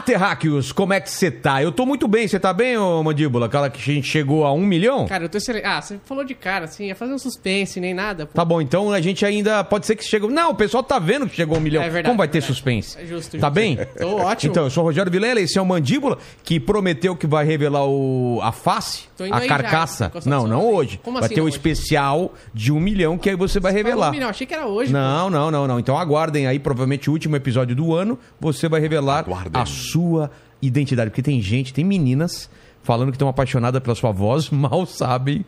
Olá, terráqueos, como é que você tá? Eu tô muito bem, você tá bem, ô Mandíbula? Aquela que a gente chegou a um milhão? Cara, eu tô excelente. Ah, você falou de cara, assim, ia fazer um suspense, nem nada. pô. Tá bom, então a gente ainda pode ser que chegue. Não, o pessoal tá vendo que chegou a um milhão. É verdade, Como vai ter verdade. suspense? É justo, Tá justo. bem? Tô ótimo. Então, eu sou o Rogério Vilela, esse é o Mandíbula, que prometeu que vai revelar o, a face, Tô indo a aí já, carcaça. encostando não, não hoje. Como vai assim ter o hoje? especial de um milhão que aí você vai revelar. Falou, Não, achei que era hoje. Não, não, não, não. Então aguardem aí, provavelmente o último episódio do ano, você vai revelar Aguardem. a sua identidade. Porque tem gente, tem meninas falando que estão apaixonadas pela sua voz, mal sabem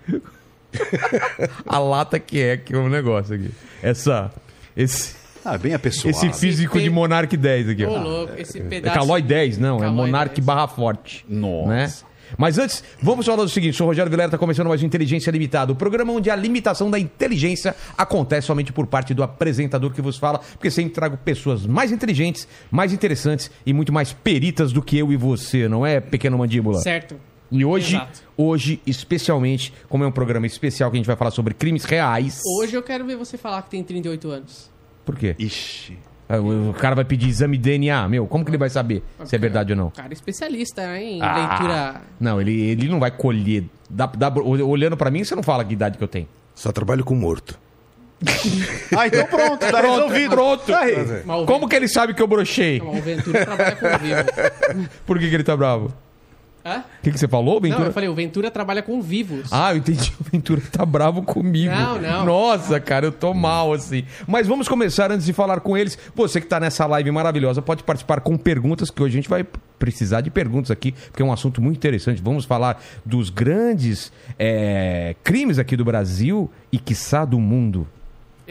a lata que é que é o negócio aqui. Essa. Esse, Ah, bem apessoado. esse físico pe- de Monark 10 aqui. Ô, ó. louco, esse É pedaço. Calói 10, não, é Calói Monark 10. barra forte. Nossa. Né? Mas antes, vamos falar do seguinte: sou o Rogério Vilera, está começando mais um Inteligência Limitada, o programa onde a limitação da inteligência acontece somente por parte do apresentador que vos fala, porque sempre trago pessoas mais inteligentes, mais interessantes e muito mais peritas do que eu e você, não é, pequeno mandíbula? Certo. E hoje, Exato. hoje, especialmente, como é um programa especial que a gente vai falar sobre crimes reais. Hoje eu quero ver você falar que tem 38 anos. Por quê? Ixi. Ah, O o cara vai pedir exame de DNA, meu, como que ele vai saber se é verdade ou não? Cara, especialista né, em Ah, leitura. Não, ele, ele não vai colher. Dá, dá- olhando pra mim, você não fala que idade que eu tenho. Só trabalho com morto. Ah, então pronto, tá resolvido. Pronto. Tá aí. O Como que ele sabe que eu brochei? Não, o Ventura trabalha com vivo. Por que, que ele tá bravo? Hã? O que, que você falou, Não, Ventura? eu falei, o Ventura trabalha com vivos. Ah, eu entendi. O Ventura tá bravo comigo. Não, não. Nossa, cara, eu tô mal, assim. Mas vamos começar antes de falar com eles. Você que tá nessa live maravilhosa pode participar com perguntas, que hoje a gente vai precisar de perguntas aqui, porque é um assunto muito interessante. Vamos falar dos grandes é, crimes aqui do Brasil e, quiçá, do mundo.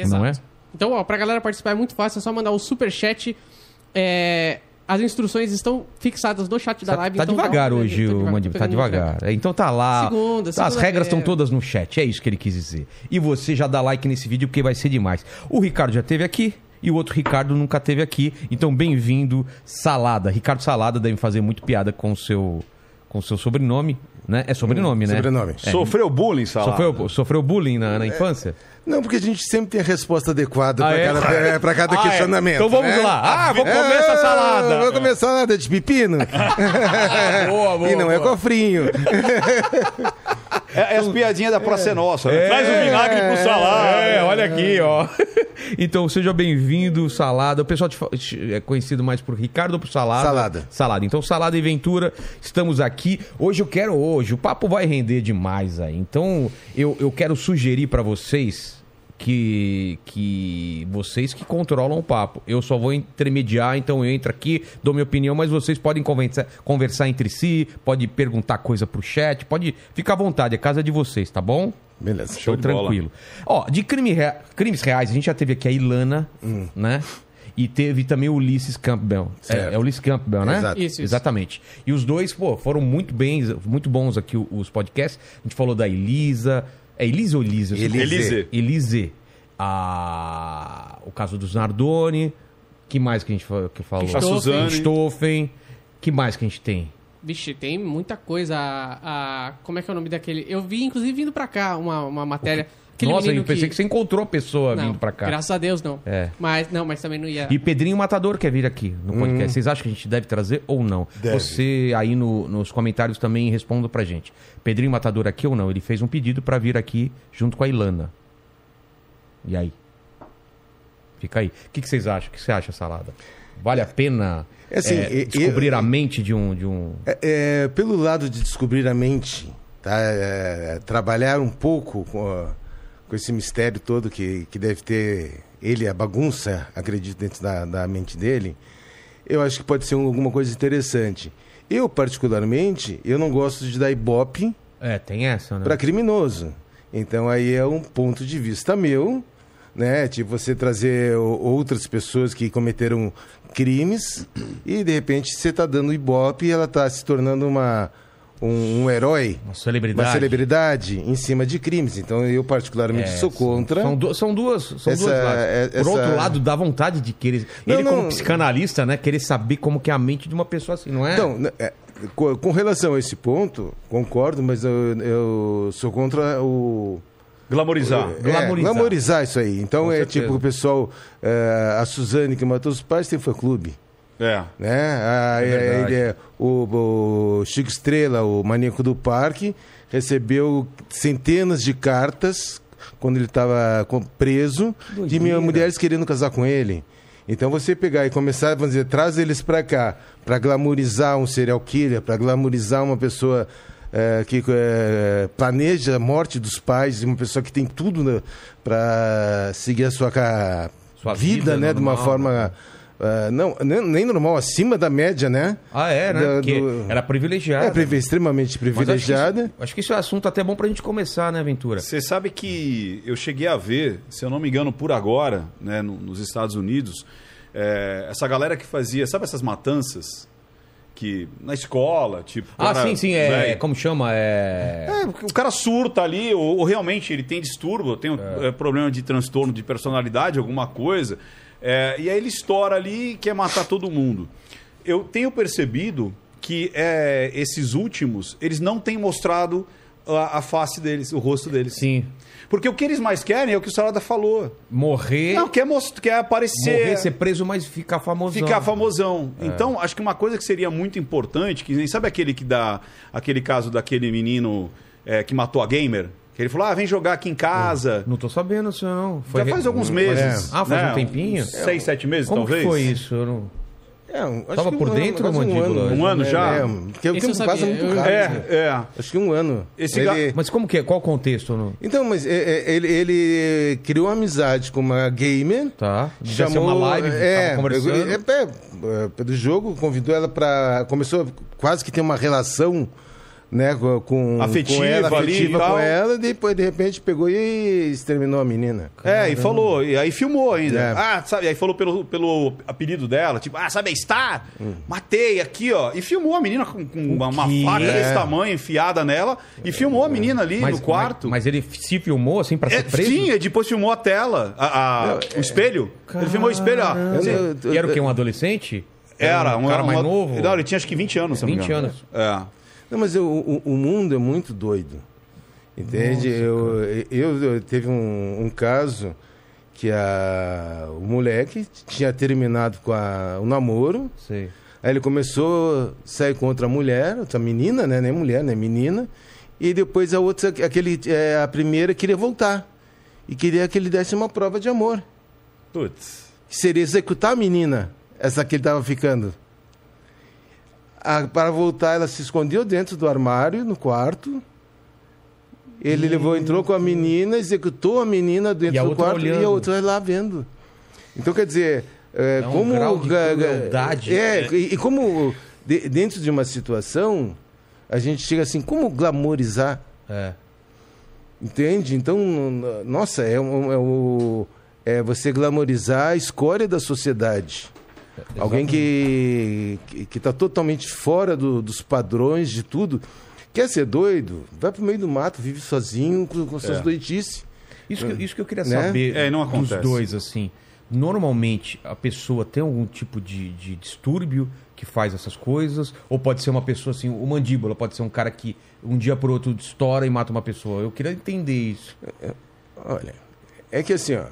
Não é? Então, ó, pra galera participar é muito fácil, é só mandar o superchat. É, as instruções estão fixadas no chat da Tá, live. tá então devagar uma hoje, o Mandíbula, tá devagar. É, Então tá lá. Segunda, As segunda-feira. regras estão todas no chat, é isso que ele quis dizer. E você já dá like nesse vídeo porque vai ser demais. O Ricardo já teve aqui e o outro Ricardo nunca teve aqui. Então bem-vindo, Salada. Ricardo Salada deve fazer muito piada com o seu com o seu sobrenome, né? É sobrenome, né? sobrenome. É. Sofreu bullying, Salada? Sofreu, sofreu bullying na, na infância? Não, porque a gente sempre tem a resposta adequada Ah, pra, é? cada, é, cada Ah, é. questionamento. Então vamos né? lá. Ah, vou comer essa É, salada. Vou comer salada de pepino. boa, boa, e não é boa. cofrinho. É, é as piadinhas da Praça é Nossa, né? Traz o vinagre pro salada. É, olha aqui, ó. Então, seja bem-vindo, Salada. O pessoal te fa- te- é conhecido mais por Ricardo ou por Salada? Salada. Salada. Então, Salada e Ventura, estamos aqui. Hoje eu quero, hoje, o papo vai render demais aí. Então, eu, eu quero sugerir pra vocês que, que vocês que controlam o papo. Eu só vou intermediar, então eu entro aqui, dou minha opinião, mas vocês podem conversar, conversar entre si, pode perguntar coisa pro chat, pode ficar à vontade, é casa de vocês, tá bom? Beleza. Show de bola. tranquilo. Ó, de crime rea- crimes reais, a gente já teve aqui a Ilana, né? E teve também o Ulisses Campbell. É, é o Ulisses Campbell, né? Exato. Isso, isso. Exatamente. E os dois, pô, foram muito bem, muito bons aqui os podcasts. A gente falou da Elisa. É Elisa ou Elisa? Eu sei Elise. Elise. Elise. A... O caso dos Nardoni. que mais que a gente que falou? A Suzane. Stoffen. que mais que a gente tem? Vixe, tem muita coisa. A, a- como é que é o nome daquele? Eu vi, inclusive, vindo pra cá uma, uma matéria. Aquele Nossa, menino eu pensei que... você encontrou a pessoa Não, vindo pra cá. Graças a Deus, não. É. Mas, não, mas também não ia. E Pedrinho Matador quer vir aqui no podcast. Vocês acham que a gente deve trazer ou não? Deve. Você aí no- nos comentários também responda pra gente. Pedrinho Matador aqui ou não? Ele fez um pedido pra vir aqui junto com a Ilana. E aí? Fica aí. O que, que vocês acham? O que você acha, Salada? Vale a pena É assim, é, descobrir eu- a mente de um... De um... É, é, pelo lado de descobrir a mente, tá? É, trabalhar um pouco com, a- com esse mistério todo que, que deve ter ele, a bagunça, acredito, dentro da, da mente dele, eu acho que pode ser um- alguma coisa interessante. Eu, particularmente, eu não gosto de dar ibope É, tem essa, né? para criminoso. Então aí é um ponto de vista meu, né? Tipo você trazer outras pessoas que cometeram crimes e de repente você tá dando ibope e ela tá se tornando uma um, um herói, Uma celebridade. uma celebridade em cima de crimes. Então eu particularmente É, sou contra. São, du- são duas, são Essa- duas é- Por essa- outro lado, dá vontade de querer. Não, ele, como não. psicanalista, né? Querer saber como que é a mente de uma pessoa assim, não é? Então, é, co- com relação a esse ponto, concordo, mas eu, eu sou contra o Glamorizar. É, Glamorizar. glamorizar isso aí. Então Com é certeza. tipo o pessoal. é, a Suzane que matou os pais tem fã-clube. É. né? Ah, é, verdade. ele é- o, o Chico Estrela, o maníaco do parque, recebeu centenas de cartas quando ele estava preso de Doideira. mulheres querendo casar com ele. Então você pegar e começar, vamos dizer, traz eles para cá para glamorizar um serial killer, para glamorizar uma pessoa eh, que eh, planeja a morte dos pais, uma pessoa que tem tudo para seguir a sua, Sua vida, vida né, de uma normal, forma ah, não nem, nem normal, acima da média, né? Ah, é, né? Da- Porque do- era privilegiada. É, privi- extremamente Mas acho que isso- privilegiada. Acho que isso é assunto até bom pra gente começar, né, Ventura? Você sabe que eu cheguei a ver, se eu não me engano, por agora, né, no- nos Estados Unidos, é, essa galera que fazia, sabe essas matanças? Que na escola, tipo. Ah, cara, sim, sim, é. velho, Como chama? É. É, o cara surta ali, ou, ou realmente ele tem distúrbio, tem um é, problema de transtorno de personalidade, alguma coisa, é, e aí ele estoura ali e quer matar todo mundo. Eu tenho percebido que é, esses últimos, eles não têm mostrado a, a face deles, o rosto deles. Sim. Porque o que eles mais querem é o que o Salada falou. Morrer. Não, quer, quer aparecer. Morrer, ser preso, mas ficar famosão. Ficar famosão. Então, acho que uma coisa que seria muito importante, que nem sabe aquele que dá aquele caso daquele menino é, que matou a gamer? Que ele falou: ah, vem jogar aqui em casa. Não tô sabendo isso, não. Já faz alguns meses. Ah, faz um tempinho? Seis, sete meses, Como talvez. que foi isso? Eu não... É, acho Tava que por um dentro, ano, quase mandíbula? Um ano, Um ano já? É, porque o tempo eu passa muito rápido. É, é. Acho que um ano. Esse Ele- ga- Mas como que é? Qual o contexto? Não... Então, mas é, é, ele, ele criou uma amizade com uma gamer. Tá. Devia Chamou, uma live, é, conversando. É, é, é, pelo jogo, convidou ela para Começou quase que ter uma relação né, com, Afetiva com ela, ali afetiva e tal. com ela, e depois de repente pegou e exterminou a menina. É, e falou, e aí filmou ainda. É. Ah, sabe, aí falou pelo, pelo apelido dela, tipo, ah, sabe a Star? Hum. Matei aqui, ó. E filmou a menina com, com uma, uma faca É. desse tamanho enfiada nela, e filmou a menina ali no quarto. Mas, mas ele se filmou assim pra É, ser preso? sim, e depois filmou a tela, a- a- o espelho. Ele filmou o espelho, ó. Eu- eu- eu- E era o quê? Um adolescente? Era, um cara era mais novo? Não, ele tinha acho que 20 anos, se não me 20 engano. anos. É. Não, mas eu- o, o mundo é muito doido. Entende? eu, eu, eu teve um, um caso que a, o moleque tinha terminado com a- o namoro. Sei. Aí ele começou a sair com outra mulher, outra menina, né? Nem mulher, né? Menina. E depois a outra, aquele, é, a primeira queria voltar. E queria que ele desse uma prova de amor. Putz. Que seria executar a menina, essa que ele estava ficando. Para voltar, ela se escondeu dentro do armário, no quarto. Ele levou, entrou com a menina, executou a menina dentro E a do quarto e olhando. a outra lá vendo. Então, quer dizer, é, É um como. grau de ga- crueldade. É, e, e como de- dentro de uma situação, a gente chega assim, como glamorizar É. Entende? Então, nossa, é, é o, é você glamorizar a escória da sociedade. Alguém que que está totalmente fora do- dos padrões de tudo. Quer ser doido? Vai pro meio do mato, vive sozinho com, com suas doidices. Isso que, isso que eu queria Né? saber É, não dos acontece. dois, assim. Normalmente, a pessoa tem algum tipo de, de distúrbio que faz essas coisas? Ou pode ser uma pessoa, assim, o mandíbula pode ser um cara que um dia por outro estoura e mata uma pessoa. Eu queria entender isso. Olha, é que assim, ó,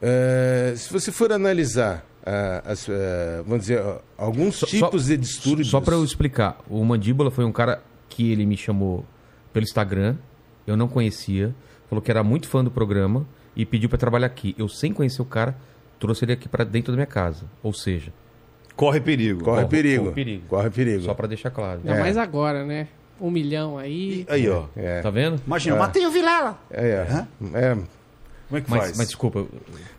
é, se você for analisar, as, vamos dizer, alguns tipos só- de distúrbios. Só pra eu explicar, o Mandíbula foi um cara que ele me chamou pelo Instagram, eu não conhecia, falou que era muito fã do programa e pediu pra trabalhar aqui. Eu, sem conhecer o cara, trouxe ele aqui pra dentro da minha casa. Ou seja, Corre perigo. Corre Corre- perigo. corre perigo. Corre perigo. só pra deixar claro. Ainda É. mais agora, né? Um milhão aí. Aí, ó. É, Tá vendo? Imagina, matei o Vilela. é, é, é, Como é que Mas, faz? mas desculpa,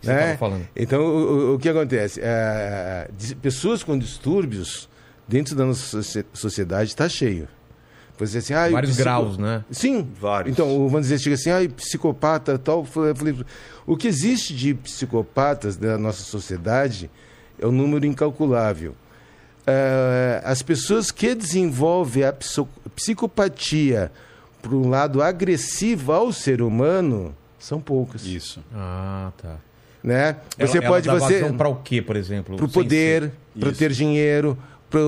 você né? tava falando. Então, o, o- que acontece? É, pessoas com distúrbios dentro da nossa socie- sociedade está cheio. Você assim, ah, Vários graus, né? Sim, Vários. Então, o- vamos dizer, chega assim, ah, psicopata tal. Falei, o que existe de psicopatas da nossa sociedade é um número incalculável. Eh, as pessoas que desenvolvem a psicopatia para um lado agressivo ao ser humano são poucas. Isso. Ah, tá. Né? Você Ela- pode ela você pra o quê, por exemplo? para o poder, para ter dinheiro, para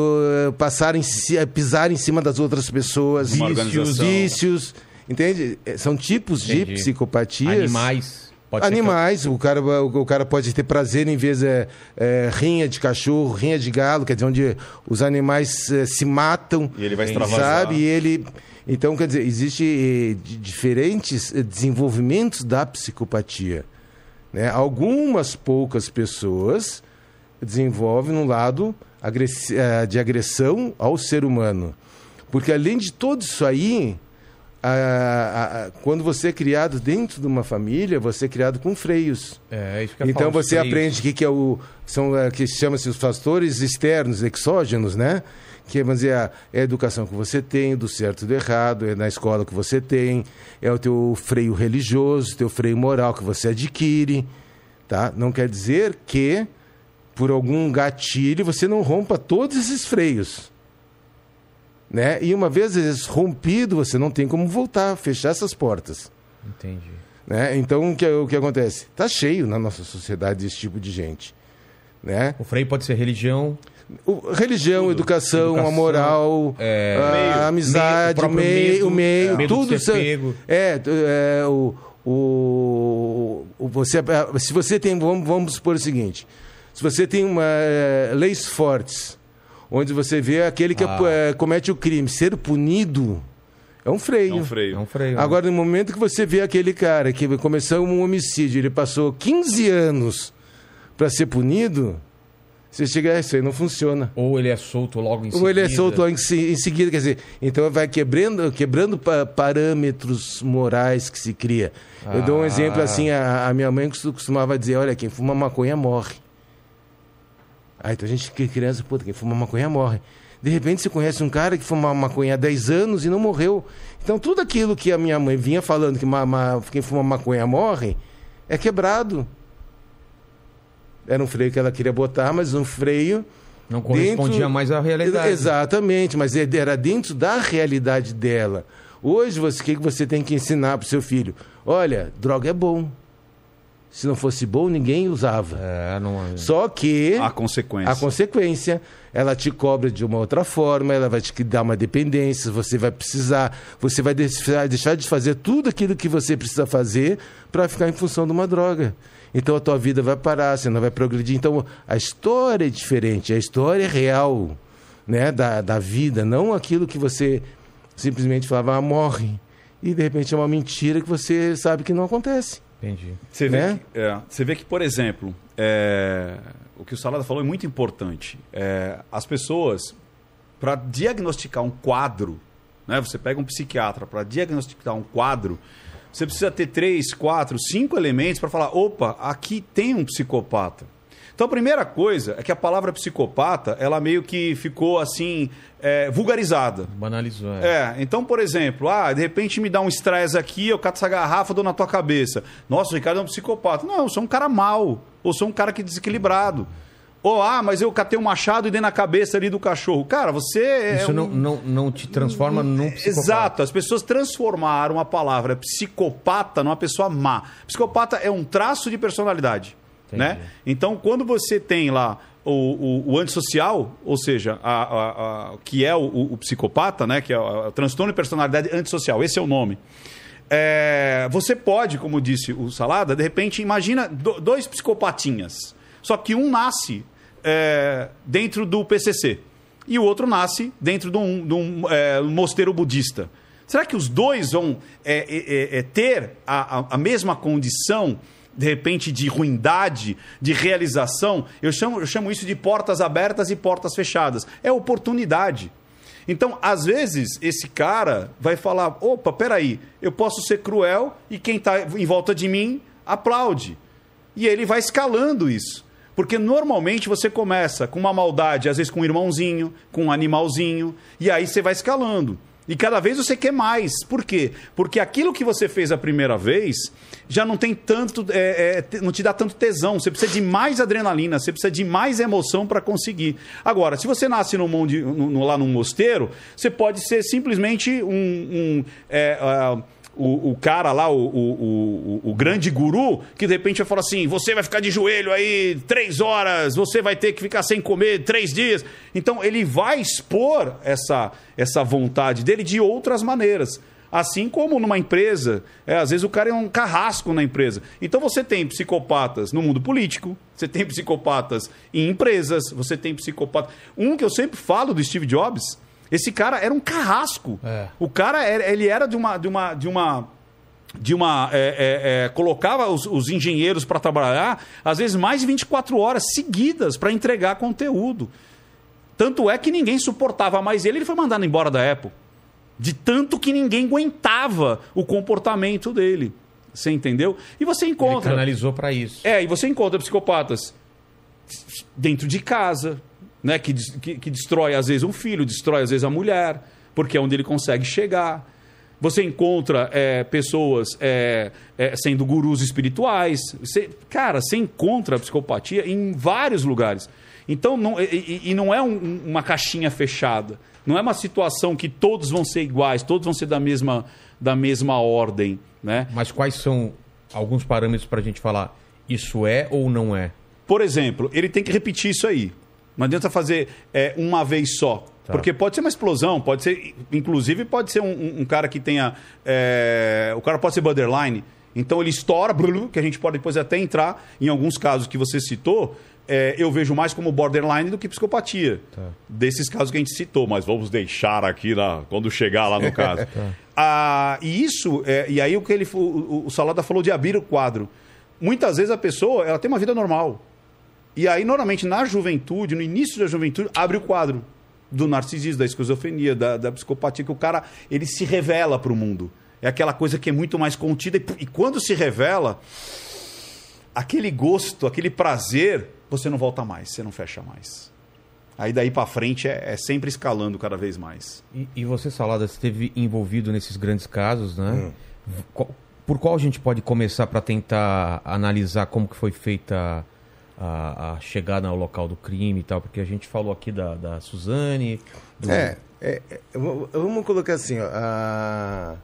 passar em ci- pisar em cima das outras pessoas, Vícios, vícios, entende? Eh, São tipos de Entendi. psicopatias. ser Animais. Pode Animais, o cara, o, o cara pode ter prazer em vez é, é, rinha de cachorro, rinha de galo, quer dizer, onde os animais é, se matam. E ele vai extravasar. Sabe? E ele. Então, quer dizer, existe diferentes eh, desenvolvimentos da psicopatia. Né? Algumas poucas pessoas desenvolvem um lado eh, de agressão ao ser humano. Porque além de tudo isso aí, a- a- quando você é criado dentro de uma família, você é criado com freios. É, Então você freios. aprende o que, que é o são que chama-se os fatores externos, exógenos, né? Que é, a, é a educação que você tem, do certo e do errado, é na escola que você tem, é o teu freio religioso, teu freio moral que você adquire, tá? Não quer dizer que por algum gatilho você não rompa todos esses freios. Né? E uma vez rompido, você não tem como voltar, fechar essas portas. Entendi. Né? Então, o que, o que acontece? Está cheio na nossa sociedade esse tipo de gente. Né? O freio pode ser religião, O- religião, educação, Educação, a moral, é, a meio, amizade, meio, o meio, medo, o meio, é, medo tudo. pego. É, tu- é, o, o, o- você, é, se você tem, vamos, vamos supor o seguinte, se você tem uma, é, leis fortes, onde você vê aquele que Ah. é, comete o crime ser punido, é um freio. É um freio. é um freio. né? Agora, no momento que você vê aquele cara que começou um homicídio, ele passou 15 anos para ser punido, você chega, "Ah, isso aí não funciona. Ou ele é solto logo em Ou ele é seguida. solto em, se- em seguida, quer dizer, então vai quebrando, quebrando pa- parâmetros morais que se cria. Eu dou um Ah. exemplo assim, a, a minha mãe costu- costumava dizer, olha, quem fuma maconha morre. Aí então a gente, criança, puta, quem fuma maconha morre. De repente você conhece um cara que fuma maconha há 10 anos e não morreu. Então tudo aquilo que a minha mãe vinha falando que ma- ma- quem fuma maconha morre, é quebrado. Era um freio que ela queria botar, mas um freio Não correspondia dentro- mais à realidade. Exatamente, mas é- era dentro da realidade dela. Hoje, você- o que que você tem que ensinar para o seu filho? Olha, droga é bom. Se não fosse bom, ninguém usava. É, não... Só que A consequência. a consequência, ela te cobra de uma outra forma, ela vai te dar uma dependência, você vai precisar, você vai deixar de fazer tudo aquilo que você precisa fazer para ficar em função de uma droga. Então a tua vida vai parar, você não vai progredir. Então a história é diferente, a história é real, né, da, da vida, não aquilo que você simplesmente falava, ah, morre. E de repente é uma mentira que você sabe que não acontece. Entendi. Você vê, né? que, é, você vê que, por exemplo, é, o que o Salada falou é muito importante. É, as pessoas, para diagnosticar um quadro, né, você pega um psiquiatra para diagnosticar um quadro, você precisa ter três, quatro, cinco elementos para falar: opa, aqui tem um psicopata. Então a primeira coisa é que a palavra psicopata, ela meio que ficou assim, é, vulgarizada. Banalizou. É. É, então, por exemplo, ah, de repente me dá um estresse aqui, eu cato essa garrafa, dou na tua cabeça. Nossa, o Ricardo é um psicopata. Não, eu sou um cara mau. Ou sou um cara que desequilibrado. Ou, ah, mas eu catei um machado e dei na cabeça ali do cachorro. Cara, você é. Isso um- não, não, não te transforma num psicopata. Exato, as pessoas transformaram a palavra psicopata numa pessoa má. Psicopata é um traço de personalidade. Entendi. Né? Então, quando você tem lá o, o, o antissocial, ou seja, a, a- a- que é o, o- psicopata, né? que é o, transtorno de personalidade antissocial, esse é o nome. É, você pode, como disse o Salada, de repente, imagina do- dois psicopatinhas. Só que um nasce é, dentro do PCC e o outro nasce dentro de um, de um, é, mosteiro budista. Será que os dois vão é, é, é, ter a, a- a mesma condição, de repente, de ruindade, de realização? Eu chamo, eu chamo isso de portas abertas e portas fechadas. É oportunidade. Então, às vezes, esse cara vai falar: opa, peraí, eu posso ser cruel e quem está em volta de mim aplaude. E ele vai escalando isso. Porque normalmente você começa com uma maldade, às vezes com um irmãozinho, com um animalzinho, e aí você vai escalando. E cada vez você quer mais. Por quê? Porque aquilo que você fez a primeira vez já não tem tanto, é, é, não te dá tanto tesão. Você precisa de mais adrenalina, você precisa de mais emoção para conseguir. Agora, se você nasce no- lá num mosteiro, você pode ser simplesmente um, um, é, ah, o, o cara lá, o, o, o, grande guru, que de repente vai falar assim: você vai ficar de joelho aí três horas, você vai ter que ficar sem comer três dias. Então ele vai expor essa, essa vontade dele de outras maneiras. Assim como numa empresa, é, às vezes o cara é um carrasco na empresa. Então você tem psicopatas no mundo político, você tem psicopatas em empresas, você tem psicopatas. Um que eu sempre falo do Steve Jobs, esse cara era um carrasco. É. O cara, era- ele era de uma. De uma, de uma de uma é, é, é, colocava os, os engenheiros para trabalhar às vezes mais de 24 horas seguidas para entregar conteúdo tanto é que ninguém suportava mais ele ele foi mandado embora da Apple de tanto que ninguém aguentava o comportamento dele você entendeu e você Ele encontra canalizou pra isso. é, e você encontra psicopatas dentro de casa, né? Que, que, que destrói às vezes um filho, destrói às vezes a mulher, porque é onde ele consegue chegar. Você encontra é, pessoas é, é, sendo gurus espirituais. Você, cara, você encontra a psicopatia em vários lugares. Então, não, e, e- não é um- uma caixinha fechada. Não é uma situação que todos vão ser iguais, todos vão ser da mesma, da mesma ordem. Né? Mas quais são alguns parâmetros pra gente falar isso é ou não é? Por exemplo, ele tem que repetir isso aí. Não adianta fazer é, uma vez só. Tá. Porque pode ser uma explosão, pode ser. Inclusive, pode ser um, um- um cara que tenha. é, o cara pode ser borderline. Então ele estoura, que a gente pode depois até entrar em alguns casos que você citou. é, eu vejo mais como borderline do que psicopatia. Tá. Desses casos que a gente citou, mas vamos deixar aqui na, quando chegar lá no caso. Ah, e isso, é, e aí o que ele, o, o- o Salada falou de abrir o quadro. Muitas vezes a pessoa ela tem uma vida normal. E aí, normalmente, na juventude, no início da juventude, abre o quadro do narcisismo, da esquizofrenia, da, da psicopatia, que o cara ele se revela para o mundo. É aquela coisa que é muito mais contida. E, e quando se revela, aquele gosto, aquele prazer, você não volta mais, você não fecha mais. Aí daí para frente é, é sempre escalando cada vez mais. E, e você, Salada, esteve envolvido nesses grandes casos, né? Qual- Por qual a gente pode começar para tentar analisar como que foi feita a, a chegada ao local do crime e tal? Porque a gente falou aqui da, da Suzane. do- É, é, é, vamos colocar assim, ó, a,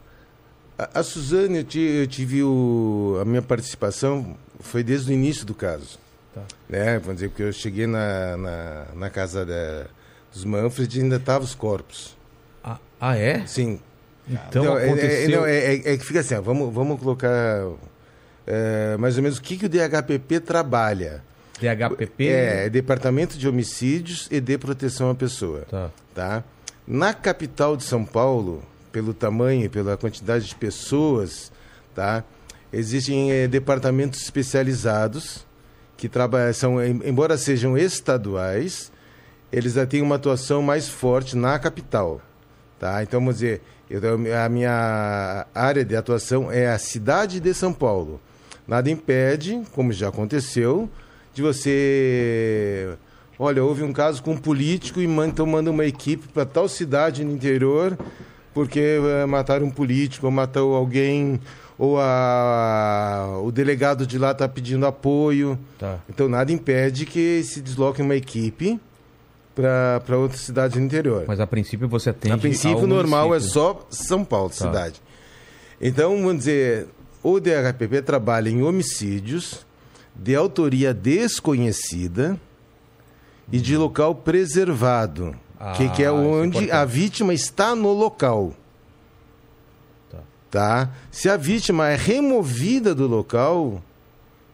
a, a Suzane, eu, ti- eu tive o, a minha participação foi desde o início do caso. Tá. Né? Vamos dizer, porque eu cheguei na, na, na casa da- dos Manfred e ainda estavam os corpos. Ah, ah, é? Sim. Então, é- é, aconteceu... não, é, é- é que fica assim, ó, vamos, vamos colocar é, mais ou menos o que, que o DHPP trabalha. DHPP? É, Departamento de Homicídios e de Proteção à Pessoa Tá. tá? Na capital de São Paulo, pelo tamanho e pela quantidade de pessoas, tá? Existem eh, departamentos especializados que trabalham, são, em- embora sejam estaduais, eles já têm uma atuação mais forte na capital, tá? Então, vamos dizer, eu, a minha área de atuação é a cidade de São Paulo. Nada impede, como já aconteceu, de você Olha, houve um caso com um político e então manda uma equipe para tal cidade no interior porque eh, mataram um político ou matou alguém ou a- o delegado de lá está pedindo apoio. Tá. Então nada impede que se desloque uma equipe para outra cidade no interior. Mas a princípio você atende A princípio, normal é município. só São Paulo, Tá. cidade. Então, vamos dizer, o DHPP trabalha em homicídios de autoria desconhecida e de local preservado, que, que é Ah, é onde importante. a vítima está no local. Tá. Tá? Se a vítima é removida do local,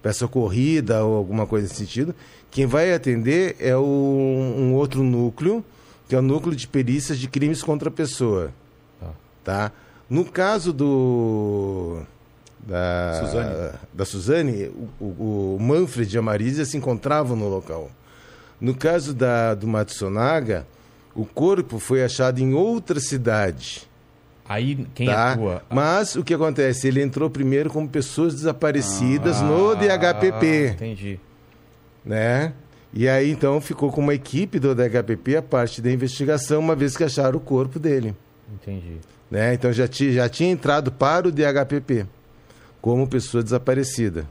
peça corrida ou alguma coisa nesse sentido, quem vai atender é o- um outro núcleo, que é o núcleo de perícias de crimes contra a pessoa. Tá. Tá? No caso do da Suzane. da Suzane, o, o- o Manfred e a Marisa se encontravam no local. No caso da, do Matsunaga, o corpo foi achado em outra cidade. Aí quem Tá? atua? Mas o que acontece? Ele entrou primeiro como pessoas desaparecidas Ah, no DHPP, Entendi. né? E aí então ficou com uma equipe do DHPP a parte da investigação, uma vez que acharam o corpo dele, Entendi. né? Então já, ti, já tinha entrado para o DHPP como pessoa desaparecida.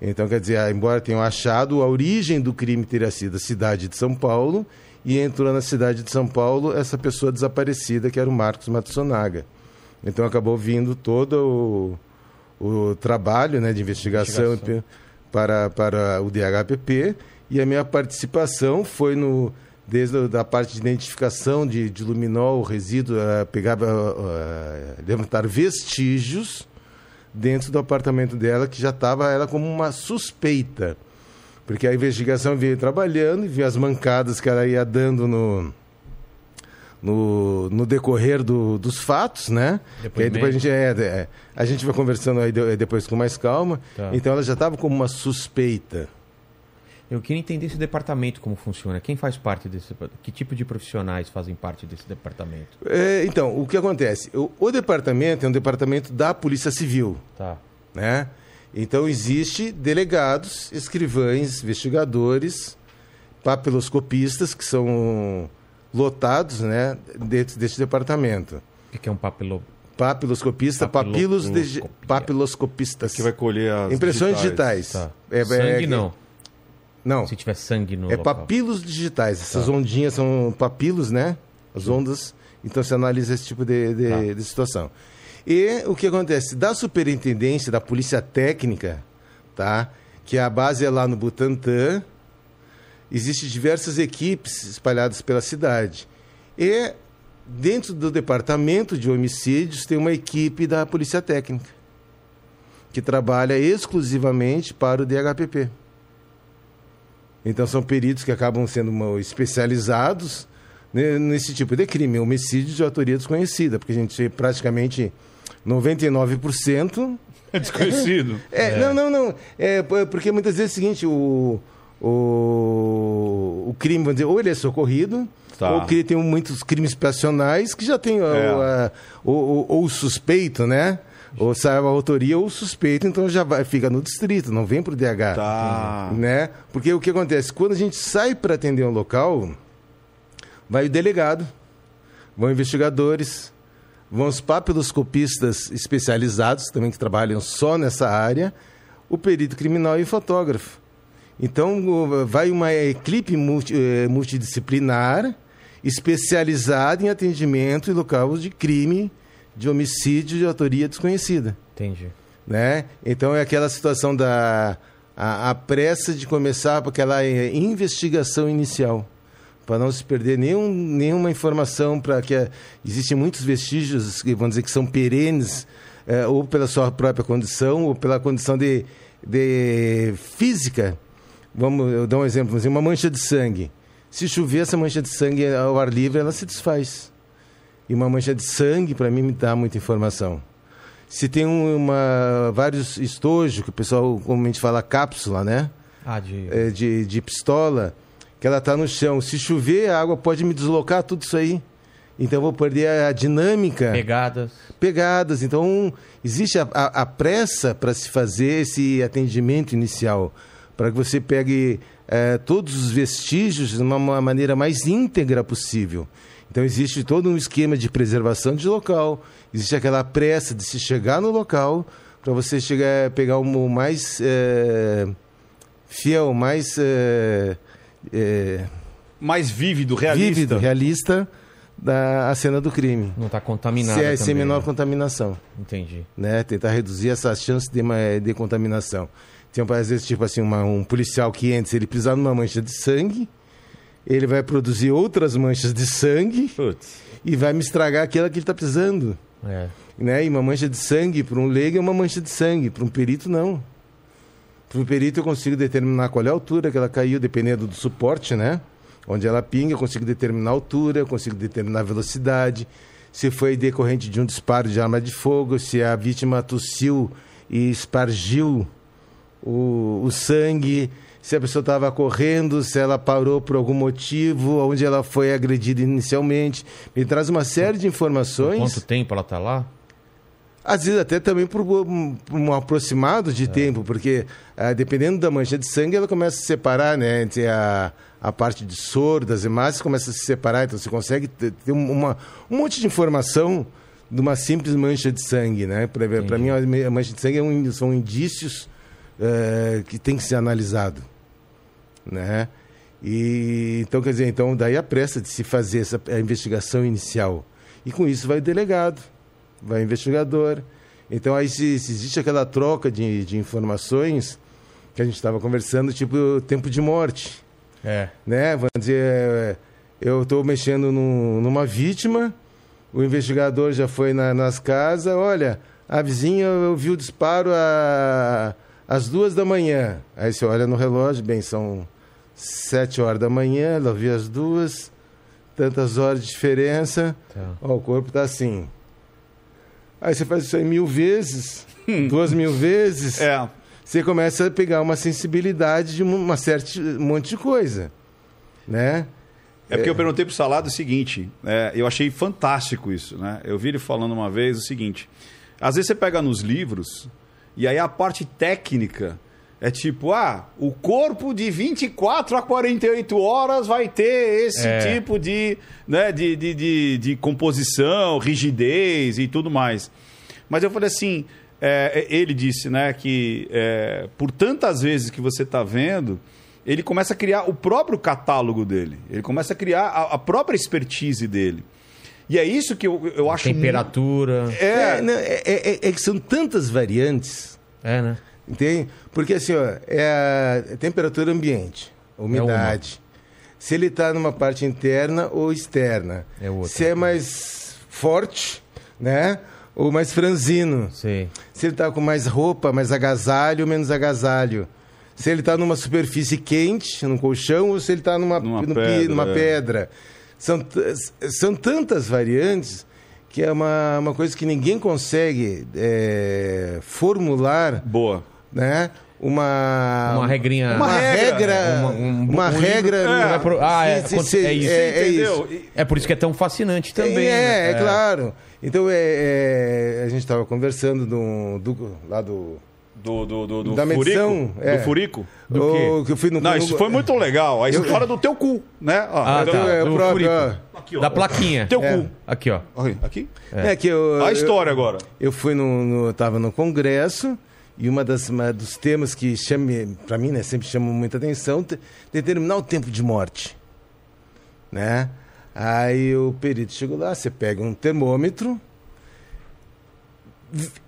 Então, quer dizer, embora tenham achado, a origem do crime teria sido a cidade de São Paulo e entrou na cidade de São Paulo essa pessoa desaparecida, que era o Marcos Matsunaga. Então acabou vindo todo o, o trabalho né, de investigação, Investigação. Para, para o DHPP e a minha participação foi no desde a da parte de identificação de, de luminol, resíduo, eh, pegar, eh, levantar vestígios dentro do apartamento dela que já estava ela como uma suspeita. Porque a investigação veio trabalhando e viu as mancadas que ela ia dando no, no, no decorrer do- dos fatos, né? E aí depois a gente, é, é, a gente vai conversando aí de- depois com mais calma. Tá. Então ela já estava como uma suspeita. Eu queria entender esse departamento como funciona. Quem faz parte desse Que tipo de profissionais fazem parte desse departamento? É, então, o que acontece? O, o departamento é um departamento da Polícia Civil, Tá. né? Então existe delegados, escrivães, investigadores, papiloscopistas que são lotados, né, dentro desse departamento. O que é um papilo... Papiloscopista, Papilo- papilos digi- Copia. papiloscopistas. Que vai colher as Impressões digitais. Tá. É, Sangue é- não. Não. Se tiver sangue no É local. papilos digitais. Essas Tá. ondinhas são papilos, né? As ondas. Então você analisa esse tipo de, de- Tá. de situação. E o que acontece? Da superintendência, da polícia técnica, tá? Que a base é lá no Butantã. Existem diversas equipes espalhadas pela cidade. E dentro do departamento de homicídios tem uma equipe da polícia técnica que trabalha exclusivamente para o DHPP. Então são peritos que acabam sendo especializados né, nesse tipo de crime, homicídio de autoria desconhecida, porque a gente praticamente 99%. É desconhecido. É, Não, não, não. É, porque muitas vezes é o seguinte, o, o, o crime, vamos dizer, ou ele é socorrido, Tá. ou que tem muitos crimes passionais que já tem o, É. a- o, o- ou o suspeito, né? Ou sabe a autoria ou o suspeito, então já vai, fica no distrito, não vem pro DH Tá. né? Porque o que acontece? Quando a gente sai para atender um local, vai o delegado, vão investigadores, vão os papiloscopistas especializados, também que trabalham só nessa área, o perito criminal e o fotógrafo. Então, vai uma equipe multi- eh, multidisciplinar especializada em atendimento em locais de crime, de homicídio de autoria desconhecida Entendi. né? Então é aquela situação da a, a pressa de começar com aquela eh, investigação inicial para não se perder nenhum, nenhuma informação para que eh, existem muitos vestígios que vamos dizer que são perenes eh, ou pela sua própria condição ou pela condição de, de física vamos eu dar um exemplo dizer, uma mancha de sangue se chover essa mancha de sangue ao ar livre ela se desfaz e uma mancha de sangue para mim me dá muita informação se tem um- uma, vários estojos, que o pessoal comumente fala cápsula, né? Ah, de... É, de, de pistola, que ela está no chão. Se chover, a água pode me deslocar tudo isso aí. Então eu vou perder a, a dinâmica. Pegadas. Pegadas. Então existe a, a- a pressa para se fazer esse atendimento inicial. Para que você pegue eh, todos os vestígios de uma, uma maneira mais íntegra possível. Então existe todo um esquema de preservação de local, existe aquela pressa de se chegar no local para você chegar pegar o mais eh, fiel, mais eh, eh, Mais vívido, realista. vívido, realista da a cena do crime. Não tá contaminado Se é também, sem menor né? contaminação Entendi. né? Tentar reduzir essa chance de, de contaminação. Tem, às vezes, tipo assim, uma- um policial que entra, se ele pisar numa mancha de sangue, ele vai produzir outras manchas de sangue Putz. e vai me estragar aquela que ele está pisando. É. Né? E uma mancha de sangue, para um leigo, é uma mancha de sangue, para um perito, não. Para um perito, eu consigo determinar qual é a altura que ela caiu, dependendo do suporte, né? Onde ela pinga, eu consigo determinar a altura, eu consigo determinar a velocidade, se foi decorrente de um disparo de arma de fogo, se a vítima tossiu e espargiu o, o sangue, se a pessoa estava correndo, se ela parou por algum motivo, onde ela foi agredida inicialmente. Me traz uma série de informações. Quanto tempo ela tá lá? Às vezes até também por, um- por aproximado de tempo, porque ah, dependendo da mancha de sangue, ela começa a se separar, né? Entre a, a parte de soro, das hemácias, começa a se separar, então você consegue ter, um- uma, um monte de informação de uma simples mancha de sangue, né? Para mim, a mancha de sangue é um- são indícios eh, que tem que ser analisado, né? E, então, quer dizer, então daí a pressa de se fazer essa a investigação inicial. E com isso vai o delegado vai o investigador. Então aí se, se existe aquela troca de, de informações que a gente estava conversando, tipo tempo de morte É. né? Vamos dizer, é, eu estou mexendo num- numa vítima, o investigador já foi na- nas casas, olha, a vizinha ouviu o disparo a- às duas da manhã. Aí você olha no relógio, bem, são sete horas da manhã, ela ouviu as duas, tantas horas de diferença, Tá. ó, o corpo está assim. Aí você faz isso aí mil vezes, duas mil vezes É. você começa a pegar uma sensibilidade de uma certa um monte de coisa, né? É porque eu perguntei pro Salado o seguinte, é, eu achei fantástico isso, né? Eu vi ele falando uma vez o seguinte, às vezes você pega nos livros e aí a parte técnica é tipo, ah, o corpo de 24 a 48 horas vai ter esse É. tipo de, né, de, de, de, de composição, rigidez e tudo mais. Mas eu falei assim, é, ele disse, né, que é, por tantas vezes que você está vendo, ele começa a criar o próprio catálogo dele. Ele começa a criar a, a própria expertise dele. E é isso que eu, eu acho. Temperatura. mu- É, É, não, é, é- é que são tantas variantes, É, né? Entende? Porque assim, ó, é a temperatura ambiente, umidade. se ele está numa parte interna ou externa. É outra. Se é mais forte, né? Ou mais franzino. Sei. Se ele está com mais roupa, mais agasalho ou menos agasalho. Se ele está numa superfície quente, num colchão, ou se ele está numa, Numa pi- pedra, numa é. pedra. São, são tantas variantes que é uma, uma coisa que ninguém consegue é, formular, boa. Né? Uma, Uma regrinha. uma regra, uma, um- um regra. É, pro- ah, é, é isso. É, é isso. É por isso que é tão fascinante também. É, né? é, claro. Então, é, é, a gente estava conversando do, do- lá do... Do, do, do, do Da furico? medição, é. Do furico? Do o- que eu fui no, Não, isso foi muito legal. A história do teu cu, né? Ó, Ah, então- tá. É, o do próprio, furico. ó. Aqui, ó. Da plaquinha. Teu É. cu. Aqui, ó. Aqui? É, que eu, A história agora. Eu, eu fui no, no tava no congresso e uma das uma dos temas que chame para mim, né, sempre chamam muita atenção, te- determinar o tempo de morte, né? Aí o perito chegou lá, você pega um termômetro,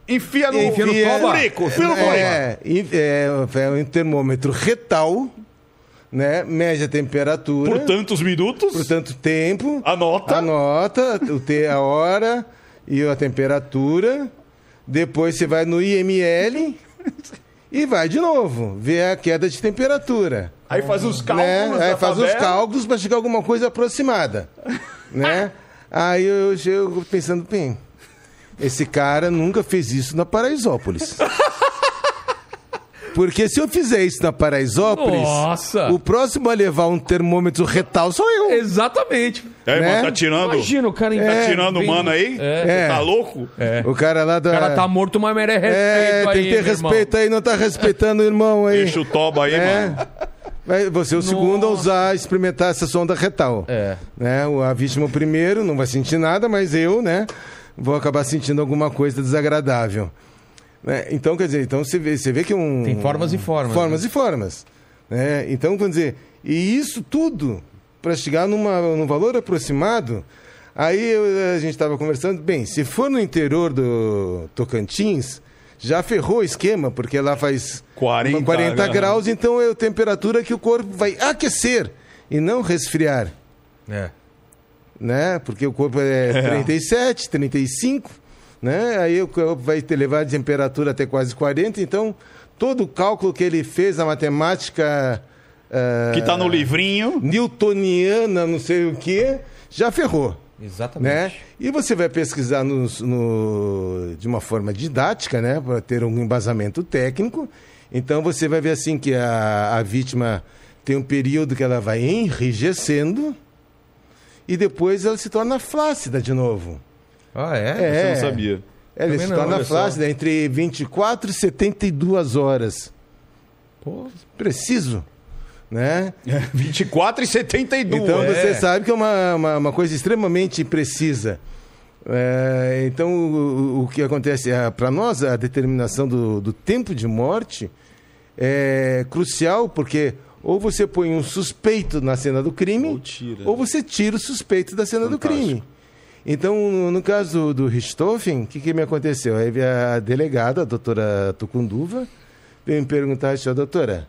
Enfia no, Enfia no furico. Enfia no furico. é, e- é, é um termômetro retal, né? Mede a temperatura Por tantos minutos. por tanto tempo. Anota. Anota o te, a hora e a temperatura. Depois você vai no IML e vai de novo ver a queda de temperatura. Aí faz os cálculos. né? Aí faz os tabela. cálculos para chegar a alguma coisa aproximada. né? Aí eu chego pensando, bem, esse cara nunca fez isso na Paraisópolis. Porque se eu fizer isso na Paraisópolis, Nossa! o próximo a levar um termômetro retal sou eu. Exatamente. É, né? tá tirando. Imagina o cara Tá invadindo. tirando o mano aí? É. Você Tá louco? É. O cara lá da. O cara tá morto, mas merece respeito É, aí, tem que ter meu irmão. respeito aí, não tá respeitando o irmão aí. Deixa o toba aí, É. mano. Vai, você é o segundo a usar, experimentar essa sonda retal. É. Né? O- A vítima o primeiro não vai sentir nada, mas eu, né, vou acabar sentindo alguma coisa desagradável. Né? Então, quer dizer, então você vê, você vê que é um... Tem formas e formas, Formas né? e formas. Né? Então, quer dizer, e isso tudo para chegar numa, num valor aproximado... Aí eu- a gente estava conversando, bem, se for no interior do Tocantins, já ferrou o esquema, porque lá faz 40 40 né? graus, então é a temperatura que o corpo vai aquecer e não resfriar, É. né? Porque o corpo é, 37, 35, né? Aí o corpo vai levar a temperatura até quase 40, então todo o cálculo que ele fez, a matemática ah, Que tá no livrinho. newtoniana, não sei o que, já ferrou Exatamente. né? E você vai pesquisar nos- no- de uma forma didática, né? Para ter um embasamento técnico. Então você vai ver assim que a, a vítima tem um período que ela vai enrijecendo e depois ela se torna flácida de novo. Ah, é? Você É. não sabia. Ela Também se não, torna olha só. flácida entre 24 e 72 horas. Pô, Preciso, né? 24 e 72. Então é. você sabe que é uma, uma, uma coisa extremamente precisa. É, então o, o que acontece para nós a determinação do, do tempo de morte é crucial porque ou você põe um suspeito na cena do crime Ou tira. ou você tira o suspeito da cena do Fantástico. crime. Então, no, caso do, Richthofen, o que, que me aconteceu? Aí veio a delegada, a doutora Tucunduva, veio me perguntar "Ó, doutora,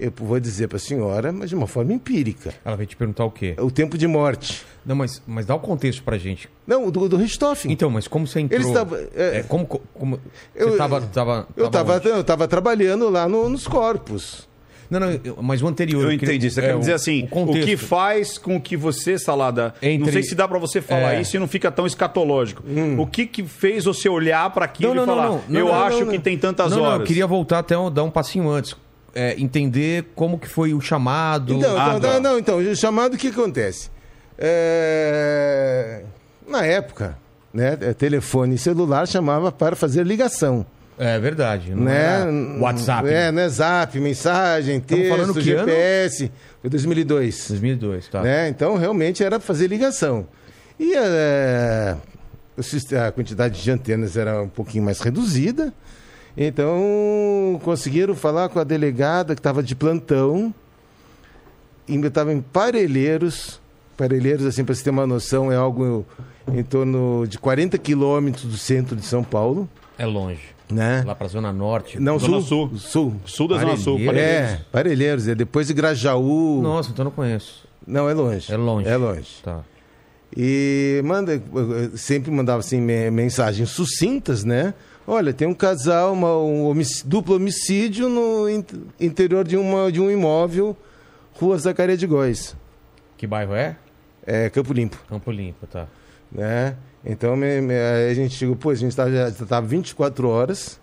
eu vou dizer para a senhora, mas de uma forma empírica, Ela vai te perguntar o quê? o tempo de morte. Não, mas, mas dá o contexto pra gente. Não, do, do Richthofen. Então, mas como você entrou? Eles tavam- é- É, como, como, Eu- você tava, tava, eu estava trabalhando lá no- nos corpos. Não, não, eu- mas o anterior. Eu queria- entendi. Você é, quer dizer assim, o o, que faz com que você, Salada, não Entre- sei se dá pra você falar É. isso e não fica tão escatológico. Hum. O que que fez você olhar pra aquilo Não, não, e não, falar, não, não, eu não, acho não, que não. tem tantas não, horas? Não, eu queria voltar até um- dar um passinho antes. É, entender como que foi o chamado. Então, Ah, então, tá. não, não, então, o chamado, o que acontece? É, Na época, né, telefone celular chamava para fazer ligação. É verdade. Né? WhatsApp. É, né? Zap, mensagem, texto, falando que ano? GPS. Foi 2002. 2002, tá. Né? Então, realmente era fazer ligação. E é, a quantidade de antenas era um pouquinho mais reduzida. Então, conseguiram falar com a delegada que estava de plantão. E estava em Parelheiros. Parelheiros, assim, para você ter uma noção, é algo em torno de 40 quilômetros do centro de São Paulo. É longe. Né? Lá pra Zona Norte. Não, Zona sul. Sul. Sul. Sul da Zona Sul. Parelheiros. Parelheiros. É, Parelheiros. É depois de Grajaú. Nossa, então eu não conheço. Não, é longe. É longe. É longe. Tá. E manda, sempre mandava assim me- mensagens sucintas, né? Olha, tem um casal, uma, um homic- duplo homicídio no in- interior de, uma, de um imóvel, Rua Zacaria de Góis, Que bairro é? é, Campo Limpo, Campo Limpo, tá. né? Então me- me- a gente chegou, pô, a gente estava já estava 24 horas,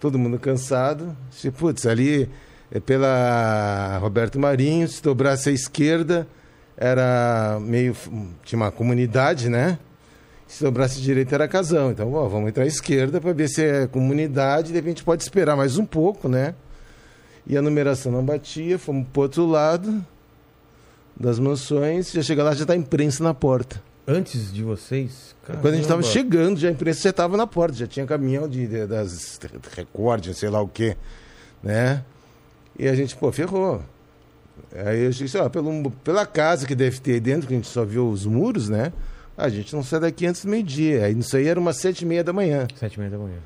todo mundo cansado. Disse, Putz, ali é pela Roberto Marinho, se dobrasse à esquerda, era meio. tinha uma comunidade, né? Se dobrasse à direita era casão. Então, ó, vamos entrar à esquerda para ver se é comunidade, de repente pode esperar mais um pouco, né? E a numeração não batia, fomos pro outro lado das mansões, já chega lá, já tá a imprensa na porta. Antes de vocês. Quando a gente estava caramba. chegando, já a imprensa já estava na porta, já tinha caminhão de, de- das Record, sei lá o quê, né? E a gente, pô, ferrou. Aí eu disse, ó, pelo, pela casa que deve ter aí dentro, que a gente só viu os muros, né? A gente não sai daqui antes do meio-dia. Aí isso aí era umas sete e meia da manhã, Sete e meia da manhã.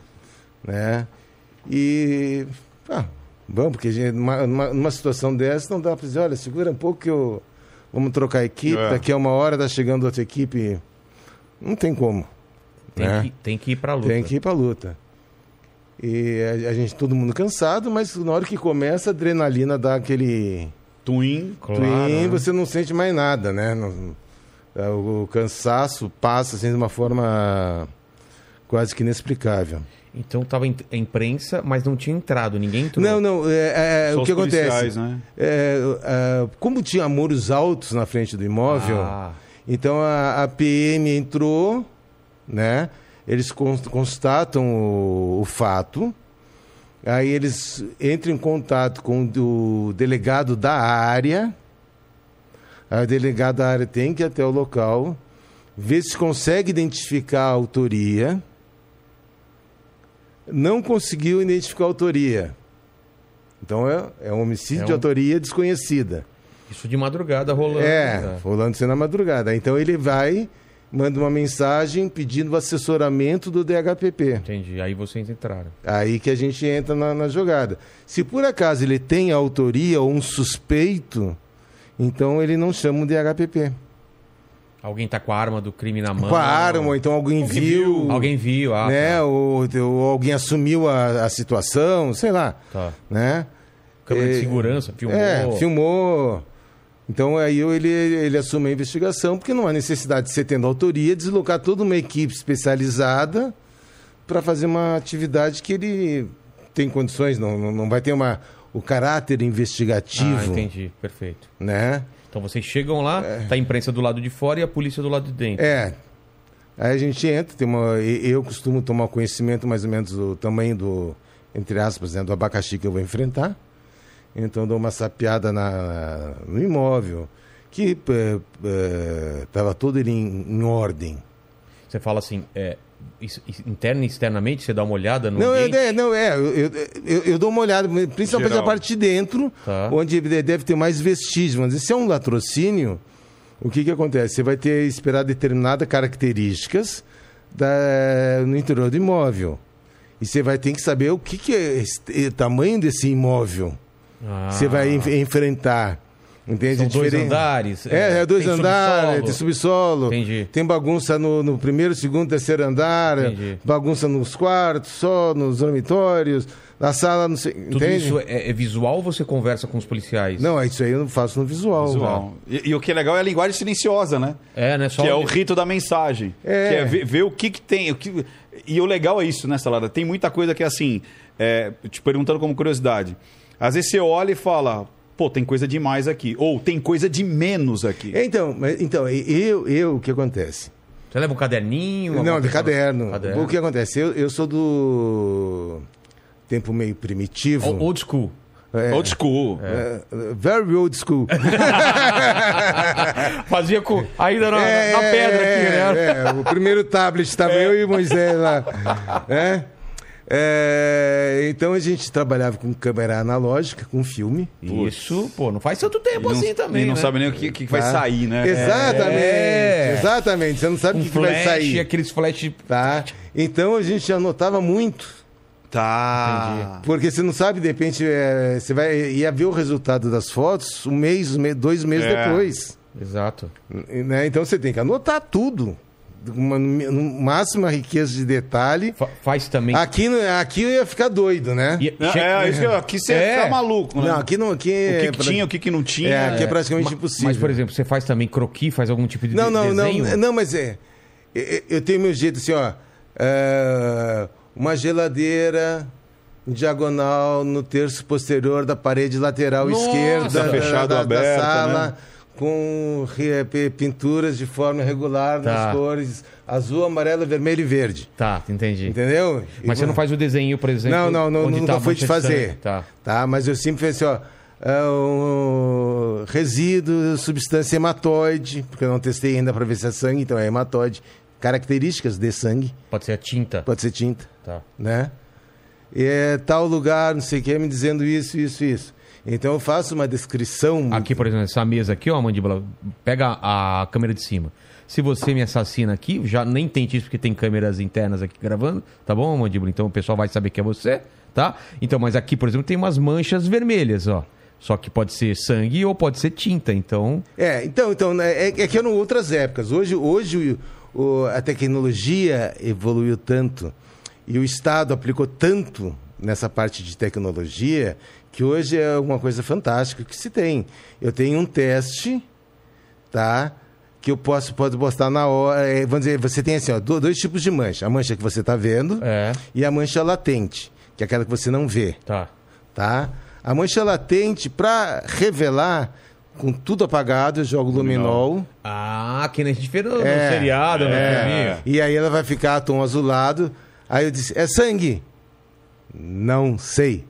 né? E, ah, vamos, porque gente, numa, numa, numa situação dessa não dá para dizer, olha, segura um pouco que eu... Vamos trocar a equipe, É. daqui a uma hora tá chegando outra equipe. Não tem como. Tem, É. que, tem que ir pra luta. Tem que ir pra luta. E a, a gente, todo mundo cansado, mas na hora que começa, a adrenalina dá aquele Twin. Claro, twin, né? você não sente mais nada, né? Não- é, o, o cansaço passa assim, de uma forma quase que inexplicável. Então tava em- a imprensa, mas não tinha entrado, ninguém entrou. Não, não, é, é, Só o que acontece? né? É, é, como tinha muros altos na frente do imóvel, Ah, Então a, a PM entrou, né? Eles cons- constatam o, o fato. Aí eles entram em contato com o do delegado da área. Aí o delegado da área tem que ir até o local, ver se consegue identificar a autoria. Não conseguiu identificar a autoria. Então é, é um homicídio É de um- autoria desconhecida. isso de madrugada rolando. É, né? rolando isso na madrugada. Então ele vai, manda uma mensagem pedindo o assessoramento do DHPP. Entendi. Aí vocês entraram. Aí que a gente entra na, na jogada. Se por acaso ele tem autoria ou um suspeito, então ele não chama o DHPP. Alguém tá com a arma do crime na mão. Com a arma, ou então alguém viu. Alguém viu, ah, né? tá. Ou, ou alguém assumiu a, a situação, sei lá. Tá. Né? Câmera de É, segurança, filmou. É, filmou. Então aí ele, ele assume a investigação, porque não há necessidade de você tendo autoria, deslocar toda uma equipe especializada para fazer uma atividade que ele tem condições, não, não, vai ter uma, o caráter Ah, investigativo. entendi. Perfeito. né? Então vocês chegam lá, tá a imprensa do lado de fora e a polícia do lado de dentro. É. Aí a gente entra, tem uma, eu costumo tomar conhecimento mais ou menos do tamanho do, entre aspas, né, do abacaxi que eu vou enfrentar. Então dou uma sapeada na, no imóvel, que estava todo ele em, em ordem. Você fala assim, é, interna e externamente, você dá uma olhada no Não, eu, ambiente? é, não, é, eu, eu, eu- eu dou uma olhada, principalmente Geral. a parte de dentro, Tá. onde deve ter mais vestígios. Mas se é um latrocínio, o que, que acontece? Você vai ter esperar determinadas características da- no interior do imóvel. E você vai ter que saber o que, que é o tamanho desse imóvel. Você vai enf- enfrentar. Entende? São dois andares, É, é dois tem andares, subsolo. tem subsolo. Entendi. Tem bagunça no, no primeiro, segundo, terceiro andar. Entendi. Bagunça nos quartos, só nos dormitórios, na sala, não sei. Tudo entende? isso é, é visual ou você conversa com os policiais? Não, é isso aí eu não faço no visual. Visual. E, e o que é legal é a linguagem silenciosa, né? É, né? Só que é o rito da mensagem. É. Que é ver, ver o que, que tem. O que... E o legal é isso, né, Salada? Tem muita coisa que é assim, é, te perguntando como curiosidade. Às vezes você olha e fala, pô, tem coisa demais aqui. Ou tem coisa de menos aqui. Então, então eu, eu, o que acontece? Você leva um caderninho? Não, de caderno. Caderno. O que acontece? Eu, eu sou do tempo meio primitivo. O- Old school. É, Old school. é, very old school. Fazia com. Ainda na, É, na pedra aqui, né? é, é, o primeiro tablet estava eu e Moisés lá. né? É, então a gente trabalhava com câmera analógica, com filme. Isso, pô, não faz tanto tempo não, assim também. e não né? sabe nem o que, que vai Tá? sair, né? Exatamente, É. exatamente. Você não sabe o Um que, que vai sair. aqueles flash. Tá? Então a gente anotava muito. Tá. Porque você não sabe, de repente, é, você vai ia ver o resultado das fotos um mês, um mês, dois meses É. depois. Exato. Né? Então você tem que anotar tudo. Uma, no máxima riqueza de detalhe. Fa- faz também. Aqui, não- aqui eu ia ficar doido, né? E- Não, che- É, isso que eu- aqui você É. fica maluco, né? Não, aqui não. Aqui o é que, que pra- tinha, o que, que não tinha. É, aqui é praticamente impossível. Mas, por exemplo, você faz também croqui, faz algum tipo de Não, não, desenho? não. Não, mas é. Eu, eu tenho meu jeito assim, ó. é, uma geladeira em diagonal no terço posterior da parede lateral Nossa, esquerda fechado da, da aberta, sala. né? Com pinturas de forma regular Tá. nas cores azul, amarelo, vermelho e verde. Tá, entendi. Entendeu? Mas E- você não faz o desenho, por exemplo? Não, não, não nunca tá fui te fazer. Tá. Tá, mas eu sempre fiz assim, ó. é um resíduo, substância hematóide, porque eu não testei ainda para ver se é sangue, então é hematóide. Características de sangue, Pode ser a tinta. pode ser tinta, Tá. né? E é tal lugar, não sei o que, me dizendo isso, isso, isso. Então eu faço uma descrição. Aqui, por exemplo, essa mesa aqui, ó, mandíbula, pega a câmera de cima. Se você me assassina aqui, já nem tente isso porque tem câmeras internas aqui gravando, tá bom, mandíbula? Então o pessoal vai saber que é você, tá? Então, mas aqui, por exemplo, tem umas manchas vermelhas, ó. Só que pode ser sangue ou pode ser tinta, então... É, então, então né, é, é que eram outras épocas. Hoje, hoje o- o- a tecnologia evoluiu tanto e o Estado aplicou tanto nessa parte de tecnologia que hoje é uma coisa fantástica que se tem. Eu tenho um teste, tá? Que eu posso pode postar na hora. é, vamos dizer, você tem assim, ó, do- dois tipos de mancha. A mancha que você está vendo É, e a mancha latente, que é aquela que você não vê tá. tá? A mancha latente, para revelar, com tudo apagado, eu jogo luminol. Ah, que nem a gente fez no, no É, seriado, no é. E aí ela vai ficar tom azulado. Aí eu disse, é sangue? Não sei.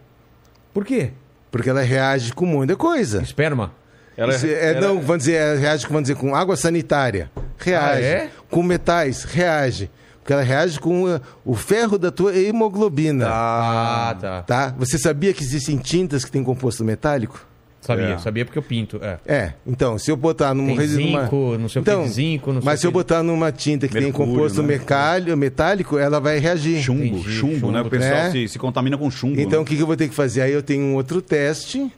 Por quê? Porque ela reage com muita coisa. Esperma? Ela, Isso é, ela- Não, vamos dizer, ela reage com, vamos dizer, com água sanitária. Reage. Ah, é? Com metais, reage. Porque ela reage com uh, o ferro da tua hemoglobina. Ah, tá. Tá? Você sabia que existem tintas que têm composto metálico? Sabia, É. sabia porque eu pinto. É. É, então, se eu botar num Tem resi- numa- zinco, não sei o que então, de zinco, não sei Mas se eu que- botar numa tinta que tem Mercúrio, composto né? mecálio- metálico, ela vai reagir. Chumbo, Entendi, chumbo, chumbo, né? O pessoal né? se, se contamina com chumbo. Então, né? o que, que eu vou ter que fazer? Aí eu tenho um outro teste,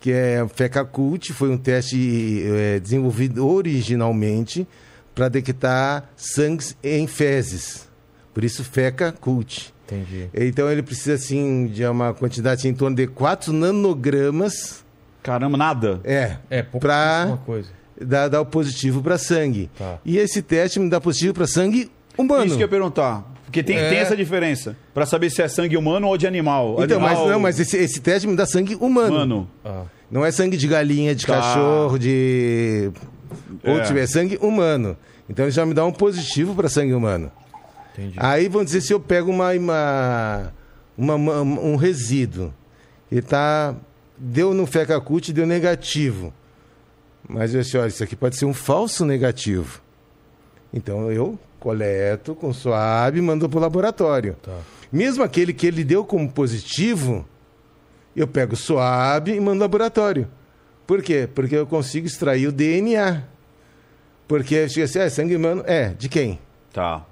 que é o FECACULT, foi um teste eh, desenvolvido originalmente para detectar sangues em fezes. Por isso, FECACULT. Entendi. Então, ele precisa, assim, de uma quantidade em torno de 4 nanogramas Caramba, nada. é, É, Pra- pouquíssima coisa. dá, dá o positivo para sangue. Tá. E esse teste me dá positivo para sangue humano. Isso que eu ia perguntar. Porque tem, É. tem essa diferença. Pra saber se é sangue humano ou de animal. Então, mas Animal- não, mas esse, esse teste me dá sangue humano. Humano. Ah, Não é sangue de galinha, de Tá. cachorro, de. Ou É. tiver sangue humano. Então ele já me dá um positivo para sangue humano. entendi. Aí vamos dizer se eu pego uma, uma, uma- uma- um resíduo e tá deu no fecacult deu negativo. Mas eu disse, olha, isso aqui pode ser um falso negativo. Então eu coleto com suave e mando para o laboratório. Tá. Mesmo aquele que ele deu como positivo, eu pego suave e mando laboratório. Por quê? Porque eu consigo extrair o DNA. Porque chega assim, é sangue humano? É, de quem? Tá.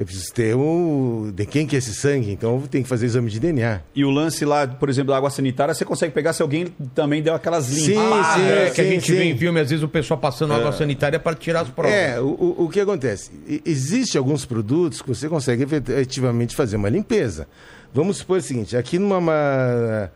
Eu preciso ter o. De quem que é esse sangue? Então tem que fazer exame de DNA. E o lance lá, por exemplo, da água sanitária, você consegue pegar se alguém também deu aquelas Sim, limpadas. sim, é, que a sim, gente sim. vê em filme, às vezes o pessoal passando água sanitária para tirar as provas. É, o, o, o que acontece? E- Existe alguns produtos que você consegue efetivamente fazer uma limpeza. Vamos supor o seguinte, aqui numa... uma,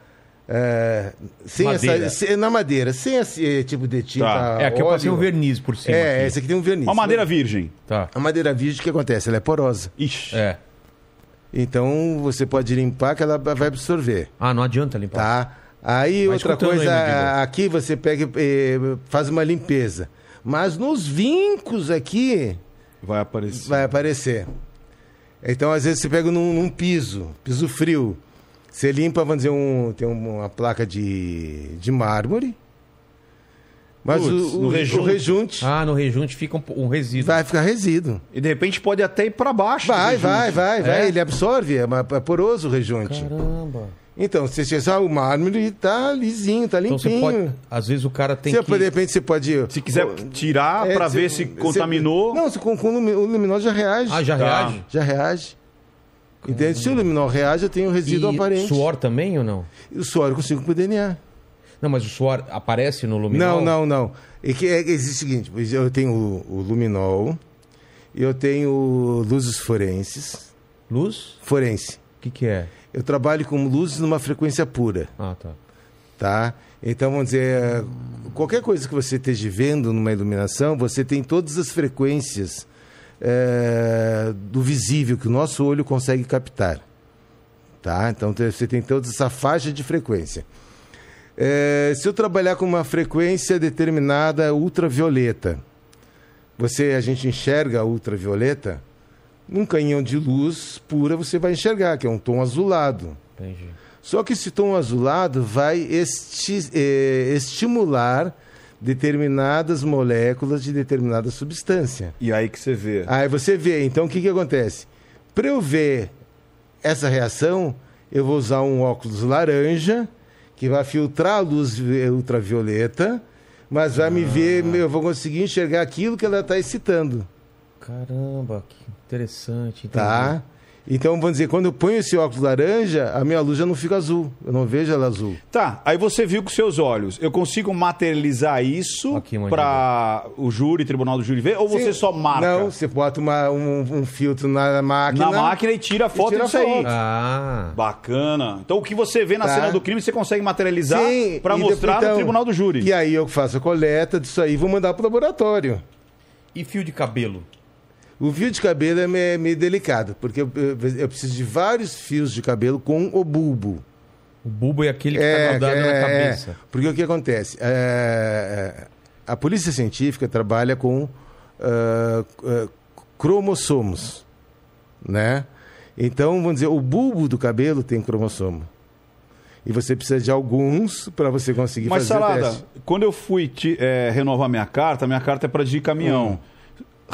é, sem Madeira. essa, se- na madeira, sem esse tipo de tinta Tá. É, aqui eu passei um verniz por cima. É, aqui. esse aqui tem um verniz. Uma madeira virgem. Tá. A madeira virgem, o que acontece? Ela é porosa. Ixi. É. Então, você pode limpar que ela vai absorver. Ah, não adianta limpar. Tá? Aí, Vai outra aí, coisa, Mandiga. aqui você pega e eh, faz uma limpeza. Mas nos vincos aqui, Vai aparecer. vai aparecer. Então, às vezes, você pega num, num piso, piso frio. Você limpa, vamos dizer, um, tem uma placa de, de mármore. Mas Putz, o, no o, rejunte. o rejunte Ah, no rejunte fica um, um resíduo. vai ficar resíduo. E de repente pode até ir pra baixo. Vai, do vai, vai, vai. É? Ele absorve, é, é poroso o rejunte. Caramba. Então, você chega, ah, o mármore tá lisinho, tá Então limpinho. você pode. Às vezes o cara tem Você, que. De repente você pode. Se quiser tirar É, pra você- ver se você- contaminou. Não, se com, com o lumi- o luminol já reage. Ah, já Tá. reage? Já reage. Entende? Se o luminol reage, eu tenho resíduo E aparente. suor também ou não? E o suor eu consigo com o DNA. Não, mas o suor aparece no luminol? Não, não, não. É que é, existe o seguinte: eu tenho o, o luminol, eu tenho luzes forenses. Luz? Forense. O que, que é? Eu trabalho com luzes numa frequência pura. Ah, tá. tá? Então, vamos dizer, qualquer coisa que você esteja vendo numa iluminação, você tem todas as frequências eh, do visível que o nosso olho consegue captar, tá? Então, você tem toda essa faixa de frequência. Eh, se eu trabalhar com uma frequência determinada ultravioleta, você, a gente enxerga a ultravioleta, num canhão de luz pura você vai enxergar, que é um tom azulado. Entendi. Só que esse tom azulado vai esti- eh, estimular determinadas moléculas de determinada substância. E aí que você vê. Aí você vê, então o que, que acontece? Para eu ver essa reação, eu vou usar um óculos laranja, que vai filtrar a luz vi- ultravioleta, mas vai me ver, eu vou conseguir enxergar aquilo que ela está excitando. Caramba, que interessante. entendi. Tá? Então, vamos dizer, quando eu ponho esse óculos laranja, a minha luz já não fica azul. Eu não vejo ela azul. Tá, aí você viu com seus olhos. Eu consigo materializar isso pra o júri, tribunal do júri ver? Ou você Sim. só marca? Não, você bota uma- um, um filtro na máquina. Na máquina e tira a foto tira a disso aí. foto. Ah, Bacana. Então o que você vê na Tá. cena do crime, você consegue materializar e mostrar depois, no então, tribunal do júri. E aí eu faço a coleta disso aí e vou mandar pro laboratório. e fio de cabelo? O fio de cabelo é meio, meio delicado, porque eu, eu- eu preciso de vários fios de cabelo com o bulbo. O bulbo é aquele que tá grudado na cabeça. é. porque o que acontece? É, a polícia científica trabalha com ah, ah, cromossomos, né? Então, vamos dizer, o bulbo do cabelo tem cromossomo. E você precisa de alguns para você conseguir Mas, fazer o Salada, teste. quando eu fui é, renovar minha carta, minha carta é pra dirigir caminhão.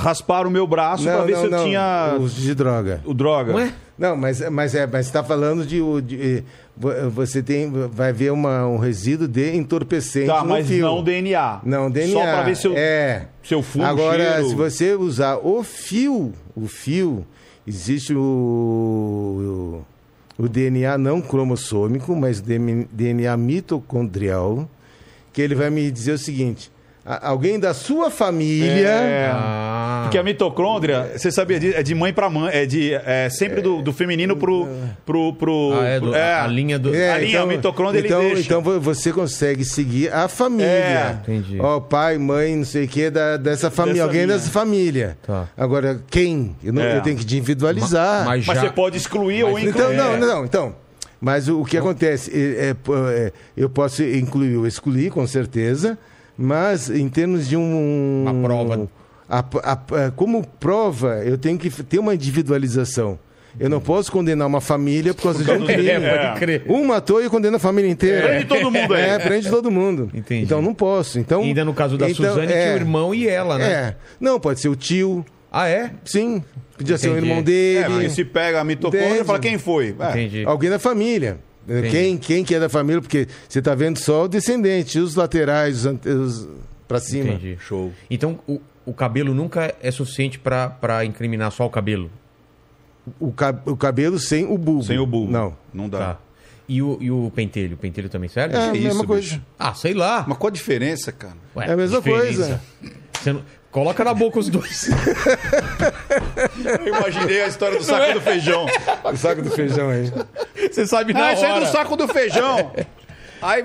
Rasparam o meu braço pra ver se eu tinha Uso de droga. o droga. Não é? Não, mas, mas é, mas está falando de, de, vo- você tem, vai ver uma, um resíduo de entorpecente Tá, no mas fio. não DNA. Não, DNA. Só pra ver se eu, É. se eu fumo, Agora, cheiro. se você usar o fio, o fio, existe o, o, o DNA não cromossômico, mas DNA mitocondrial, que ele vai me dizer o seguinte: alguém da sua família. É. Ah, Porque a mitocôndria, você sabia disso? É de mãe pra mãe. É de é sempre do, do feminino pro. pro, pro Ah, é, do- a linha do. A linha, o mitocôndria, ele então, deixa. então vo- você consegue seguir a família. É, entendi. Ó, pai, mãe, não sei o que, da, dessa família. Dessa alguém linha. dessa família. Tá. Agora, quem? Eu, não- É. eu tenho que individualizar. Mas Mas já- você pode excluir ou Mas incluir. Então, não, É. não, não, então. Mas o, o que acontece? É, é, pô, é, eu posso incluir ou excluir, com certeza, mas em termos de um. Uma prova. a- a- a- como prova, eu tenho que ter uma individualização. Eu não posso condenar uma família por causa de um crime. É, pode crer. Um matou e condena a família inteira. Prende todo mundo aí. É, prende todo mundo. Entendi. Então não posso. Então, E ainda no caso da então, Suzane, é, tinha o irmão e ela, né? É. Não, pode ser o tio. Ah, é? Sim. Podia ser o Entendi. irmão É, dele. porque se pega a mitocôndria e fala quem foi. É. Entendi. Alguém da família. Entendi. Quem, quem que é da família? Porque você está vendo só o descendente, os laterais, os, os para cima. Entendi. Show. Então, o- o cabelo nunca é suficiente pra incriminar só o cabelo. O, ca- o cabelo sem o bulbo. Sem o bulbo. Não. Não dá. Tá. E o, e o pentelho? O pentelho também serve? É a Que mesma isso, coisa. bicho? Ah, sei lá. Mas qual a diferença, cara? Ué, É a mesma diferença. Você não- Coloca na boca os dois. Eu imaginei a história do saco do feijão. O saco do feijão aí. Você sabe na Ah, isso aí hora. do saco do feijão. Aí.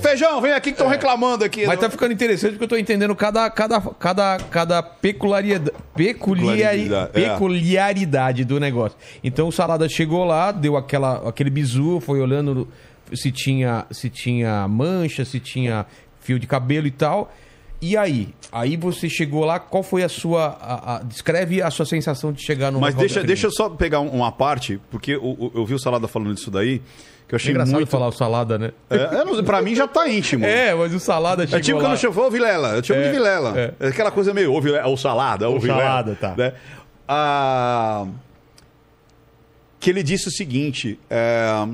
Feijão, vem aqui que estão reclamando aqui. Mas tá ficando interessante porque eu tô entendendo cada, cada, cada, cada peculiaridade, peculiari, Peculiaridade, é. peculiaridade do negócio. Então o Salada chegou lá, deu aquela, aquele bizu, foi olhando se tinha, se tinha mancha, se tinha fio de cabelo e tal. E aí? Aí você chegou lá, qual foi a sua. a- a- descreve a sua sensação de chegar no Mas deixa, deixa eu só pegar um- uma parte, porque o- eu vi o Salada falando disso daí, que eu É achei engraçado muito. falar o Salada, né? É, eu não- pra mim já tá íntimo. É, mas o Salada chegou É tipo lá. quando eu chamo, ô Vilela, eu chamo É, de Vilela. é. É. Aquela coisa meio, ô Vilela, ou salada, ou Ou Vilela. salada, tá. Né? Ah, que ele disse o seguinte, é,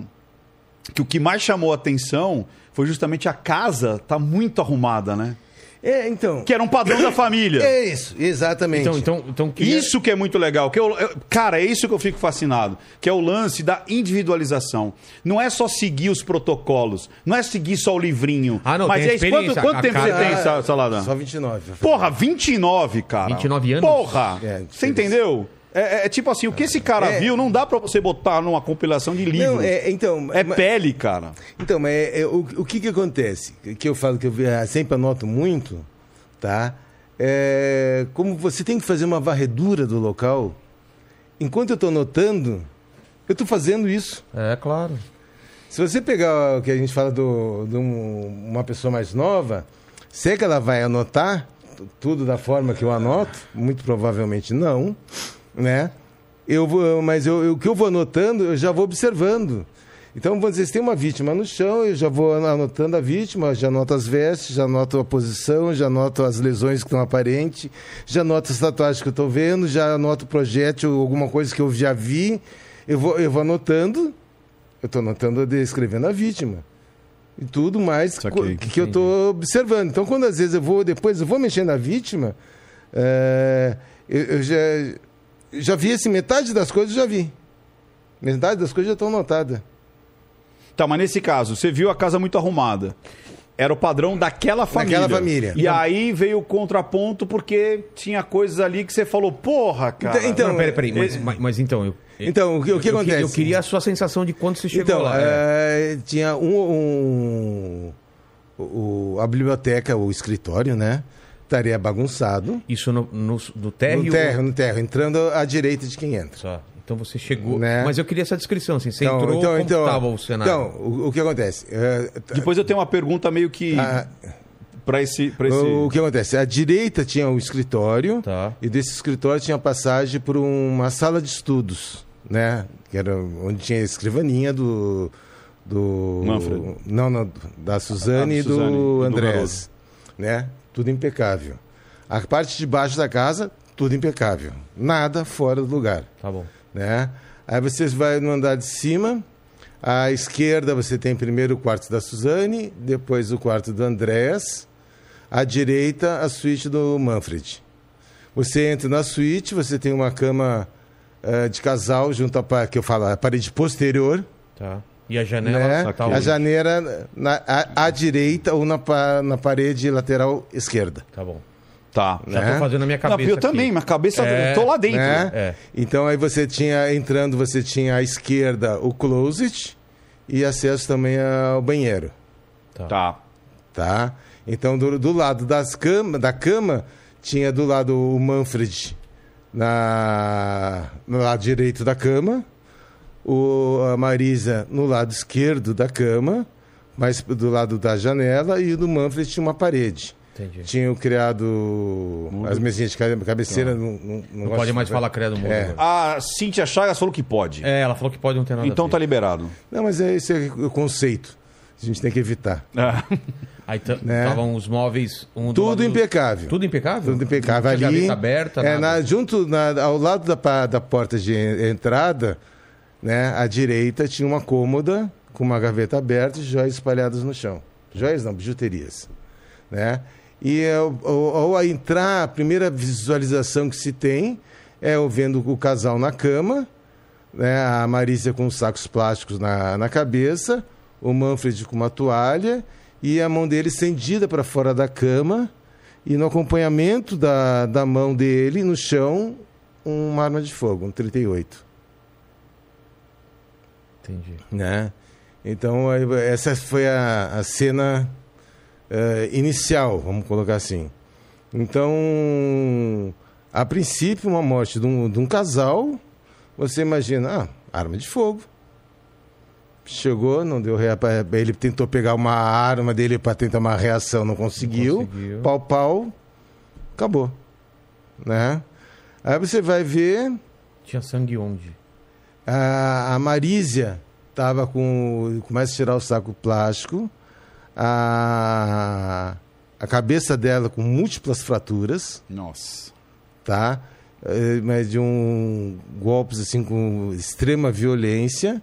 que o que mais chamou a atenção foi justamente a casa tá muito arrumada, né? É, então. Que era um padrão da família. É isso, exatamente. Então, então, então queria- Isso que é muito legal. Que eu, eu- cara, é isso que eu fico fascinado. Que é o lance da individualização. Não é só seguir os protocolos. Não é seguir só o livrinho. Ah, não, Mas tem é isso. Quanto, quanto tempo casa- você tem, Sa- Salada? Só 29. Porra, 29, cara. 29 anos? Porra. É, você entendeu? É, é- é tipo assim, o que esse cara É. viu não dá pra você botar numa compilação de livros. Não, é, então, É ma- pele, cara. Então, mas é, é, o, o que que acontece? Que eu falo que eu eh, sempre anoto muito, tá? É, como você tem que fazer uma varredura do local, enquanto eu estou anotando, eu estou fazendo isso. É, claro. Se você pegar o que a gente fala de do, de um- uma pessoa mais nova, será que ela vai anotar tudo da forma que eu anoto? Muito provavelmente não, né? Eu vou, mas eu, o que eu vou anotando, eu já vou observando. Então, vamos dizer, se tem uma vítima no chão, eu já vou anotando a vítima, já anoto as vestes, já anoto a posição, já anoto as lesões que estão aparentes, já anoto as tatuagens que eu estou vendo, já anoto o projétil, alguma coisa que eu já vi. Eu vou, eu vou anotando, eu estou anotando, descrevendo a vítima. E tudo mais co- que, que eu estou observando. Então, quando às vezes eu vou, depois eu vou mexendo na vítima, é, eu, eu já, já vi assim, metade das coisas já vi. Metade das coisas já estão anotadas. Tá, mas nesse caso, você viu a casa muito arrumada. Era o padrão daquela família. Daquela família. E aí veio o contraponto porque tinha coisas ali que você falou, porra, cara. Então- Não, peraí, peraí. Mas, mas, mas então, eu. Então, o que, o que eu, acontece? Eu queria a sua sensação de quando você chegou Então, lá. é. é, tinha um, um- o- a biblioteca, o escritório, né? Estaria bagunçado. Isso no, no, no térreo? No terra, no terra, entrando à direita de quem entra. Só. Então você chegou. Né? Mas eu queria essa descrição, assim. Você entrou, como estava o cenário? Então, o, o que acontece? T- Depois eu tenho uma pergunta meio que a- pra esse, pra esse... o, que acontece? À direita tinha o escritório Tá. e desse escritório tinha passagem por uma sala de estudos, né? Que era onde tinha a escrivaninha do do Manfred. não, não, da Suzane Ah, e e do do Andrés, né? Tudo impecável. A parte de baixo da casa, tudo impecável. Nada fora do lugar Tá bom. né? Aí você vai no andar de cima, à esquerda você tem primeiro o quarto da Suzane, depois o quarto do Andrés, à direita a suíte do Manfred. Você entra na suíte, você tem uma cama eh, de casal junto à que eu falo, a parede posterior, Tá. E a janela né? tá a janela na, à, à direita ou na, na parede lateral esquerda. Tá bom. Tá. Já Né? tô fazendo a minha Não, cabeça. eu aqui. também, minha cabeça, É, eu tô lá dentro. né? É. Então aí você tinha, entrando, você tinha à esquerda o closet e acesso também ao banheiro, Tá. tá? Então do, do lado das cama, da cama tinha do lado o Manfred na, no lado direito da cama, o, a Marisa no lado esquerdo da cama, mas do lado da janela e o do Manfred tinha uma parede. Entendi. Tinham criado as mesinhas de cabe- cabeceira. Não, não, Não gosto pode de- mais falar credo mundo. É. A Cíntia Chagas falou que pode. É, ela falou que pode não ter nada então tá liberado. Não, mas é, esse é o conceito. A gente tem que evitar. Aí t- né? estavam os móveis... Um Tudo do- impecável. Tudo impecável? Tudo impecável Não ali. aberta, é, na- junto, na- ao lado da, da porta de en- entrada, né, à direita tinha uma cômoda com uma gaveta aberta e joias espalhadas no chão. Joias não, bijuterias. Né? E é, ao, entrar, a primeira visualização que se tem é eu vendo o casal na cama, né, a Marícia com os sacos plásticos na, na cabeça, o Manfred com uma toalha e a mão dele estendida para fora da cama e no acompanhamento da, da mão dele no chão uma arma de fogo, um 38 Entendi. né? Então essa foi a, a cena eh, inicial, vamos colocar assim. Então, a princípio, uma morte de um, de um casal, você imagina, ah, arma de fogo. Chegou, não deu rea... ele tentou pegar uma arma dele para tentar uma reação, não conseguiu. conseguiu. Pau pau, acabou, né? Aí você vai ver Tinha sangue onde? A, a Marísia estava com. Começa a tirar o saco plástico. A, a cabeça dela com múltiplas fraturas, Nossa. tá? Eh, Mas de um golpes assim com extrema violência,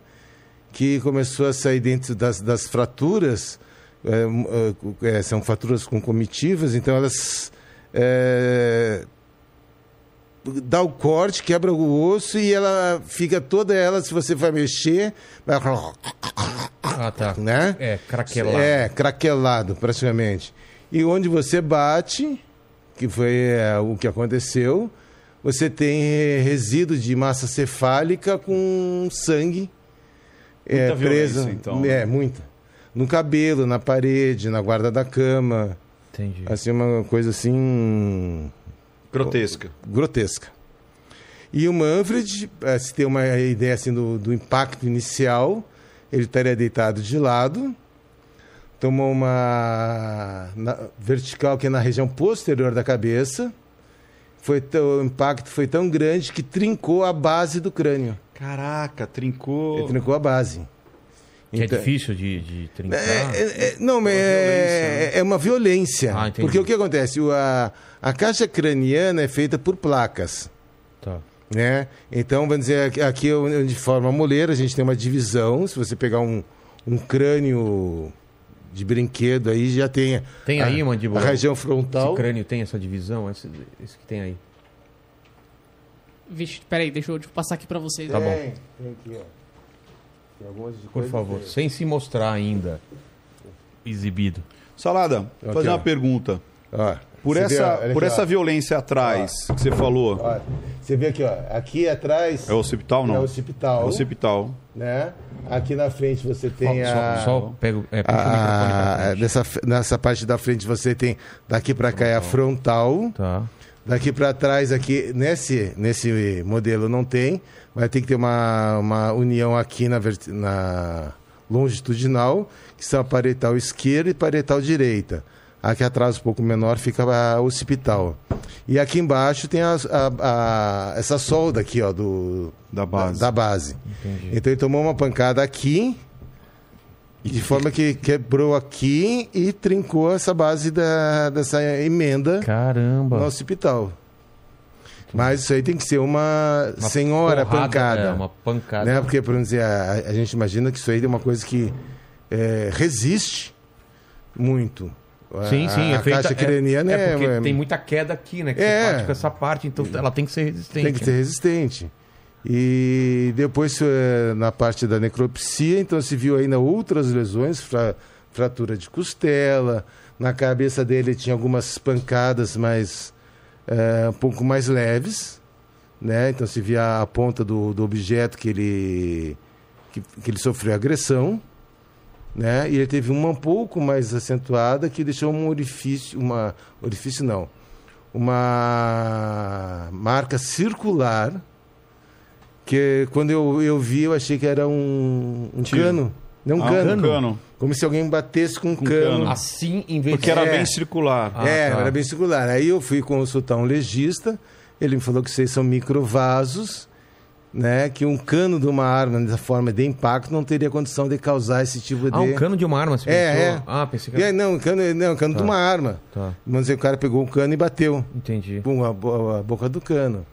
que começou a sair dentro das, das fraturas. eh, cu- eh, são fraturas concomitivas, então elas eh, dá o corte, quebra o osso e ela fica toda ela, se você vai mexer, vai, Ah, tá. né? É, craquelado. É, craquelado, praticamente. E onde você bate, que foi é, o que aconteceu, você tem resíduo de massa cefálica com sangue é, Muita preso. então. É, muita. No cabelo, na parede, na guarda da cama. Entendi. Assim, uma coisa assim Grotesca. grotesca. E o Manfred, eh, se tem uma ideia assim do, do impacto inicial, ele estaria deitado de lado, tomou uma vertical que é na região posterior da cabeça. Foi tão- o impacto foi tão grande que trincou a base do crânio. Caraca, trincou. Ele trincou a base. Que é Então- difícil de, de trincar. é, é, é, não, mas é, é uma violência. Ah, entendi. porque o que acontece? O, a, a caixa craniana é feita por placas. Tá. né? Então, vamos dizer, aqui- onde forma a moleira, a gente tem uma divisão. Se você pegar um, um crânio de brinquedo aí, já tem, Tem a, aí, mandíbula? a região Esse frontal. crânio tem essa divisão? Esse, esse que tem aí. Vixe, peraí, deixa eu passar aqui pra vocês. Tá bom. Tem, tem aqui, ó. Tem algumas de Por favor, que- sem se mostrar ainda exibido. Salada, vou fazer uma pergunta. Ó, Por essa, vê, por aqui, essa ó. violência atrás que você falou, Ó, você vê aqui, ó. Aqui atrás é o hospital, não? é o hospital, É o hospital. né? Aqui na frente você tem só, a... só pego, é, o microfone a, frente. nessa, nessa parte da frente você tem daqui para cá é a frontal Tá. Daqui para trás, aqui, nesse, nesse modelo não tem, vai ter que ter uma, uma união aqui na, na longitudinal, que são a parietal esquerda e parietal direita. Aqui atrás, um pouco menor, fica a occipital. E aqui embaixo tem a, a- a- essa solda aqui, ó, do, Da base. Da, base. Entendi. Então ele tomou uma pancada aqui, de forma que quebrou aqui e trincou essa base da, dessa emenda Caramba. no hospital. Mas isso aí tem que ser uma, Uma senhora porrada, pancada. É, uma pancada. né? Porque, por exemplo, a, a gente imagina que isso aí é uma coisa que é, resiste muito. Sim, a, sim. a é feita, caixa craniana é, é, é porque tem muita queda aqui, né? Que É. você bate com essa parte, então ela tem que ser resistente. tem que ser resistente. E depois, eh, na parte da necropsia, então se viu ainda outras lesões, fra- fratura de costela, na cabeça dele tinha algumas pancadas, mas eh, um pouco mais leves, né? Então se via a ponta do, do objeto que ele, que, que ele sofreu agressão, né? E ele teve uma um pouco mais acentuada que deixou um orifício, uma orifício não, uma marca circular que quando eu, eu vi eu achei que era um, um Tiro. cano, não um Ah, cano, um cano. como se alguém batesse com um Com cano. cano. Assim, em vez Porque era É. bem circular. Ah, é, tá. era bem circular. Aí eu fui consultar um legista, ele me falou que isso aí são microvasos, né? Que um cano de uma arma dessa forma de impacto não teria condição de causar esse tipo de. Ah, um cano de uma arma, você É, pensou? é. Ah, pensei que É, era... não, cano, não, cano de uma arma. Tá, Mas o cara pegou o cano e bateu. entendi. Pum, a, a boca do cano.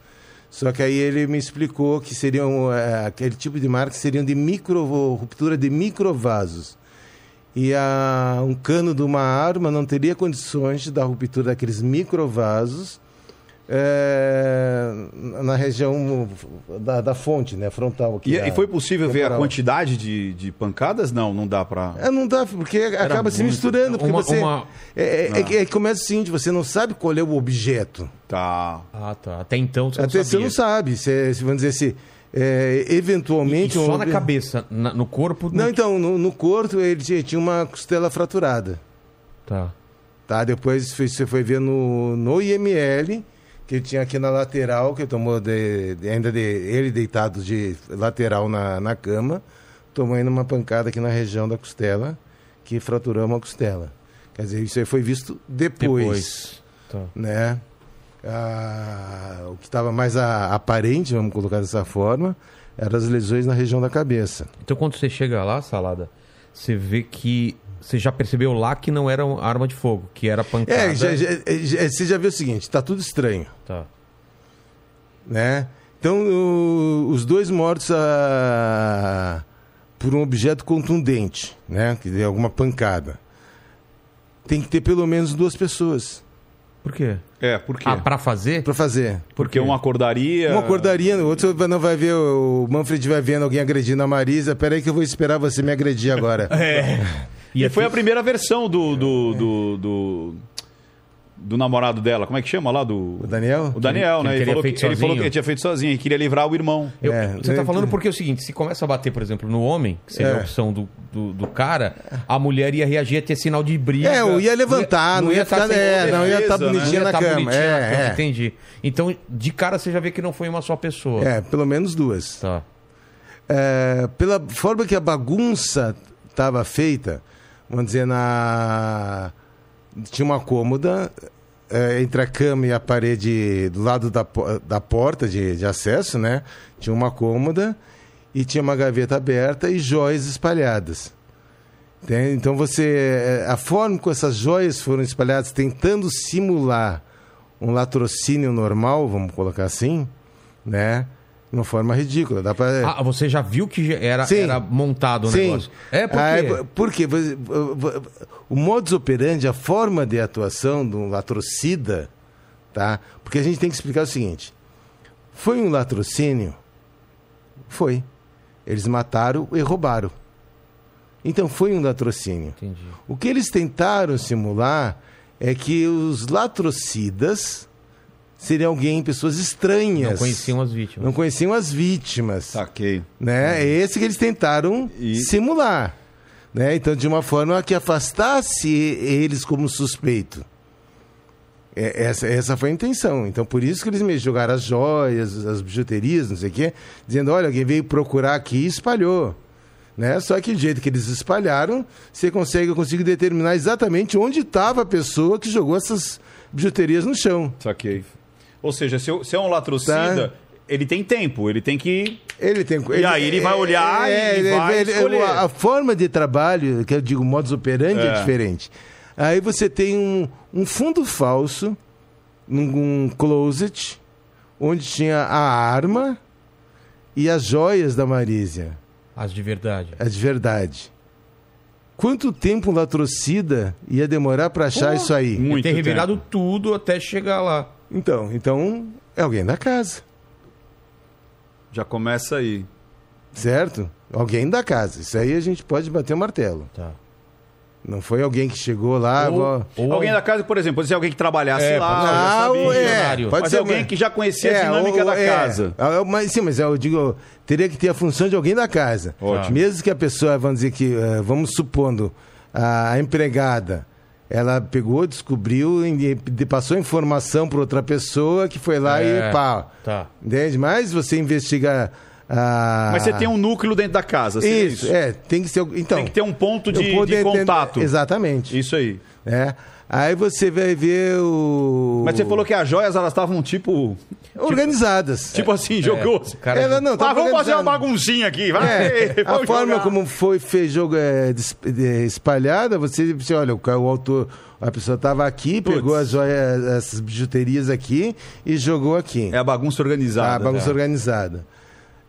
Só que aí ele me explicou que seriam eh, aquele tipo de marca seriam de micro ruptura de microvasos. e a, um cano de uma arma não teria condições de dar ruptura daqueles microvasos é, na região da, da fonte, né, frontal. Aqui, E, a- e foi possível ver a temporal. quantidade de, de pancadas? Não, não dá pra. É, não dá, porque acaba se muito. misturando. Porque Uma- você. uma- É, é, é que- é começa o seguinte: você não sabe qual é o objeto. Tá. Ah, tá. Até então você não Até você sabia. não sabe. Se, se vamos dizer assim, é, E eventualmente. só um na cabeça, na- no corpo... Não, então, no, no corpo ele tinha, tinha uma costela fraturada. Tá. Tá? Depois você foi ver no, no IML, que tinha aqui na lateral, que tomou de, de- ainda de, ele deitado de lateral na, na cama, tomou ainda uma pancada aqui na região da costela, que fraturou uma costela. Quer dizer, isso aí foi visto depois. Depois. Tá. né? Ah, o que estava mais a- aparente, vamos colocar dessa forma, eram as lesões na região da cabeça. Então quando você chega lá, Salada, você vê que... Você já percebeu lá que não era uma arma de fogo, que era pancada. É, já- já- já- você já viu o seguinte, está tudo estranho, Tá. né? Então, o- os dois mortos ah, por um objeto contundente, né? Que deu alguma pancada. Tem que ter pelo menos duas pessoas Por quê? É, por quê? Ah, pra fazer? para fazer. Porque um acordaria. Um acordaria, o outro não vai ver, o Manfred vai vendo alguém agredindo a Marisa. Peraí que eu vou esperar você me agredir agora. É. E foi a primeira versão do. do, do, do, do namorado dela. Como é que chama lá? Do... O Daniel? O Daniel, Que né? ele Ele, teria falou que, ele falou que ele tinha feito sozinho e queria livrar o irmão. Eu- É, você tá né, falando que- porque é o seguinte, se começa a bater, por exemplo, no homem, que seria É. a opção do, do, do cara, a mulher ia reagir, ia ter sinal de briga. É, eu ia levantar, não ia tá ficar- é, não ia estar né? bonitinha não ia na tá cama. bonitinha na É, cama, é. entendi. Então, de cara você já vê que não foi uma só pessoa. É, pelo menos duas. Tá. É, pela forma que a bagunça estava feita, vamos dizer, na. Tinha uma cômoda é, entre a cama e a parede do lado da, da porta de, de acesso, né? Tinha uma cômoda e tinha uma gaveta aberta e joias espalhadas. Então você. é, A forma como essas joias foram espalhadas, tentando simular um latrocínio normal, vamos colocar assim, né? De uma forma ridícula. Dá pra, Ah, você já viu que era, Sim. era montado o Sim. negócio? É, por Ah, quê? é, porque o modus operandi, a forma de atuação de um latrocida, tá? Porque a gente tem que explicar o seguinte: foi um latrocínio? Foi. Eles mataram e roubaram. Então foi um latrocínio. Entendi. O que eles tentaram simular é que os latrocidas seriam alguém, pessoas estranhas. Não conheciam as vítimas. Não conheciam as vítimas Saquei. né? É esse que eles tentaram E- simular, né? Então de uma forma que afastasse eles como suspeito. É, essa, essa foi a intenção. Então por isso que eles me jogaram as joias, as bijuterias, não sei o quê, dizendo, olha, alguém veio procurar aqui e espalhou. Né? Só que do jeito que eles espalharam, você consegue, eu consigo determinar exatamente onde estava a pessoa que jogou essas bijuterias no chão. Saquei. Ou seja, se, eu- se é um latrocida, Tá. ele tem tempo, ele tem que. Ele tem, E aí ele vai olhar e vai escolher. A, a forma de trabalho, que eu digo modus operandi, é, É. diferente. Aí você tem um, um fundo falso, num um closet, onde tinha a arma e as joias da Marísia, As de verdade. as de verdade. Quanto tempo um latrocida ia demorar para achar Pô, isso aí? Muito ter revirado tempo. tudo até chegar lá. Então, então é alguém da casa, Já começa aí. certo? Alguém da casa. Isso aí a gente pode bater o martelo. Tá. Não foi alguém que chegou lá. vó- ou alguém da casa, por exemplo, pode ser alguém que trabalhasse É, lá, pode ser. já Ah, sabia. funcionário. é, pode mas ser alguém que já conhecia a dinâmica ou- da é. casa. Ah, mas, sim, mas eu digo, teria que ter a função de alguém da casa. Ótimo. Mesmo que a pessoa, vamos dizer que, eh, vamos supondo, a empregada, ela pegou, descobriu, passou informação para outra pessoa que foi lá É, e pá. Tá. Entende? Mas você investiga a... Mas você tem um núcleo dentro da casa. seria Isso, é, tem que ser... Então, Tem que ter um ponto de, de contato. Exatamente. Isso aí. É. Aí você vai ver o... Mas você falou que as joias elas estavam tipo. Organizadas. Tipo assim, jogou. O cara Ela não, tá Ah, vamos fazer uma baguncinha aqui, vai. É, a vamos forma jogar. como foi fez jogo é, é, espalhada, você, você olha, o, o autor, a pessoa estava aqui, Putz. pegou as joias, essas bijuterias aqui e jogou aqui. É a bagunça organizada. bagunça né? organizada.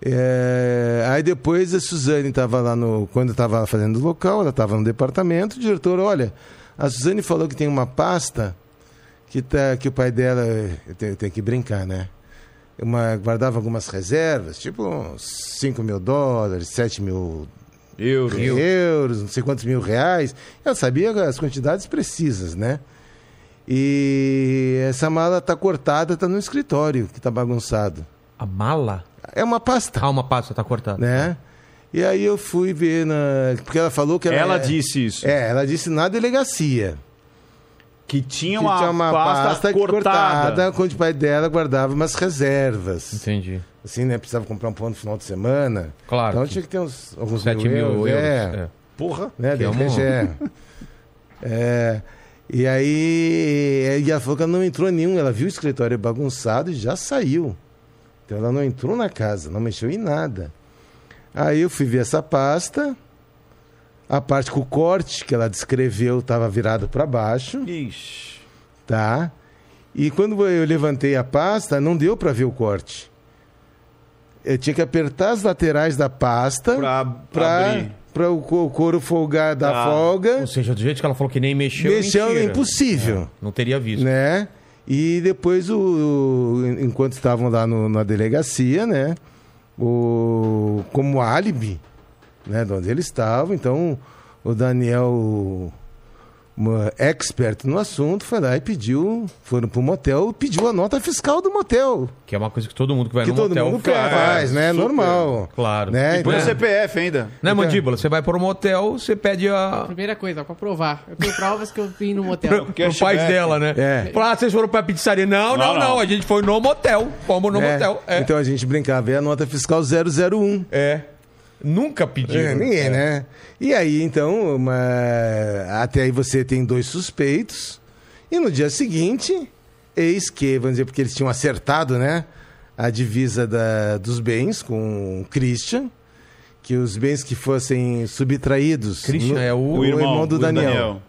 É, aí depois a Suzane estava lá no. Quando estava fazendo o local, ela estava no departamento, o diretor, olha, a Suzane falou que tem uma pasta que, tá, que o pai dela. Eu tenho, eu tenho que brincar, né? Uma, guardava algumas reservas, tipo uns 5 mil dólares, 7 mil Euro. euros, não sei quantos mil reais. Ela sabia as quantidades precisas, né? E essa mala tá cortada, tá no escritório, que tá bagunçado. A mala? É uma pasta, Ah, uma pasta tá cortada. né? E aí eu fui ver na. Porque ela falou que ela. Ela é- disse isso. É, ela disse na delegacia. Que tinha que uma, tinha uma pasta, pasta, cortada. cortada, onde o pai dela guardava umas reservas. Entendi. Assim, né? Precisava comprar um pão no final de semana. Claro Então que- tinha que ter uns alguns 7 mil euros. É, é. Porra. né? Que é um- é. É, E aí, e que ela não entrou em nenhum, ela viu o escritório bagunçado e já saiu. Então ela não entrou na casa, não mexeu em nada. Aí eu fui ver essa pasta, a parte com o corte que ela descreveu estava virado para baixo, Ixi. tá? E quando eu levantei a pasta, não deu para ver o corte. Eu tinha que apertar as laterais da pasta Pra para o co- couro folgar da Ah. folga. Ou seja, do jeito que ela falou que nem mexeu, Mexeu é impossível, Não teria visto. né? E depois, o, o- enquanto estavam lá no- na delegacia, né? O, como álibi, né? De onde eles estavam. Então, o Daniel, uma expert no assunto, foi lá e pediu, foram pro motel, pediu a nota fiscal do motel. Que é uma coisa que todo mundo que vai que no todo motel mundo faz. faz, né? super. Normal. Claro. Né? E põe o Então- CPF ainda. Né, Mandíbula? Você vai para um motel, você pede a... Primeira coisa, pra provar. Eu tenho provas que eu vim no motel. Pro, pro pai dela, né? É. Ah, vocês foram pra pizzaria. Não, não, Não, não, não. A gente foi no motel. Fomos no É. motel. É. Então a gente brincava, é a nota fiscal 001. É. Nunca pediu. É, ninguém, né? E aí, então, uma... até aí você tem dois suspeitos. E no dia seguinte, eis que, vamos dizer, porque eles tinham acertado, né? A divisa da- dos bens com o Christian. Que os bens que fossem subtraídos. Christian é o- o irmão, do o Daniel.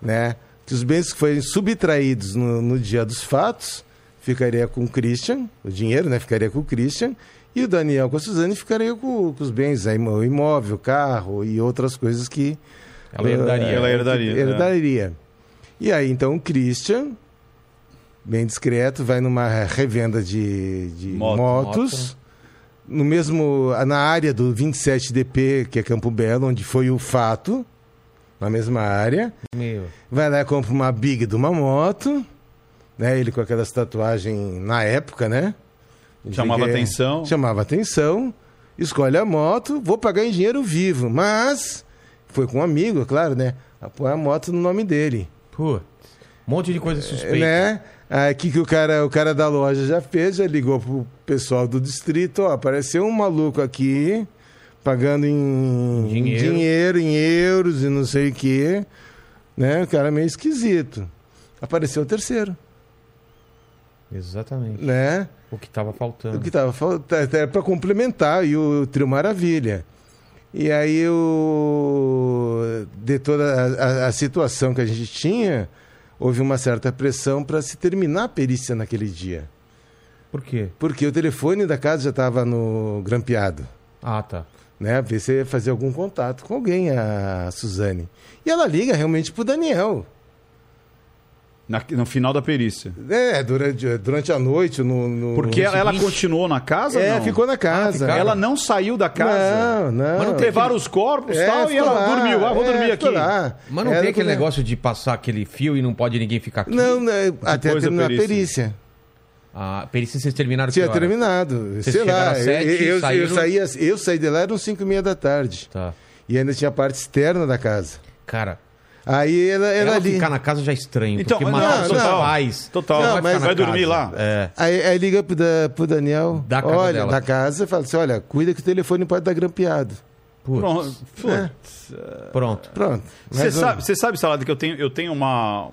Né? Que os bens que forem subtraídos no, no dia dos fatos ficaria com o Christian, o dinheiro, né? Ficaria com o Christian. E o Daniel com a Suzane ficaria com, com os bens, aí, o imóvel, o carro e outras coisas que. Ela herdaria. eh, Ela herdaria, que herdaria. E aí, então, o Christian, bem discreto, vai numa revenda de, de Moto, motos. No mesmo, na área do 27DP, que é Campo Belo, onde foi o fato, na mesma área. Meu. Vai lá e compra uma big de uma moto, né? Ele com aquelas tatuagens na época, né? Chamava Que- atenção. Chamava atenção. Escolhe a moto, vou pagar em dinheiro vivo. Mas foi com um amigo, é claro, né? Apoia a moto no nome dele. Putz. Um monte de coisa suspeita. Né? Aí que, que o cara, o cara da loja já fez, já ligou pro pessoal do distrito, ó, apareceu um maluco aqui pagando em Dinheiro. em dinheiro, em euros e não sei o quê. Né? O cara é meio esquisito. Apareceu o terceiro, Exatamente. né? O que tava faltando. O que tava faltando era para complementar e o Trio Maravilha. E aí o de toda a, a- a situação que a gente tinha, houve uma certa pressão para se terminar a perícia naquele dia. Por quê? Porque o telefone da casa já estava no grampeado, Ah, tá. né? Ver se fazer algum contato com alguém, a Suzane. E ela liga realmente pro Daniel. Na- no final da perícia. É, durante, durante a noite, no. no- Porque no ela, continuou na casa? É, não? ficou na casa. ficaram? Ela não saiu da casa? Não, não. Mas não Levaram os corpos e É, tal, e ela lá, dormiu. Ah, vou é, dormir aqui. lá. Mas não Ela tem aquele negócio de passar aquele fio e não pode ninguém ficar aqui? Não, não, até Depois da terminar a perícia. perícia. A perícia vocês terminaram Tinha terminado. Vocês Sei lá, sete, eu, eu, saíram- eu, saía, eu saí de lá, eram 5 e meia da tarde. Tá. E ainda tinha a parte externa da casa. Cara, Aí ela, ela, ela, ali. ficar na casa já é estranho. Então, porque não, matar seus não. pais. Total. Não, vai, vai dormir casa. lá. É. Aí, aí liga pro, da, pro Daniel. Da casa olha, dela. da casa, e fala assim: olha, cuida que o telefone pode estar grampeado. Putz, Pronto. É. Pronto. Pronto. Você sabe, você sabe, Salada, que eu tenho, eu tenho uma.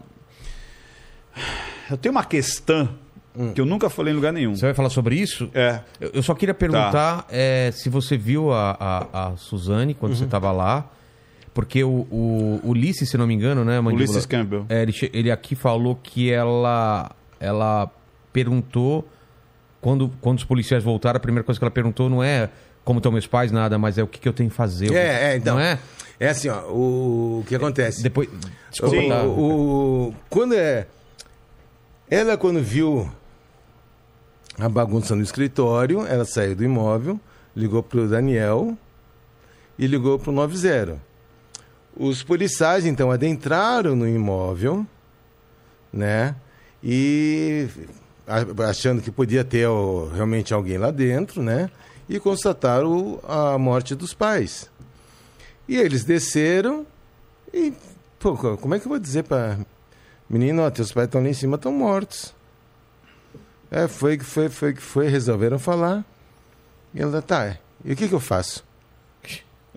Eu tenho uma questão Hum. que eu nunca falei em lugar nenhum. Você vai falar sobre isso? É. Eu, eu só queria perguntar é, se você viu a, a, a Suzane quando Uhum. você estava lá. Porque o, o Ulisses, se não me engano, né, Mandíbula? Ulisses Campbell. É, ele, ele aqui falou que ela, ela perguntou quando, quando os policiais voltaram, a primeira coisa que ela perguntou não é como estão meus pais, nada, mas é o que, que eu tenho que fazer. É, é, então. Não é? É assim, ó, o, o que acontece? Depois. O- Desculpa, tá? o, quando é. Ela, quando viu a bagunça no escritório, ela saiu do imóvel, ligou pro Daniel e ligou pro 90. Os policiais, então, adentraram no imóvel, né? E achando que podia ter realmente alguém lá dentro, né? E constataram a morte dos pais. E eles desceram e, pô, co- como é que eu vou dizer pra menino, ó, teus pais estão lá em cima, estão mortos. É, foi que foi, foi que foi, resolveram falar. E ela, tá, e o que que eu faço?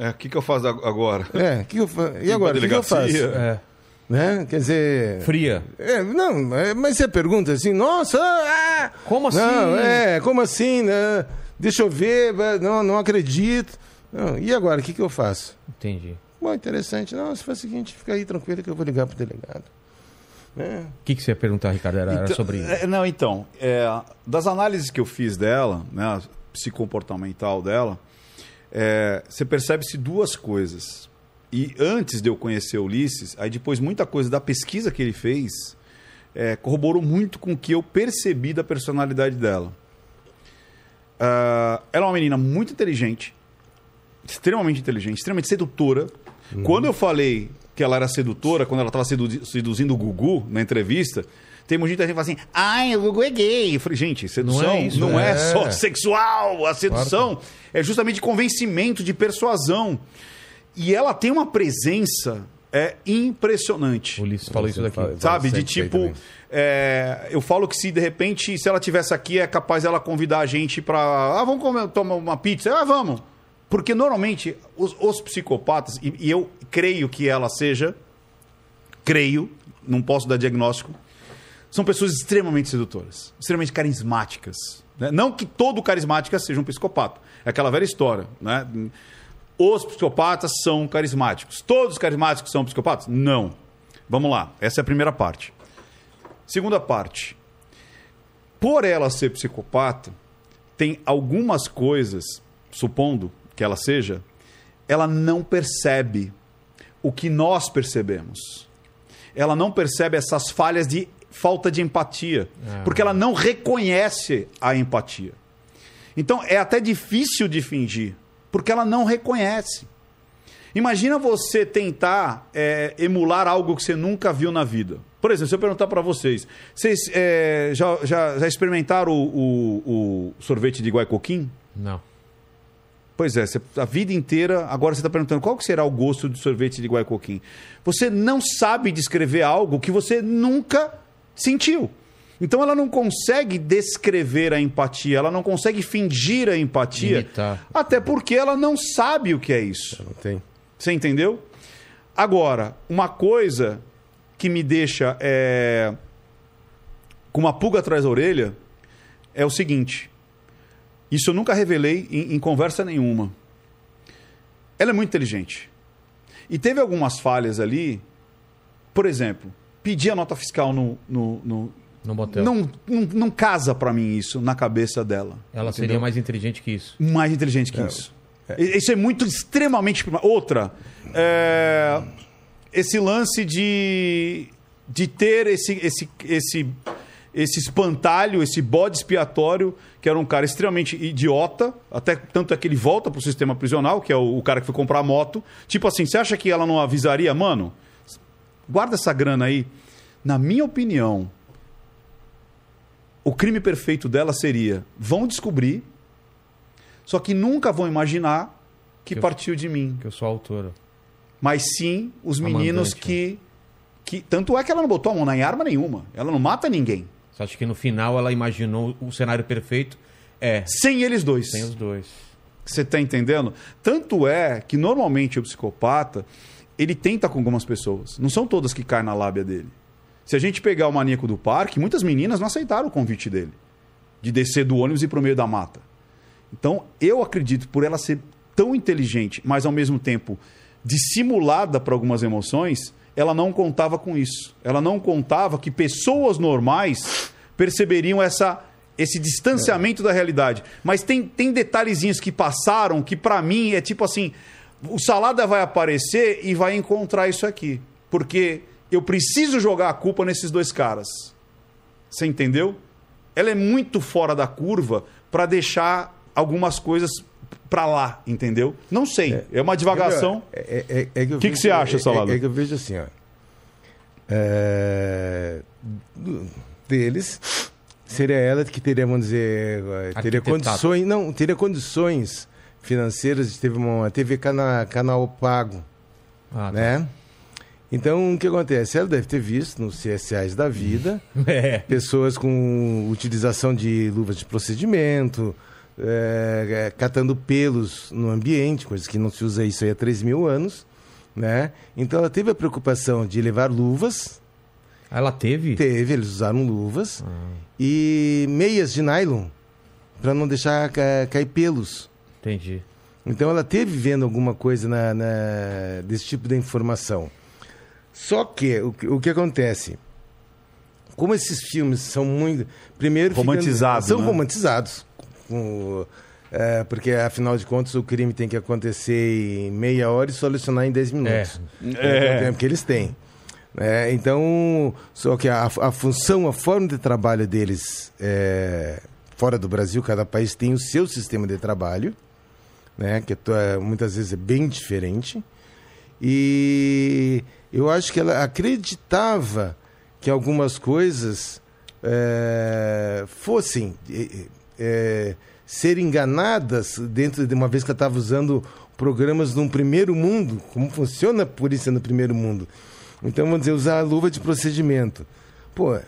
É, o que, que eu faço ag- agora? É, o que eu fa... e agora, o que que eu faço? É. Né? Quer dizer... Fria. É, não, é, mas você pergunta assim, nossa, ah, Como assim? Não, é, como assim, né? Deixa eu ver, não, não acredito. Não, e agora, o que que eu faço? Entendi. Bom, interessante. Não, se for o seguinte, fica aí tranquilo que eu vou ligar pro delegado. É. O que, que você ia perguntar, Ricardo? Era, era Então, sobre isso. é, não, então, é, das análises que eu fiz dela, né, a psicomportamental dela, é, você percebe-se duas coisas. E antes de eu conhecer Ulisses, aí depois muita coisa da pesquisa que ele fez é, corroborou muito com o que eu percebi da personalidade dela. Ah, ela é uma menina muito inteligente, extremamente inteligente, extremamente sedutora. Quando eu falei que ela era sedutora, quando ela estava seduzindo o Gugu na entrevista, tem muita gente que fala assim: ai, o Gugu é gay. Eu falei, gente, sedução Não não é é, isso, só sexual. A sedução é justamente de convencimento, de persuasão. E ela tem uma presença é, impressionante O Ulisses falou isso daqui. Fala- sabe? De isso tipo, é, eu falo que se de repente, se ela tivesse aqui, é capaz ela convidar a gente pra. Ah, vamos comer, tomar uma pizza? Ah, vamos. Porque normalmente os, os psicopatas, e, e eu creio que ela seja, creio, não posso dar diagnóstico, são pessoas extremamente sedutoras, extremamente carismáticas. né? Não que todo carismática seja um psicopata. É aquela velha história, né? Os psicopatas são carismáticos. Todos os carismáticos são psicopatas? Não. Vamos lá. Essa é a primeira parte. Segunda parte. Por ela ser psicopata, tem algumas coisas, supondo que ela seja, ela não percebe o que nós percebemos. Ela não percebe essas falhas de falta de empatia, porque ela não reconhece a empatia. Então é até difícil de fingir, porque ela não reconhece. Imagina você tentar é, emular algo que você nunca viu na vida. Por exemplo, se eu perguntar para vocês, vocês é, já, já, já experimentaram o, o- o sorvete de guaicoquim? Não. Pois é, você- a vida inteira, agora você está perguntando qual que será o gosto do sorvete de guaicoquim. Você não sabe descrever algo que você nunca sentiu. Então ela não consegue descrever a empatia, ela não consegue fingir a empatia, Imitar. até porque ela não sabe o que é isso. Você entendeu? Agora, uma coisa que me deixa é, com uma pulga atrás da orelha é o seguinte: isso eu nunca revelei em, em conversa nenhuma. Ela é muito inteligente. E teve algumas falhas ali, por exemplo, pedir a nota fiscal no. no, no- No motel. não, não, não casa pra mim isso na cabeça dela. Ela seria Entendeu? mais inteligente que isso. mais inteligente que isso. E- Isso é muito extremamente. Outra, é, esse lance de, de ter esse, esse, esse, esse espantalho, esse bode expiatório, que era um cara extremamente idiota, até tanto é que ele volta pro sistema prisional, que é o, o cara que foi comprar a moto. Tipo assim, você acha que ela não avisaria, mano? Guarda essa grana aí. Na minha opinião, o crime perfeito dela seria: vão descobrir, só que nunca vão imaginar que, Que eu- partiu de mim. Que eu sou a autora. Mas sim os A meninos mandante, que, que. Tanto é que ela não botou a mão em arma nenhuma. Ela não mata ninguém. Você acha que no final ela imaginou o cenário perfeito? É, Sem eles dois. tem os dois. Você tá entendendo? Tanto é que normalmente o psicopata ele tenta com algumas pessoas. Não são todas que caem na lábia dele. Se a gente pegar o maníaco do parque, muitas meninas não aceitaram o convite dele de descer do ônibus e ir pro meio da mata. Então, eu acredito por ela ser tão inteligente, mas ao mesmo tempo dissimulada para algumas emoções, ela não contava com isso. Ela não contava que pessoas normais perceberiam essa esse distanciamento da realidade. Mas tem, tem detalhezinhos que passaram que pra mim é tipo assim, o Salada vai aparecer e vai encontrar isso aqui, porque eu preciso jogar a culpa nesses dois caras. Você entendeu? Ela é muito fora da curva pra deixar algumas coisas pra lá, entendeu? Não sei, é, uma divagação. É, é- é que eu Que que vejo- você acha, é- Salada? É, que eu vejo assim, ó. É, deles seria ela que teria, vamos dizer, teria condições, não, teria condições financeiras ter uma TV cana, canal pago, Ah, tá. né? Então, o que acontece? Ela deve ter visto nos CSAs da vida É. pessoas com utilização de luvas de procedimento, é, catando pelos no ambiente, coisas que não se usa isso aí há 3 mil anos, né? Então ela teve a preocupação de levar luvas, Ela teve? teve, eles usaram luvas, Ah. e meias de nylon, para não deixar ca- cair pelos. Entendi. Então ela teve vendo alguma coisa na, na- desse tipo de informação. Só que o, que- o que acontece? Como esses filmes são muito. Primeiro, Romantizados, São né? romantizados. com- é, porque, afinal de contas, o crime tem que acontecer em meia hora e solucionar em 10 minutos. É, o tempo que eles têm. É, então, só que a, a função, a forma de trabalho deles é, fora do Brasil, cada país tem o seu sistema de trabalho né? Que to- é, muitas vezes é bem diferente. E eu acho que ela acreditava que algumas coisas é, fossem é, é, ser enganadas dentro de uma vez que ela estava usando programas num primeiro mundo, como funciona a polícia no primeiro mundo. Então, vamos dizer, usar a luva de procedimento. Pô,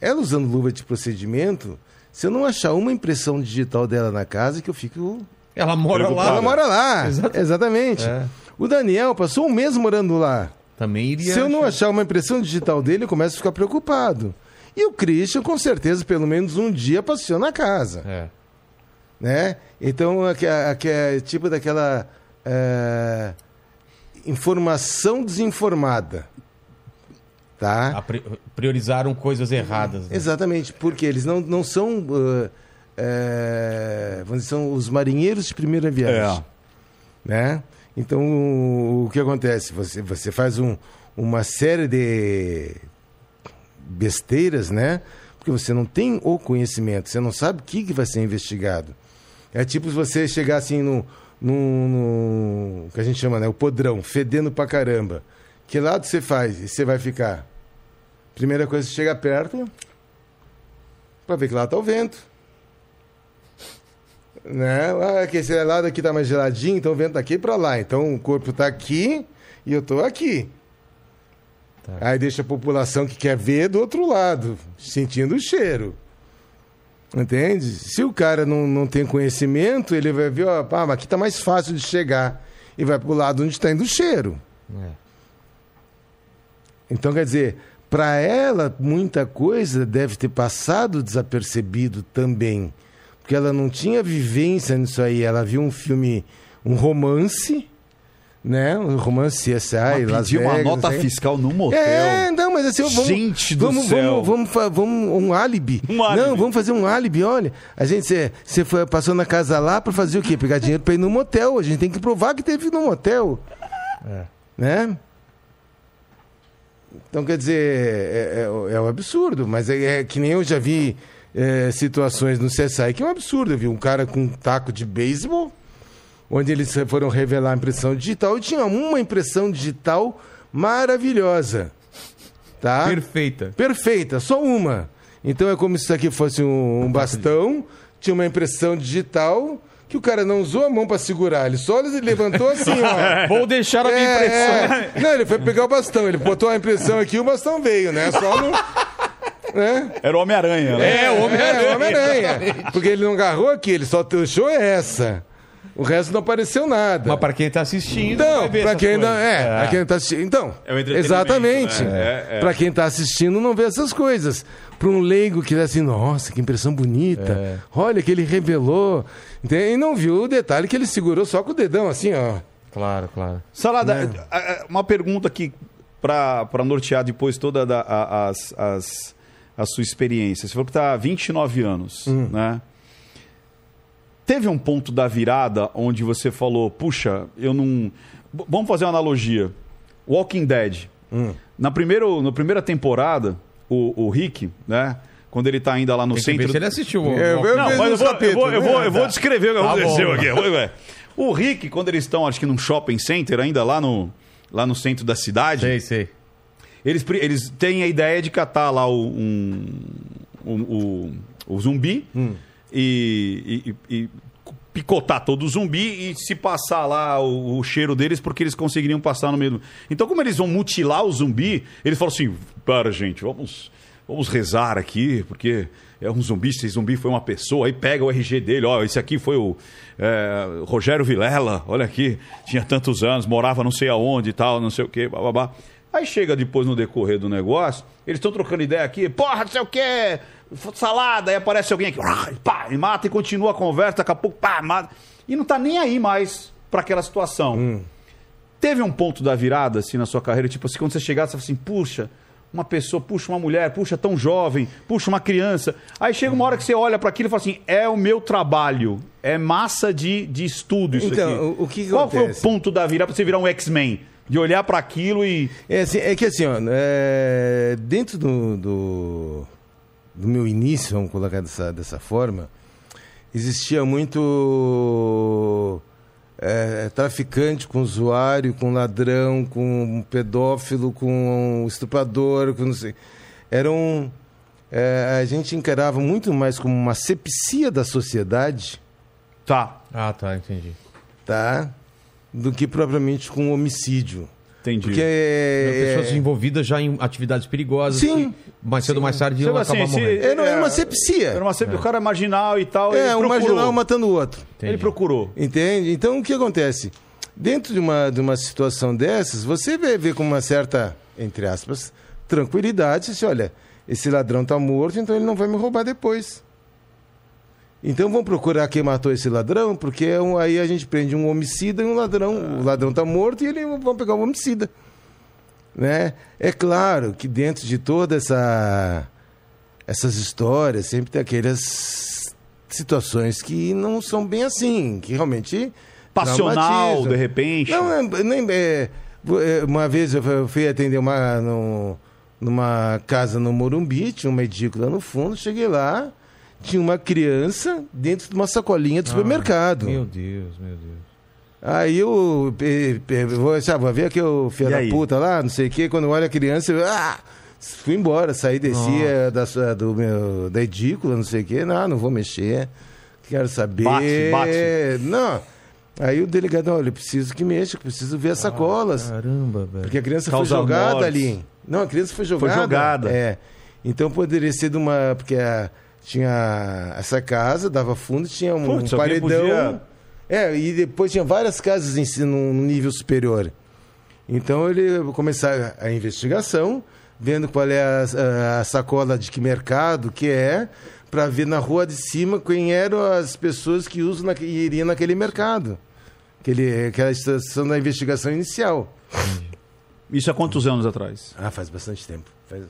ela usando luva de procedimento, se eu não achar uma impressão digital dela na casa, que eu fico Ela mora Preocupada. lá. ela mora lá. Exato. Exatamente. É. O Daniel passou um mês morando lá. Também iria. Se eu não achar- achar uma impressão digital dele, eu começo a ficar preocupado. E o Christian, com certeza, pelo menos um dia passeou na casa. É. Né? Então, aque- é tipo daquela é, informação desinformada. Tá? A pri- priorizaram coisas erradas. né? Exatamente, porque eles não, não são. uh, é, vamos dizer, são os marinheiros de primeira viagem. Né? Então, o, que acontece? Você, você faz um, uma série de besteiras, né? Porque você não tem o conhecimento, você não sabe o que, que vai ser investigado. É tipo você chegar assim no, no, no- que a gente chama, né? O podrão, fedendo pra caramba. Que lado você faz? E você vai ficar? Primeira coisa, você chega perto para ver que lá tá o vento. Né? Ah, que esse lado aqui tá mais geladinho, então o vento tá aqui para lá. Então o corpo tá aqui e eu tô aqui. Tá. Aí deixa a população que quer ver do outro lado, sentindo o cheiro. Entende? Se o cara não, não tem conhecimento, ele vai ver, ó, pá, mas aqui tá mais fácil de chegar. E vai pro lado onde está indo o cheiro. É. Então, quer dizer, para ela, muita coisa deve ter passado desapercebido também. Porque ela não tinha vivência nisso aí. Ela viu um filme, um romance, né? Um romance CSI, Mas Las pedir uma Vegas, nota não sei. fiscal no motel. É, não, mas assim, vamos, Gente do vamos, céu. Vamos, vamos, vamos um álibi. Um álibi. Não, vamos fazer um álibi, olha. A gente, você- passou na casa lá para fazer o quê? Pegar dinheiro para ir no motel. A gente tem que provar que teve no motel. Né? Então, quer dizer, é, é, é um absurdo, mas é, é que nem eu já vi é, situações no CSI que é um absurdo. Eu vi um cara com um taco de beisebol, onde eles foram revelar a impressão digital e tinha uma impressão digital maravilhosa. Tá? Perfeita. Perfeita, só uma. Então é como se isso aqui fosse um, um bastão, tinha uma impressão digital que o cara não usou a mão para segurar, ele só levantou assim, ó. Vou deixar a minha É, impressão. é. Não, ele foi pegar o bastão, ele botou a impressão aqui e o bastão veio, né? Só no. Né? Era o Homem-Aranha, né? É, o Homem-Aranha. É, Homem-Aranha. Porque ele não agarrou aqui, ele só deixou essa. O resto não apareceu nada. Mas pra quem tá assistindo. Então, vai ver pra essas quem, não, coisas. é, pra quem tá assistindo. Então, É exatamente. né? É, é. Pra quem tá assistindo, não vê essas coisas. Pra um leigo que dá assim, nossa, que impressão bonita. É. Olha que ele revelou. Entende? E não viu o detalhe que ele segurou só com o dedão, assim, ó. Claro, claro. Salada, Né? uma pergunta aqui para nortear depois todas as, as, a sua experiência. Você falou que está há 29 anos, Hum. né? Teve um ponto da virada onde você falou, puxa, eu não. B- Vamos fazer uma analogia. Walking Dead. Hum. Na, primeiro, na primeira temporada, o, o Rick, né? Quando ele tá ainda lá no centro. se ele assistiu. o- É, eu- Não, mas eu vou, eu vou, capítulos, eu vou, né? eu vou descrever o que Tá aconteceu aqui. O Rick, quando eles estão, acho que num shopping center, ainda lá no, lá no centro da cidade, Sei, sei. Eles, eles têm a ideia de catar lá o, um, o, o, o zumbi e, e- e- e picotar todo o zumbi e se passar lá o, o cheiro deles porque eles conseguiriam passar no meio. do- Então, como eles vão mutilar o zumbi, eles falam assim: para, gente, vamos, vamos rezar aqui, porque é um zumbi, esse zumbi foi uma pessoa, aí pega o RG dele, ó, esse aqui foi o é, Rogério Vilela, olha aqui, tinha tantos anos, morava não sei aonde e tal, não sei o que, babá. Aí chega depois no decorrer do negócio, eles estão trocando ideia aqui, porra, não sei o que, salada, aí aparece alguém aqui, pá, e mata e continua a conversa, daqui a pouco, pá, mata. E não tá nem aí mais pra aquela situação. Teve um ponto da virada, assim, na sua carreira, tipo assim, quando você chegasse, você fala assim, puxa, uma pessoa, puxa, uma mulher, puxa, tão jovem, puxa, uma criança. Aí chega uma hora que você olha para aquilo e fala assim, é o meu trabalho, é massa de, de estudo isso Então, aqui. o- o que Qual foi o acontece? ponto da virada pra você virar um X-Men? De olhar para aquilo e... É, assim, é que assim, ó, é, dentro do, do, do meu início, vamos colocar dessa, dessa forma, existia muito é, traficante com usuário, com ladrão, com pedófilo, com estuprador, com não sei. Era um. é, a gente encarava muito mais como uma sepsia da sociedade, Tá, Ah, tá, entendi. tá? Do que propriamente com homicídio. entendi. Porque. é, Pessoas envolvidas já em atividades perigosas. Sim. que mais cedo ou mais tarde iam Você, acabar assim, se- morrendo. Era, era uma É, sepsia. Era uma sempre o cara é marginal e tal. É, ele um marginal matando o outro. Entendi. Ele procurou. Entende? Então o que acontece? Dentro de uma, de uma situação dessas, você vê, vê com uma certa, entre aspas, tranquilidade, se olha, esse ladrão está morto, então ele não vai me roubar depois. Então vamos procurar quem matou esse ladrão, porque é um- aí a gente prende um homicida e um ladrão. O ladrão está morto e ele vão pegar o homicida. Né? É claro que dentro de toda essa essas histórias sempre tem aquelas situações que não são bem assim, que realmente Passional, de repente. Não, é, nem, é, é, uma vez eu fui- eu fui atender uma, no- numa casa no Morumbi, tinha uma edícula no fundo, cheguei lá, tinha uma criança dentro de uma sacolinha do supermercado. Meu Deus, meu Deus. Aí eu vou, sabe, vou ver aqui o filho da puta lá, não sei o quê, quando eu olho a criança, eu ah, fui embora, saí, desci eh, da, do meu, da edícula, não sei o quê, não, não vou mexer, quero saber. Bate, bate. Não. Aí o delegado, olha, preciso que mexa, eu preciso ver as sacolas. Caramba, velho. Porque a criança Causa foi jogada mortes. ali. Não, a criança foi jogada. jogada. É. Então poderia ser de uma. Porque a- tinha essa casa, dava fundo, tinha um Putz, alguém paredão. podia- É, e depois tinha várias casas em si, num num nível superior. Então ele começar a investigação, vendo qual é a, a sacola de que mercado que é, para ver na rua de cima quem eram as pessoas que usam naque- iriam naquele mercado. Aquele, aquela estação da investigação inicial. Isso há quantos anos atrás? Ah, faz bastante tempo. Faz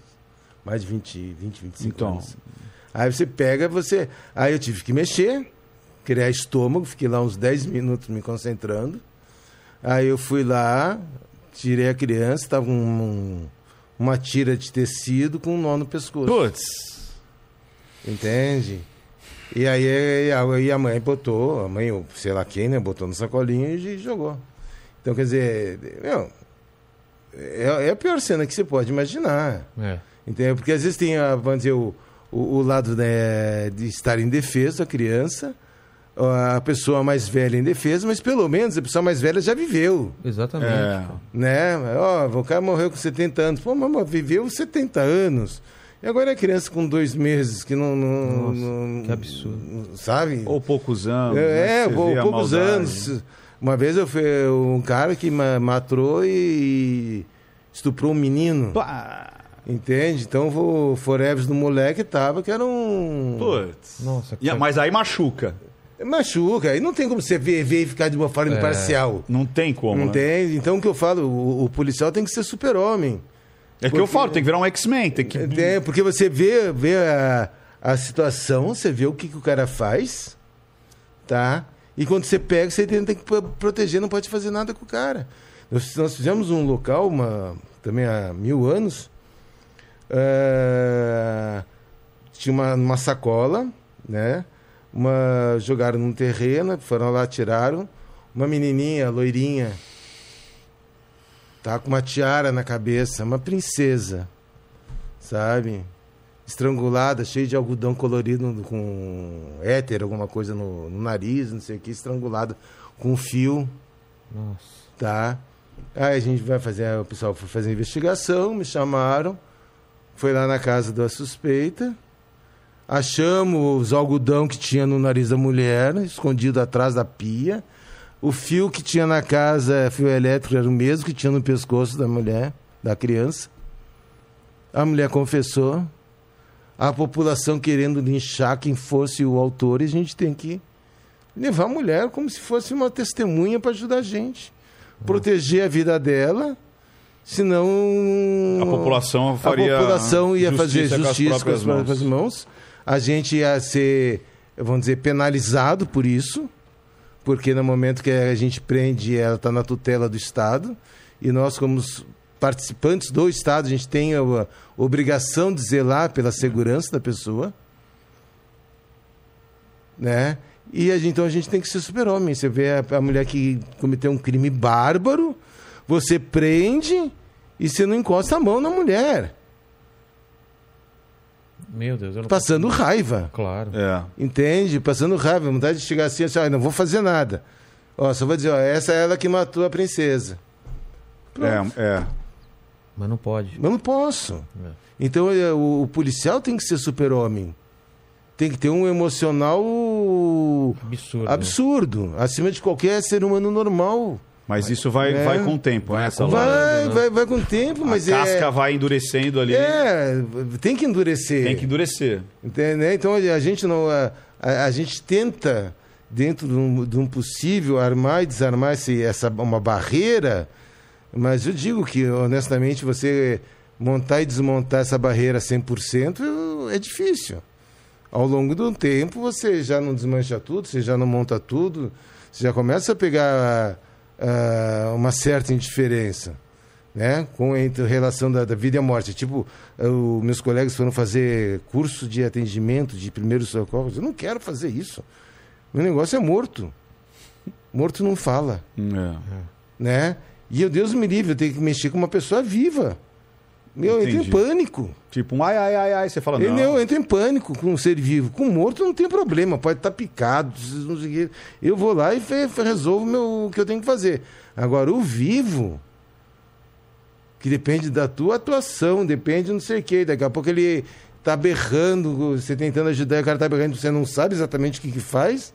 mais de 20, 20 25 Então. anos. Aí você pega, você. Aí eu tive que mexer, criar estômago, fiquei lá uns 10 minutos me concentrando. Aí eu fui lá, tirei a criança, estava um, uma tira de tecido com um nó no pescoço. Putz. Entende? E aí e a, mãe botou, a mãe, sei lá quem, né? Botou no sacolinho e jogou. Então, quer dizer, meu, é, é a pior cena que você pode imaginar. É. Entendeu? Porque às vezes tem, a, vamos dizer, o, o, o lado né, de estar em defesa da criança, a pessoa mais velha em defesa, mas pelo menos a pessoa mais velha já viveu. Exatamente. É. Né? Ó, o cara morreu com 70 anos. Pô, mas viveu 70 anos. E agora é criança com dois meses que não. não, Nossa, não- que absurdo. Sabe? Ou poucos anos. É, né, a poucos maldade. anos. Uma vez eu fui um cara que ma- matou e estuprou um menino. Pá. Entende? Então o Forever do moleque tava, que era um. Putz. Nossa, E- Mas aí machuca. Machuca. Aí não tem como você ver, ver e ficar de uma forma imparcial. Não tem como. né? Entende? Então o que eu falo, o, o policial tem que ser super-homem. É que eu falo, tem que virar um X-Men, tem que... É, porque você vê, vê a, a situação, você vê o que, que o cara faz, tá? E quando você pega, você tem, tem que pro- proteger, não pode fazer nada com o cara. Nós, nós fizemos um local, uma, também há mil anos, é, tinha uma, uma sacola, né? Uma, jogaram num terreno, foram lá, tiraram. Uma menininha, loirinha, tá com uma tiara na cabeça, uma princesa, sabe? Estrangulada, cheia de algodão colorido com éter, alguma coisa no, no nariz, não sei o que, estrangulada com fio, Nossa. tá? Aí a gente vai fazer, o pessoal foi fazer a investigação, me chamaram, foi lá na casa da suspeita, achamos os algodão que tinha no nariz da mulher, escondido atrás da pia. O fio que tinha na casa, fio elétrico, era o mesmo que tinha no pescoço da mulher, da criança. A mulher confessou. A população querendo linchar quem fosse o autor, e a gente tem que levar a mulher como se fosse uma testemunha para ajudar a gente. Proteger a vida dela, senão. A população faria A população ia fazer justiça com as com as próprias próprias mãos. A gente ia ser, vamos dizer, penalizado por isso, porque no momento que a gente prende, ela está na tutela do Estado, e nós, como participantes do Estado, a gente tem a, a obrigação de zelar pela segurança da pessoa, né? E a gente, então a gente tem que ser super-homem. Você vê a, a mulher que cometeu um crime bárbaro, você prende e você não encosta a mão na mulher, Meu Deus, eu não passando raiva. Claro. É. Entende? Passando raiva, vontade de chegar assim, assim, ó, não vou fazer nada. Ó, só vou dizer, ó, essa é ela que matou a princesa. É, é. Mas não pode. Mas não posso. É. Então é, o, o policial tem que ser super-homem. Tem que ter um emocional Absurdo. né? absurdo, acima de qualquer ser humano normal. Mas isso vai, É. vai com o tempo, né? Essa Vai, né? vai, vai com o tempo, mas a é. casca vai endurecendo ali. É, tem que endurecer. Tem que endurecer. Entende? né? Então a gente não. A, a, a gente tenta, dentro de um, de um possível, armar e desarmar esse, essa, uma barreira, mas eu digo que, honestamente, você montar e desmontar essa barreira 100% é difícil. Ao longo do tempo, você já não desmancha tudo, você já não monta tudo, você já começa a pegar ah, uma certa indiferença né? Com entre a relação da, da vida e a morte. Tipo, os meus colegas foram fazer curso de atendimento de primeiros socorros. Eu não quero fazer isso. Meu negócio é morto. Morto não fala, É. né? E eu, Deus me livre, eu tenho que mexer com uma pessoa viva. Meu, eu entro em pânico. Tipo um ai, ai, ai, ai. Você fala, não. eu entro em pânico com um ser vivo. Com morto não tem problema, pode estar picado. não sei. Eu vou lá e resolvo meu, o que eu tenho que fazer. Agora, o vivo, que depende da tua atuação, depende de não sei o quê. Daqui a pouco ele tá berrando, você tentando ajudar, o cara tá berrando, você não sabe exatamente o que, que faz.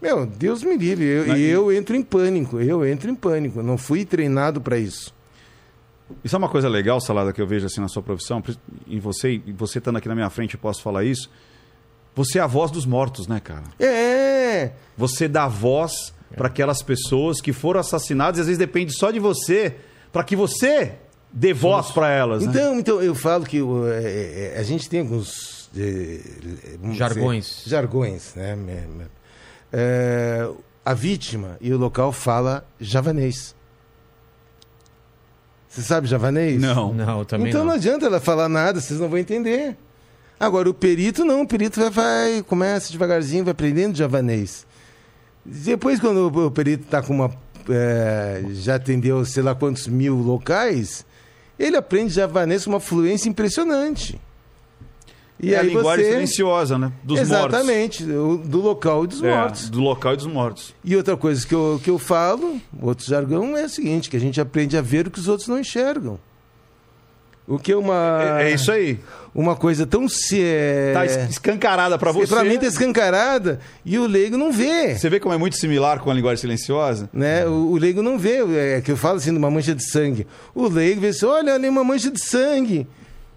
Meu, Deus me livre. Eu, Mas- eu entro em pânico. Eu entro em pânico. Não fui treinado para isso. Isso é uma coisa legal, Salada, que eu vejo assim na sua profissão, em você, e você estando aqui na minha frente, eu posso falar isso. Você é a voz dos mortos, né, cara? É. Você dá voz para aquelas pessoas que foram assassinadas e às vezes depende só de você para que você dê voz para elas, né? Então, então, eu falo que é, é, a gente tem alguns é, Jargões. dizer, jargões, né? É, a vítima e o local fala javanês. Você sabe javanês? Não. Não, também então não. não. adianta ela falar nada, vocês não vão entender. Agora, o perito não, o perito vai, vai começa devagarzinho, vai aprendendo javanês. Depois, quando o, o perito está com uma. é, já atendeu sei lá quantos mil locais, ele aprende javanês com uma fluência impressionante. E é a linguagem você... silenciosa, né? Dos Exatamente, o- do local e dos mortos. mortos. É, do local e dos mortos. E outra coisa que eu, que eu falo, outro jargão, é o seguinte, que a gente aprende a ver o que os outros não enxergam. O que é uma, É, é isso aí. uma coisa tão se... é- Tá es- escancarada para você. Pra mim tá escancarada e o leigo não vê. Você vê como é muito similar com a linguagem silenciosa? Né? O, o leigo não vê, é que eu falo assim, de uma mancha de sangue. O leigo vê assim, olha ali uma mancha de sangue.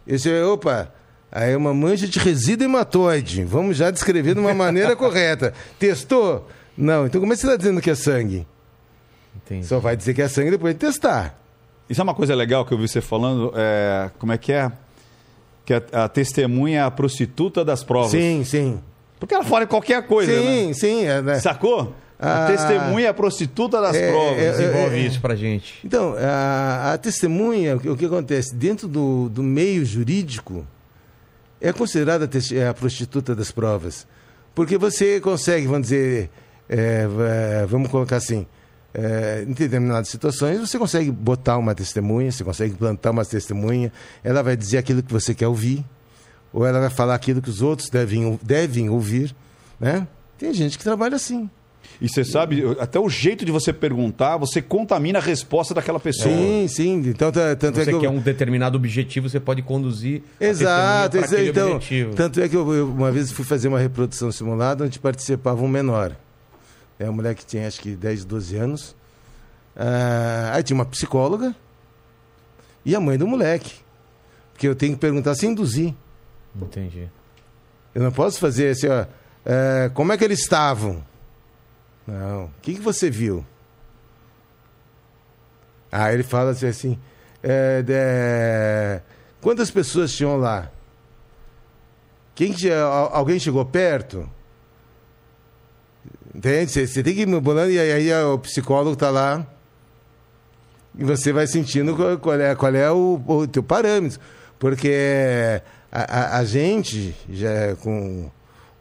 Eu sei, opa, aí é uma mancha de resíduo hematóide. Vamos já descrever de uma maneira correta. Testou? Não, então como é que você está dizendo que é sangue? Entendi. Só vai dizer que é sangue depois de testar. Isso é uma coisa legal que eu vi você falando. é, como é que é? Que a, a testemunha é a prostituta das provas. Sim, sim. Porque ela fala qualquer coisa, sim, né? sim. é, né? Sacou? A Ah. testemunha é a prostituta das É, provas. é, Desenvolve é, isso pra gente. Então, a, a testemunha, o que, o que acontece? Dentro do, do meio jurídico, é considerada a testi- a prostituta das provas. Porque você consegue, vamos dizer, é, é, vamos colocar assim, é, em determinadas situações, você consegue botar uma testemunha, você consegue plantar uma testemunha, ela vai dizer aquilo que você quer ouvir, ou ela vai falar aquilo que os outros devem, devem ouvir, né? Tem gente que trabalha assim. E você sabe, até o jeito de você perguntar, você contamina a resposta daquela pessoa. Sim, sim. Então, tanto é Você que eu- quer um determinado objetivo, você pode conduzir a Exato, aquele então, objetivo. tanto é que eu, eu uma vez fui fazer uma reprodução simulada onde participava um menor. É um moleque que tinha acho que 10, 12 anos. Ah, aí tinha uma psicóloga e a mãe do moleque. Porque eu tenho que perguntar sem induzir. Entendi. Eu não posso fazer assim, ó. é, como é que eles estavam? Não. O que, que você viu? Ah, ele fala assim, assim é, de- quantas pessoas tinham lá? Quem que, al- alguém chegou perto? Entende? Você, tem que ir bolando e aí, aí o psicólogo tá lá e você vai sentindo qual, qual é, qual é o, o teu parâmetro. Porque a, a- a gente, já é com,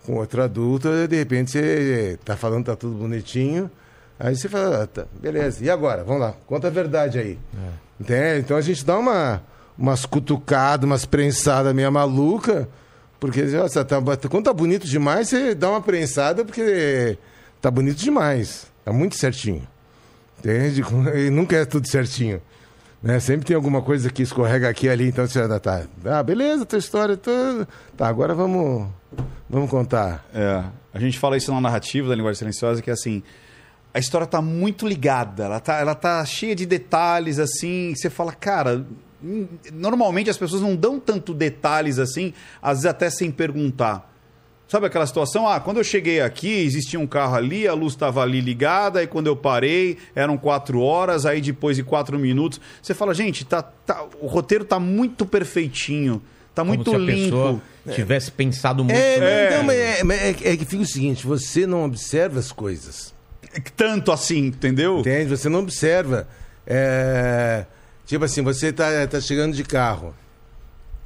com outro adulto, de repente você tá falando, tá tudo bonitinho, aí você fala, ah, tá, beleza, e agora? Vamos lá, conta a verdade aí. Entende? Então a gente dá uma, umas cutucadas, umas prensadas meio maluca, porque nossa, tá, quando tá bonito demais, você dá uma prensada porque tá bonito demais, tá muito certinho. Entende? E nunca é tudo certinho. Né? Sempre tem alguma coisa que escorrega aqui e ali, então você já tá. Ah, beleza, tua história. Tá, tá agora vamos, vamos contar. É, a gente fala isso na narrativa da linguagem silenciosa, que é assim, a história tá muito ligada, ela tá, ela tá cheia de detalhes, assim, você fala, cara, normalmente as pessoas não dão tanto detalhes assim, às vezes até sem perguntar. Sabe aquela situação? Ah, quando eu cheguei aqui, existia um carro ali, a luz estava ali ligada, e quando eu parei, eram quatro horas, aí depois de quatro minutos. Você fala, gente, tá, tá- o roteiro tá muito perfeitinho, tá muito Como se a limpo. pessoa tivesse pensado muito. É, mas É. então, mas é, é- é que fica o seguinte: você não observa as coisas. Tanto assim, entendeu? Entende? Você não observa. É, tipo assim, você tá, tá chegando de carro.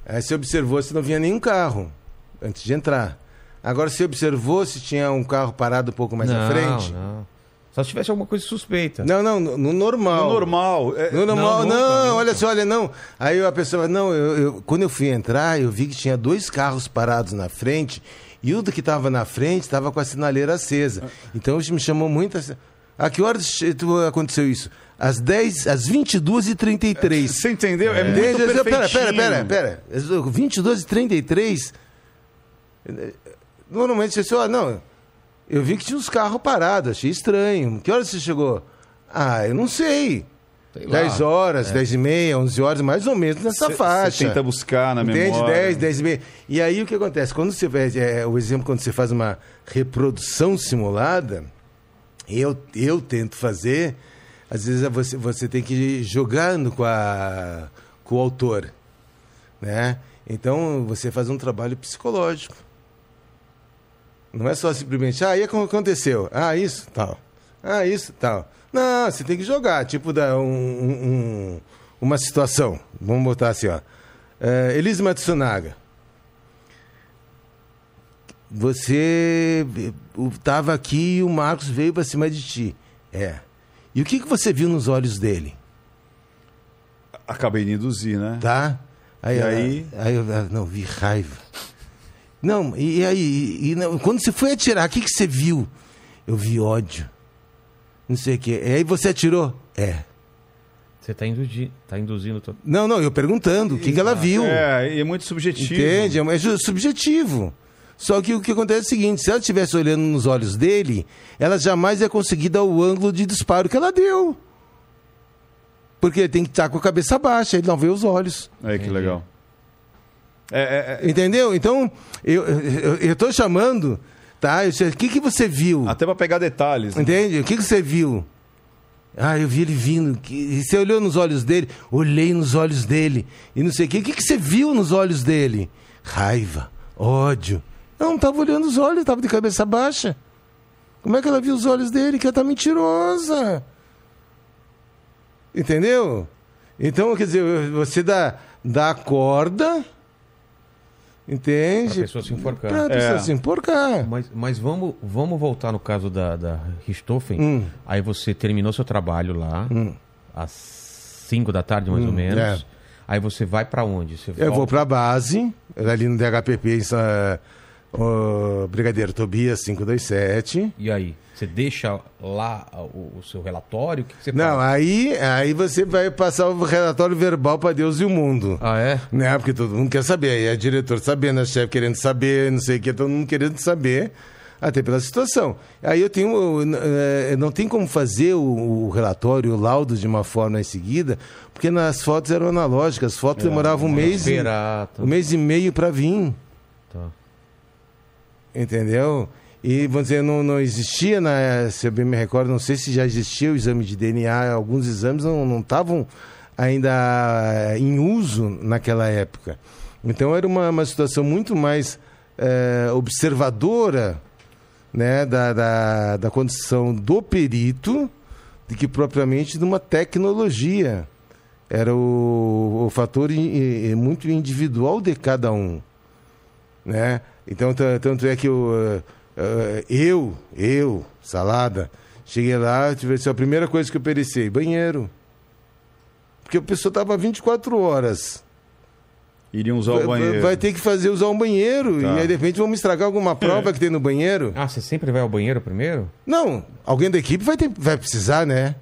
Aí você observou se não vinha nenhum carro antes de entrar. Agora você observou se tinha um carro parado um pouco mais não, à frente. Não. Só se tivesse alguma coisa suspeita. Não, não, no, no normal. No normal. é- No normal, Não, não, nunca, nunca. olha só, olha, não. Aí a pessoa, não, eu, eu- quando eu fui entrar, eu vi que tinha dois carros parados na frente e o do que estava na frente estava com a sinaleira acesa. Então isso me chamou muito. A... A que horas aconteceu isso? Às 10, às 22h33. Você entendeu? É, muito Entende? perfeitinho. Pera, pera, pera, pera. 22 e 33 Normalmente você fala, não, eu vi que tinha uns carros parados, achei estranho. Que horas você chegou? Ah, eu não sei. Sei lá. 10 horas, 10 e meia, 11 horas, mais ou menos nessa Cê- faixa. Você tenta buscar na Entende? memória. 10, 10 e meia. E aí o que acontece? Quando você faz, é, o exemplo, quando você faz uma reprodução simulada, eu, eu tento fazer, às vezes é você, você tem que ir jogando com, a, com o autor. Né? Então você faz um trabalho psicológico. Não é só simplesmente, ah, e como aconteceu? Ah, isso, tal. Ah, isso, tal. Não, você tem que jogar, tipo, dar um, um- um- uma situação. Vamos botar assim, ó. É, Elise Matsunaga. Você estava aqui e o Marcos veio para cima de ti. É. E o que, que você viu nos olhos dele? Acabei de induzir, né? Tá? Aí, E aí? aí eu não, vi raiva. Não, e, aí, e, não, quando você foi atirar, o que, que você viu? Eu vi ódio. Não sei o quê. E aí você atirou? É. Você tá, induzi... tá induzindo. Tô... Não, não, eu perguntando o que, que ela viu. É, e é muito subjetivo. Entende? É ju- subjetivo. Só que o que acontece é o seguinte: se ela estivesse olhando nos olhos dele, ela jamais ia conseguir dar o ângulo de disparo que ela deu. Porque ele tem que estar com a cabeça baixa, ele não vê os olhos. Aí, que legal. É, é, é, Entendeu? Então, eu, tô chamando, tá? O que, que você viu? até pra pegar detalhes. né? Entende? O que, que você viu? Ah, eu vi ele vindo. que- e Você olhou nos olhos dele? Olhei nos olhos dele. E não sei o quê. O que, que você viu nos olhos dele? Raiva, ódio. Não, não tava olhando os olhos, tava de cabeça baixa. Como é que ela viu os olhos dele? Que ela tá mentirosa. Entendeu? Então, quer dizer, você dá, dá a corda, entende? Pra pessoa se enforcar. Pra pessoa É. se enforcar. Mas, mas vamos, vamos voltar no caso da, da Richthofen. Hum. Aí você terminou seu trabalho lá, às 5 da tarde, mais ou menos. é. Aí você vai pra onde? Você Eu vou volta- pra base, ali no DHPP, em Sa- o Brigadeiro Tobias 527. E aí? Você deixa lá o, o seu relatório? O que, que você Não, faz? aí, aí você vai passar o relatório verbal pra Deus e o mundo. Ah, é? Né? Porque todo mundo quer saber. Aí é diretor sabendo, a chefe querendo saber, não sei o que, todo mundo querendo saber, até pela situação. Aí eu tenho. eh, Não tem como fazer o, o relatório, o laudo de uma forma em seguida, porque nas fotos eram analógicas, as fotos demoravam um mês, e, um mês e meio pra vir. Tá. Entendeu? E, vamos dizer, não, não existia, na, se eu bem me recordo, não sei se já existia o exame de DNA, alguns exames não estavam ainda eh, em uso naquela época. Então era uma, uma situação muito mais eh, observadora né, da, da, da condição do perito do que propriamente de uma tecnologia. Era o, o fator i- i- muito individual de cada um né? Então, ta- tanto é que eu, eh, eh, eu, eu, Salada, cheguei lá, tive assim, a primeira coisa que eu pericei, banheiro. Porque a pessoa estava 24 horas. Iriam usar Vai, o banheiro. vai ter que fazer usar um banheiro. Tá. E aí, de repente, vamos estragar alguma prova que tem no banheiro. Ah, você sempre vai ao banheiro primeiro? Não, alguém da equipe vai, ter, vai precisar, né?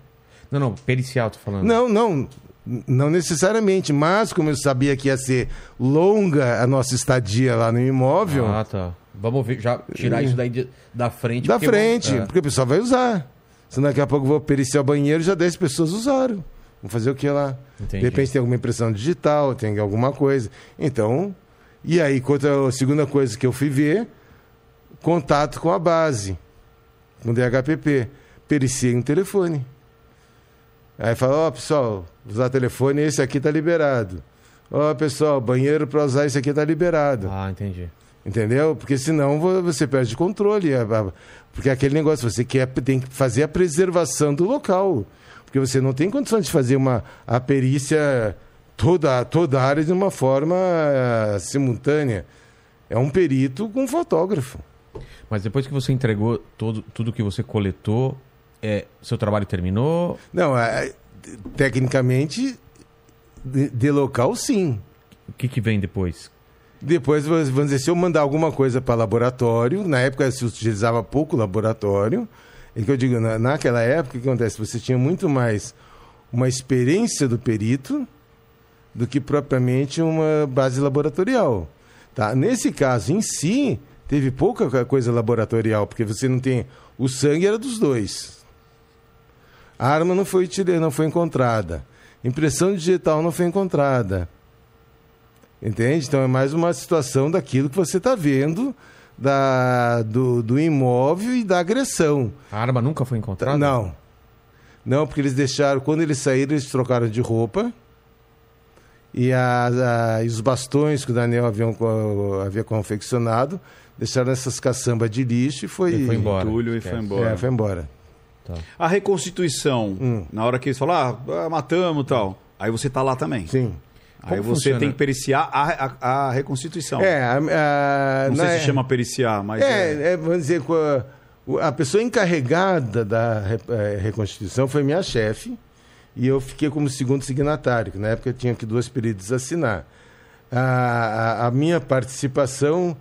Não, não, pericial, tô falando. Não, não. Não necessariamente, mas como eu sabia que ia ser longa a nossa estadia lá no imóvel, Ah, tá. Vamos ver, já tirar isso daí de- da frente. Da porque frente, é. porque o pessoal vai usar. Senão daqui a pouco eu vou periciar o banheiro já 10 pessoas usaram. Vão fazer o que lá? Entendi. De repente tem alguma impressão digital, tem alguma coisa. Então, e aí, a segunda coisa que eu fui ver, contato com a base, com o DHPP. Periciei um telefone. Aí fala, ó, pessoal, usar telefone, esse aqui tá liberado. Ó, pessoal, banheiro para usar esse aqui tá liberado. Ah, entendi. Entendeu? Porque senão vo- você perde controle. A- a- Porque é aquele negócio, você quer, tem que fazer a preservação do local. Porque você não tem condição de fazer uma, a perícia toda, toda a área de uma forma eh, simultânea. É um perito com um fotógrafo. Mas depois que você entregou todo, tudo que você coletou, é, seu trabalho terminou? Não, é, tecnicamente, de, de local, sim. O que, que vem depois? Depois, vamos dizer, se eu mandar alguma coisa para laboratório, na época se utilizava pouco laboratório, é que eu digo, na, naquela época, o que acontece? Você tinha muito mais uma experiência do perito do que propriamente uma base laboratorial. Tá? Nesse caso em si, teve pouca coisa laboratorial, porque você não tem. O sangue era dos dois. A arma não foi, utilizada, não foi encontrada. Impressão digital não foi encontrada. Entende? Então é mais uma situação daquilo que você está vendo da, do, do imóvel e da agressão. A arma nunca foi encontrada? Não. Não, porque eles deixaram, quando eles saíram, eles trocaram de roupa. E, a, a- e os bastões que o Daniel havia, havia confeccionado, deixaram essas caçambas de lixo e foi, E foi embora. Entulho e foi embora. É, foi embora. A reconstituição, Hum. na hora que eles falam, ah, matamos e tal, aí você tá lá também. Sim. Aí Como você funciona? tem que periciar a, a, a reconstituição. É, a, a- Não sei na- se chama periciar, mas é. É, é, vamos dizer, com a, pessoa encarregada da eh, reconstituição foi minha chefe e eu fiquei como segundo signatário, que na época eu tinha que duas períodos assinar. A, a- a minha participação,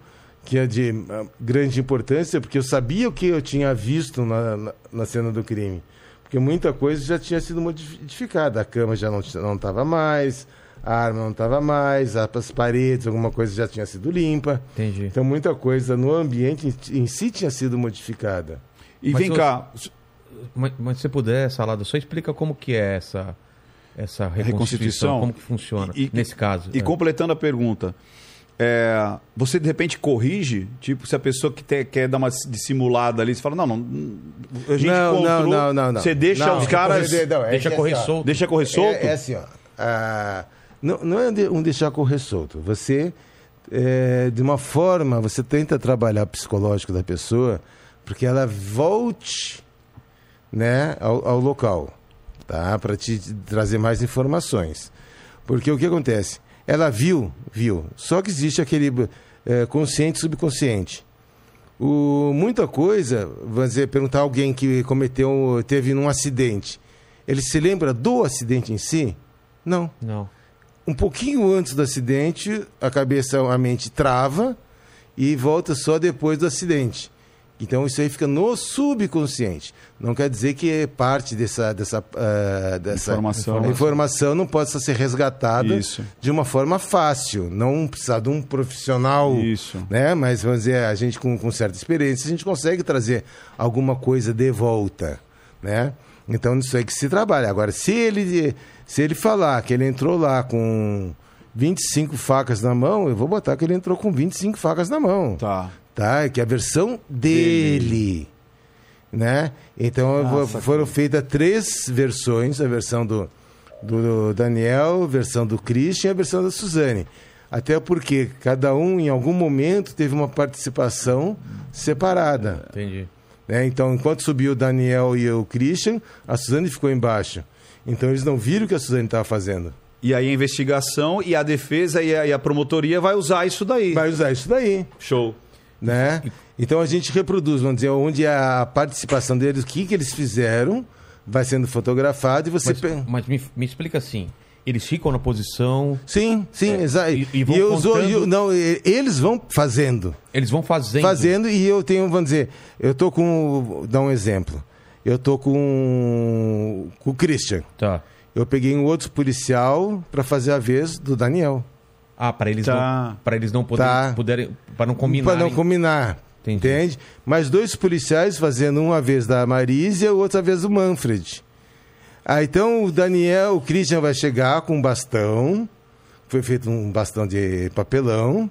que é de ah, grande importância, porque eu sabia o que eu tinha visto na, na, na cena do crime. Porque muita coisa já tinha sido modificada. A cama já não estava mais, a arma não estava mais, as paredes, alguma coisa já tinha sido limpa. Entendi. Então muita coisa no ambiente em, em si tinha sido modificada. E Mas vem cá, Mas, mas se você puder, Salada, só explica como que é essa, essa reconstituição, reconstituição? como que funciona E- e- nesse caso. E É. completando a pergunta, é, você de repente corrige? Tipo, se a pessoa que te- quer dar uma dissimulada ali, você fala, não, não a gente Não, não, não, não, não. Você deixa Não, os caras... correr- não, é Deixa que correr assim, ó, solto. Deixa correr solto? É, é assim, ó. ah, não, não é um deixar correr solto. Você, é, de uma forma, você tenta trabalhar o psicológico da pessoa porque ela volte né, ao, ao local, tá? Para te trazer mais informações. Porque o que acontece? Ela viu, viu. Só que existe aquele é, consciente e subconsciente. O, muita coisa, vamos dizer, perguntar a alguém que cometeu, teve um acidente. Ele se lembra do acidente em si? Não. Não. Um pouquinho antes do acidente, a cabeça, a mente trava e volta só depois do acidente. Então isso aí fica no subconsciente. Não quer dizer que parte dessa, dessa, ah, dessa Informação. a informação não possa ser resgatada Isso. de uma forma fácil. Não precisar de um profissional Isso. né? Mas vamos dizer, a gente com, com certa experiência, a gente consegue trazer alguma coisa de volta, né? Então isso aí que se trabalha. Agora, se ele se ele falar que ele entrou lá com 25 facas na mão, eu vou botar que ele entrou com 25 facas na mão, Tá. Tá? Que é a versão dele, né? Então Nossa, foram feitas três versões, a versão do do Daniel, a versão do Christian e a versão da Suzane. Até porque cada um, em algum momento, teve uma participação separada. Entendi. né? Então, enquanto subiu o Daniel e o Christian, a Suzane ficou embaixo. Então, eles não viram o que a Suzane estava fazendo. E aí a investigação e a defesa e a, e a promotoria vai usar isso daí. Vai usar isso daí. Show. Né? Então, a gente reproduz, vamos dizer, onde a participação deles, o que, que eles fizeram, vai sendo fotografado e você... Mas, pe- mas me, me explica assim. Eles ficam na posição, Sim, sim, exato. e- e vão eu uso- contando- eu- não, e- eles vão fazendo. eles vão fazendo. fazendo e eu tenho, vamos dizer, eu tô com, dar um exemplo. Eu tô com, com o Christian. Tá. Eu peguei um outro policial para fazer a vez do Daniel, Ah, para eles Tá. não, para eles não poderem, Tá. puderem, para não combinar. para não combinar. Entendi. Entende? Mas dois policiais fazendo uma vez da Marísia e outra vez do Manfred. Ah, então o Daniel, o Christian vai chegar com um bastão, foi feito um bastão de papelão,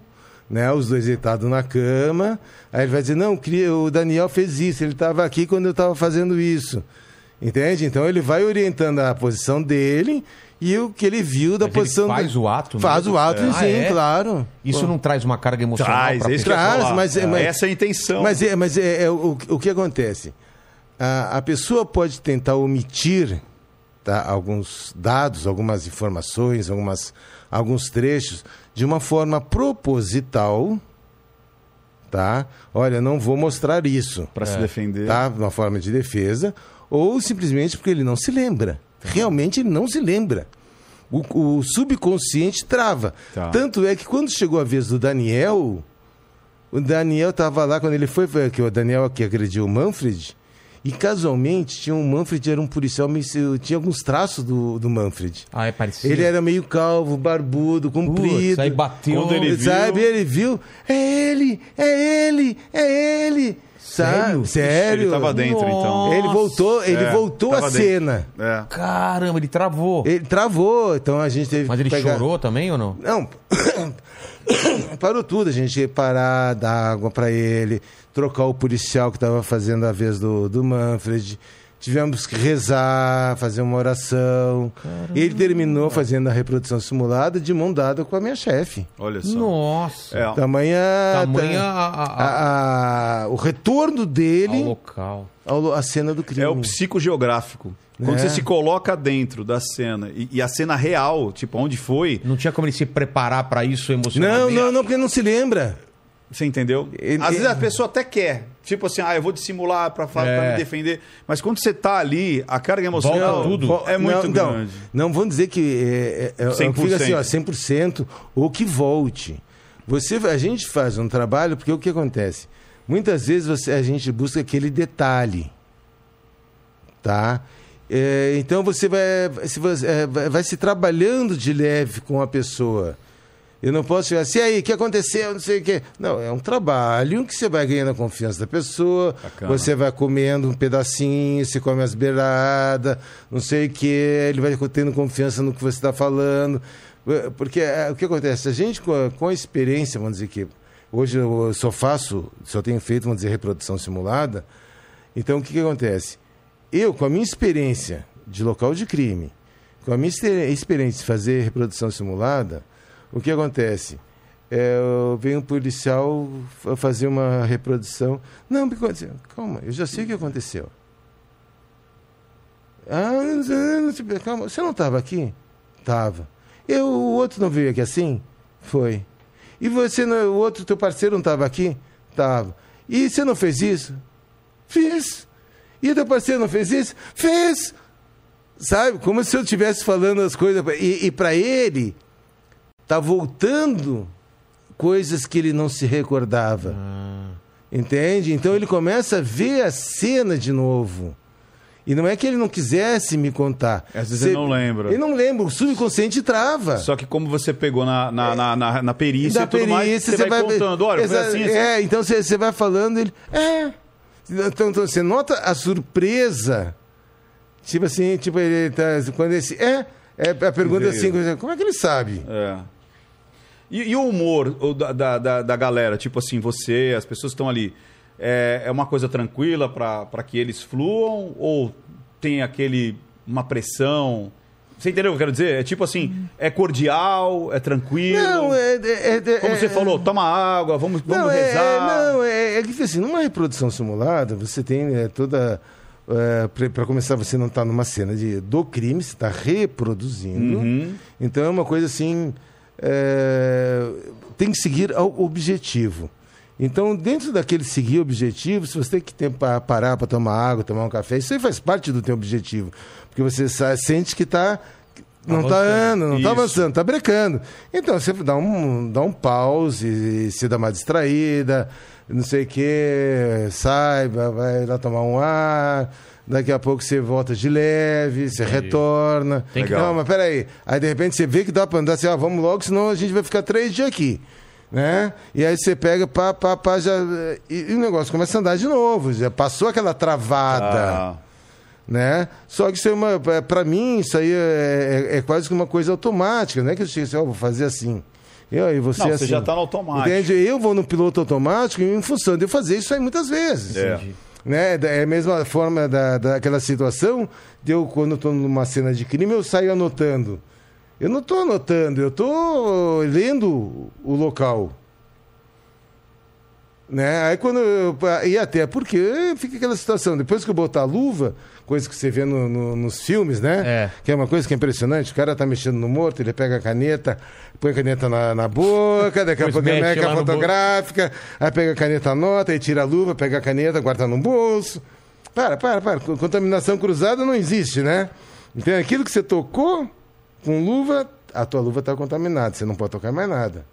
né? Os dois deitados na cama. Aí ele vai dizer: Não, o Daniel fez isso, ele estava aqui quando eu estava fazendo isso. Entende? Então ele vai orientando a posição dele e o que ele viu da Mas ele posição. faz do- o ato Faz mesmo? o ato, É. sim, Ah, é? claro. Isso não traz uma carga emocional Traz, é isso que eu ia Traz, falar. mas- mas- Essa é a intenção. Mas, é, mas é, é o, o que acontece? A, a pessoa pode tentar omitir tá, alguns dados, algumas informações, algumas, alguns trechos de uma forma proposital. Tá? Olha, não vou mostrar isso. Pra se defender. Tá? Uma forma de defesa. Ou simplesmente porque ele não se lembra. Realmente ele não se lembra. O, o subconsciente trava. Tá. Tanto é que quando chegou a vez do Daniel, o Daniel estava lá quando ele foi, foi que o Daniel que agrediu o Manfred. E casualmente tinha um Manfred era um policial tinha alguns traços do, do Manfred. Ah, é parecido. Ele era meio calvo, barbudo, comprido. Putz, aí bateu. Quando ele viu- Sabe, ele viu, é ele, é ele, é ele. Sério? Sério. Ele tava dentro, então. Ele voltou, ele É, voltou tava dentro. cena. É. Caramba, ele travou. Ele travou, então a gente teve Mas que ele pegar... chorou também ou não? Não, parou tudo. A gente ia parar, dar água para ele, trocar o policial que estava fazendo a vez do, do Manfred. Tivemos que rezar, fazer uma oração. Ele terminou fazendo a reprodução simulada de mão dada com a minha chefe. Olha só. Nossa. É, Tamanha, Tamanha ta- a, a- a- a- a- o retorno ao dele local. ao, à cena do crime. É o psicogeográfico. Quando É. você se coloca dentro da cena e, e a cena real, tipo, onde foi, Não tinha como ele se preparar pra isso Não, emocionalmente? não, não, porque não se lembra. Você entendeu? Ele- Às vezes a pessoa até quer. Tipo assim, ah, eu vou dissimular pra, fa- É. me defender. Mas quando você tá ali, a carga emocional Volta tudo. é muito não, grande. Não, não vão dizer que é, é, é, 100%. fica assim, ó, 100% ou que volte. Você, a gente faz um trabalho porque o que acontece? Muitas vezes você, a gente busca aquele detalhe, tá? É, então você vai se, você, é, vai, vai se trabalhando de leve com a pessoa. Eu não posso chegar assim, e aí, o que aconteceu? Não sei o quê. Não, é um trabalho que você vai ganhando a confiança da pessoa, Bacana. você vai comendo um pedacinho, você come as beiradas, não sei o quê, ele vai tendo confiança no que você está falando. Porque é, o que acontece? A gente, com a, experiência, vamos dizer que hoje eu só faço, só tenho feito, vamos dizer, reprodução simulada. Então, o que, que acontece? Eu, com a minha experiência de local de crime, com a minha exper- experiência de fazer reprodução simulada, o que acontece? É, venho um policial fa- fazer uma reprodução. Não, o que aconteceu? Calma, eu já sei o que aconteceu. Ah, calma, você não estava aqui? Estava. Eu, o outro não veio aqui assim? Foi. E você, não, o outro teu parceiro não estava aqui? Estava. E você não fez isso? Fiz. E o teu parceiro não fez isso? Fez. Sabe? Como se eu estivesse falando as coisas. E, e para ele, tá voltando coisas que ele não se recordava. Entende? Então ele começa a ver a cena de novo. E não é que ele não quisesse me contar. Às vezes Você- ele não lembra. Ele não lembra, o subconsciente trava. Só que como você pegou na, na, na, na, na perícia da e tudo mais, perícia, você, vai, contando. Olha, Exa- assim, assim. É, então você, você vai falando, ele. É. Então, então você nota a surpresa. Tipo assim, tipo, ele tá. Quando esse. É. É a pergunta assim, como é que ele sabe? É. E, e o humor da, da, da, galera? Tipo assim, você, as pessoas que estão ali. É, é uma coisa tranquila para que eles fluam? Ou tem aquele. uma pressão? Você entendeu o que eu quero dizer? É tipo assim, é cordial, é tranquilo. Não, é. é, é Como é- você falou, toma água, vamos, vamos não, é- rezar. É, não, é, é que assim, numa reprodução simulada, você tem é, toda. para começar, você não está numa cena de, do crime, você está reproduzindo. Uhum. Então é uma coisa assim. É, tem que seguir ao objetivo. Então, dentro daquele seguir objetivo, se você tem que ter parar para tomar água, tomar um café, isso aí faz parte do teu objetivo. Porque você sente que está. Não está andando, não está avançando, está brecando. Então você dá um, dá um pause, se dá uma distraída, não sei o quê, sai, vai lá tomar um ar, daqui a pouco você volta de leve, você retorna. Tem que- Não, mas peraí. Aí de repente você vê que dá para andar assim, ó, vamos logo, senão a gente vai ficar três dias aqui. Né? E aí você pega, pá, pá, pá, já. E, e o negócio começa a andar de novo, já passou aquela travada Ah, né? Só que isso é uma, para mim isso aí é, é- é quase que uma coisa automática, não é que eu chego assim, ó, vou fazer assim. Eu, e você Não, você assim. já tá no automático. Entende? Eu vou no piloto automático em função de eu fazer isso aí muitas vezes. É. Né? É a mesma forma da, daquela situação de eu, quando estou numa cena de crime, eu saio anotando. Eu não estou anotando, eu estou lendo o local. Né? Aí quando eu, e até porque fica aquela situação, depois que eu botar a luva, coisa que você vê no- no- nos filmes, né? É. Que é uma coisa que é impressionante, o cara tá mexendo no morto, ele pega a caneta, põe a caneta na, na boca, daqui a pouco mexe a fotográfica, aí pega a caneta, anota, aí tira a luva, pega a caneta, guarda no bolso. Para, para, para. Co- Contaminação cruzada não existe, né? Então aquilo que você tocou com luva, a tua luva está contaminada, você não pode tocar mais nada.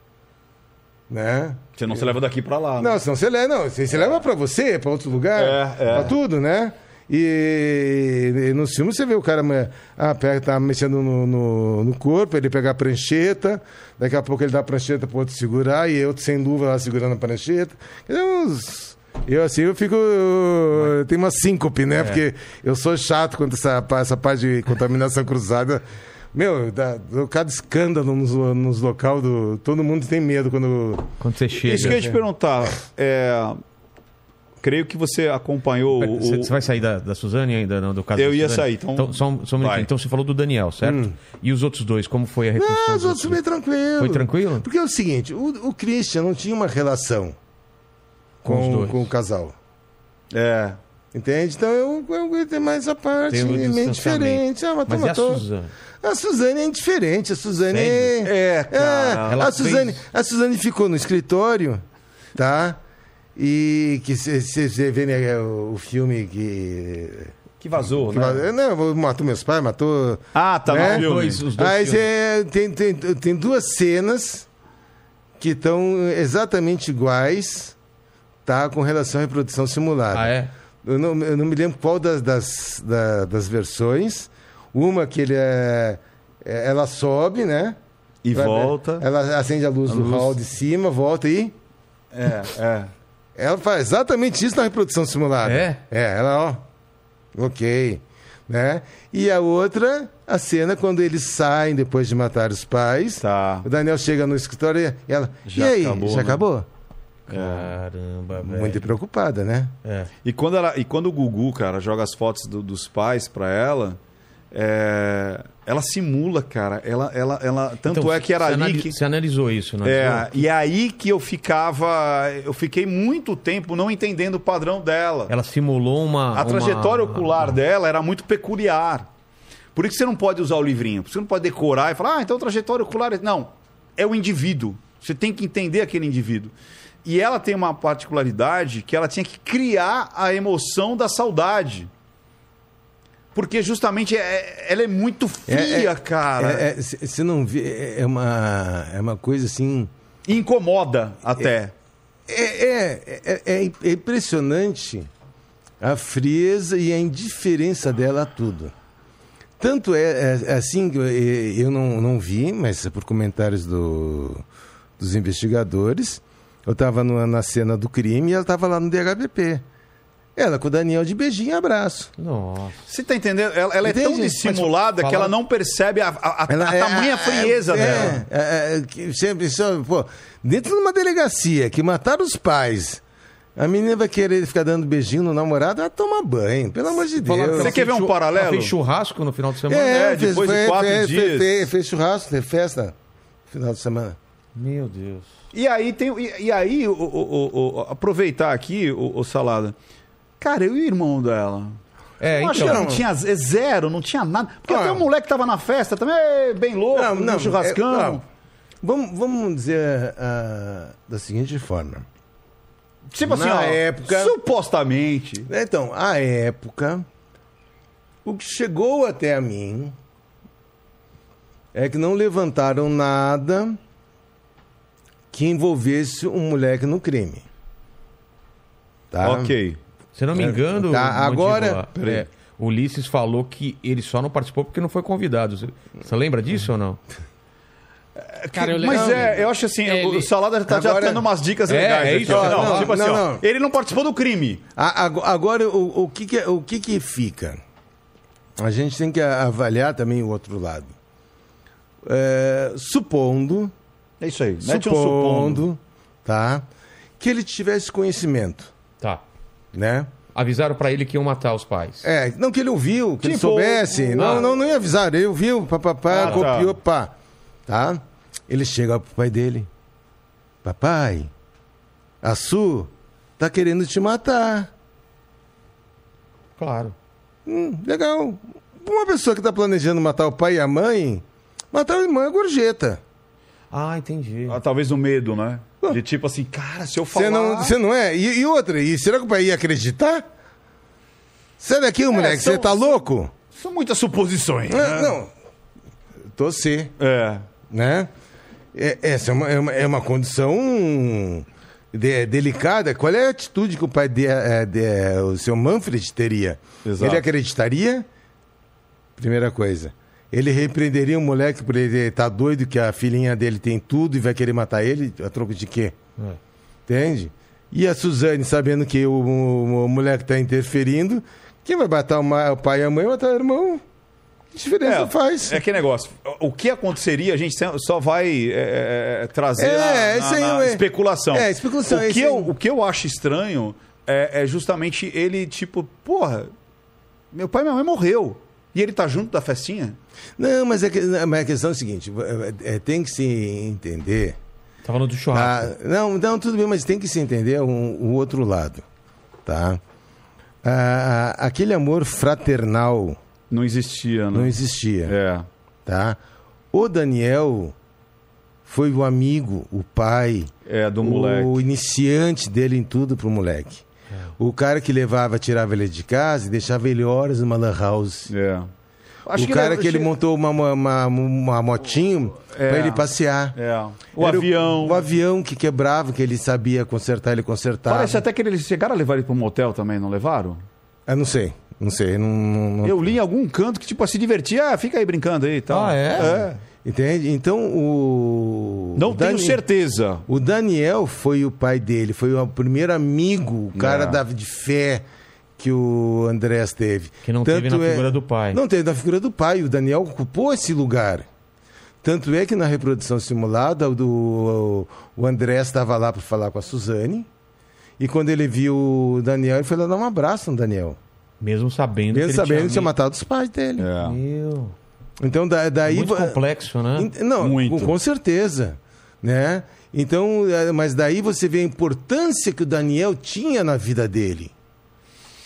Né? Você não se leva daqui pra lá. né? Não, senão você leva, não, você, você leva para você, para outro lugar, É, é. para tudo, né? E, e nos filmes você vê o cara ah, pega, tá mexendo no, no, no corpo, ele pega a prancheta, daqui a pouco ele dá a prancheta para outro segurar e outro sem luva lá segurando a prancheta. Quer dizer, uns- Eu assim, eu fico. Eu tenho uma síncope, né? Porque eu sou chato quanto essa, essa parte de contaminação cruzada. Meu, dá, dá cada escândalo nos, nos local do. Todo mundo tem medo quando. Quando você chega. Isso que eu ia te perguntar. É, creio que você acompanhou o. Você o- você vai sair da, da Suzane ainda, não? Do caso Eu da ia sair, então- só, um, só um. Então você falou do Daniel, certo? E os outros dois, como foi a Não, reconstrução? os dos outros bem tranquilo. Foi tranquilo? Porque é o seguinte, o, o Christian não tinha uma relação Com os com, dois. com o casal. É. Entende? Então eu, eu aguentei mais a parte meio diferente. Ah, matou, Mas e a matou. Suzane? A Suzane é indiferente. A Suzane Sério? é. É, cara. Ela a, Suzane, fez- a Suzane ficou no escritório, tá? E que você vê né, o, filme que. Que vazou, que né? Não, matou meus pais, matou. Ah, tá né? filme. Dois, os dois Aí cê, tem, tem, tem duas cenas que estão exatamente iguais, tá? Com relação à reprodução simulada. Ah, é? Eu não, eu não me lembro qual das, das, da- das versões. Uma que ele é, é- ela sobe, né? E volta. Ela acende a luz do hall de cima, volta e. É, é. Ela faz exatamente isso na reprodução simulada. É? É, ela, ó. Ok. Né? E a outra, a cena quando eles saem depois de matar os pais. Tá. O Daniel chega no escritório e ela. Já e aí? acabou, já né? acabou? Caramba, velho. Muito preocupada, né? É. E quando, ela, e quando o Gugu, cara, joga as fotos do- dos pais pra ela, é, ela simula, cara. Ela, ela, ela, tanto Então, é que era ali que. Você analisou isso, não É, e aí que eu ficava. Eu fiquei muito tempo não entendendo o padrão dela. Ela simulou uma. A uma- trajetória ocular dela era muito peculiar. Por isso que você não pode usar o livrinho. Você não pode decorar e falar, ah, então trajetória ocular. é-" Não. É o indivíduo. Você tem que entender aquele indivíduo. E ela tem uma particularidade que ela tinha que criar a emoção da saudade. Porque justamente é- ela é muito fria, cara. Você não vê. É, é uma, é uma coisa assim. Incomoda até. É, é, é, é- é impressionante a frieza e a indiferença dela a tudo. Tanto é, é- é assim que eu, não, não vi, mas é por comentários do, dos investigadores. Eu estava na cena do crime e ela estava lá no DHBP. Ela com o Daniel de beijinho e abraço. Nossa. Você tá entendendo? Ela, ela é tão dissimulada Mas que ela não percebe a, a- a- Ela a é- tamanha é- frieza é, dela. é, é, que sempre, só, pô, dentro de uma delegacia que mataram os pais, a menina vai querer ficar dando beijinho no namorado, ela toma banho, pelo amor de Deus. Você quer ver fez um paralelo? Ela fez churrasco no final de semana? É, depois de quatro fez, dias. Fez, fez, fez churrasco, teve festa no final de semana. Meu Deus. E aí tem. E, e aí, o, o- o- o- aproveitar aqui, o, o Salada. Cara, eu e o irmão dela. É, eu acho que então. não tinha é zero, não tinha nada. Porque Ah. até o moleque que tava na festa também, é bem louco, no churrascão. é, não. vamos, vamos dizer ah, da seguinte forma. tipo assim, na ó, época- supostamente. Então, à época, o que chegou até a mim é que não levantaram nada que envolvesse um moleque no crime. Tá? Ok. Se eu não me engano, Tá, agora- é, o Ulisses falou que ele só não participou porque não foi convidado. Você- lembra disso ou não? Cara, eu Mas é, eu acho assim, Ele- o Salada tá já Agora- dando umas dicas É, legais. é isso, ó. ó. não, Não, tipo assim, não, ó, ele não participou do crime. A- ago- Agora, o, o que, que, o que, que fica? A gente tem que avaliar também o outro lado. É, supondo, É isso aí. Mete um supondo, tá? Que ele tivesse conhecimento, Tá. Né? Avisaram pra ele que iam matar os pais. É, não que ele ouviu, que ele Tipo, soubesse. ah. Não, não, não ia avisar. Ele ouviu, papapá, Ah, tá. copiou, pá. Tá? Ele chega pro pai dele. Papai, a Su tá querendo te matar. Claro. Hum, legal. Uma pessoa que tá planejando matar o pai e a mãe, matar o irmão é gorjeta. Ah, entendi. Ah, talvez o medo, né? De tipo assim, cara, se eu falar... Você não, você não é? E, e outra, e será que o pai ia acreditar? Sai daqui, moleque, são- você tá louco? São muitas suposições. Não, né? não. Tô C. É. né? É- essa é uma, é uma, é uma condição de- delicada. Qual é a atitude que o pai de, é, de- o seu Manfred teria? Exato. Ele acreditaria? Primeira coisa. Ele repreenderia o moleque por ele estar doido que a filhinha dele tem tudo e vai querer matar ele? A troco de quê? É. Entende? E a Suzane, sabendo que o, o- o moleque está interferindo, quem vai matar o, o pai e a mãe vai matar o irmão? Que diferença faz? É que negócio. O que aconteceria, a gente só vai é, é, trazer É, na, na- aí, na especulação. É, especulação, O é que, isso eu, o que eu acho estranho é, é justamente ele, tipo, porra, meu pai e minha mãe morreu. E ele tá junto da festinha? Não, mas, é que, mas a questão é a seguinte: é, é, tem que se entender. Tava no do churrasco. Tá? Não, não, tudo bem, mas tem que se entender o o outro lado. Tá? Ah, aquele amor fraternal Não existia, né? não existia. É. Tá? O Daniel foi o amigo, o pai, É, do moleque. o iniciante dele em tudo pro moleque. O cara que levava, tirava ele de casa e deixava ele horas numa lan house. É. o cara que ele montou uma, uma, uma motinho É. pra ele passear. É. O Era avião. O, avião que quebrava, que ele sabia consertar, ele consertava. Parece até que eles chegaram a levar ele para um motel também, não levaram? Eu não sei, não sei. Não, não- não- Eu li em algum canto que, tipo, se divertia, ah, fica aí brincando aí e tal. Ah, é? É. Entende? Então o. Não o tenho Dani- certeza. O Daniel foi o pai dele, foi o primeiro amigo, o cara É. da, de fé que o Andrés teve. Que não teve na figura do pai. Não teve na figura do pai. O Daniel ocupou esse lugar. Tanto é que na reprodução simulada, o, do, o Andrés estava lá para falar com a Suzane. E quando ele viu o Daniel, ele foi lá dar um abraço no Daniel. Mesmo sabendo Mesmo que ele sabendo tinha que tinha matado os pais dele. É. Meu, Então, da, daí. muito va- complexo, né? Não, Muito. Com, certeza, né? Então, é, mas daí você vê a importância que o Daniel tinha na vida dele.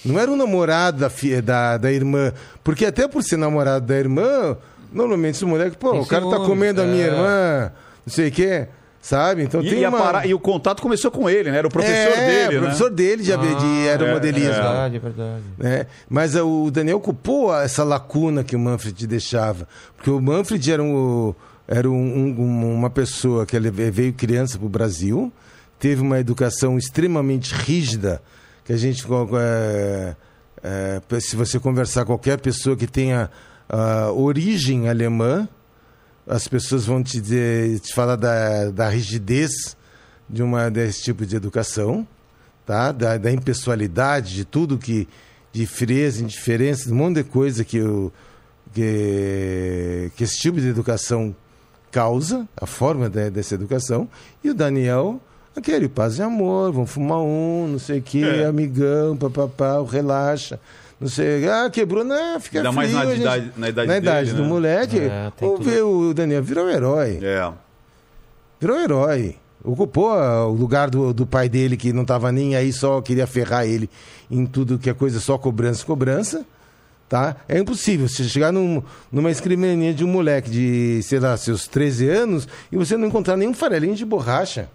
Não era um namorado da, da, da irmã, porque até por ser namorado da irmã, normalmente esse moleque, pô, Tem o cara tá ciúmes, comendo a minha é. irmã, não sei o quê, sabe? Então E, tem e uma... para- e o contato começou com ele, né? Era o professor é, dele, o professor né? dele de, de aeromodelismo. É verdade, é verdade. né? Mas o Daniel ocupou essa lacuna que o Manfred deixava. Porque o Manfred era, um, era um- um- uma pessoa que ele veio criança para o Brasil, teve uma educação extremamente rígida, que a gente. é, é, se você conversar com qualquer pessoa que tenha ah, origem alemã, as pessoas vão te, dizer, te falar da, da rigidez de uma desse tipo de educação, tá? Da, da impessoalidade, de tudo que de frieza, indiferença, um monte de coisa que, o, que, que esse tipo de educação causa, a forma de- dessa educação, e o Daniel aquele paz e amor, vamos fumar um, não sei o que, É. amigão, papapá, relaxa. Não sei, ah, quebrou, não, fica Ainda mais frio, na a gente- idade- na idade na idade dele, do né? moleque. É, tem ou tudo. ver o Daniel virou um herói. É. Virou um herói. Ocupou ah, o lugar do, do pai dele, que não estava nem aí, só queria ferrar ele em tudo que é coisa, só cobrança, cobrança. Tá? É impossível você chegar num, numa escrivaninha de um moleque de, sei lá, seus 13 anos e você não encontrar nenhum farelinho de borracha.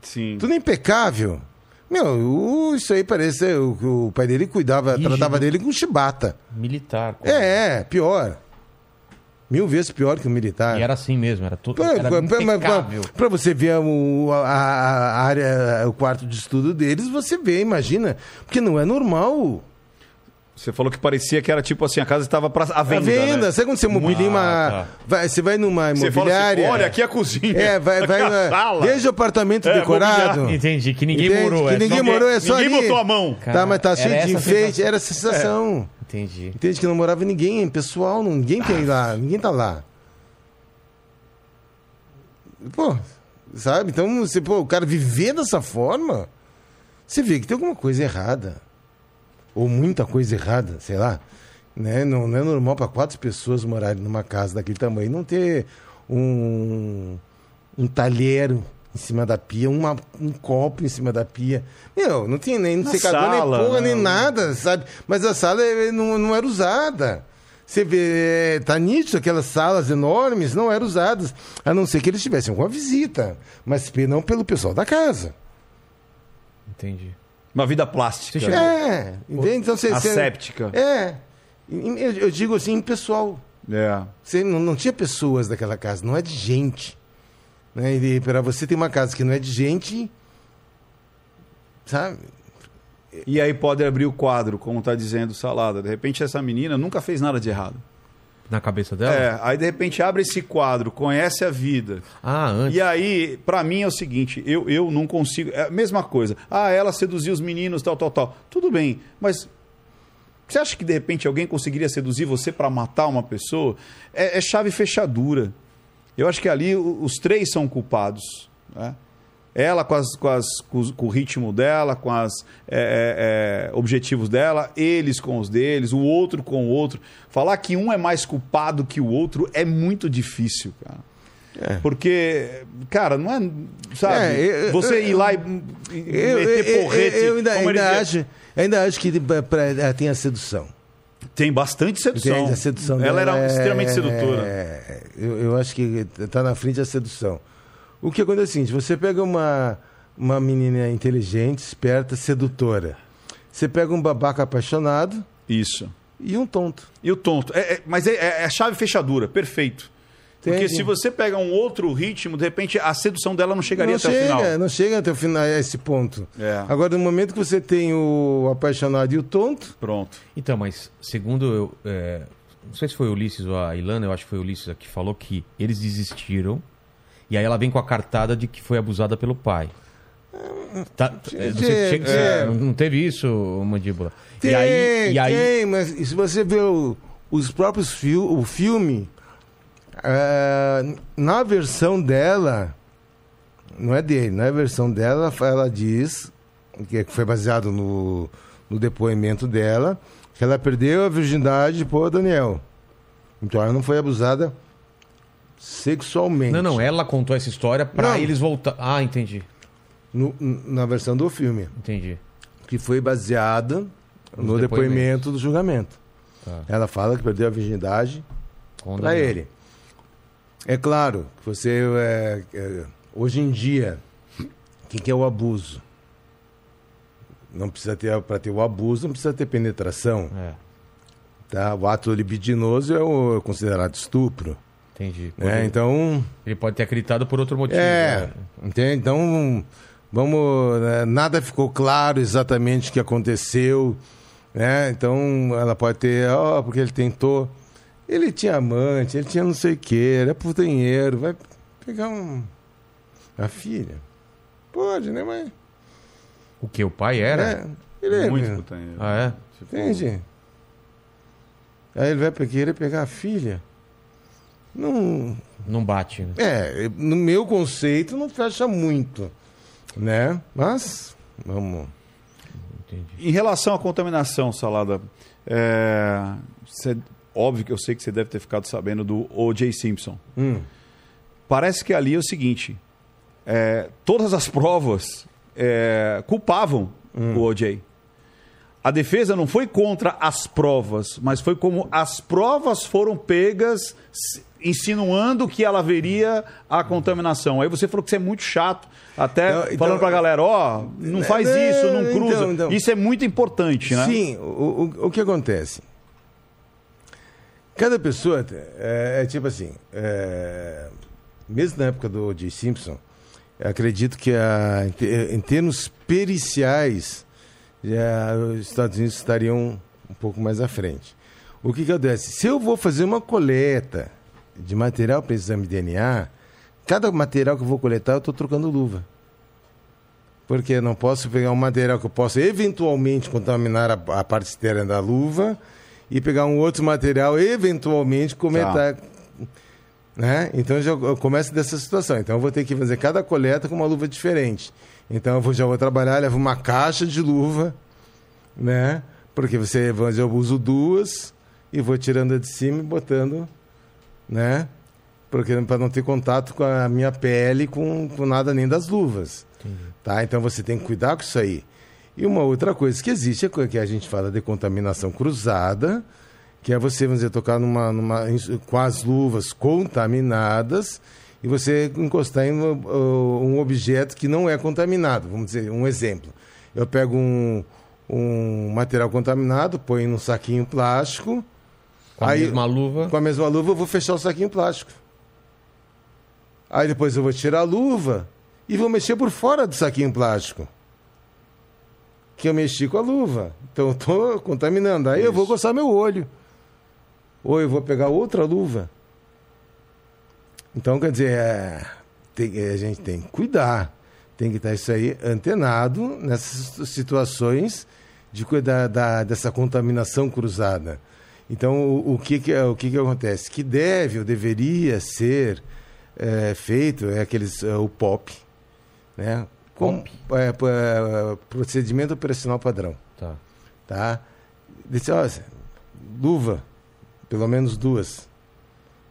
Sim. Tudo impecável. Meu, o- isso aí parece que o pai dele cuidava, Rígido. tratava dele com chibata. Militar. quase. É, é, pior. Mil vezes pior que o militar. E era assim mesmo, era tudo. Pra você ver o, a, a área, o quarto de estudo deles, você vê, imagina. Porque não é normal. Você falou que parecia que era tipo assim, a casa estava pra, à A venda, venda, né? sabe quando você mobilia uma. tá. vai- você vai numa Você fala imobiliária. assim, olha, aqui é a cozinha. É, vai, vai aqui é a na- sala. Veja o apartamento É, decorado. mobiliário. Entendi, que ninguém Entende? morou. Que é ninguém só... morou, é só Ninguém ali. botou a mão. Tá, mas tá cheio de essa enfeite. Era a sensação. Entendi. Entende que não morava ninguém, pessoal, ninguém tem lá, ninguém tá lá. Pô, sabe? Então, você, pô, o cara viver dessa forma, você vê que tem alguma coisa errada. Ou muita coisa errada, sei lá. Né? Não, não é normal para quatro pessoas morarem numa casa daquele tamanho não ter um, um talher em cima da pia, uma- um copo em cima da pia. Meu, não tinha nem, não Na se cagou nem porra, nem não. nada, sabe? Mas a sala eh, não, não era usada. Você vê, eh, tá nítido, aquelas salas enormes não eram usadas, a não ser que eles tivessem alguma visita, mas não pelo pessoal da casa. Entendi. Uma vida plástica. Você chegou- É, entende? Então você. você- Asséptica. É. Eu, eu digo assim, impessoal. É. Você não, não tinha pessoas daquela casa, não é de gente. Né? E para você ter uma casa que não é de gente, sabe? E aí pode abrir o quadro, como tá dizendo Salada. De repente essa menina nunca fez nada de errado. Na cabeça dela? É, aí de repente abre esse quadro, conhece a vida. Ah, antes. E aí, pra mim é o seguinte, eu, eu não consigo. É a mesma coisa. Ah, ela seduziu os meninos, tal, tal, tal. Tudo bem, mas. Você acha que de repente alguém conseguiria seduzir você pra matar uma pessoa? É, é chave fechadura. Eu acho que ali os três são culpados. Né? Ela com, as, com, as, com, o ritmo dela, com os objetivos dela, eles com os deles, o outro com o outro. Falar que um é mais culpado que o outro é muito difícil, cara. Porque, cara, não é. Sabe? É, eu- você eu- ir lá e, Eu, meter eu- porrete. eu ainda, ainda acho, ainda acho que pra- pra- ela tem a sedução. Tem bastante sedução. Entende? A sedução Ela era é- extremamente sedutora. é- eu, eu acho que está na frente a sedução. O que acontece é o seguinte: você pega uma, uma menina inteligente, esperta, sedutora. Você pega um babaca apaixonado Isso. e um tonto. E o tonto. É, é- mas é, é, é chave e fechadura, perfeito. Porque Entendi. se você pega um outro ritmo, de repente a sedução dela não chegaria não até chega, o final. não chega até o final a esse ponto. É. Agora, no momento que você tem o apaixonado e o tonto, Pronto. Então, mas segundo eu, é, Não sei se foi o Ulisses ou a Ilana, eu acho que foi o Ulisses que falou que eles desistiram. E aí ela vem com a cartada de que foi abusada pelo pai. Tá, é, você é, chega- é. não- teve isso, Mandíbula? Tem, e aí, e aí tem, mas se você vê o- os próprios fil o filme, ah, na versão dela, não é dele, na versão dela, ela diz, que foi baseado no, no depoimento dela, que ela perdeu a virgindade por Daniel. Então ela não foi abusada sexualmente. Não, não, ela contou essa história pra Não. eles voltar. Ah, entendi. No- na versão do filme, Entendi. que foi baseada no depoimentos. depoimento do julgamento. Tá. Ela fala que perdeu a virgindade para ele. É claro que você é, é, hoje em dia, o que, que é o abuso? Não precisa ter para ter o abuso, não precisa ter penetração, É, tá? O ato libidinoso é, o, é considerado estupro, entendi. né? Então, Ele pode ter acreditado por outro motivo. é, né? entende? Então, vamos, né, nada ficou claro exatamente o que aconteceu, né? Então, ela pode ter, ó, porque ele tentou, ele tinha amante, ele tinha não sei o que, era putanheiro, vai pegar um a filha. Pode, né, mas O que? O pai era? é, ele é, Muito putanheiro. Ah, é? Tipo, entende? Aí ele vai querer pegar a filha. Não, Não bate, né? É, no meu conceito não fecha muito, né? Mas, vamos... Entendi. Em relação à contaminação, Salada, é, cê- óbvio que eu sei que você deve ter ficado sabendo do O.J. Simpson. Hum. Parece que ali é o seguinte: é, todas as provas é, culpavam o O.J. A defesa não foi contra as provas, mas foi como as provas foram pegas, insinuando que ela haveria a contaminação. Aí você falou que isso é muito chato, até Então- então- falando pra galera: ó, não faz Não, isso, não então, cruza. então. Isso é muito importante, né? Sim, o, o, o que acontece? Cada pessoa é, é tipo assim, é, mesmo na época do O.J. Simpson, acredito que a, em termos periciais, já os Estados Unidos estariam um pouco mais à frente. O que, que acontece? Se eu vou fazer uma coleta de material para exame de DNA, cada material que eu vou coletar, eu estou trocando luva. Porque eu não posso pegar um material que eu possa eventualmente contaminar a, a parte externa da luva e pegar um outro material eventualmente comentar. Né? Então eu já eu começo dessa situação. Então eu vou ter que fazer cada coleta com uma luva diferente. Então eu vou- já vou trabalhar, levo uma caixa de luva, né? Porque você eu uso duas e vou tirando a de cima e botando, né? Porque para não ter contato com a minha pele com, com nada nem das luvas. Tá? Então você tem que cuidar com isso aí. E uma outra coisa que existe é que a gente fala de contaminação cruzada, que é você, vamos dizer, tocar numa, numa, com as luvas contaminadas e você encostar em um, uh, um objeto que não é contaminado. Vamos dizer, um exemplo. Eu pego um, um material contaminado, põe num saquinho plástico, Com a Aí- mesma luva. com a mesma luva, eu vou fechar o saquinho plástico. Aí depois eu vou tirar a luva e vou mexer por fora do saquinho plástico. Que eu mexi com a luva. Então eu estou contaminando. Aí eu vou coçar meu olho. Ou eu vou pegar outra luva. Então, quer dizer, é, tem- a gente tem que cuidar. Tem que estar isso aí antenado nessas situações de cuidar da, dessa contaminação cruzada. Então, o, o que, que, é- o que, que acontece? Que deve ou deveria ser é, feito é aqueles, é, o POP, né? Com, é, é, procedimento operacional padrão, Tá. tá? Disse, ó, luva, pelo menos duas.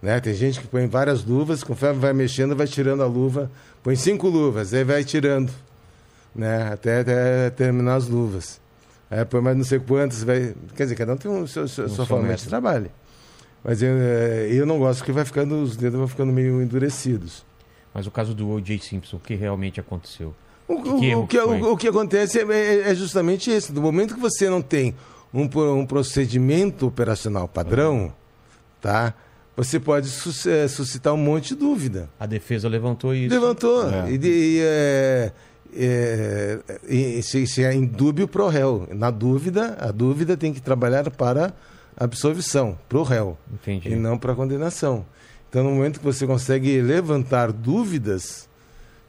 Né? Tem gente que põe várias luvas, conforme vai mexendo, vai tirando a luva, põe cinco luvas, aí vai tirando, né? Até, até terminar as luvas. Aí põe mais não sei quantas, vai. Quer dizer, cada um tem um seu, seu, Um sua forma de trabalho. Mas eu, eh, eu não gosto que vai ficando, os dedos vão ficando meio endurecidos. Mas o caso do O.J. Simpson, o que realmente aconteceu? O, Que erro o que, que o, o que acontece é, é- é justamente isso. No momento que você não tem um, um procedimento operacional padrão, tá? Você pode sus- eh, suscitar um monte de dúvida. A defesa levantou isso. Levantou. É. E, e, é, é, e- se, se é indúbio pro réu. Na dúvida, a dúvida tem que trabalhar para absolvição para o réu Entendi. e não para condenação. Então, no momento que você consegue levantar dúvidas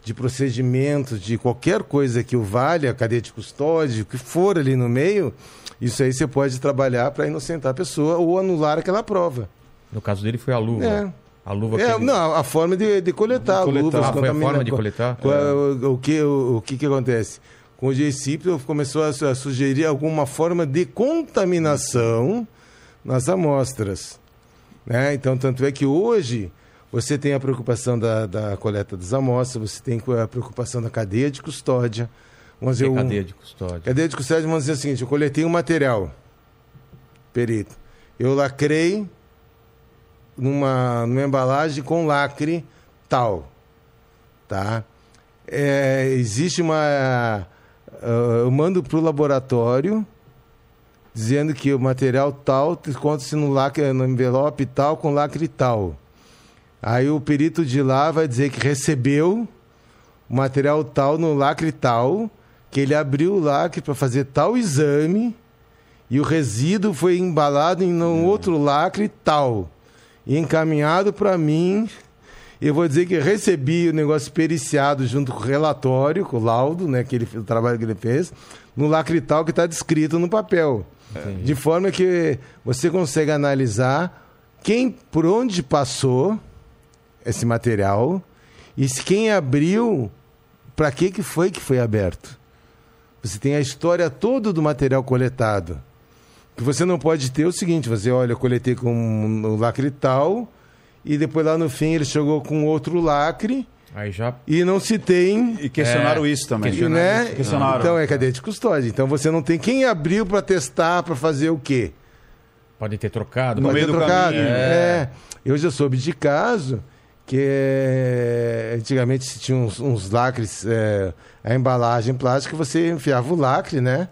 de procedimentos, de qualquer coisa que o valha, cadeia de custódia, o que for ali no meio, isso aí você pode trabalhar para inocentar a pessoa ou anular aquela prova. No caso dele foi a luva. É. A luva que É, ele- não, a forma de, de coletar, De coletar. luvas, Ah, contamina- forma de coletar? Qual é O, o que, o, o que que acontece? Com o GCIP começou a, a sugerir alguma forma de contaminação nas amostras. Né? Então, tanto é que hoje você tem a preocupação da, da coleta das amostras, você tem a preocupação da cadeia de custódia. Vamos dizer, um- cadeia de custódia. Cadeia de custódia, vamos dizer o seguinte: eu coletei um material, perito. Eu lacrei numa, numa embalagem com lacre tal. Tá? É, existe uma. ah, eu mando para o laboratório dizendo que o material tal encontra-se no lacre, no envelope tal com lacre tal. Aí o perito de lá vai dizer que recebeu o material tal no lacre tal, que ele abriu o lacre para fazer tal exame e o resíduo foi embalado em um outro lacre tal encaminhado para mim. Eu vou dizer que recebi o negócio periciado junto com o relatório, com o laudo, né, que ele, o trabalho que ele fez, no lacre tal que está descrito no papel. De forma que você consegue analisar quem, por onde passou esse material e se quem abriu, para que, que foi que foi aberto. Você tem a história toda do material coletado. O que você não pode ter é o seguinte, você olha, eu coletei com o lacre tal, e depois lá no fim ele chegou com outro lacre, Aí já. e não se tem E questionaram É, isso também. questionaram né? isso. Questionaram. Então é cadeia de custódia. Então você não tem quem abriu para testar, para fazer o quê? Pode ter trocado. No pode meio ter do trocado. caminho. É. Eu já soube de caso que é, antigamente se tinha uns, uns lacres, é, a embalagem plástica, você enfiava o lacre, né?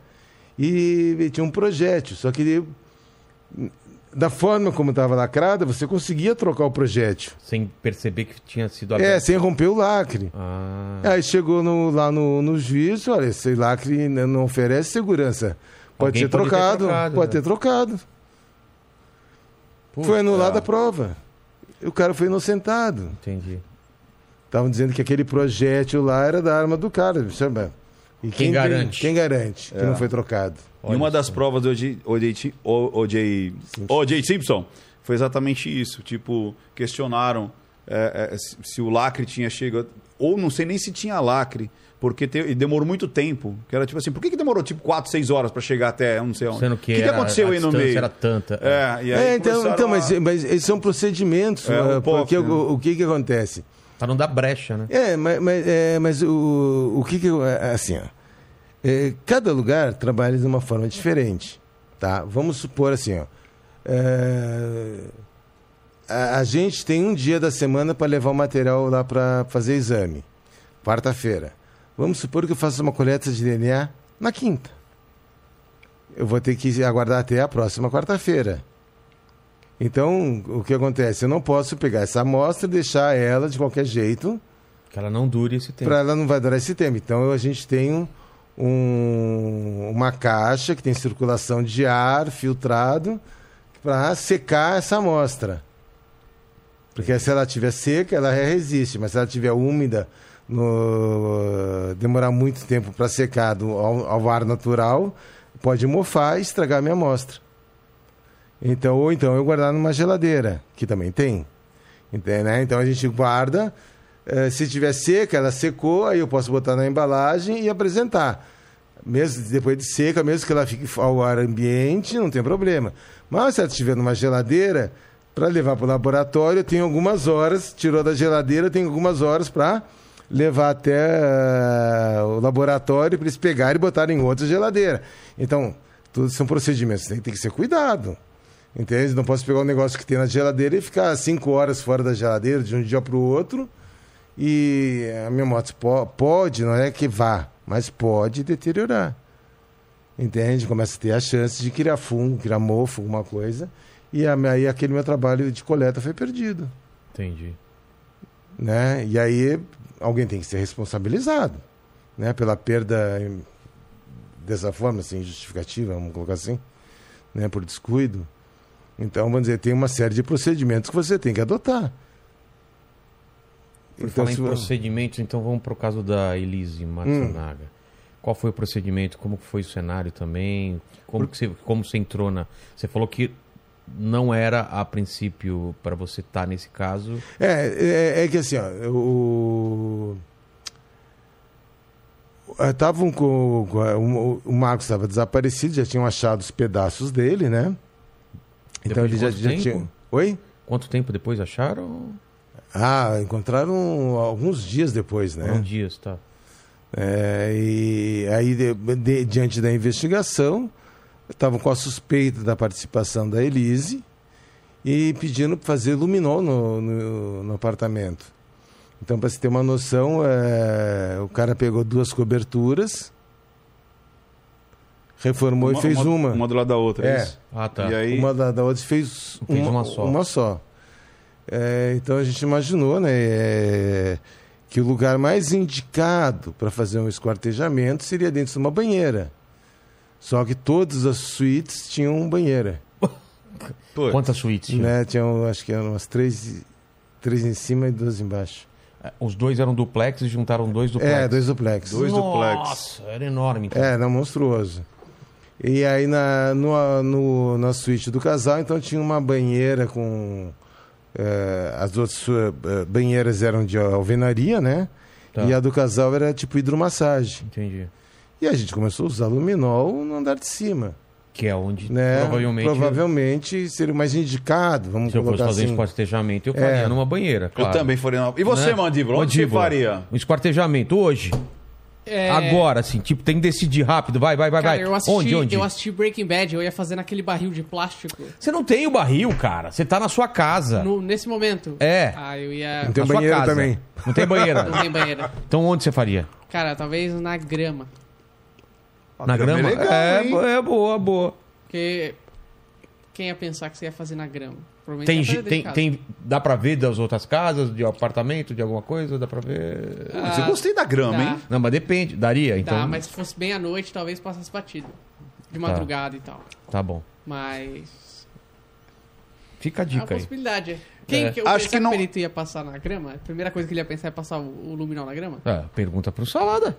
E, tinha um projétil. Só que da forma como estava lacrada, você conseguia trocar o projétil. Sem perceber que tinha sido É, aberto. sem romper o lacre. Ah, Aí chegou no- lá no, no juiz, olha, esse lacre não oferece segurança. Pode Alguém ser pode ter trocado, trocado, pode né? ter trocado. puta, Foi anulada a prova. O cara foi inocentado. Entendi. Estavam dizendo que aquele projétil lá era da arma do cara. sabe? E Quem garante? Quem garante que É. não foi trocado? E uma das provas do O.J. O.J. O- O.J. O.J. Simpson foi exatamente isso. Tipo, questionaram é, é, se, o lacre tinha chegado. Ou não sei nem se tinha lacre, porque te- e demorou muito tempo. Que era tipo assim, por que, que demorou tipo 4, 6 horas para chegar até não sei onde? Sendo que, o que, que aconteceu a aí no meio? era tanta. É, e aí É, então, então a- mas, mas esses são procedimentos. É, ah, o porque né? o, o que, que acontece? Pra não dar brecha, né? É, mas, mas, é, mas o, o que que... eu- é, Assim, ó. É, cada lugar trabalha de uma forma diferente, tá? Vamos supor assim, ó. é, a, a gente tem um dia da semana para levar o material lá para fazer exame. Quarta-feira. Vamos supor que eu faça uma coleta de DNA na quinta. Eu vou ter que aguardar até a próxima quarta-feira. Então, o que acontece? Eu não posso pegar essa amostra e deixar ela de qualquer jeito Que ela não dure esse tempo. para ela não vai durar esse tempo. Então a gente tem um- um- uma caixa que tem circulação de ar filtrado para secar essa amostra. Porque se ela estiver seca, ela resiste, mas se ela estiver úmida, no- demorar muito tempo para secar do- ao, ao ar natural, pode mofar e estragar a minha amostra. Então, ou então eu guardar numa geladeira, que também tem. Entende, né? Então a gente guarda. eh, se tiver seca, ela secou, aí eu posso botar na embalagem e apresentar. Mesmo depois de seca, mesmo que ela fique ao ar ambiente, não tem problema. Mas se ela estiver numa geladeira, para levar para o laboratório, tem algumas horas, tirou da geladeira, tem algumas horas para levar até eh, o laboratório para eles pegarem e botarem em outra geladeira. Então, todos são procedimentos, tem, tem que ser cuidado. Entende? Não posso pegar um negócio que tem na geladeira e ficar cinco horas fora da geladeira de um dia para o outro. E a minha moto po- pode, não é que vá, mas pode deteriorar. Entende? Começa a ter a chance de criar fungo, criar mofo, alguma coisa. E aí aquele meu trabalho de coleta foi perdido. Entendi. Né? E aí alguém tem que ser responsabilizado né? pela perda dessa forma, assim, justificativa, vamos colocar assim, né? por descuido. Então, vamos dizer, tem uma série de procedimentos que você tem que adotar. Por Então, falar em se- procedimentos, então vamos pro caso da Elise Matsunaga. Hum. Qual foi o procedimento? Como foi o cenário também? Como, que você, como você entrou na... Você falou que não era, a princípio, para você estar nesse caso... É, é, é que assim, ó, o. Estavam com. o, o Marcos estava desaparecido, já tinham achado os pedaços dele, né? Então Depois de ele já, já tempo? tinha. Oi? Quanto tempo depois acharam? Ah, encontraram alguns dias depois, né? Foram dias, tá. É, e aí, de- de- diante da investigação, estavam com a suspeita da participação da Elise e pedindo para fazer luminol no, no, no apartamento. Então, para você ter uma noção, é, o cara pegou duas coberturas, reformou e fez uma. Uma do lado da outra, é, É. isso? Ah, tá. E aí, Uma da, da outra fez, Fez uma, uma só. uma só. É, então a gente imaginou né, é, que o lugar mais indicado para fazer um esquartejamento seria dentro de uma banheira. Só que todas as suítes tinham banheira. Quantas suítes tinha? Né? Tinham, acho que eram umas três, três em cima e duas embaixo. Os dois eram duplex e juntaram dois duplex. É, dois duplex. Dois duplex. Nossa, era enorme. Então. É, não, monstruoso. E aí na, no, no, na suíte do casal, então tinha uma banheira com. eh, as outras eh, banheiras eram de alvenaria, né? Tá. E a do casal era tipo hidromassagem. Entendi. E a gente começou a usar luminol no andar de cima. Que é onde Né? provavelmente... Provavelmente seria o mais indicado, vamos Se eu fosse colocar fazer assim. esquartejamento, eu faria É. numa banheira, eu claro. também faria. uma- E você, Né? Mandíbula? Onde Mandíbula. você faria? Um esquartejamento hoje, É, agora, assim, tipo, tem que decidir rápido. Vai, vai, vai, Cara, vai. eu assisti, onde, onde? eu assisti Breaking Bad, eu ia fazer naquele barril de plástico. Você não tem o barril, cara. Você tá na sua casa. No- nesse momento. É. Ah, eu ia. Não tem na sua banheiro casa. também. Não tem banheira. Não tem banheira. então onde você faria? Cara, talvez na grama. na grama grama? é legal, é, é boa, boa. Porque. Quem ia pensar que você ia fazer na grama? Tem, dentro tem, tem, dá pra ver das outras casas, de apartamento, de alguma coisa? Dá pra ver? Ah, Você gostei da grama, dá. hein? Não, mas depende. Daria, então. Tá, mas se fosse bem à noite, talvez passasse batido. De madrugada e tal. Tá bom. Mas. Fica a É uma dica aí. possibilidade. Quem É. que eu Acho que não- o perito ia passar na grama? A primeira coisa que ele ia pensar é passar o, o luminol na grama? É, pergunta pro Salada.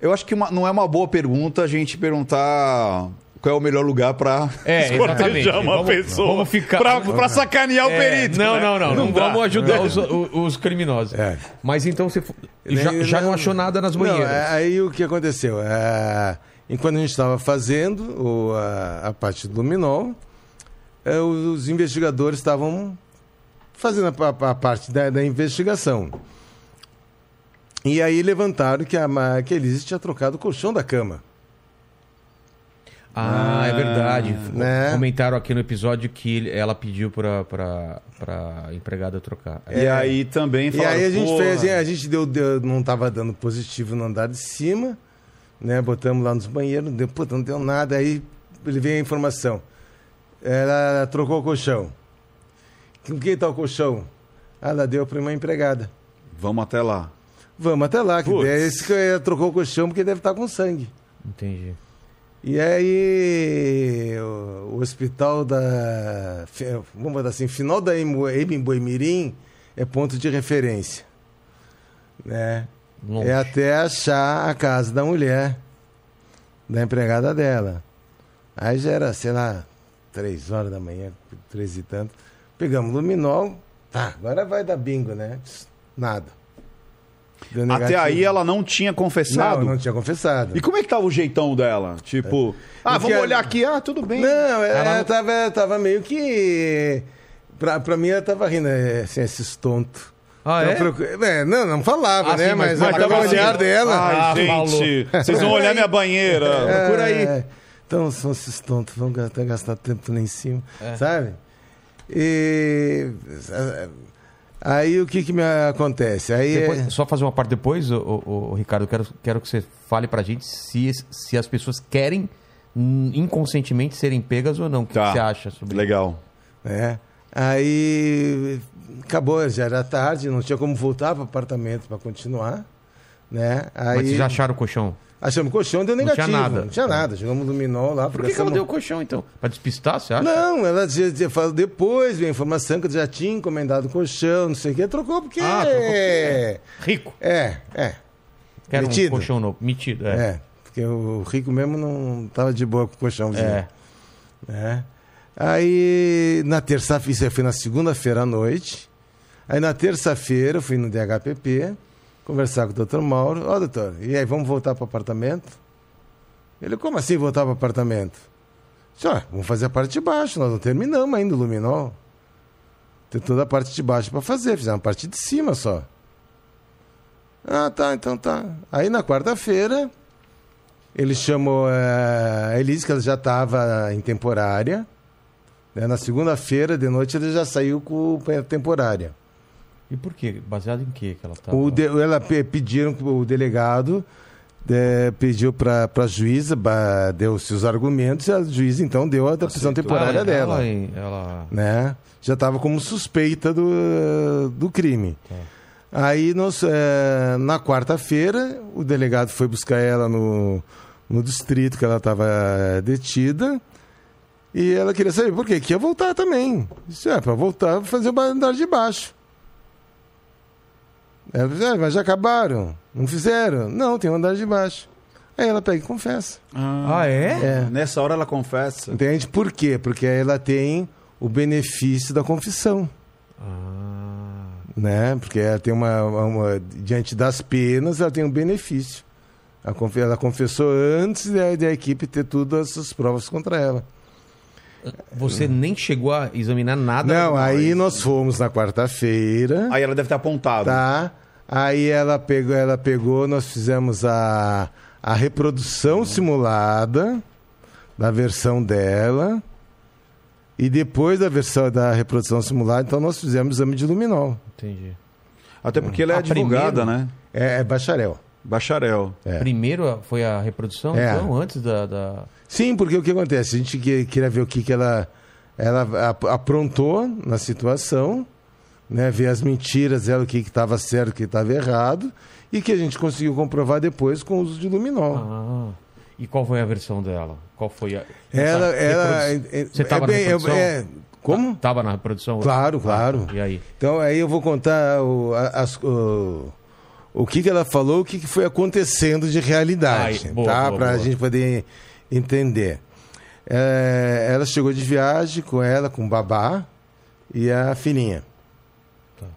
Eu acho que uma- não é uma boa pergunta a gente perguntar qual é o melhor lugar pra É, exatamente. esquartejar uma Vamos- pessoa. vamos ficar- Pra, pra sacanear o É, perito. não, né? não, não, não. dá. vamos ajudar os, o- os criminosos. É. Mas então você já, já não achou nada nas banheiras. Não, é- aí o que aconteceu? É, enquanto a gente estava fazendo o- a, a parte do luminol, é, os investigadores estavam fazendo a, a- a parte da, da investigação. E aí levantaram que a, que a Elise tinha trocado o colchão da cama. Ah, é verdade. né? Comentaram aqui no episódio que ela pediu pra, pra, pra empregada trocar. E aí também E falaram, aí a gente "Porra, fez, a gente deu, deu- não estava dando positivo no andar de cima, né? Botamos lá nos banheiros, deu, puta, não deu nada. Aí ele veio a informação. Ela trocou o colchão. Com quem tá o colchão? Ah, Ela deu para uma empregada. Vamos até lá. Vamos até lá, que Putz. é esse que ela trocou o colchão porque deve estar com sangue. Entendi. E aí, o, hospital da. Vamos botar assim, final da Emboimirim é ponto de referência. Né? Longe. É até achar a casa da mulher, da empregada dela. Aí já era, sei lá, três horas da manhã, três e tanto. Pegamos luminol, tá, agora vai dar bingo, né? Nada. Até aí ela não tinha confessado. Não, não tinha confessado. E como é que tava o jeitão dela? Tipo, ah, Porque vamos a- olhar aqui, ah, tudo bem. Não, ela, Ela não- Tava, tava meio que. Pra, pra mim, ela tava rindo, é, assim, esses tontos. Ah, Eu é? é, não, não falava, Ah, né? sim, mas- mas mas tava olhar assim. dela. Ah, Ai, gente, vocês vão olhar minha banheira. procura aí. É, então, são esses tontos, vão gastar, gastar tempo lá em cima, É. sabe? E. Aí o que que me acontece? Aí é- Depois- Só fazer uma parte depois, ô, ô, Ricardo, eu quero, quero que você fale pra gente se, se as pessoas querem hum, inconscientemente serem pegas ou não. O que, Tá. que você acha sobre Legal. né? Aí acabou, já era tarde, não tinha como voltar para o apartamento para continuar, né? Aí Mas vocês já acharam o colchão? Achamos colchão, deu tinha negativo. nada. Não tinha nada. Jogamos luminol lá. Por que, que ela deu o colchão, então? Pra despistar, você acha? Não, ela dizia, falou, depois veio a informação que eu já tinha encomendado o colchão, não sei o que, trocou porque. Ah, trocou porque é, Rico. é, é. Quero um Metido. colchão novo. Metido, é. É, porque o rico mesmo não tava de boa com o colchãozinho. É. né? Aí, na terça-feira, isso foi na segunda-feira à noite. Aí, na terça-feira, eu fui no DHPP conversar com o doutor Mauro. Ó, doutor, e aí, vamos voltar para o apartamento? Ele, como assim voltar para o apartamento? Disse, ó, vamos fazer a parte de baixo, nós não terminamos ainda o luminol. Tem toda a parte de baixo para fazer, fizemos a parte de cima só. Ah, tá, então tá. Aí, na quarta-feira, ele chamou eh, a Elise, que ela já estava em temporária. né? Na segunda-feira, de noite, ele já saiu com temporária. E por quê? Baseado em quê que ela tá? O de- ela pe- pediram que o delegado eh, pediu para a juíza, deu seus argumentos, e a juíza então deu a prisão temporária Ah, dela. Ela, ela... Né? Já estava como suspeita do, do crime. Aí, nós, eh, na quarta-feira, o delegado foi buscar ela no, no distrito que ela estava detida. E ela queria saber por quê? Que ia voltar também. Isso é, para voltar, fazer o andar de baixo. Ela ah, mas já acabaram. Não fizeram? Não, tem um andar de baixo. Aí ela pega e confessa. Ah, é? É. Nessa hora ela confessa. Entende? Por quê? Porque aí ela tem o benefício da confissão. Ah, Né? Porque ela tem uma, uma- Diante das penas, ela tem um benefício. Ela confe- Ela confessou antes da, da equipe ter todas essas provas contra ela. você nem chegou a examinar nada? Não, aí nós fomos na quarta-feira. Aí ela deve ter apontado. Tá? Aí ela pegou, ela pegou, nós fizemos a, a reprodução simulada da versão dela. E depois da versão da reprodução simulada, então nós fizemos exame de luminol. Entendi. Até porque ela é Ah, advogada, primeiro? né? É, é bacharel. Bacharel. É. Primeiro foi a reprodução, É. então, antes da... da... Sim, porque o que acontece? A gente que- queria ver o que, que ela, ela ap- aprontou na situação, né? ver as mentiras dela, o que estava certo, o que estava errado, e que a gente conseguiu comprovar depois com o uso de luminol. Ah, e qual foi a versão dela? Qual foi a... Ela, ela, reprodu- é- Você tava é na bem- é- é- como? Tava na reprodução? Claro, claro. Ah, e aí? Então aí eu vou contar o, as- o, o que, que ela falou, o que, que foi acontecendo de realidade, Ai, boa, tá? Para a gente poder entender. É, ela chegou de viagem com ela, com o babá e a filhinha.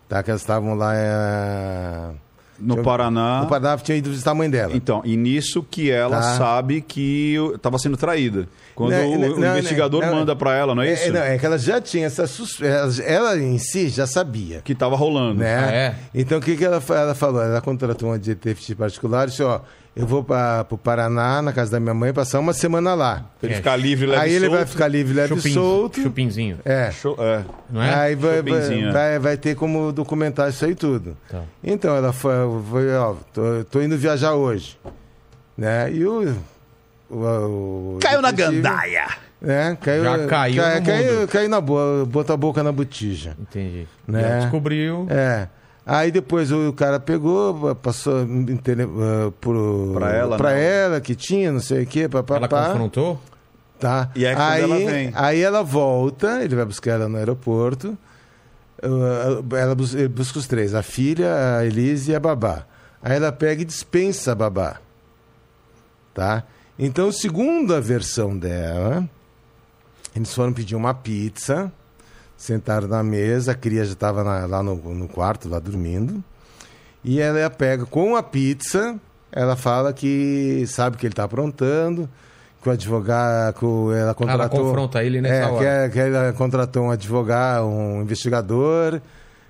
Tá. que elas estavam lá é, No Eu- Paraná. no Paraná, tinha ido visitar a mãe dela. Então, e nisso que ela Tá. sabe que estava sendo traída. Quando Não, o, não, o não, investigador não, manda para ela, não é isso? É, não, é que ela já tinha essa suspeita. Ela em si já sabia. Que estava rolando. né? Ah, é? Então o que, que ela, ela falou? Ela contratou uma detetive particular e disse: Ó, eu vou para o Paraná, na casa da minha mãe, passar uma semana lá. Pra ele É. ficar livre, leve Aí e ele vai solto. ficar livre, leve Chupin- solto. Chupinzinho, É. Show- é. não é? Aí vai, vai, Chupinzinho, é. vai, vai ter como documentar isso aí tudo. Tá. Então ela foi, foi ó, tô, tô indo viajar hoje. Né? E o. o, o Caiu na gandaia. Né? Caiu, Já caiu cai- no caiu, mundo. caiu na boa, botou a boca na botija. Entendi. Né? Já descobriu. É. Aí depois o cara pegou, passou tele- eh, pro, Pra ela, pra não. ela, que tinha, não sei o quê, Ela papapá. confrontou? Tá. E é quando aí, ela vem. aí ela volta, ele vai buscar ela no aeroporto. uh, Ela bus- ele busca os três, a filha, a Elise e a babá. Aí ela pega e dispensa a babá. Tá? Então, segundo a versão dela, eles foram pedir uma pizza, sentaram na mesa, a cria já estava lá no, no quarto, lá dormindo. E ela pega com a pizza, ela fala que sabe que ele está aprontando, que o advogado, que ela contratou... confronta ele nessa é, hora. Que, é- que ela contratou um advogado, um investigador,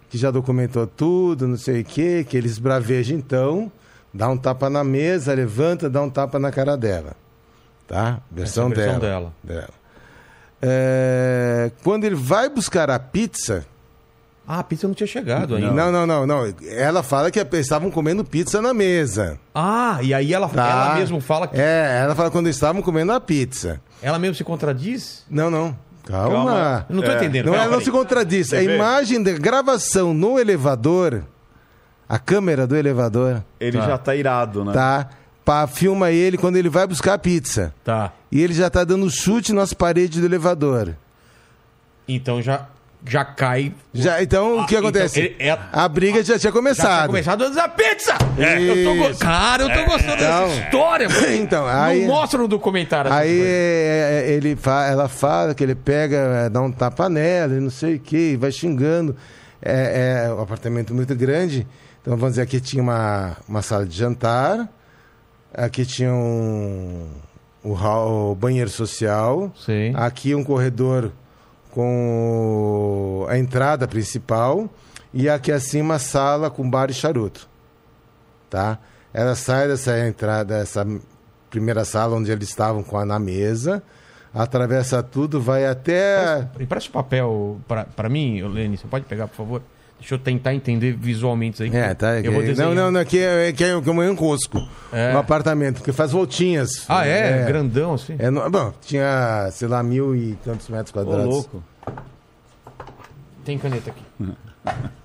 que já documentou tudo, não sei o quê, que ele esbraveja então, dá um tapa na mesa, levanta, dá um tapa na cara dela. Tá? Versão, Essa é versão dela. dela. dela. É, quando ele vai buscar a pizza, Ah, a pizza não tinha chegado ainda. não, não, não, não. Ela fala que estavam comendo pizza na mesa. Ah, e aí ela, Tá? ela mesmo fala que. É, ela fala quando estavam comendo a pizza. Ela mesmo se contradiz? Não, não. Calma. Calma. Eu não tô É. entendendo. Não, Calma, ela não peraí. se contradiz. Você a vê? imagem da gravação no elevador, a câmera do elevador, Ele Tá. já tá irado, né? tá? Pá, filma ele quando ele vai buscar a pizza. Tá. E ele já tá dando chute nas paredes do elevador. Então já, já cai. Já, então, o que então acontece? ele é- A briga já tinha Já tinha começado. começado a usar pizza! Eu tô. Cara, eu tô gostando Então- dessa história, mano. Então, aí- Não mostra no documentário Aí é, é, ele fa- ela fala que ele pega, é, dá um tapa nela e não sei o que, vai xingando. É, é um apartamento muito grande. Então vamos dizer, aqui tinha uma, uma sala de jantar, aqui tinha um, o, hall- o banheiro social, Sim. aqui um corredor com a entrada principal e aqui acima a sala com bar e charuto. Tá? Ela sai dessa entrada, dessa primeira sala onde eles estavam com a na mesa, atravessa tudo, vai até Empresta o papel pra mim, ô, Lene. Você pode pegar, por favor? Deixa eu tentar entender visualmente isso aí. É, tá. Eu vou não, desenhar. não, não, aqui é, aqui é como um cosco. É. Um apartamento, que faz voltinhas. Ah, é? Grandão assim? É, no- bom, tinha, sei lá, mil e tantos metros Ô, quadrados. louco. Tem caneta aqui.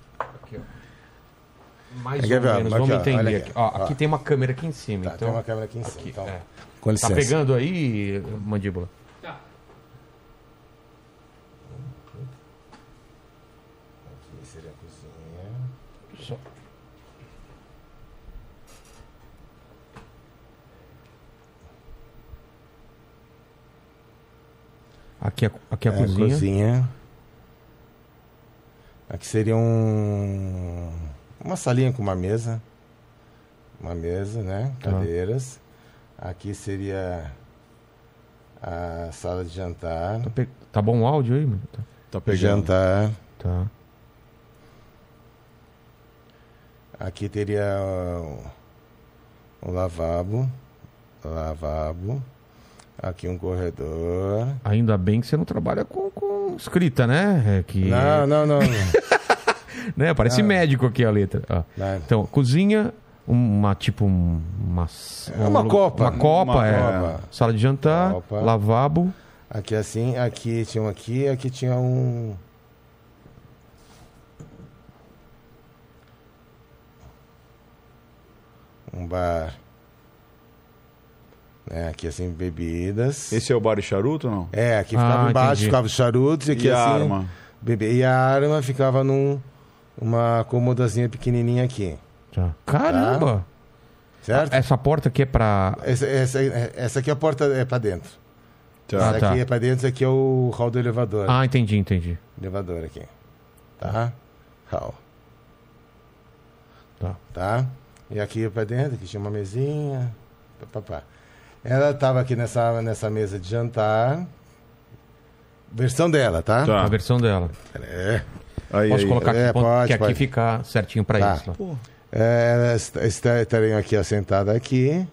aqui, ó. Mais Aqui, ou ó, menos, aqui, vamos ó, entender aqui. aqui. Ó, Ó. aqui tem uma câmera aqui em cima, Tá, então... tem uma câmera aqui em cima. aqui, então, é. Com licença. Tá pegando aí, mandíbula? Aqui seria a cozinha. Só. Aqui é, aqui é a É, cozinha. cozinha. Aqui seria um... uma salinha com uma mesa. Uma mesa, né? Tá. Cadeiras. Aqui seria a sala de jantar. Tá, pe- tá bom o áudio aí, mano? Tá. Tá pegando. Jantar. tá. Aqui teria o, o lavabo. Lavabo. Aqui um corredor. Ainda bem que você não trabalha com, com escrita, né? É que, Não, não, não. né? Parece médico aqui a letra. Não. Então, cozinha, uma tipo um- uma É uma copa. uma copa, Uma é. copa. Sala de jantar, Copa. lavabo. Aqui assim, aqui tinha um aqui, aqui tinha um. Um bar. Né, aqui assim, bebidas. Esse é o bar e charuto ou não? É, aqui Ah, ficava embaixo, entendi. ficava os charutos e aqui E a assim. arma? Bebê. E a arma ficava num uma comodazinha pequenininha aqui. Tá. Caramba! Certo? Essa porta aqui é pra. Essa, essa, essa aqui a porta é pra dentro. Tá. Ah, essa tá. aqui é pra dentro, esse aqui é o hall do elevador. Ah, entendi, entendi. Elevador aqui. Tá? Hall. Tá. Tá? E aqui pra dentro, aqui tinha uma mesinha. Pá, pá, pá. Ela tava aqui nessa, nessa mesa de jantar. Versão dela, tá? Tá. A versão dela. É. Aí, Posso aí. colocar aqui, É, ponto- pode, que aqui pode. fica certinho pra Tá. isso. ó. É, elas est- está- estariam aqui assentadas aqui,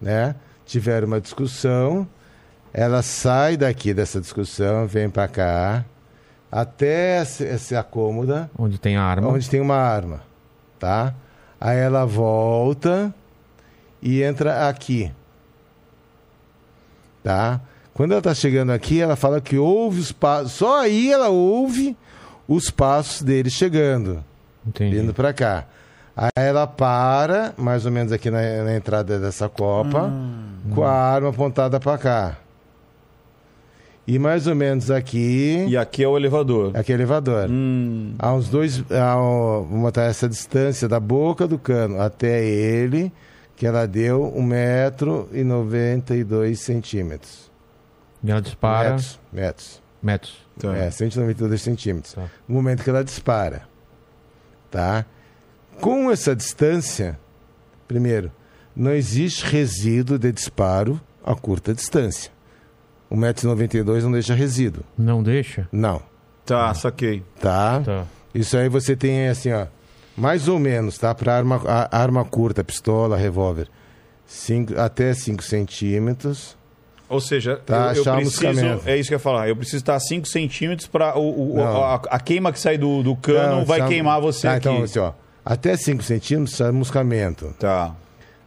né? Tiveram uma discussão. Ela sai daqui dessa discussão, vem pra cá, até essa, essa cômoda, Onde tem a arma. onde tem uma arma, tá? Aí ela volta e entra aqui, tá? Quando ela tá chegando aqui, ela fala que ouve os passos. Só aí ela ouve os passos dele chegando Entendi. vindo pra cá. Aí ela para, mais ou menos aqui na, na entrada dessa copa, com a arma apontada pra cá. E mais ou menos aqui, E aqui é o elevador. aqui é o elevador. Hum. Há uns dois. Há, um- vamos botar essa distância da boca do cano até ele, que ela deu 1,92m centímetros. E ela dispara. Metros. Metros. Metros. Tá. É, 192 centímetros. Tá. No momento que ela dispara. Tá? Com essa distância, primeiro, não existe resíduo de disparo a curta distância. 1,92m não deixa resíduo. Não deixa? Não. Tá, saquei. Tá? Tá. Isso aí você tem assim, ó. Mais ou menos, tá? Para arma, a- arma curta, pistola, revólver. Cinco, até 5 centímetros. Ou seja, Tá, eu, eu preciso. É isso que eu ia falar. Eu preciso estar a 5 centímetros para o, o- a, a queima que sai do, do cano Não, vai sabe- queimar você tá, aqui. Então, assim, ó. Até 5 centímetros, chamuscamento. Tá.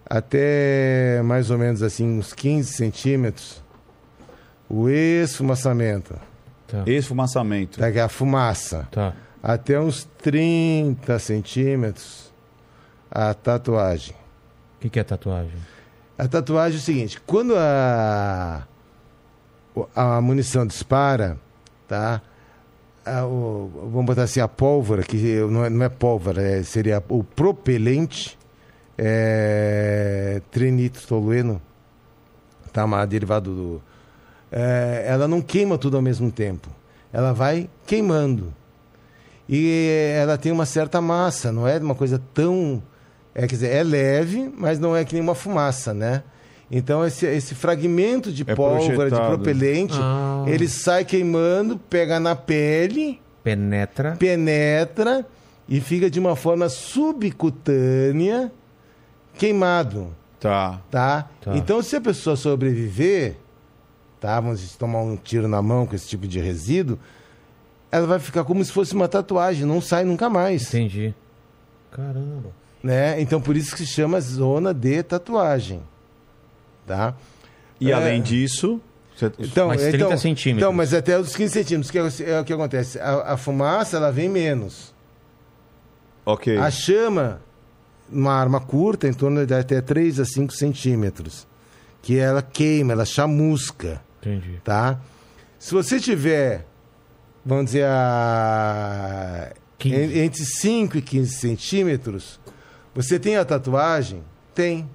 até mais ou menos assim uns 15 centímetros o esfumaçamento, Tá. Esfumaçamento. tá? que é a fumaça. Tá. Até uns 30 centímetros a tatuagem. O que, que é tatuagem? A tatuagem é o seguinte, quando a, a munição dispara, tá? A- o- vamos botar assim, a pólvora, que não é, não é pólvora, é- seria o propelente, é, trinitrotolueno, tá? Uma derivado do... é, ela não queima tudo ao mesmo tempo. Ela vai queimando. E ela tem uma certa massa, não é uma coisa tão. É, quer dizer, é leve, mas não é que nem uma fumaça, né? Então, esse, esse fragmento de É pólvora, de projetado. propelente, Ah. ele sai queimando, pega na pele, Penetra. penetra e fica de uma forma subcutânea queimado, Tá. tá? Tá. Então, se a pessoa sobreviver, tá? Vamos tomar um tiro na mão com esse tipo de resíduo, ela vai ficar como se fosse uma tatuagem, não sai nunca mais. Entendi. Caramba. né? Então por isso que se chama zona de tatuagem, tá? E É. além disso, Então, Mas 30 então, centímetros. Então, mas até os 15 centímetros, que é, é o que acontece. A, a fumaça, ela vem menos. ok. A chama, uma arma curta, em torno de até 3 a 5 centímetros, que ela queima, ela chamusca, Entendi. tá? Se você tiver, vamos dizer, a... 15. en- entre 5 e 15 centímetros, você tem a tatuagem? Tem.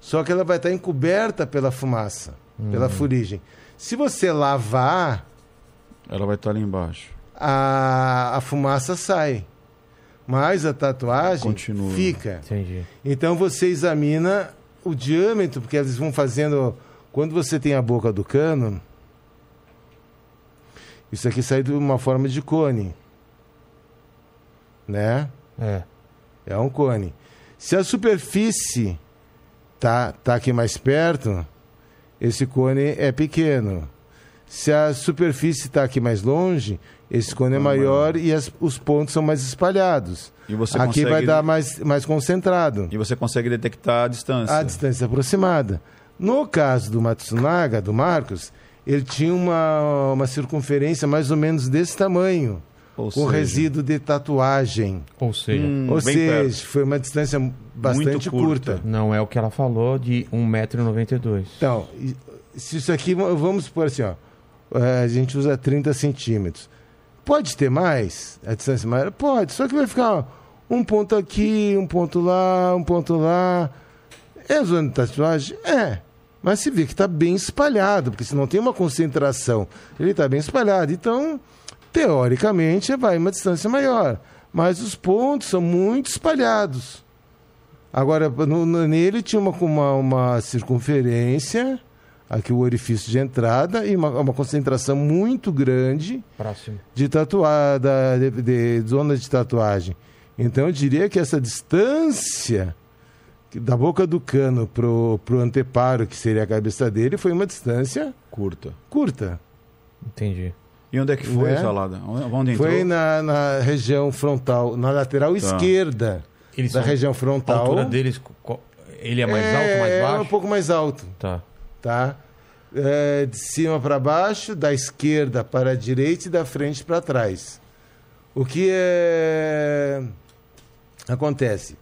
Só que ela vai estar encoberta pela fumaça, pela fuligem. Se você lavar, Ela vai estar ali embaixo. a, a fumaça sai. Mas a tatuagem Continua. fica. Entendi. Então você examina o diâmetro, porque eles vão fazendo. Quando você tem a boca do cano, isso aqui sai de uma forma de cone. Né? É. É um cone. Se a superfície tá, tá aqui mais perto, esse cone é pequeno. Se a superfície está aqui mais longe, esse cone é maior e as- os pontos são mais espalhados. E você aqui vai consegue- dar mais, mais concentrado. E você consegue detectar a distância. A distância aproximada. No caso do Matsunaga, do Marcos, ele tinha uma, uma circunferência mais ou menos desse tamanho, Ou com seja, resíduo de tatuagem. Ou seja, Hum, Ou seja, perto. foi uma distância bastante curta. curta. não é o que ela falou de 1,92m. Então, e- se isso aqui, vamos supor assim, ó, eh, a gente usa 30 centímetros. Pode ter mais? A distância maior? Pode, só que vai ficar ó, um ponto aqui, um ponto lá, um ponto lá. É zona de tatuagem? É. Mas se vê que está bem espalhado, porque se não tem uma concentração, ele está bem espalhado. Então, teoricamente, vai uma distância maior. Mas os pontos são muito espalhados. Agora, no- no- nele tinha uma, uma, uma circunferência, aqui o orifício de entrada, e uma, uma concentração muito grande Próximo. de tatuada, de, de zona de tatuagem. Então eu diria que essa distância da boca do cano pro, pro anteparo, que seria a cabeça dele, foi uma distância Curta. curta. Entendi. E onde é que foi, Né? Salada? Onde entrou? Foi na, na região frontal, na lateral esquerda Eles da são- região A frontal. altura deles, ele é mais alto, mais É baixo? um pouco mais alto. Tá. tá? É, de cima para baixo, da esquerda para a direita e da frente para trás. O que é... acontece?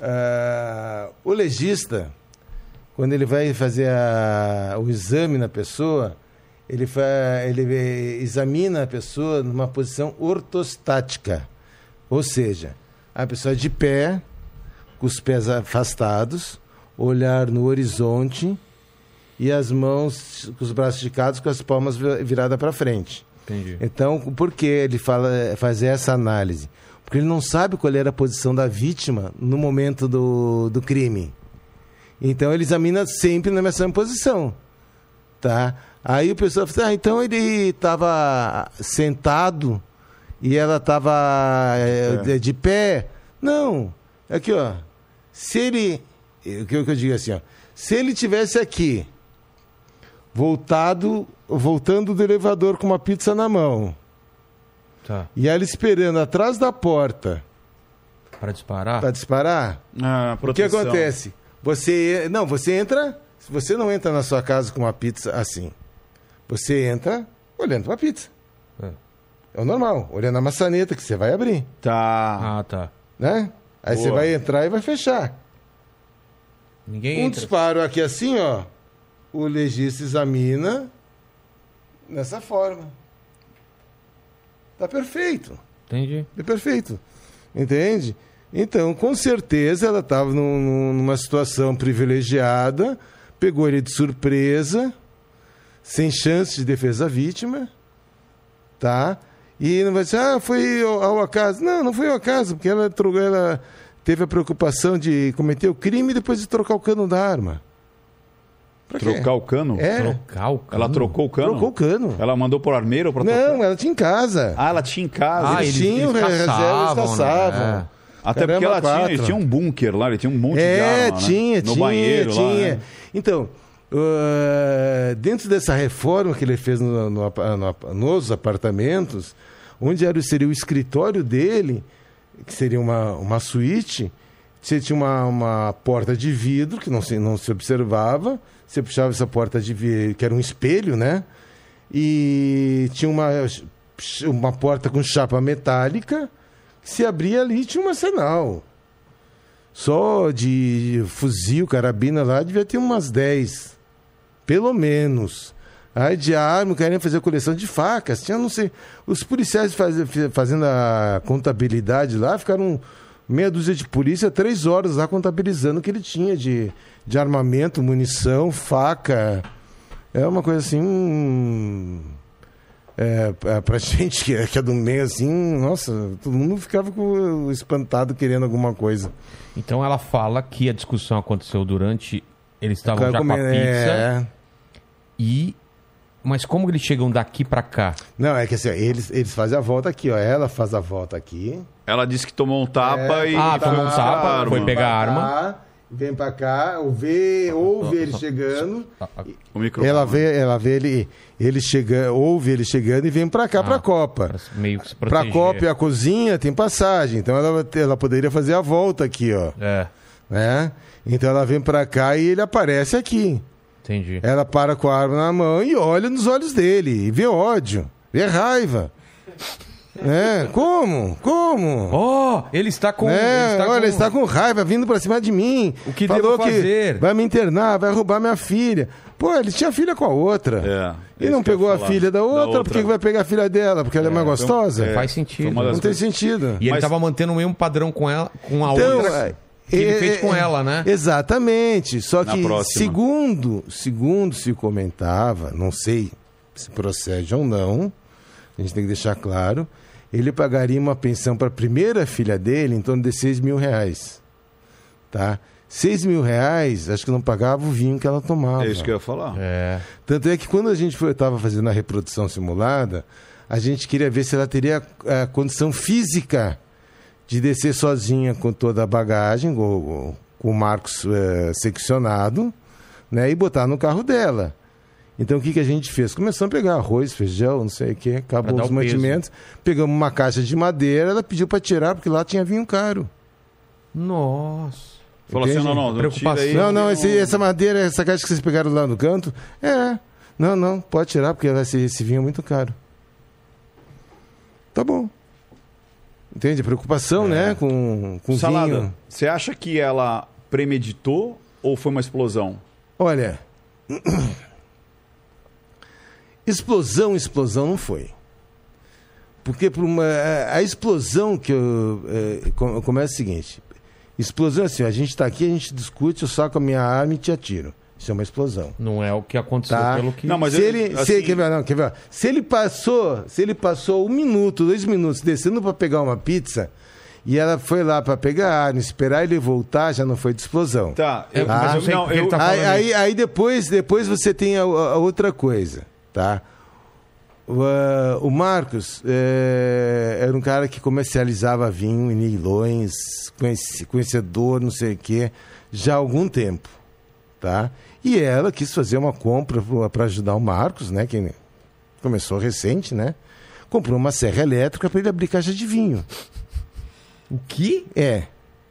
Ah, o legista, quando ele vai fazer a- o exame na pessoa, ele, fa, ele examina a pessoa numa posição ortostática. Ou seja, a pessoa de pé, com os pés afastados, olhar no horizonte e as mãos com os braços esticados, com as palmas vi- viradas para frente. Entendi. Então, por que ele fala fazer essa análise? Porque ele não sabe qual era a posição da vítima no momento do, do crime. Então ele examina sempre na mesma posição, tá? Aí o pessoal fala, ah, então ele estava sentado e ela estava de, de pé. Não, aqui ó, se ele, o que eu que eu digo assim, ó, se ele tivesse aqui voltado, voltando do elevador com uma pizza na mão Tá. e ela esperando atrás da porta Pra disparar? para disparar, Ah, o que acontece? Você não, você entra, você não entra na sua casa com uma pizza assim. Você entra olhando para a pizza. É. É o normal, olhando a maçaneta que você vai abrir, Tá. Ah, tá. né? Aí você Boa. vai entrar e vai fechar. Ninguém Um entra. disparo aqui assim, ó. O legista examina nessa forma. Tá perfeito. Entendi. É perfeito. Entende? Então, com certeza, ela estava numa situação privilegiada, pegou ele de surpresa, sem chance de defesa da vítima, tá? E não vai dizer, ah, foi ao, ao acaso. Não, não foi ao acaso, porque ela, ela teve a preocupação de cometer o crime e depois de trocar o cano da arma. Pra quê? Trocar o cano? É, Trocar o cano? Ela trocou o cano? trocou o cano. Ela mandou por armeiro pra trocar? Não, ela tinha em casa. Ah, ela tinha em casa. Ah, eles, eles- tinham eles reserva, caçavam, eles caçavam. né? Até porque Caramba, ela tinha, quatro. ele tinha um bunker lá, ele tinha um monte de É, arma, né? tinha, No tinha, banheiro lá, tinha. né? Então, uh, dentro dessa reforma que ele fez no- no no- nos apartamentos, onde era, seria o escritório dele, que seria uma, uma suíte, você tinha uma, uma porta de vidro que não se, não se observava, você puxava essa porta de que era um espelho, né? E tinha uma, uma porta com chapa metálica, que se abria ali tinha um arsenal. Só de fuzil, carabina lá, devia ter umas 10. Pelo menos. Aí de arma, querendo fazer coleção de facas. Tinha, não sei. Os policiais faz, fazendo a contabilidade lá ficaram meia dúzia de polícia, três horas lá contabilizando o que ele tinha de, de armamento, munição, faca. É uma coisa assim. hum, É, é, pra gente que é, que é do meio assim, nossa, todo mundo ficava com, espantado querendo alguma coisa. Então ela fala que a discussão aconteceu durante. Eles estavam já com a pizza é. e. Mas como eles chegam daqui pra cá? Não, é que assim, ó, eles, eles fazem a volta aqui, ó. Ela faz a volta aqui. Ela disse que tomou um tapa É, e... Ah, tomou um tá, tapa, arma. foi pegar a arma. cá, Vem pra cá, ou vê, ouve ele chegando. Ah, ah, O microfone. Ela vê, ela vê ele, ele chegando, ouve ele chegando e vem pra cá, pra Copa. pra meio que se Pra proteger. Copa e a cozinha tem passagem, então ela, ela poderia fazer a volta aqui, ó. É, Né? Então ela vem pra cá e ele aparece aqui. Entendi. Ela para com a arma na mão e olha nos olhos dele, e vê ódio, vê raiva. É, como? Como? Oh, ele está com. É, ele está olha, com... ele está com raiva vindo pra cima de mim. O que Falou devo fazer? vai me internar, vai roubar minha filha. Pô, ele tinha filha com a outra. É, e é não que pegou a filha da outra, outra. por que que vai pegar a filha dela? Porque ela é, mais gostosa? é. Faz sentido. Não tem coisas- sentido. E ele Mas- estava mantendo o mesmo padrão com ela, com a Então, outra. É, que ele é, fez com é, ela, né? Exatamente. Só Na que, próxima. segundo, segundo se comentava, não sei se procede ou não, a gente tem que deixar claro, ele pagaria uma pensão para a primeira filha dele em torno de 6 mil reais. Tá? 6 mil reais, acho que não pagava o vinho que ela tomava. É isso que eu ia falar. É. Tanto é que quando a gente estava fazendo a reprodução simulada, a gente queria ver se ela teria a condição física de descer sozinha com toda a bagagem, com, com o Marcos eh, seccionado, né, e botar no carro dela. Então o que, que a gente fez? Começamos a pegar arroz, feijão, não sei o que, acabou os o peso. mantimentos, pegamos uma caixa de madeira, ela pediu para tirar porque lá tinha vinho caro. Nossa. Falou assim, não, não, não Preocupação. tira aí. Não, não, esse- essa madeira, essa caixa que vocês pegaram lá no canto, é. Não, não, pode tirar, porque ser, esse vinho é muito caro. Tá bom. Entende? Preocupação, né? Com, com Salada, vinho. você acha que ela premeditou ou foi uma explosão? Olha. explosão, explosão não foi. Porque por uma, a, explosão que eu. É, com- começa o seguinte: explosão é assim, a gente está aqui, a gente discute, eu saco a minha arma e te atiro. Isso é uma explosão. Não é o que aconteceu Tá. pelo que. Não, mas se eu- ele, se, assim- quer ver, não, quer ver? se ele passou, se ele passou um minuto, dois minutos descendo para pegar uma pizza e ela foi lá para pegar a arma, esperar ele voltar, já não foi de explosão. Tá, eu, Mas mas eu sei não, eu, tá aí, falando aí, aí depois, depois você tem a, a outra coisa, tá? O, ah, o Marcos é, era um cara que comercializava vinho em leilões, conheci- conhecedor, não sei o quê, já há algum tempo, tá? E ela quis fazer uma compra para ajudar o Marcos, né? Que começou recente, né? Comprou uma serra elétrica para ele abrir caixa de vinho. O que? É,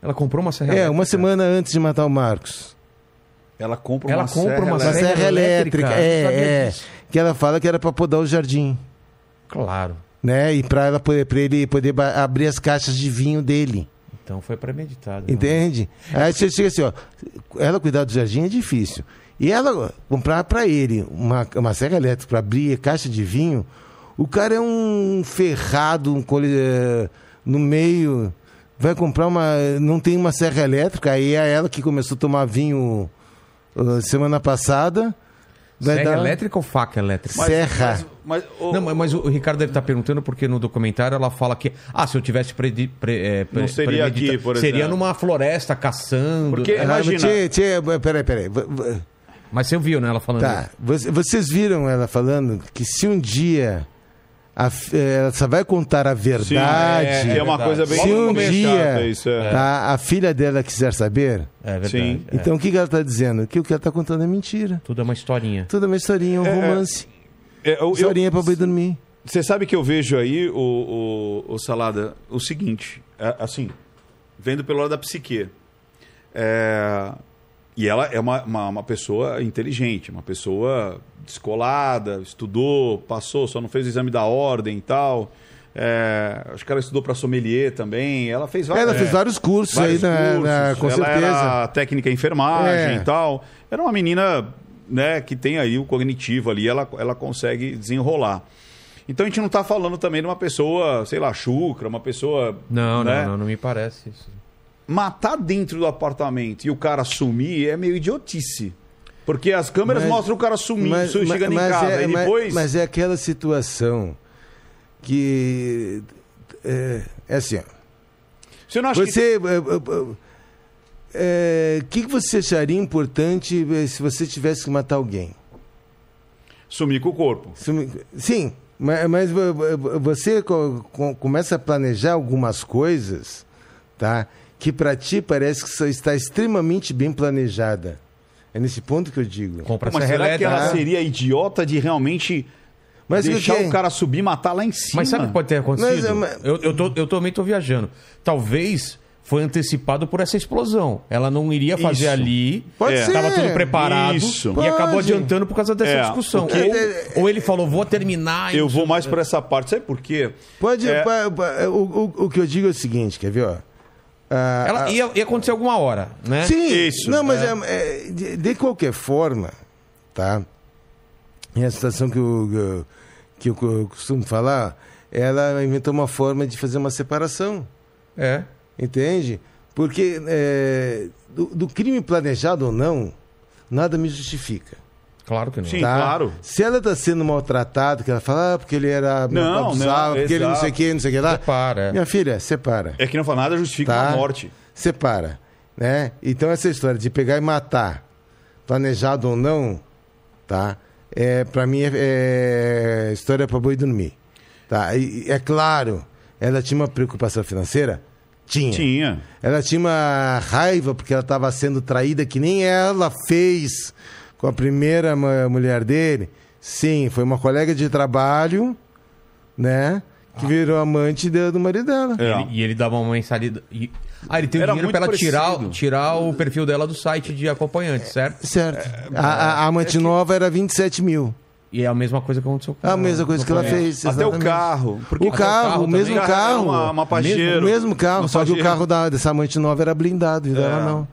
Ela comprou uma serra é elétrica? uma semana antes de matar o Marcos. ela compra Ela uma compra serra uma serra serra elétrica? é, é. disso. Que ela fala que era para podar o jardim, Claro. né? E para ela poder, para ele poder abrir as caixas de vinho dele. Então foi premeditado. Entende? Aí você chega assim, ó. Ela cuidar do jardim é difícil. E ela comprar para ele uma, uma serra elétrica para abrir a caixa de vinho, o cara é um ferrado, um cole, eh, no meio. Vai comprar uma. Não tem uma serra elétrica, aí é ela que começou a tomar vinho uh, semana passada. Vai Serra dar- elétrica ou faca elétrica? Serra. Mas, ô, Não, mas, mas o Ricardo deve estar perguntando porque no documentário ela fala que, ah, se eu tivesse predi, pre, é, pre- Não seria aqui, por Seria exemplo. numa floresta caçando. Porque- É, Ah, Imagina. Tchê, tchê, peraí, peraí. Mas você viu, né? Ela falando. Tá. Voc- Vocês viram ela falando que se um dia a eh, ela só vai contar a sim, verdade. é, é uma verdade. coisa bem se um dia chata isso, é. tá, a filha dela quiser saber, É verdade. Sim. é. então o que, que ela está dizendo? Que o que ela está contando é mentira. Tudo é uma historinha. Tudo é uma historinha, um romance. É, eu- eu- Historinha para boi dormir. Você sabe que eu vejo aí, o, o, o Salada, o seguinte, é, assim, vendo pelo lado da psique. É, e ela é uma, uma, uma pessoa inteligente, uma pessoa descolada, estudou, passou, só não fez o exame da ordem e tal. É, acho que ela estudou para sommelier também. Ela fez vários, Ela fez vários cursos vários aí, na, na- cursos. com ela certeza. era técnica em enfermagem É. e tal. Era uma menina né, que tem aí o cognitivo ali, ela, ela consegue desenrolar. Então a gente não está falando também de uma pessoa, sei lá, chucra, uma pessoa. Não, né? não, não, não me parece isso. Matar dentro do apartamento e o cara sumir é meio idiotice. Porque as câmeras Mas- mostram o cara sumir, Mas- chegando mas em casa. é, e mas- depois. mas é aquela situação que é, é assim, ó. você não acha que. Você. O que, que você acharia importante eh, se você tivesse que matar alguém? Sumir com o corpo. Sim, ma- mas vo- você co- co- começa a planejar algumas coisas, tá? Que para ti parece que só está extremamente bem planejada. É nesse ponto que eu digo. Compra Mas será que elétrica. ela seria idiota de realmente Mas deixar que- o cara subir e matar lá em cima? Mas sabe o que pode ter acontecido? Mas, é, Eu, eu, tô, eu também tô viajando. Talvez foi antecipado por essa explosão. Ela não iria fazer Isso. ali. Pode É. Tava tudo preparado Isso. e acabou Pode. adiantando por causa dessa É, discussão. porque- Ou, ou ele falou, vou terminar. Eu vou mais por essa parte. Sabe por quê? Pode. É. o, o- o que eu digo é o seguinte, quer ver? Ó? Ah, Ela ah, ia, ia acontecer alguma hora, né? Sim, Isso, Não, mas é. é, é, de, de qualquer forma, tá? E a situação que eu, que eu costumo falar, ela inventou uma forma de fazer uma separação, É. entende? Porque é, do, do crime planejado ou não, nada me justifica. Claro que não. Sim. Tá? claro. Se ela está sendo maltratada, que ela fala, ah, porque ele era Não, abusava, não, porque ele não sei o exato. que, não sei o que lá. Separa, é. Minha filha, separa. É que não fala nada justifica Tá. a morte. separa, né? Então essa história de pegar e matar, planejado ou não, tá? É para mim é, é história para boi dormir, tá? E é claro, ela tinha uma preocupação financeira, tinha. Tinha. Ela tinha uma raiva porque ela estava sendo traída que nem ela fez com a primeira mu- mulher dele. Sim, foi uma colega de trabalho, né? Que virou amante do, do marido dela. É. Ele- e ele dava uma mensalidade. e- Ah, ele tem Era dinheiro pra ela tirar, tirar o perfil dela do site de acompanhante, certo? Certo. a, a, a amante nova era 27 mil. E é a mesma coisa que aconteceu com A mesma coisa que ela fez. Até o exatamente. carro. Porque O carro, carro o mesmo carro. Uma, uma Pajero. O mesmo carro, só que o carro da, dessa amante nova era blindado, e o dela É. não.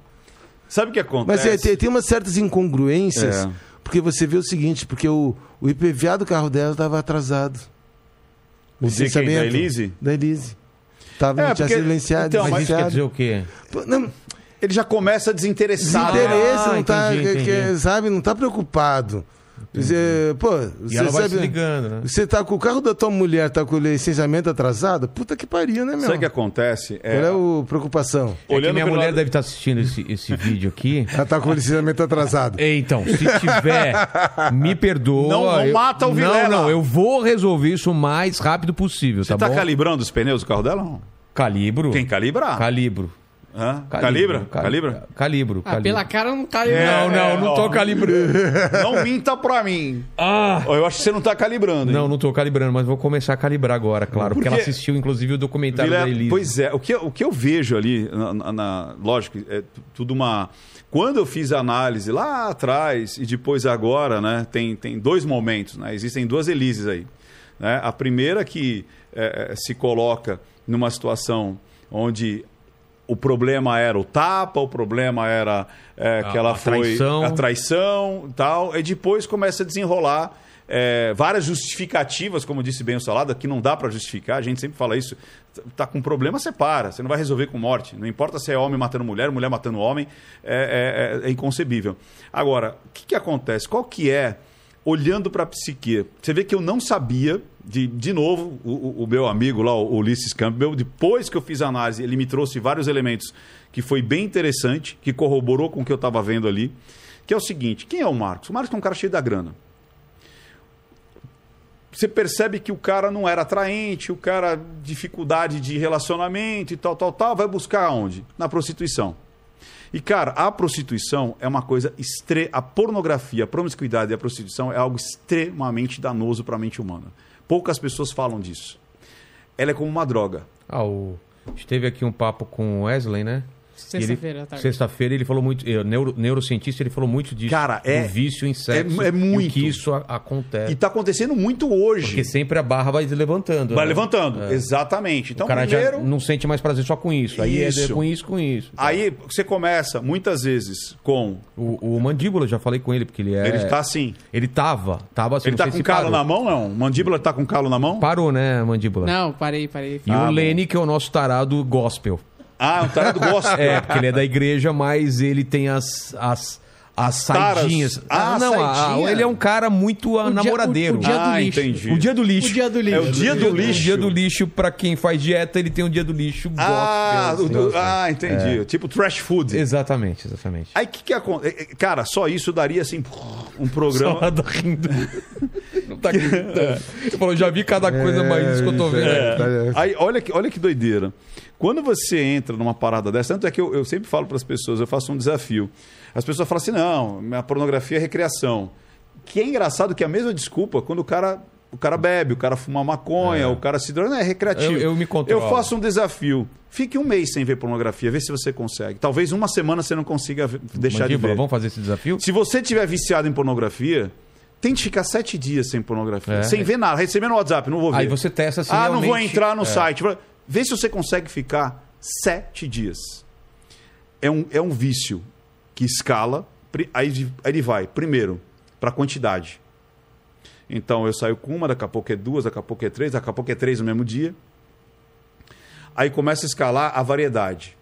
Sabe o que Mas acontece? é, tem, tem umas certas incongruências, É. porque você vê o seguinte, porque o, o IPVA do carro dela estava atrasado. O de quem? Da Elise? Da Elise. Tava, É, porque- sido licenciado. então, Mas isso quer dizer o quê? Não, Ele já começa desinteressado. desinteresse, Ah, não tá, entendi, que- sabe, não tá preocupado. Você, pô, E você ela vai se sabe, ligando, né? você tá com o carro da tua mulher, tá com o licenciamento atrasado? Puta que pariu, né, meu? Sabe o que acontece? Qual é a preocupação? É que Olhando minha mulher lado- deve estar assistindo esse, esse vídeo aqui. Ela tá com o licenciamento atrasado. Então, se tiver, me perdoa. Não- não eu- mata o Não, Vilela. não, eu vou resolver isso o mais rápido possível, Você tá tá bom? calibrando os pneus do carro dela? Não. Calibro. Tem que calibrar. Calibro. Hã? Calibra? Cal- Calibra? Calibro. Ah, calibro. pela cara não cai. Não, não, não tô calibrando. Não minta pra mim. Ah! Ó, Eu acho que você não tá calibrando. hein? Não, não tô calibrando, mas vou começar a calibrar agora, claro. Porque, Porque- ela assistiu, inclusive, o documentário Vilela, da Elise. Pois é, o que, eu- o que eu vejo ali, na, na- na- lógico, é tu- tudo uma. Quando eu fiz a análise lá atrás e depois agora, né, tem, tem dois momentos, né? Existem duas Elises aí. Né? A primeira que é, é, se coloca numa situação onde o problema era o tapa, o problema era é, que A- ela a foi traição. a traição e tal. E depois começa a desenrolar é, várias justificativas, como disse bem o Salada, que não dá pra justificar. A gente sempre fala isso. Tá com problema, separa. Você não vai resolver com morte. Não importa se é homem matando mulher, mulher matando homem. É, é- é inconcebível. Agora, o que, que acontece? Qual que é olhando para a psique. Você vê que eu não sabia, de, de novo, o, o- meu amigo lá, o Ulisses Campbell, depois que eu fiz a análise, ele me trouxe vários elementos que foi bem interessante, que corroborou com o que eu estava vendo ali, que é o seguinte, quem é o Marcos? O Marcos é um cara cheio da grana. Você percebe que o cara não era atraente, o cara dificuldade de relacionamento e tal, tal, tal, vai buscar onde? Na prostituição. E, cara, a prostituição é uma coisa extre... A pornografia, a promiscuidade e a prostituição é algo extremamente danoso para a mente humana. Poucas pessoas falam disso. Ela é como uma droga. Ah, o... A gente teve aqui um papo com o Wesley, né? Sexta-feira tarde. Sexta-feira ele falou muito. eh, Neuro, neurocientista, ele falou muito disso. Cara, é- Do vício em sexo. é e o muito. que isso a- acontece. E tá acontecendo muito hoje. Porque sempre a barra vai se levantando. Vai né? levantando. Exatamente. Então, o cara primeiro. já não sente mais prazer só com isso. Aí é Isso. com isso, com isso. Aí você começa, muitas vezes, com. O, o Mandíbula, já falei com ele, porque ele é. Ele tá assim. Ele tava. Tava assim, Ele não tá sei com se calo parou. na mão, não? Mandíbula tá com calo na mão? Parou, né, Mandíbula? Não, parei, parei. E Ah, o. Lene, que é o nosso tarado gospel. Ah, o tarado gosta. É, porque ele é da igreja, mas ele tem as. as as saidinhas. Ah, não, a- saidinha. ele é um cara muito ah, dia- namoradeiro. o- o dia do ah, lixo. entendi. O dia do lixo. O dia do lixo. É o dia do O lixo. dia do lixo, pra quem faz dieta, ele tem um dia do lixo Ah, gospel. o do- assim. ah, entendi. Tipo trash food. Exatamente, exatamente. Aí o que, que acontece? Cara, só isso daria assim um programa. Só tá rindo. Não tá gritando. Ele falou, já vi cada coisa mais isso que eu tô vendo. É. Aí, olha que, olha que doideira. Quando você entra numa parada dessa, tanto é que eu, eu sempre falo para as pessoas, eu faço um desafio. As pessoas falam assim: não, minha pornografia é recreação. Que é engraçado que é a mesma desculpa quando o cara, o cara bebe, o cara fuma maconha, o cara se droga, não é recreativo. Eu- eu me controlo. Eu faço um desafio. Fique um mês sem ver pornografia, vê se você consegue. Talvez uma semana você não consiga deixar Mandíbula, de ver. vamos fazer esse desafio? Se você tiver viciado em pornografia, tente ficar sete dias sem pornografia. É. Sem ver nada, receber no WhatsApp, não vou ver. Aí você testa assim, Ah, não vou realmente- entrar no é. site. Vê se você consegue ficar sete dias. É um, é um vício que escala. Aí, aí ele vai, primeiro, para quantidade. Então eu saio com uma, daqui a pouco é duas, daqui a pouco é três, daqui a pouco é três no mesmo dia. Aí começa a escalar a variedade.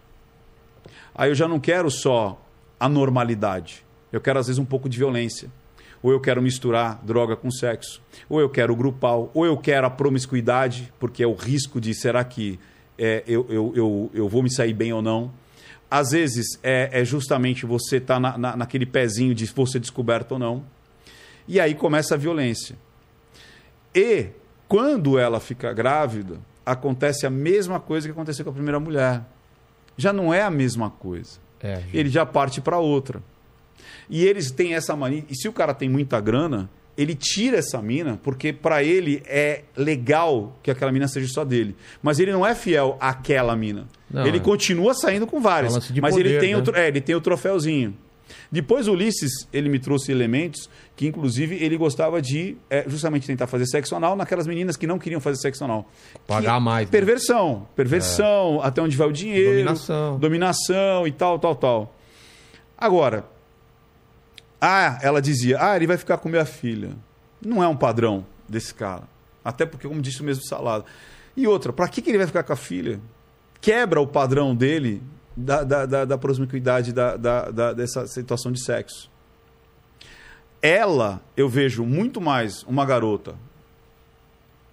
Aí eu já não quero só a normalidade. Eu quero, às vezes, um pouco de violência. Ou eu quero misturar droga com sexo. Ou eu quero grupal. Ou eu quero a promiscuidade, porque é o risco de será que é, eu, eu, eu, eu vou me sair bem ou não. Às vezes é, é justamente você estar na, na, naquele pezinho de você descoberto ou não. E aí começa a violência. E quando ela fica grávida, acontece a mesma coisa que aconteceu com a primeira mulher. Já não é a mesma coisa. É. Ele já parte para outra. E eles têm essa mania. E se o cara tem muita grana, ele tira essa mina, porque para ele é legal que aquela mina seja só dele. Mas ele não é fiel àquela mina. Não, ele é. continua saindo com várias. É Mas ele poder, tem, né? o, é, ele tem o troféuzinho. Depois o Ulisses, ele me trouxe elementos que, inclusive, ele gostava de é, justamente tentar fazer sexo anal naquelas meninas que não queriam fazer sexo anal. Pagar Que- mais, né? Perversão. Perversão, até onde vai o dinheiro. Dominação. Dominação e tal, tal, tal. Agora, ah, ela dizia, ah, ele vai ficar com minha filha. Não é um padrão desse cara. Até porque, como disse o mesmo Salado. E outra, para que, que ele vai ficar com a filha? Quebra o padrão dele da, da, da, da da, da, da- dessa situação de sexo. Ela, eu vejo muito mais uma garota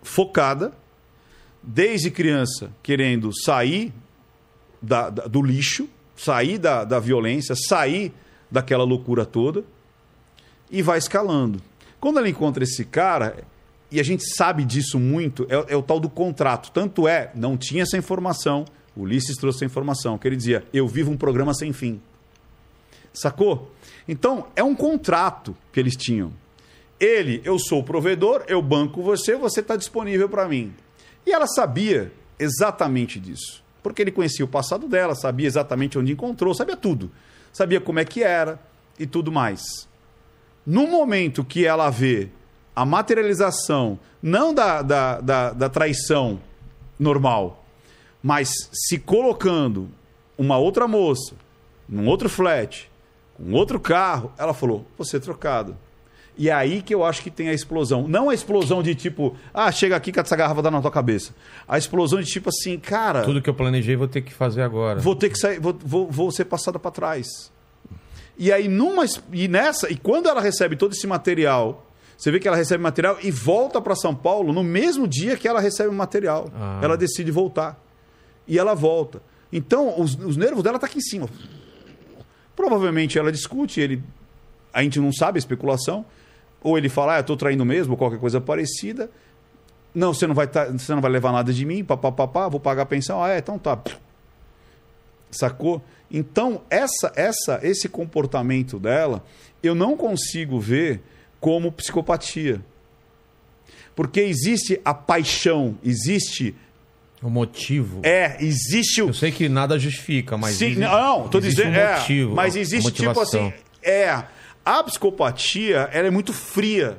focada, desde criança, querendo sair da- da- do lixo, sair da, da violência, sair daquela loucura toda e vai escalando. Quando ela encontra esse cara, e a gente sabe disso muito, é, é o tal do contrato. Tanto é, não tinha essa informação, o Ulisses trouxe a informação, que ele dizia: Eu vivo um programa sem fim. Sacou? Então, é um contrato que eles tinham. Ele, eu sou o provedor, eu banco você, você está disponível para mim. E ela sabia exatamente disso. Porque ele conhecia o passado dela, sabia exatamente onde encontrou, sabia tudo. Sabia como é que era e tudo mais. No momento que ela vê a materialização, não da, da, da, da traição normal, mas se colocando uma outra moça, num outro flat, com outro carro, ela falou: você é trocado. E é aí que eu acho que tem a explosão. Não a explosão de tipo, ah, chega aqui que essa garrafa dá na tua cabeça. A explosão de tipo assim, cara, Tudo que eu planejei vou ter que fazer agora. vou ter que sair, vou, vou, vou ser passada para trás. E aí numa e nessa, e quando ela recebe todo esse material, você vê que ela recebe material e volta para São Paulo no mesmo dia que ela recebe o material. Ah. Ela decide voltar. E ela volta. Então, os, os nervos dela tá aqui em cima. Provavelmente ela discute, ele a gente não sabe a especulação, ou ele fala, ah, eu tô traindo mesmo, ou qualquer coisa parecida. Não, você não vai tá, você não vai levar nada de mim, papapá, vou pagar a pensão. Ah, é, então tá. Sacou? Então, essa, essa, esse comportamento dela, eu não consigo ver como psicopatia. Porque existe a paixão, existe. O motivo. É, existe o. Eu sei que nada justifica, mas. Sim, existe- não, tô existe dizendo. um é, motivo, mas a existe tipo assim. É. A psicopatia, ela é muito fria.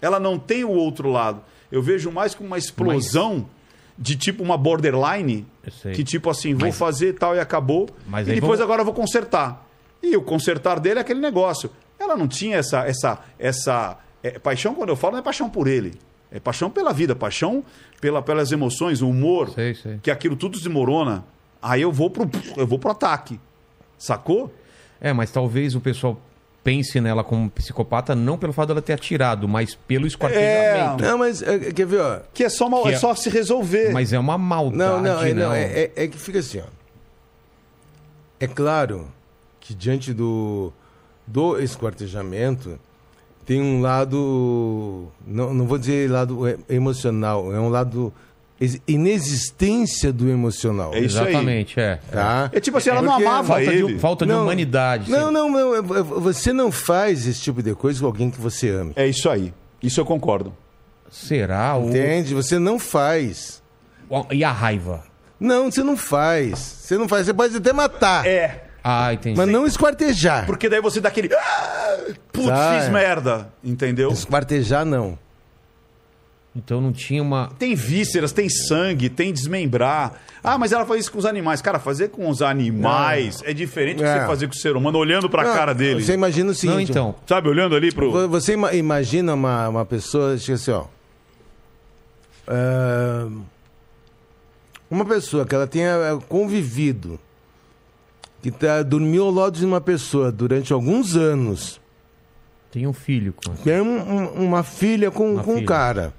Ela não tem o outro lado. Eu vejo mais como uma explosão de tipo uma borderline. Que tipo assim, vou Mas- fazer tal e acabou. Mas e aí depois vamos- agora eu vou consertar. E o consertar dele é aquele negócio. Ela não tinha essa. essa, essa é, paixão, quando eu falo, não é paixão por ele. É paixão pela vida, paixão pela, pelas emoções, o humor Sei, sei. que aquilo tudo desmorona, aí eu vou pro, eu vou pro ataque. Sacou? É, mas talvez o pessoal pense nela como psicopata não pelo fato dela ter atirado, mas pelo esquartejamento. Não, mas é, quer ver, ó. Que é só, mal, Que é é- só se resolver. Mas é uma maldade, Não, não, é, não, não. é, é- é que fica assim, ó. É claro que diante do, do esquartejamento tem um lado, não, não vou dizer lado é, emocional, é um lado inexistência do emocional. É isso aí. Exatamente, é. Tá? É tipo assim, ela não Porque amava Falta, ele. de, falta de Não, humanidade. Não, não, não, é- é- você não faz esse tipo de coisa com alguém que você ama. É isso aí. Isso eu concordo. Será? O... Entende? Você não faz. E a raiva? Não, você não faz. Você não faz. Você pode até matar, É. Ah, entendi. mas não esquartejar. Porque daí você dá aquele. "Ah, Putz, Tá. fiz merda. Entendeu? Esquartejar, não. Então não tinha uma. Tem vísceras, tem sangue, tem desmembrar. Ah, mas ela faz isso com os animais. Cara, fazer com os animais é diferente do que É. você fazer com o ser humano, olhando pra Não, cara dele. Você imagina o seguinte. Não, então. Sabe, olhando ali pro. vo- Você ima- imagina uma, uma pessoa, tipo assim, ó. ah, uma pessoa que ela tenha eh, convivido, que tá, dormiu ao lado de uma pessoa durante alguns anos, Tem um filho. com- tem um- um- uma filha com, Uma com um filha. cara.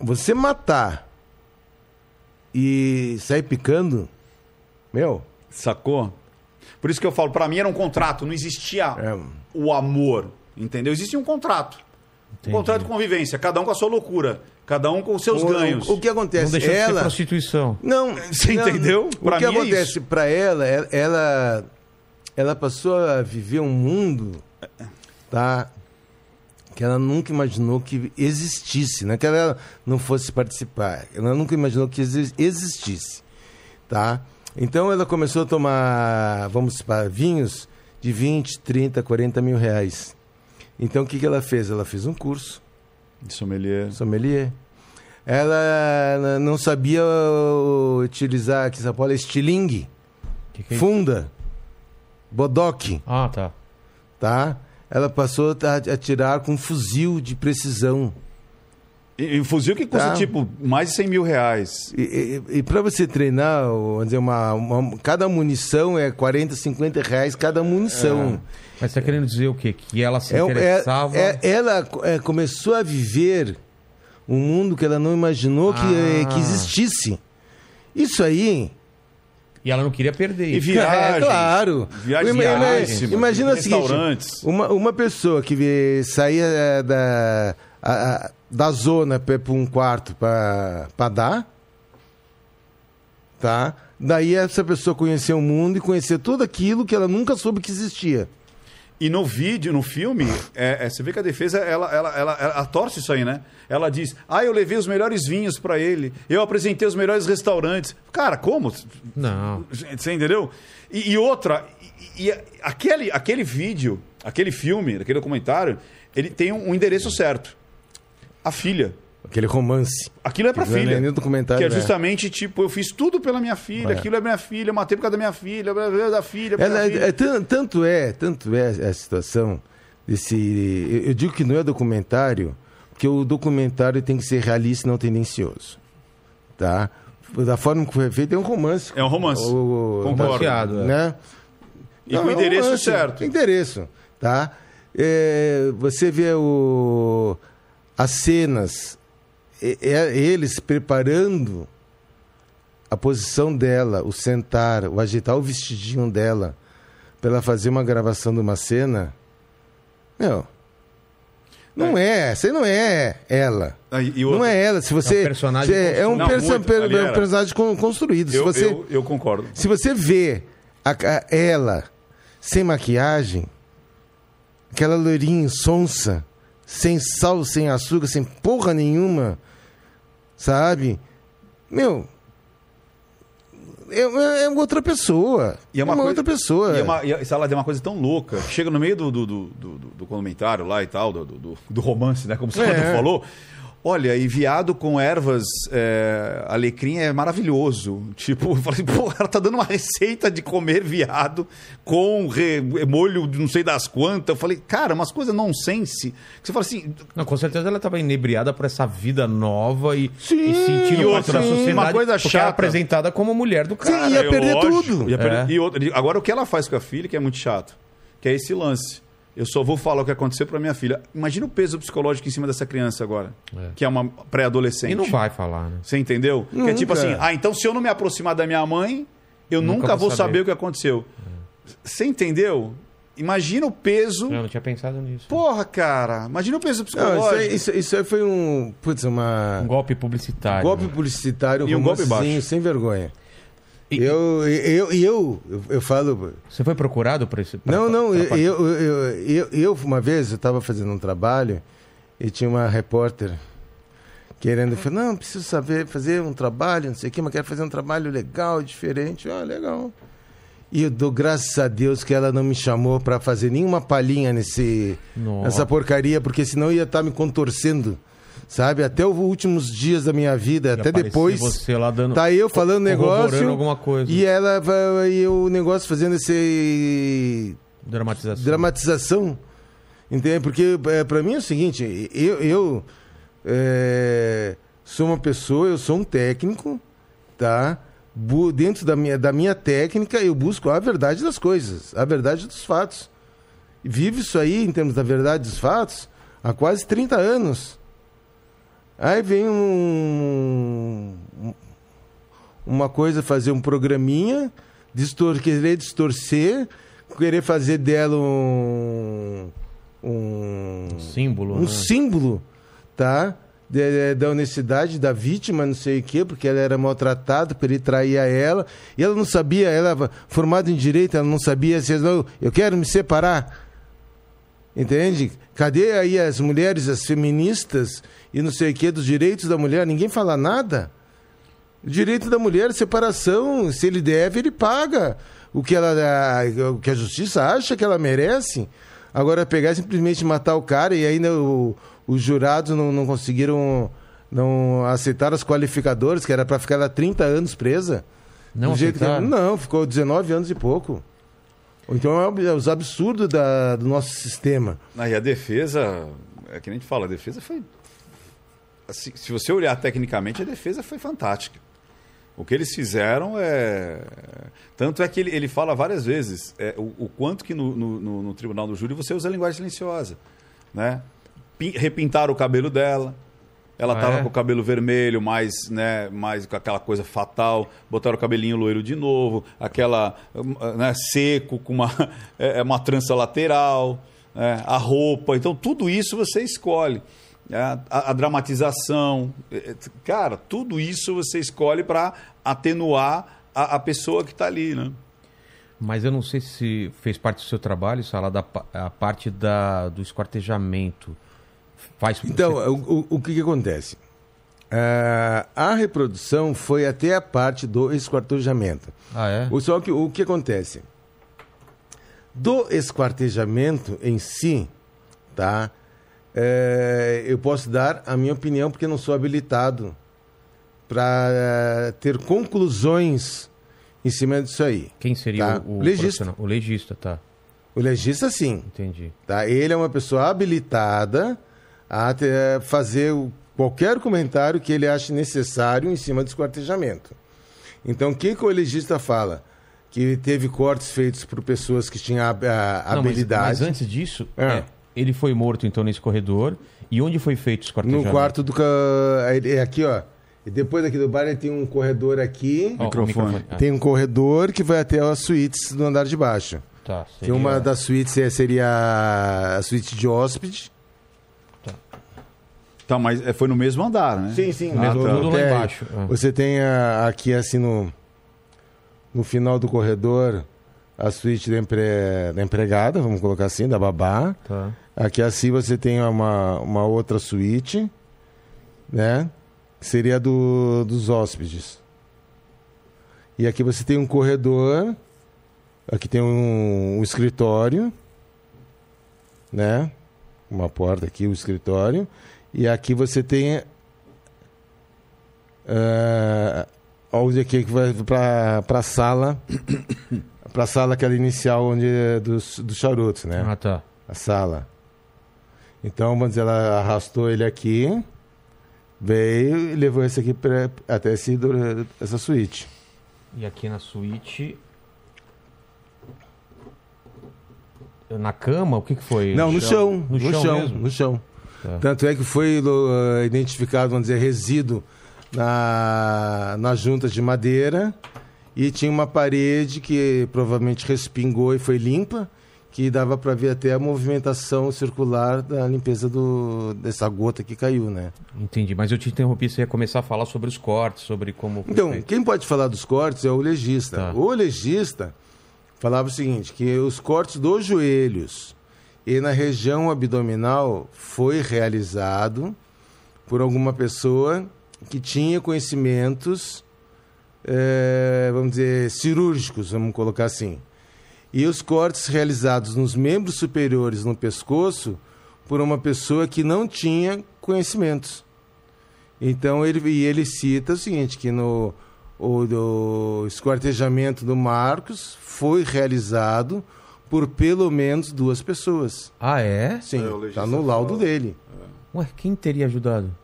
Você matar e sair picando, meu, Sacou? Por isso que eu falo, pra mim era um contrato, não existia É. o amor, entendeu? Existia um contrato. Entendi. Um contrato de convivência, cada um com a sua loucura, cada um com os seus o, ganhos. o, o que Não acontece? deixou de ser ela, prostituição. Não, Você não, entendeu? O Pra que mim é acontece pra ela, ela, ela, ela passou a viver um mundo, tá? Que ela nunca imaginou que existisse, não é que ela não fosse participar, ela nunca imaginou que exi- existisse, tá? Então ela começou a tomar, vamos para vinhos de 20, 30, 40 mil reais. Então o que, que ela fez? Ela fez um curso Sommelier. sommelier. Ela não sabia utilizar aqui em São Paulo estilingue, Que que é funda, bodoque, Ah, tá. tá? Ela passou a a atirar com fuzil de precisão. E, e um fuzil que custa, Tá. tipo, mais de 100 mil reais. E, e, para você treinar, vamos dizer, uma, uma- cada munição é 40, 50 reais cada munição. Mas você tá querendo dizer o quê? Que ela se É, é, interessava. é- ela é, começou a viver um mundo que ela não imaginou que, Ah. eh, que existisse. Isso aí E ela não queria perder. E viagem. É, claro. Viagens Ima- ima- caríssimas, Imagina o seguinte: uma, uma pessoa que saía eh, da, a- a- da zona para um quarto para dar, tá? Daí essa pessoa conheceu o mundo e conheceu tudo aquilo que ela nunca soube que existia. E no vídeo, no filme, é, é, você vê que a defesa, ela, ela, ela, ela torce isso aí, né? Ela diz, ah, eu levei os melhores vinhos pra ele, eu apresentei os melhores restaurantes. Cara, como? Não. Você entendeu? E, e outra, e, e aquele, aquele vídeo, aquele filme, aquele documentário, ele tem um, um endereço certo. A filha. Aquele romance. Aquilo é pra Não é filha. nem documentário, que é né? justamente, tipo, eu fiz tudo pela minha filha, aquilo é minha filha, eu matei por causa da minha filha, blá, blá, blá, da filha, blá, Ela da é- filha. é tan- tanto é, tanto é a situação desse. Eu, eu digo que não é documentário, porque o documentário tem que ser realista e não tendencioso. Tá? Da forma que foi feito, é um romance. É um romance. O- Concordo. É. né? E com o é endereço romance, certo. Endereço, tá? É, você vê o, as cenas, é- é eles preparando a posição dela, o sentar, o agitar o vestidinho dela, para ela fazer uma gravação de uma cena. Meu, não é, você não é ela. Ah, Não é ela. Se você É um personagem você- é um, construído. perso- Não, muito, é um personagem con- construído. Se eu, você eu, eu concordo. se você vê a ca- ela sem maquiagem, aquela loirinha sonsa, sem sal, sem açúcar, sem porra nenhuma, sabe? Meu, é, é- é outra pessoa. E é uma, coisa- outra pessoa. E é uma, e sei lá, é uma coisa tão louca. Chega no meio do, do, do, do, do comentário lá e tal, do, do, do romance, né? Como você É. falou. Olha, e viado com ervas é, alecrim é maravilhoso. Tipo, eu falei, pô, ela tá dando uma receita de comer viado com re- molho de não sei das quantas. Eu falei, cara, umas coisas nonsense. Você fala assim, Não, com certeza ela estava inebriada por essa vida nova e, Sim, e sentindo parte outra, da sim, sociedade. uma coisa era chata. apresentada como mulher do Sim, cara. ia eu, perder lógico, tudo. ia perder- É. E outra, agora o que ela faz com a filha, que é muito chato, que é esse lance. Eu só vou falar o que aconteceu pra minha filha. Imagina o peso psicológico em cima dessa criança agora, É. que é uma pré-adolescente. E não vai falar, né? Você entendeu? Que é tipo Nunca. assim, ah, então se eu não me aproximar da minha mãe, eu Nunca nunca, vou vou saber. saber. o que aconteceu. Você entendeu? Imagina o peso. Eu não tinha pensado nisso. Porra, cara. Imagina o peso Não, isso, psicológico. aí, isso, isso aí foi um. Putz, uma. Um golpe publicitário. golpe né? publicitário, E um golpe baixo. sem vergonha. E- Eu, eu, eu, eu, eu falo. Você foi procurado por esse. pra- Não, não, eu, eu, eu, eu, eu, uma vez, eu estava fazendo um trabalho e tinha uma repórter querendo, falou, não, preciso saber fazer um trabalho, não sei o quê, mas quero fazer um trabalho legal, diferente. Ah, legal. E eu dou graças a Deus que ela não me chamou para fazer nenhuma palhinha nesse, Nossa. nessa porcaria, porque senão ia estar me contorcendo. Sabe, até os últimos dias da minha vida, Ia até depois. Você lá dando. Tá eu falando negócio. alguma coisa. E ela vai- e o negócio fazendo esse Dramatização. dramatização. Entende? Porque é, para mim é o seguinte, eu, eu é, sou uma pessoa, eu sou um técnico, tá? Bu- dentro da minha, da minha técnica, eu busco a verdade das coisas, a verdade dos fatos. Vivo isso aí, em termos da verdade dos fatos, há quase 30 anos. Aí vem um, um- uma coisa, fazer um programinha, distor, querer distorcer, querer fazer dela um, um, Símbolo. um né? símbolo, tá? De- de- da honestidade da vítima, não sei o quê, porque ela era maltratada, ele traía ela, e ela não sabia, ela era formada em direito, ela não sabia se não, eu quero me separar. Entende? Cadê aí as mulheres, as feministas e não sei o quê dos direitos da mulher? Ninguém fala nada. O direito da mulher, separação, se ele deve, ele paga o que, ela, a- o que a justiça acha que ela merece. Agora, pegar e simplesmente matar o cara e ainda o- os jurados não, não conseguiram não aceitar os qualificadores, que era para ficar lá 30 anos presa. Não jeito que-? Não, ficou 19 anos e pouco. Então é é os absurdos da- do nosso sistema. Aí a defesa, é que nem a gente fala, a defesa foi. Assim, se você olhar tecnicamente, a defesa foi fantástica. O que eles fizeram é. Tanto é que ele, ele fala várias vezes é, o, o quanto que no, no- no- tribunal do júri você usa a linguagem silenciosa. Né? Pin- Repintaram o cabelo dela. Ela Ah, estava é? com o cabelo vermelho, mais, né, mais com aquela coisa fatal. Botaram o cabelinho loiro de novo, aquela né, seco, com uma, é, é uma trança lateral, né, a roupa. Então, tudo isso você escolhe. É, A, a dramatização. é, é, Cara, tudo isso você escolhe para atenuar a, a pessoa que está ali, né? Mas eu não sei se fez parte do seu trabalho, Sala, da a parte da, do esquartejamento. Faz Então, você- o, o, que, que acontece? Ah, a reprodução foi até a parte do esquartejamento. Ah, é? O- Só que o que acontece? Do esquartejamento em si, tá? É, eu posso dar a minha opinião porque não sou habilitado para ter conclusões em cima disso aí. Quem seria Tá. o, o Legista. O legista, tá. O legista, sim. Entendi. Tá? Ele é uma pessoa habilitada a ter- fazer o- qualquer comentário que ele ache necessário em cima do esquartejamento. Então, o que, que o legista fala? Que teve cortes feitos por pessoas que tinham a, a Não, mas- habilidade. Mas, antes disso, É. é, ele foi morto então nesse corredor. E onde foi feito esse No quartejamento? quarto do. ele- é Aqui, ó. E depois daqui do bar ele tem um corredor aqui. Ó, o Microfone. Ah, Tem um corredor que vai até as suítes do andar de baixo. tá, seria- uma das suítes é- seria a suíte de hóspede. Tá, mas é, foi no mesmo andar, né? Sim, sim. Ah, no- tudo no lá embaixo. Ah. Você tem a- aqui assim no, no final do corredor a suíte da, empre- da empregada, vamos colocar assim, da babá. Tá. Aqui assim você tem uma, uma outra suíte, né? Que seria do, dos hóspedes. E aqui você tem um corredor. Aqui tem um, um escritório, né? Uma porta aqui, o escritório. E aqui você tem ah, onde aqui que vai para para sala, para sala aquela inicial onde é dos dos charutos, né? Ah, tá. a sala. Então, vamos dizer, ela arrastou ele aqui, veio e levou esse aqui pra, até esse, essa suíte. E aqui na suíte. Na cama, o que, que foi? Não, no chão, No, no, chão, chão, mesmo? no chão. Tá. Tanto é que foi uh, identificado, vamos dizer, resíduo na, nas juntas de madeira e tinha uma parede que provavelmente respingou e foi limpa, que dava para ver até a movimentação circular da limpeza do, dessa gota que caiu, né? Entendi, mas eu te interrompi, você ia começar a falar sobre os cortes, sobre como. Então, feito. quem pode falar dos cortes é o legista. Tá. O legista falava o seguinte, que os cortes dos joelhos e na região abdominal foi realizado por alguma pessoa que tinha conhecimentos, eh, vamos dizer, cirúrgicos, vamos colocar assim. E os cortes realizados nos membros superiores no pescoço por uma pessoa que não tinha conhecimentos. Então ele, e ele cita o seguinte, que no o do esquartejamento do Marcos foi realizado por pelo menos duas pessoas. Ah, é? Sim, É, o está no laudo dele. Ué, quem teria ajudado?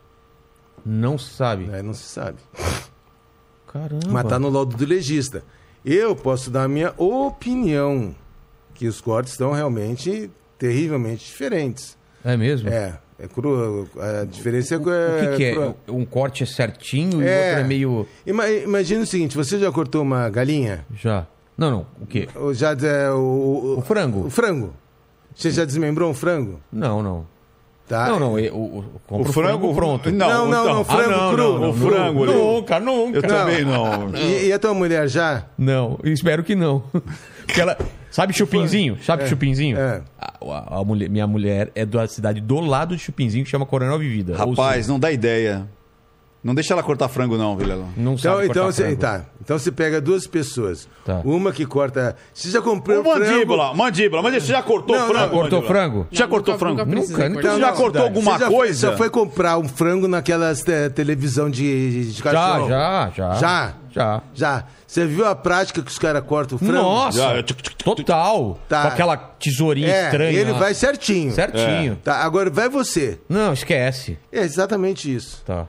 Não se sabe. né? Não se sabe. Caramba. Mas está no laudo do legista. Eu posso dar a minha opinião, que os cortes estão realmente terrivelmente diferentes. É mesmo? É, é cru, a diferença é... O que, que é? cru- Um corte é certinho e o É. outro é meio. Ima- Imagina o seguinte, você já cortou uma galinha? Já. Não, não. O quê? Já é, o, O frango? O frango. Você já desmembrou um frango? Não, não. Tá? Não, não. eu- O, o, compro O frango pronto. Não, não, não, Ah, frango não, cru. não, não, O frango. Nunca, nunca. Eu também não. E, e a tua mulher já? Não, eu espero que não. Porque ela. Sabe Chupinzinho? Sabe Chupinzinho? é. A, a- a mulher, minha mulher é da cidade do lado de Chupinzinho, que chama Coronel Vivida. Rapaz, não dá ideia. Não deixa ela cortar frango, não, Vilela. não Então, sabe então, você, frango. tá. então você pega duas pessoas. Tá. Uma que corta. Você já comprou Ô, mandíbula, mandíbula, mas você já cortou Não, frango? não, Cortou mandíbula? frango? Já Não, cortou nunca- frango? nunca Nunca, cortar. Você já cortou Você alguma já coisa? Já foi comprar um frango naquelas te- televisão de, de Já, cachorro? já, já. Já? Já. Já. Você viu a prática que os caras cortam o frango? Nossa! Já. Total! Tá. Com aquela tesourinha É, estranha. ele lá. vai certinho. certinho. Tá, agora vai você. Não, esquece. É exatamente isso. Tá.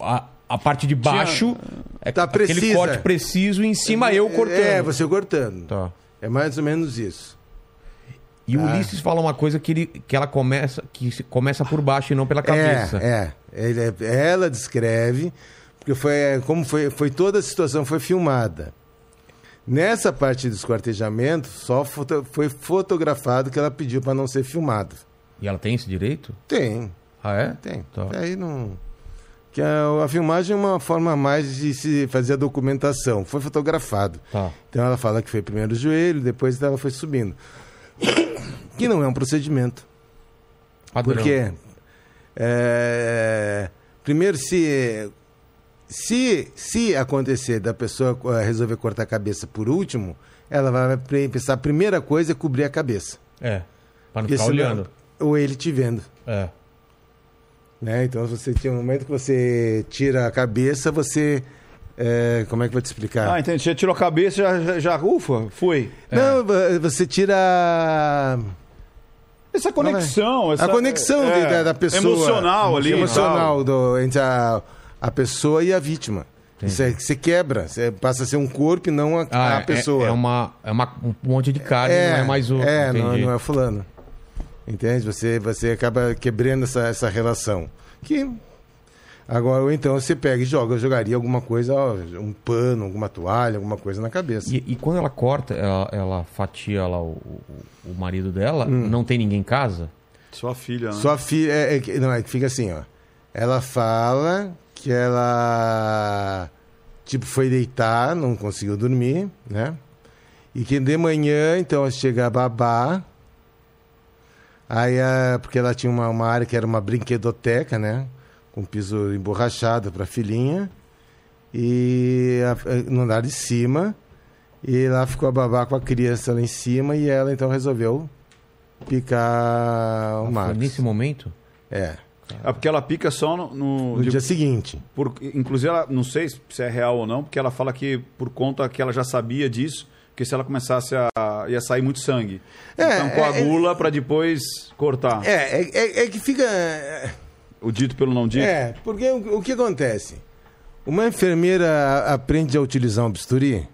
A, a parte de baixo é Tá aquele precisa. corte preciso e em cima eu cortando. É, você cortando. Tá. É mais ou menos isso. E o Ah. Ulisses fala uma coisa que, ele, que ela começa que se- começa por baixo e não pela cabeça. É, é. Ele, é- ela descreve, porque foi como foi, foi toda a situação foi filmada. Nessa parte do esquartejamento, só foto- foi fotografado que ela pediu para não ser filmado. E ela tem esse direito? Tem, Ah, é? tem. Tá. Aí não. Que a, a filmagem é uma forma mais de se fazer a documentação. Foi fotografado. Tá. Então ela fala que foi primeiro o joelho, depois ela foi subindo. Que não é um procedimento. Padrão. Porque é, primeiro se se se acontecer da pessoa eh, resolver cortar a cabeça por último, ela vai pensar a primeira coisa é cobrir a cabeça. É. Pra não Porque ficar olhando. ou ele te vendo. É. Né? Então você tinha um momento que você tira a cabeça, você. é, como é que eu vou te explicar? Ah, entendi. Você tirou a cabeça já, já, já ufa, foi. Não, vo- você tira. Essa conexão. Essa, a conexão é, de- da, da pessoa. Emocional ali. Emocional do, entre a, a pessoa e a vítima. Você, você quebra, você passa a ser um corpo e não a, Ah, a é- pessoa. É, uma, é uma, um monte de carne, não é mais o. É, não, não é fulano. Entende? Você, você acaba quebrando essa, essa relação. Que. Agora, ou então você pega e joga. Eu jogaria alguma coisa, ó, um pano, alguma toalha, alguma coisa na cabeça. E, e quando ela corta, ela, ela fatia lá o, o, o marido dela, Hum. não tem ninguém em casa? Sua filha, né? Sua filha. É, é que- não, é que fica assim, ó. Ela fala que ela. Tipo, foi deitar, não conseguiu dormir, né? E que de manhã, então, chega a babá. Aí, a- porque ela tinha uma, uma área que era uma brinquedoteca, né? Com piso emborrachado para filhinha. E a- no andar de cima. E lá ficou a babá com a criança lá em cima. E ela, então, resolveu picar o Foi Marcos. nesse momento? É. É porque ela pica só no. no- No de- dia seguinte. por- inclusive, ela, não sei se é real ou não, porque ela fala que por conta que ela já sabia disso, que se ela começasse a. ia sair muito sangue. É, então é, coagula pra depois cortar. É, é, é- é que fica. É, O dito pelo não dito. é, porque o, o que acontece? Uma enfermeira aprende a utilizar um bisturi?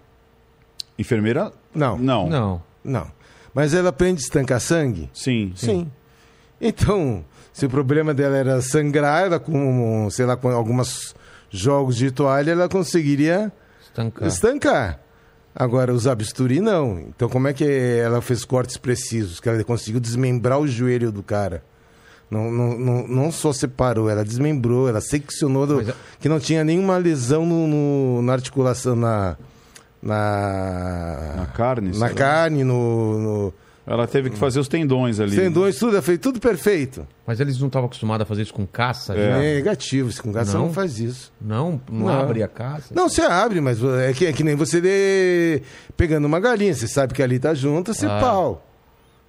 Enfermeira? Não. Não. Não. Não. Mas ela aprende a estancar sangue? Sim. Sim. Então, se o problema dela era sangrar, ela com, sei lá, com alguns jogos de toalha, ela conseguiria Estancar. estancar. Agora, usar bisturi, não. Então, como é que ela fez cortes precisos? Que ela conseguiu desmembrar o joelho do cara. Não, não, não, não só separou, ela desmembrou, ela seccionou, do- a- que não tinha nenhuma lesão no, no- na articulação, na... Na, Na carne, Na carne, no, no Ela teve que fazer os tendões ali. tendões, tudo, ela fez tudo perfeito. Mas eles não estavam acostumados a fazer isso com caça? É. já? É negativo, se com você Não? não faz isso. Não, não, Não. abre a caça? Não, você abre, mas é que, é que nem você dê- pegando uma galinha. Você sabe que ali tá junto, você Ah. pau.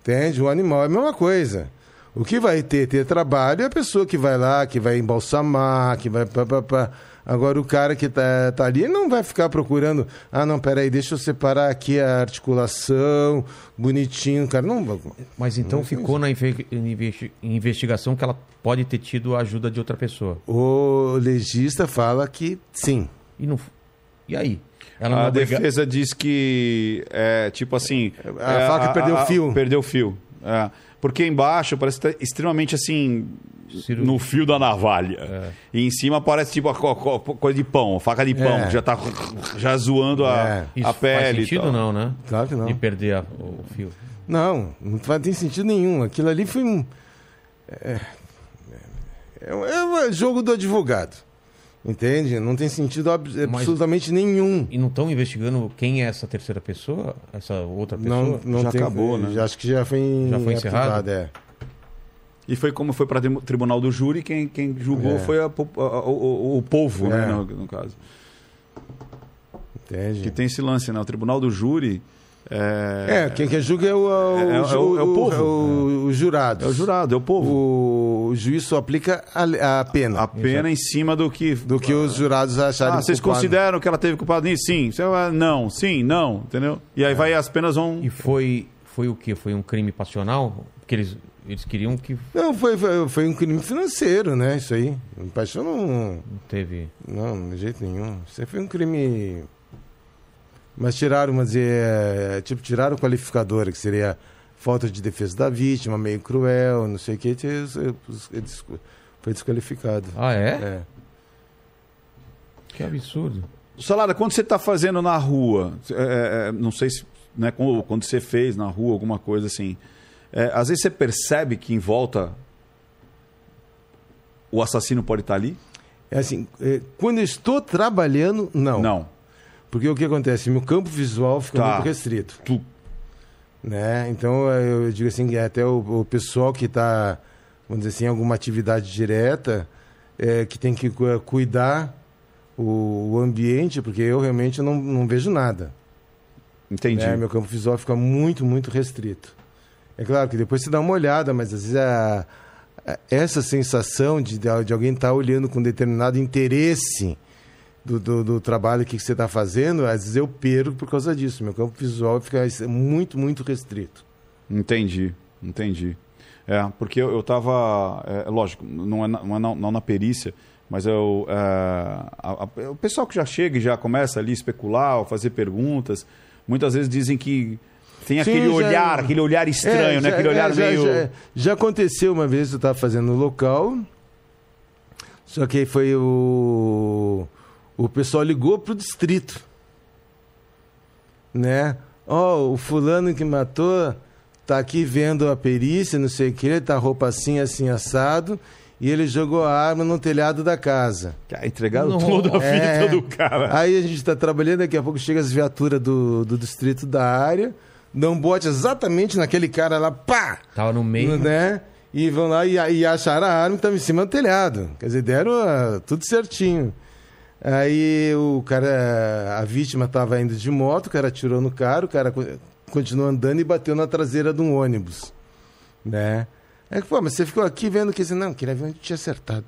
Entende? O animal é a mesma coisa. O que vai ter, ter trabalho é a pessoa que vai lá, que vai embalsamar, que vai. Pá, pá, pá. Agora o cara que tá, tá ali não vai ficar procurando. Ah, não, peraí, deixa eu separar aqui a articulação, bonitinho. Cara não. Mas então ficou na inve- investi- investigação que ela pode ter tido a ajuda de outra pessoa. O legista fala que sim. E não. E aí? Ela não A obriga- defesa diz que é tipo assim. A é, faca perdeu o fio. Perdeu o fio. É. Porque embaixo parece que tá extremamente assim. Cirurgia. No fio da navalha. E em cima parece tipo a co- co- coisa de pão, faca de pão, É. que já tá já zoando a, É. Isso a pele. faz e sentido não, né? Claro que não. De perder a- o fio. Não, não faz- tem sentido nenhum. Aquilo ali foi um. É, é, é um jogo do advogado. Entende? Não tem sentido ab- Mas- absolutamente nenhum. E não estão investigando quem é essa terceira pessoa? Essa outra pessoa? Não, não Já tem, acabou, né? já Acho que já foi, Já foi encerrado? é. E foi como foi para o tribunal do júri, quem, quem julgou É. foi a a- a- o, o povo, né, É. no, no caso. Entende? Que tem esse lance, né? O tribunal do júri. É, É, quem que julga é o, é o, É- é o- é povo. é o- os jurados. é o jurado, é o povo. O, o juiz só aplica a, a pena A pena em cima do que. do que os jurados acharem Ah, vocês culpado. consideram que ela teve culpado nisso? Sim. Não, sim, não, entendeu? E aí vai as penas vão. E foi, foi o quê? Foi um crime passional? Porque eles, eles queriam que Não, foi, foi, foi um crime financeiro, né? Isso aí. Paixão não, não teve. Não, de jeito nenhum. Isso aí foi um crime. Mas tiraram, mas é, tipo, tiraram o qualificador, que seria falta de defesa da vítima, meio cruel, não sei o que, foi desqualificado. Ah, é? É. Que absurdo. Salada, quando você está fazendo na rua, é, é, não sei se. Né, quando você fez na rua alguma coisa assim, é, às vezes você percebe que em volta o assassino pode estar ali? É assim, é, quando eu estou trabalhando, não. Não. Porque o que acontece? Meu campo visual fica Tá. muito restrito. Tu- Né? Então é, eu digo assim, que até o, o pessoal que está, vamos dizer assim, em alguma atividade direta, é, que tem que cu- cuidar o, o ambiente, porque eu realmente não, não vejo nada. Entendi. né? Meu campo visual fica muito, muito restrito. É claro que depois você dá uma olhada, mas às vezes a, a- essa sensação de, de alguém estar olhando com determinado interesse do, do, do trabalho que você está fazendo, às vezes eu perco por causa disso. Meu campo visual fica muito, muito restrito. Entendi, entendi. É, porque eu, eu tava. É, lógico, não é, na, não, é na, não na perícia, mas eu, é, a- a- o pessoal que já chega e já começa ali a especular, fazer perguntas, muitas vezes dizem que tem Sim, aquele já- olhar, aquele olhar estranho, É, né? já- Aquele olhar é, já, meio. Já, já aconteceu uma vez, eu estava fazendo no local, só que aí foi o. O pessoal ligou pro distrito. Né? Ó, o fulano que matou tá aqui vendo a perícia, não sei o que, tá roupa assim, assim, assado, e ele jogou a arma no telhado da casa. Entregaram Não. toda a vida É. do cara. Aí a gente está trabalhando, daqui a pouco chega as viaturas do, do distrito da área, dão bote exatamente naquele cara lá, pá! Tava no meio. Né? E vão lá e, e acharam a arma que estava em cima do telhado. Quer dizer, deram ah, tudo certinho. Aí o cara, a vítima estava indo de moto, o cara atirou no cara, o cara co- continuou andando e bateu na traseira de um ônibus. Né? É que, pô, mas você ficou aqui vendo que não, queria ver onde tinha acertado.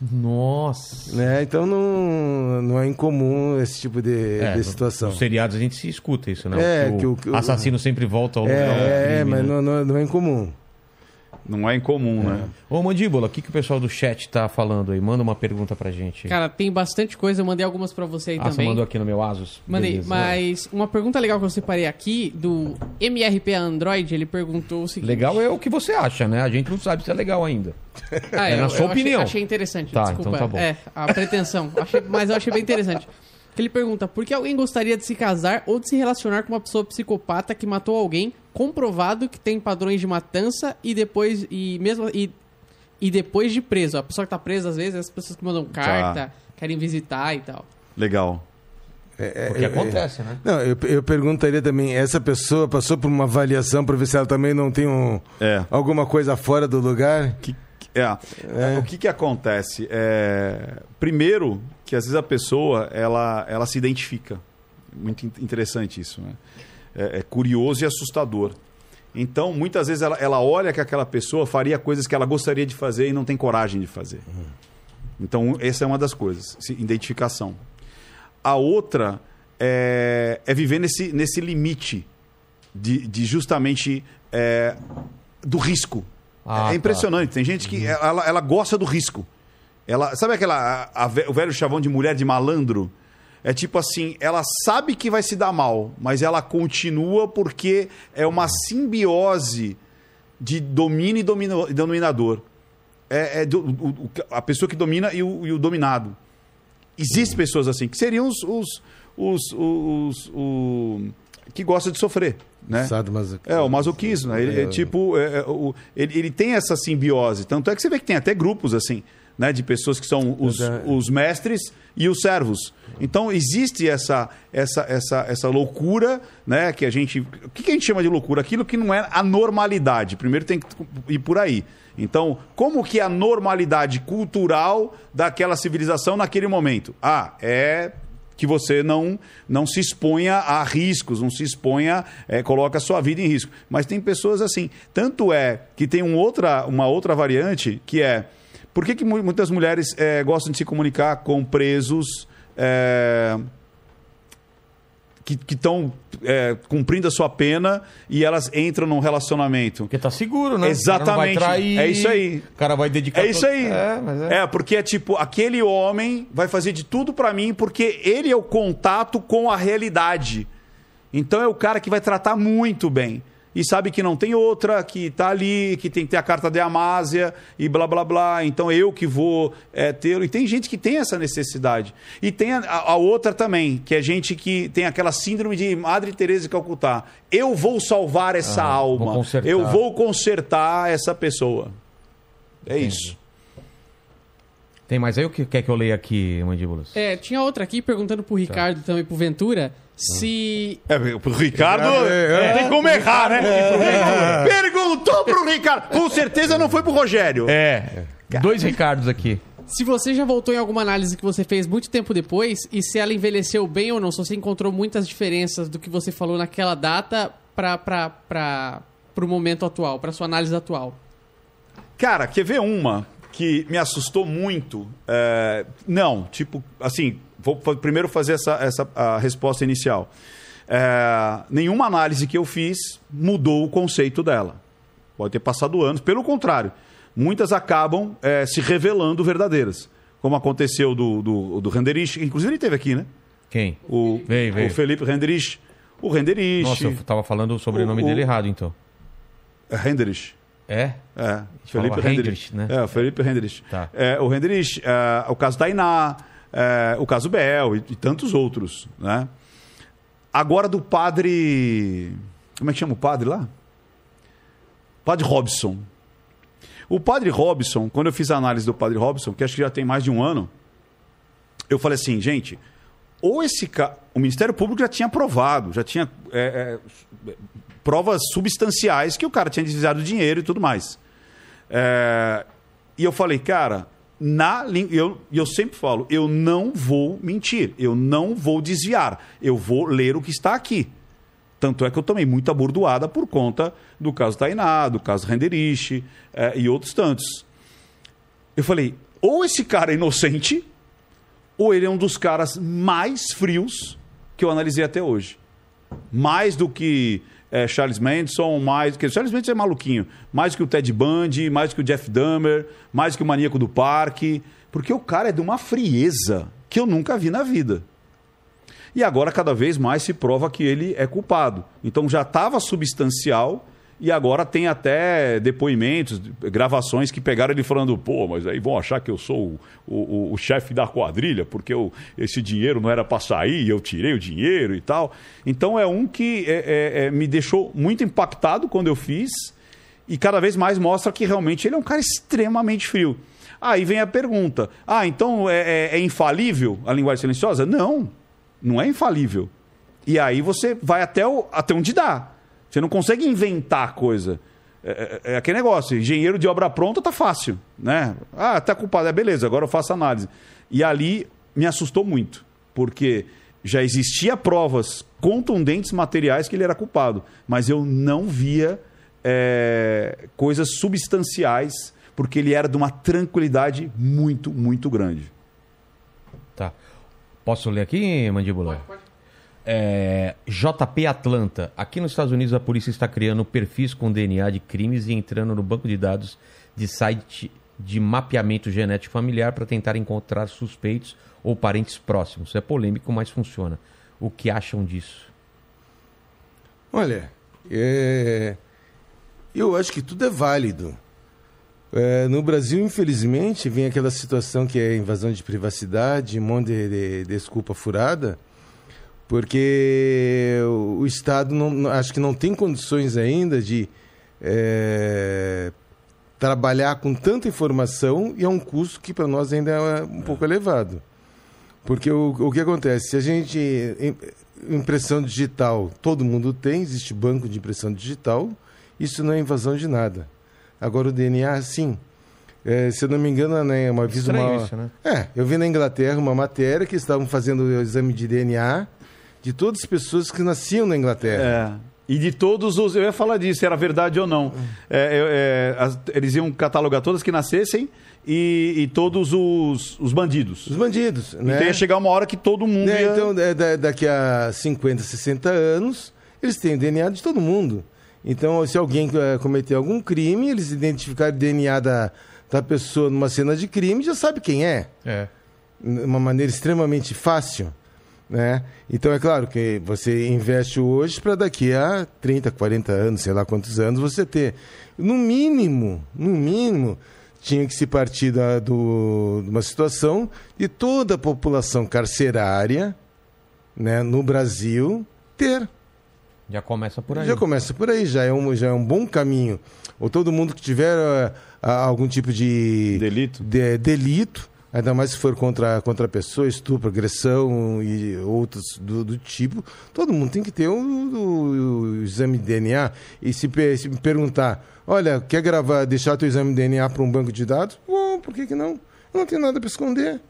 Nossa. Né? Então não, não é incomum esse tipo de, É, de situação. Nos seriados a gente se escuta isso, né? É, o, que o- que o- assassino sempre volta ao local. do É, é, crime, mas né? não, não é incomum. Não é incomum, né? Ô, Mandíbula, o que, que o pessoal do chat tá falando aí? Manda uma pergunta pra gente. Cara, tem bastante coisa, eu mandei algumas pra você aí ah, você também. mandou aqui no meu Asus? Mandei, Beleza. mas uma pergunta legal que eu separei aqui, do MRP Android, ele perguntou o seguinte... Legal é o que você acha, né? A gente não sabe se é legal ainda. Ah, É eu- na eu sua achei- opinião. Achei, interessante, Tá, desculpa. então tá bom. É, a pretensão. Achei- mas eu achei bem interessante. Que ele pergunta, por que alguém gostaria de se casar ou de se relacionar com uma pessoa psicopata que matou alguém, comprovado que tem padrões de matança e depois, e mesmo, e, e depois de preso? A pessoa que tá presa, às vezes, as pessoas que mandam carta, querem visitar e tal. Legal. Porque acontece, né? Não, eu, eu perguntaria também, essa pessoa passou por uma avaliação para ver se ela também não tem um, É. alguma coisa fora do lugar? Que- é, O que que acontece? É, primeiro, que às vezes a pessoa, ela, ela se identifica. Muito in- interessante isso, né? É, é curioso e assustador. Então, muitas vezes ela, ela olha que aquela pessoa faria coisas que ela gostaria de fazer e não tem coragem de fazer. Então, essa é uma das coisas, identificação. A outra é, é viver nesse, nesse limite de, de justamente é, do risco. Ah, é tá. impressionante. Tem gente que ela, ela gosta do risco. Ela, sabe aquela a- a o velho chavão de mulher de malandro? É tipo assim, ela sabe que vai se dar mal, mas ela continua porque é uma simbiose de domínio e domino- dominador. É, é do- o- a pessoa que domina e o, e o dominado. Existem pessoas assim, que seriam os, os, os, os- o- que gostam de sofrer, né? É, o masoquismo, né? Ele, é, tipo, é, é, o- ele, ele tem essa simbiose. Tanto é que você vê que tem até grupos assim, né? De pessoas que são os, É. os mestres e os servos. Então existe essa, essa, essa, essa loucura, né? Que a gente. O que, que a gente chama de loucura? Aquilo que não é a normalidade. Primeiro tem que ir por aí. Então, como que é a normalidade cultural daquela civilização naquele momento? Ah, é que você não, não se exponha a riscos, não se exponha, é, coloca a sua vida em risco. Mas tem pessoas assim. Tanto é que tem um outra, uma outra variante que é. Por que, que mu- muitas mulheres é, gostam de se comunicar com presos é, que estão cumprindo a sua pena e elas entram num relacionamento? Porque tá seguro, né? Exatamente. O cara não vai trair, É isso aí. O cara vai dedicar... É isso todo- aí. É, é. É, porque é tipo, aquele homem vai fazer de tudo pra mim porque ele é o contato com a realidade. Então é o cara que vai tratar muito bem. E sabe que não tem outra, que tá ali, que tem que ter a carta de Amásia e blá blá blá. Então eu que vou é, ter. E tem gente que tem essa necessidade. E tem a, a outra também, que é gente que tem aquela síndrome de Madre Teresa de Calcutá. Eu vou salvar essa Ah, vou alma. consertar. Eu vou consertar essa pessoa. É isso. Tem mais aí o que quer que eu leia aqui, Mandíbulas? É, tinha outra aqui perguntando pro Ricardo também, pro Ventura, se... É, pro Ricardo, É, não tem como errar, né? Perguntou pro Ricardo. Com certeza não foi pro Rogério. É. Dois Ricardos aqui. Se você já voltou em alguma análise que você fez muito tempo depois e se ela envelheceu bem ou não, se você encontrou muitas diferenças do que você falou naquela data pra, pra, pra, pro momento atual, pra sua análise atual? Cara, quer ver uma que me assustou muito? É, não, tipo, assim, vou primeiro fazer essa, essa a resposta inicial. É, nenhuma análise que eu fiz mudou o conceito dela. Pode ter passado anos, pelo contrário, muitas acabam é, se revelando verdadeiras. Como aconteceu do, do, do Renderich, inclusive ele teve aqui, né? Quem? O, Veio, veio. o Felipe Renderich. O Renderich. Nossa, eu tava falando o sobrenome O- o- dele errado, então. Renderich. É? É, Felipe Hendrich, Hendrich, né? É, o Felipe Hendrich. Tá. É, o Hendrich, é, o caso da Iná, é, o caso Bel e, e tantos outros, né? Agora do padre... Como é que chama o padre lá? Padre Robson. O padre Robson, quando eu fiz a análise do padre Robson, que acho que já tem mais de um ano, eu falei assim, gente, ou esse ca... o Ministério Público já tinha provado, já tinha é, é, provas substanciais que o cara tinha desviado dinheiro e tudo mais. É, e eu falei, cara, na eu, eu sempre falo, eu não vou mentir, eu não vou desviar, eu vou ler o que está aqui. Tanto é que eu tomei muita bordoada por conta do caso Tainá, do caso Renderich é, e outros tantos. Eu falei, ou esse cara é inocente, ou ele é um dos caras mais frios que eu analisei até hoje. Mais do que é, Charles Manson, mais que Charles Manson é maluquinho, mais que o Ted Bundy, mais que o Jeff Dahmer, mais que o maníaco do parque, porque o cara é de uma frieza que eu nunca vi na vida. E agora cada vez mais se prova que ele é culpado. Então já estava substancial e agora tem até depoimentos, gravações que pegaram ele falando: pô, mas aí vão achar que eu sou o, o- o chefe da quadrilha porque eu- esse dinheiro não era para sair, eu tirei o dinheiro e tal. Então é um que é, é, é, me deixou muito impactado quando eu fiz e cada vez mais mostra que realmente ele é um cara extremamente frio. Aí vem a pergunta: ah, então é, é- é infalível a linguagem silenciosa? Não, não é infalível. E aí você vai até, o, até onde dá. Você não consegue inventar coisa. É, é- é aquele negócio, engenheiro de obra pronta tá fácil, né? Ah, tá culpado, é beleza, agora eu faço análise. E ali me assustou muito, porque já existia provas contundentes materiais que ele era culpado, mas eu não via é, coisas substanciais, porque ele era de uma tranquilidade muito, muito grande. Tá. Posso ler aqui, Mandíbula? Pode, pode. JP Atlanta. Aqui nos Estados Unidos, a polícia está criando perfis com DNA de crimes e entrando no banco de dados de site de mapeamento genético familiar para tentar encontrar suspeitos ou parentes próximos. É polêmico, mas funciona. O que acham disso? Olha, é, eu acho que tudo é válido. É, no Brasil, infelizmente, vem aquela situação que é invasão de privacidade, um monte de, de desculpa furada, porque o, Estado não, acho que não tem condições ainda de é, trabalhar com tanta informação e é um custo que para nós ainda é um pouco elevado. Porque o, o que acontece? Se a gente. im- Impressão digital, todo mundo tem, existe banco de impressão digital, isso não é invasão de nada. Agora o DNA, sim. É, se eu não me engano, né, uma vez uma. isso, né? É, eu vi na Inglaterra uma matéria que estavam fazendo o exame de DNA de todas as pessoas que nasciam na Inglaterra. É. E de todos os. Eu ia falar disso, era verdade ou não. É, eu- é, as- eles iam catalogar todas que nascessem e, e todos os, os bandidos. Os bandidos, né? Então ia chegar uma hora que todo mundo. Né, ia... Então, é, da- daqui a 50, 60 anos, eles têm DNA de todo mundo. Então, se alguém eh, cometer algum crime, eles identificarem o DNA da, da pessoa numa cena de crime, já sabe quem é. É. De uma maneira extremamente fácil. Né? Então, é claro que você investe hoje para daqui a 30, 40 anos, sei lá quantos anos, você ter. No mínimo, no mínimo, tinha que se partir da, do, de uma situação de toda a população carcerária né, no Brasil ter. Já começa por aí. Já começa por aí, já é um, já é um bom caminho. Ou todo mundo que tiver ah, algum tipo de Delito. de- delito, ainda mais se for contra, contra a pessoa, estupro, agressão e outros do, do tipo, todo mundo tem que ter o, o- o exame de DNA. E se, se me perguntar, olha, quer gravar, deixar teu exame de DNA para um banco de dados? Bom, por que, que não? Eu não tenho nada para esconder.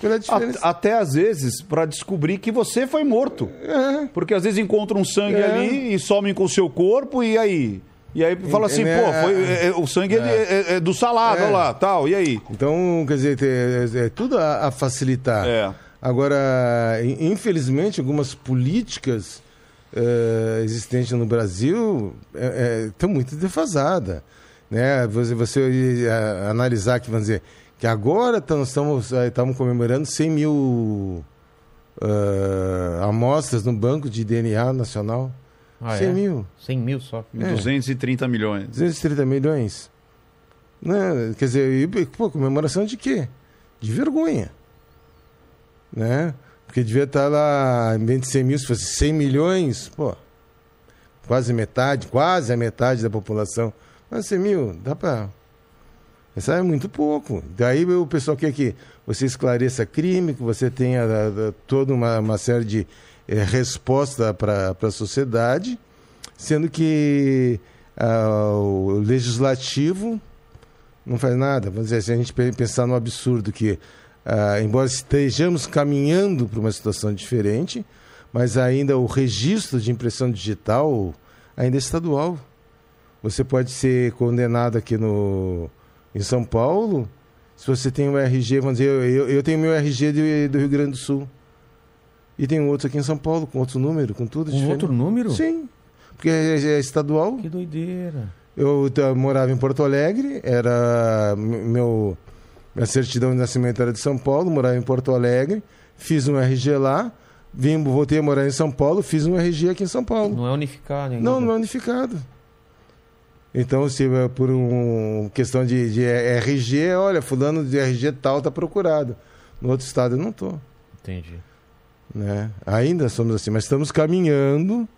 Qual é a até às vezes para descobrir que você foi morto. É. Porque às vezes encontram um sangue É. ali e somem com o seu corpo e aí. E aí fala assim, É, pô, foi, é, é, o sangue é, é- é do salado, É. olha lá, tal, e aí? Então, quer dizer, é, é tudo a, a facilitar. É. Agora, in- infelizmente, algumas políticas existentes no Brasil estão muito defasadas. Né? Você, você analisar que, vamos dizer, que agora tam- estamos, estamos comemorando 100 mil eh, amostras no banco de DNA nacional. Ah, 100 é? mil. 100 mil só. É. 230 milhões. 230 milhões. Né? Quer dizer, e, pô, comemoração de quê? De vergonha. Né? Porque devia estar lá, em vez de 100 mil, se fosse 100 milhões, pô, quase metade, quase a metade da população. Mas 100 mil, dá para. Isso é muito pouco. Daí o pessoal quer que você esclareça crime, que você tenha ah, ah, toda uma, uma série de eh, resposta para a sociedade, sendo que ah, o legislativo não faz nada. Vamos dizer, se a gente pe- pensar no absurdo que, ah, embora estejamos caminhando para uma situação diferente, mas ainda o registro de impressão digital ainda é estadual. Você pode ser condenado aqui no, em São Paulo se você tem um RG, vamos dizer, eu, eu, eu tenho meu RG de- do Rio Grande do Sul. E tem outro aqui em São Paulo, com outro número, com tudo Com diferente. outro número? Sim. Porque é, é estadual. Que doideira. Eu t- morava em Porto Alegre, era meu minha certidão de nascimento era de São Paulo, morava em Porto Alegre, fiz um RG lá, vim, voltei a morar em São Paulo, fiz um RG aqui em São Paulo. Não é unificado ainda. Não, não é unificado. Então, se é por um questão de, de RG, olha, fulano de RG tal está procurado. No outro estado eu não estou. Entendi. Né? Ainda somos assim, mas estamos caminhando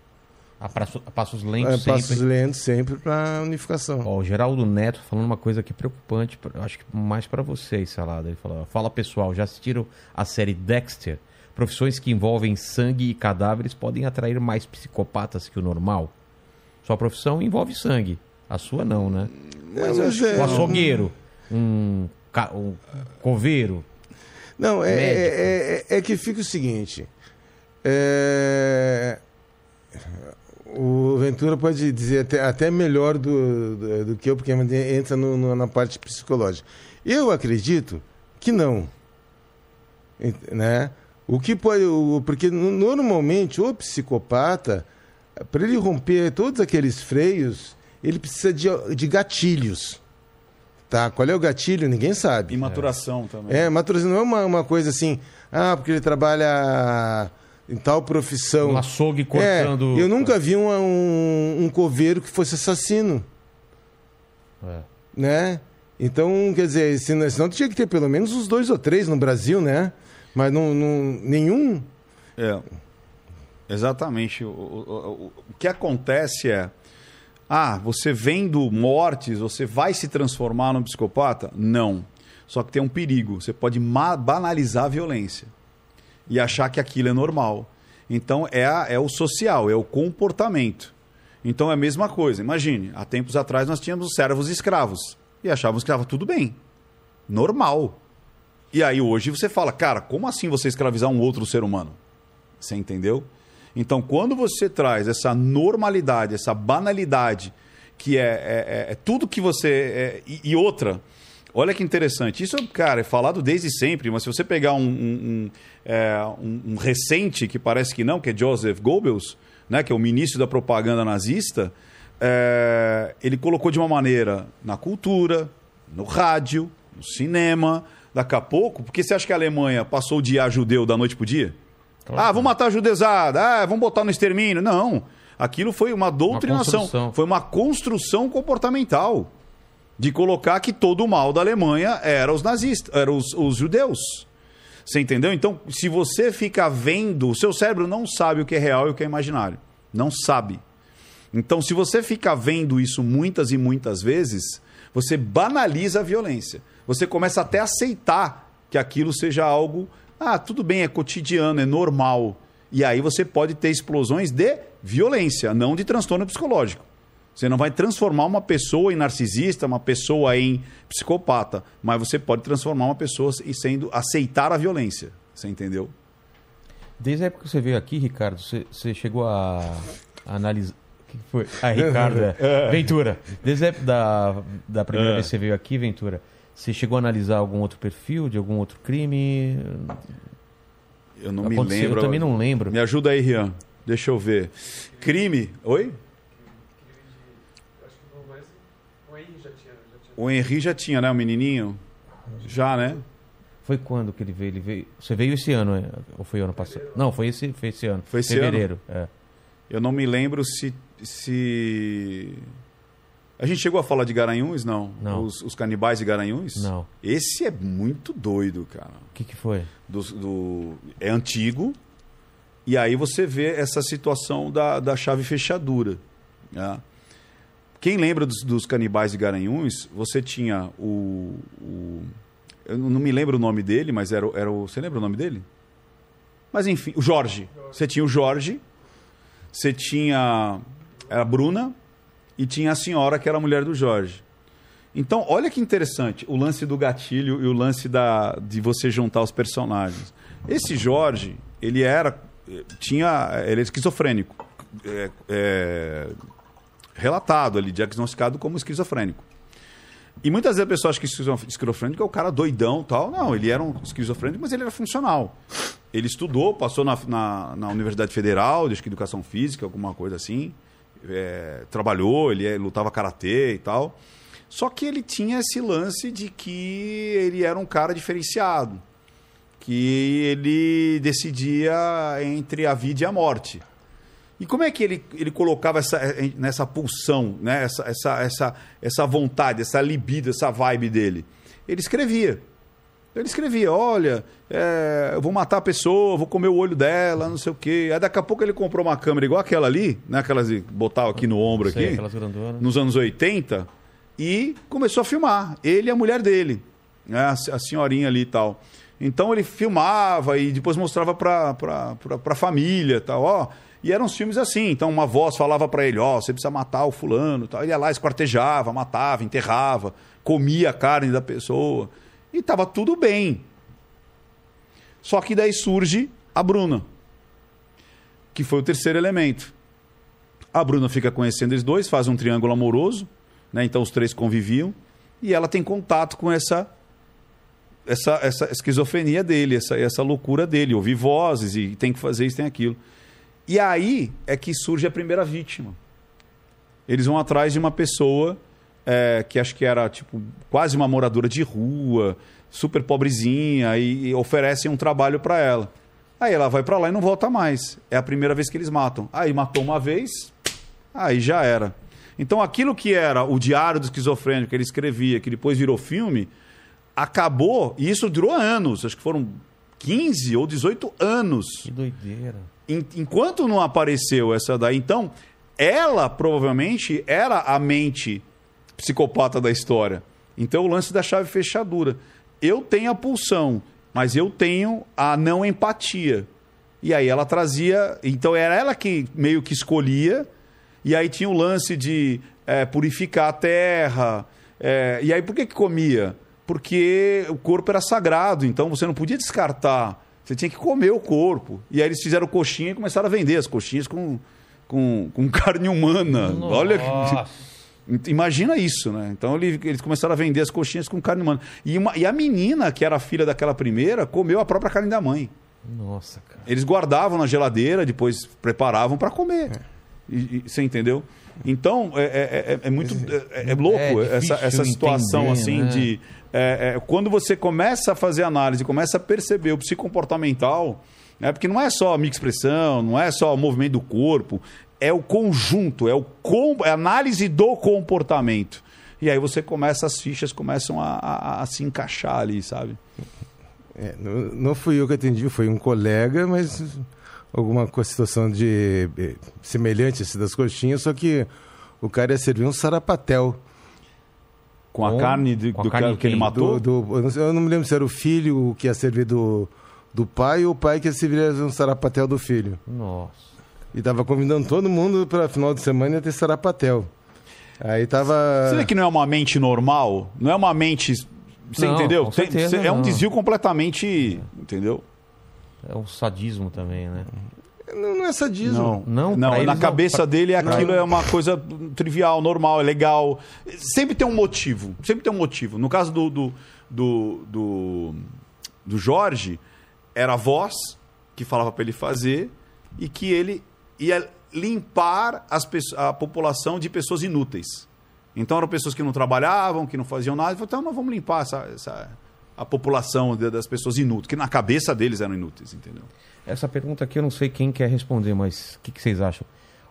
A, praço- a passos lentos sempre. passos lentos sempre para a unificação. Ó, o Geraldo Neto falando uma coisa aqui preocupante, pra- acho que mais pra vocês, Salada. Ele falou: Fala pessoal, já assistiram a série Dexter? Profissões que envolvem sangue e cadáveres podem atrair mais psicopatas que o normal? Sua profissão envolve sangue, a sua não, né? Mas eu acho- O açougueiro, um, um coveiro. Não, é, é, é- é que fica o seguinte. é, O Ventura pode dizer até, até melhor do, do, do que eu, porque entra no- no- na parte psicológica. Eu acredito que não. Né? O que pode. o- porque no- normalmente o psicopata, para ele romper todos aqueles freios, ele precisa de, de gatilhos. Tá? Qual é o gatilho? Ninguém sabe. E maturação também. É, maturação não é uma, uma coisa assim, ah, porque ele trabalha em tal profissão. Um açougue cortando- É, eu nunca vi um, um, um coveiro que fosse assassino, É. né? Então, quer dizer, senão, senão tinha que ter pelo menos uns dois ou três no Brasil, né? Mas não, não- nenhum. É. Exatamente. O, o- o- o que acontece é. Ah, você vendo mortes, você vai se transformar num psicopata? Não. Só que tem um perigo. Você pode banalizar a violência e achar que aquilo é normal. Então é, a- é o social, é o comportamento. Então é a mesma coisa. Imagine, há tempos atrás nós tínhamos servos e escravos e achávamos que estava tudo bem. Normal. E aí hoje você fala, cara, como assim você escravizar um outro ser humano? Você entendeu? Então, quando você traz essa normalidade, essa banalidade, que é, é- é- é tudo que você. é- e, e outra, olha que interessante. Isso, cara, é falado desde sempre, mas se você pegar um, um- é, um- um recente, que parece que não, que é Joseph Goebbels, né, que é o ministro da propaganda nazista, é, ele colocou de uma maneira na cultura, no rádio, no cinema. Daqui a pouco, porque você acha que a Alemanha passou a odiar judeu da noite pro dia? Ah, vamos matar a judezada. Ah, vamos botar no extermínio. Não. Aquilo foi uma doutrinação. construção. foi uma construção comportamental. De colocar que todo o mal da Alemanha era os nazistas, eram os, os judeus. Você entendeu? Então, se você fica vendo, o seu cérebro não sabe o que é real e o que é imaginário. Não sabe. Então, se você fica vendo isso muitas e muitas vezes, você banaliza a violência. Você começa até a aceitar que aquilo seja algo, ah, tudo bem, é cotidiano, é normal. E aí você pode ter explosões de violência, não de transtorno psicológico. Você não vai transformar uma pessoa em narcisista, uma pessoa em psicopata, mas você pode transformar uma pessoa e sendo aceitar a violência. Você entendeu? Desde a época que você veio aqui, Ricardo, você, você chegou a, a analisar. que foi? Ah, Ricardo. é. Ventura, desde a- da, da primeira É. vez que você veio aqui, Ventura, você chegou a analisar algum outro perfil de algum outro crime? Eu não me Aconteceu? lembro. Eu também não lembro. Me ajuda aí, Rian. Deixa eu ver. Crime. Oi? O Henri já tinha, né? O menininho? Já, né? Foi quando que ele veio? Ele veio. Você veio esse ano, é? ou foi ano passado? Não, foi esse, foi esse ano. Foi esse Fevereiro. É. Eu não me lembro se. se... A gente chegou a falar de Garanhuns, não? Não. Os, os canibais de Garanhuns? Não. Esse é muito doido, cara. O que, que foi? do, do- é antigo. E aí você vê essa situação da, da chave fechadura. né? Quem lembra dos, dos canibais de Garanhuns, você tinha o, o- Eu não me lembro o nome dele, mas era, o- era o. Você lembra o nome dele? Mas enfim, o Jorge. Você tinha o Jorge, você tinha a Bruna e tinha a senhora que era a mulher do Jorge. Então, olha que interessante o lance do gatilho e o lance da, de você juntar os personagens. Esse Jorge, ele era. Tinha. Ele é esquizofrênico. É, é, relatado ali, diagnosticado como esquizofrênico. E muitas vezes a pessoa acha que esquizo- esquizofrênico é o cara doidão tal. Não, ele era um esquizofrênico, mas ele era funcional. Ele estudou, passou na, na, na Universidade Federal, de Educação Física, alguma coisa assim. É, trabalhou, ele é- lutava karatê e tal. Só que ele tinha esse lance de que ele era um cara diferenciado. Que ele decidia entre a vida e a morte. E como é que ele, ele colocava essa, eh, nessa pulsão, né? essa, essa, essa, essa vontade, essa libido, essa vibe dele? Ele escrevia. Ele escrevia, olha, é, eu vou matar a pessoa, vou comer o olho dela, não sei o quê. Aí daqui a pouco ele comprou uma câmera igual aquela ali, né? Aquelas de botar aqui no ombro Sei, aqui, aquelas grandonas. nos anos 80, e começou a filmar. Ele e a mulher dele, né? a, a senhorinha ali e tal. Então ele filmava e depois mostrava pra, pra, pra, pra família e tal, ó. E eram uns filmes assim, então uma voz falava pra ele, ó, você precisa matar o fulano, e tal. Ele ia lá, esquartejava, matava, enterrava, comia a carne da pessoa. E tava tudo bem. Só que daí surge a Bruna, que foi o terceiro elemento. A Bruna fica conhecendo eles dois, faz um triângulo amoroso, né? Então os três conviviam e ela tem contato com essa essa, essa esquizofrenia dele, essa, essa loucura dele, ouvir vozes e tem que fazer isso, tem aquilo. E aí é que surge a primeira vítima. Eles vão atrás de uma pessoa é, que acho que era tipo quase uma moradora de rua, super pobrezinha, e, e oferecem um trabalho para ela. Aí ela vai para lá e não volta mais. É a primeira vez que eles matam. Aí matou uma vez, aí já era. Então aquilo que era o diário do esquizofrênico que ele escrevia, que depois virou filme, acabou, e isso durou anos, acho que foram 15 ou 18 anos. Que doideira. En- enquanto não apareceu essa daí, então, ela provavelmente era a mente psicopata da história. Então, o lance da chave fechadura. Eu tenho a pulsão, mas eu tenho a não empatia. E aí ela trazia. Então, era ela que meio que escolhia. E aí tinha o lance de eh, purificar a terra. eh, e aí, por que, que comia? Porque o corpo era sagrado, então você não podia descartar. Você tinha que comer o corpo. E aí eles fizeram coxinha e começaram a vender as coxinhas com, com, com carne humana. Olha que. Nossa. Imagina isso, né? Então ele- eles começaram a vender as coxinhas com carne humana. E, uma- e a menina, que era filha daquela primeira, comeu a própria carne da mãe. Nossa, cara. Eles guardavam na geladeira, depois preparavam para comer. E- e- você entendeu? Então, é, é- é- é muito. É, é louco É essa, essa situação entender, assim né? de. é, é, quando você começa a fazer análise, começa a perceber o psicomportamental, né, porque não é só a minha expressão, não é só o movimento do corpo, é o conjunto, é, o com, é a análise do comportamento. E aí você começa, as fichas começam a, a- a se encaixar ali, sabe? É, não, não fui eu que atendi, foi um colega, mas alguma situação de eh, semelhante assim, das coxinhas, só que o cara ia servir um sarapatel. Com a Com- carne de- com a do carne cara que ele matou. Do, do- eu, não sei- eu não me lembro se era o filho que ia servir do, do pai ou o pai que ia servir um sarapatel do filho. Nossa. E tava convidando todo mundo para final de semana ia ter sarapatel. Aí tava. Você vê que não é uma mente normal? Não é uma mente. Você Não, entendeu? com Tem- certeza é um não. desvio completamente. Entendeu? É um sadismo também, né? Não, não é sadismo. Não, não pra na não. cabeça Pra- dele aquilo é uma coisa trivial, normal, é legal. Sempre tem um motivo. Sempre tem um motivo. No caso do, do, do, do, do Jorge, era a voz que falava para ele fazer e que ele ia limpar as, a população de pessoas inúteis. Então eram pessoas que não trabalhavam, que não faziam nada. Então nós vamos limpar essa, essa- a população das pessoas inúteis, que na cabeça deles eram inúteis, entendeu? Essa pergunta aqui eu não sei quem quer responder, mas o que, que vocês acham?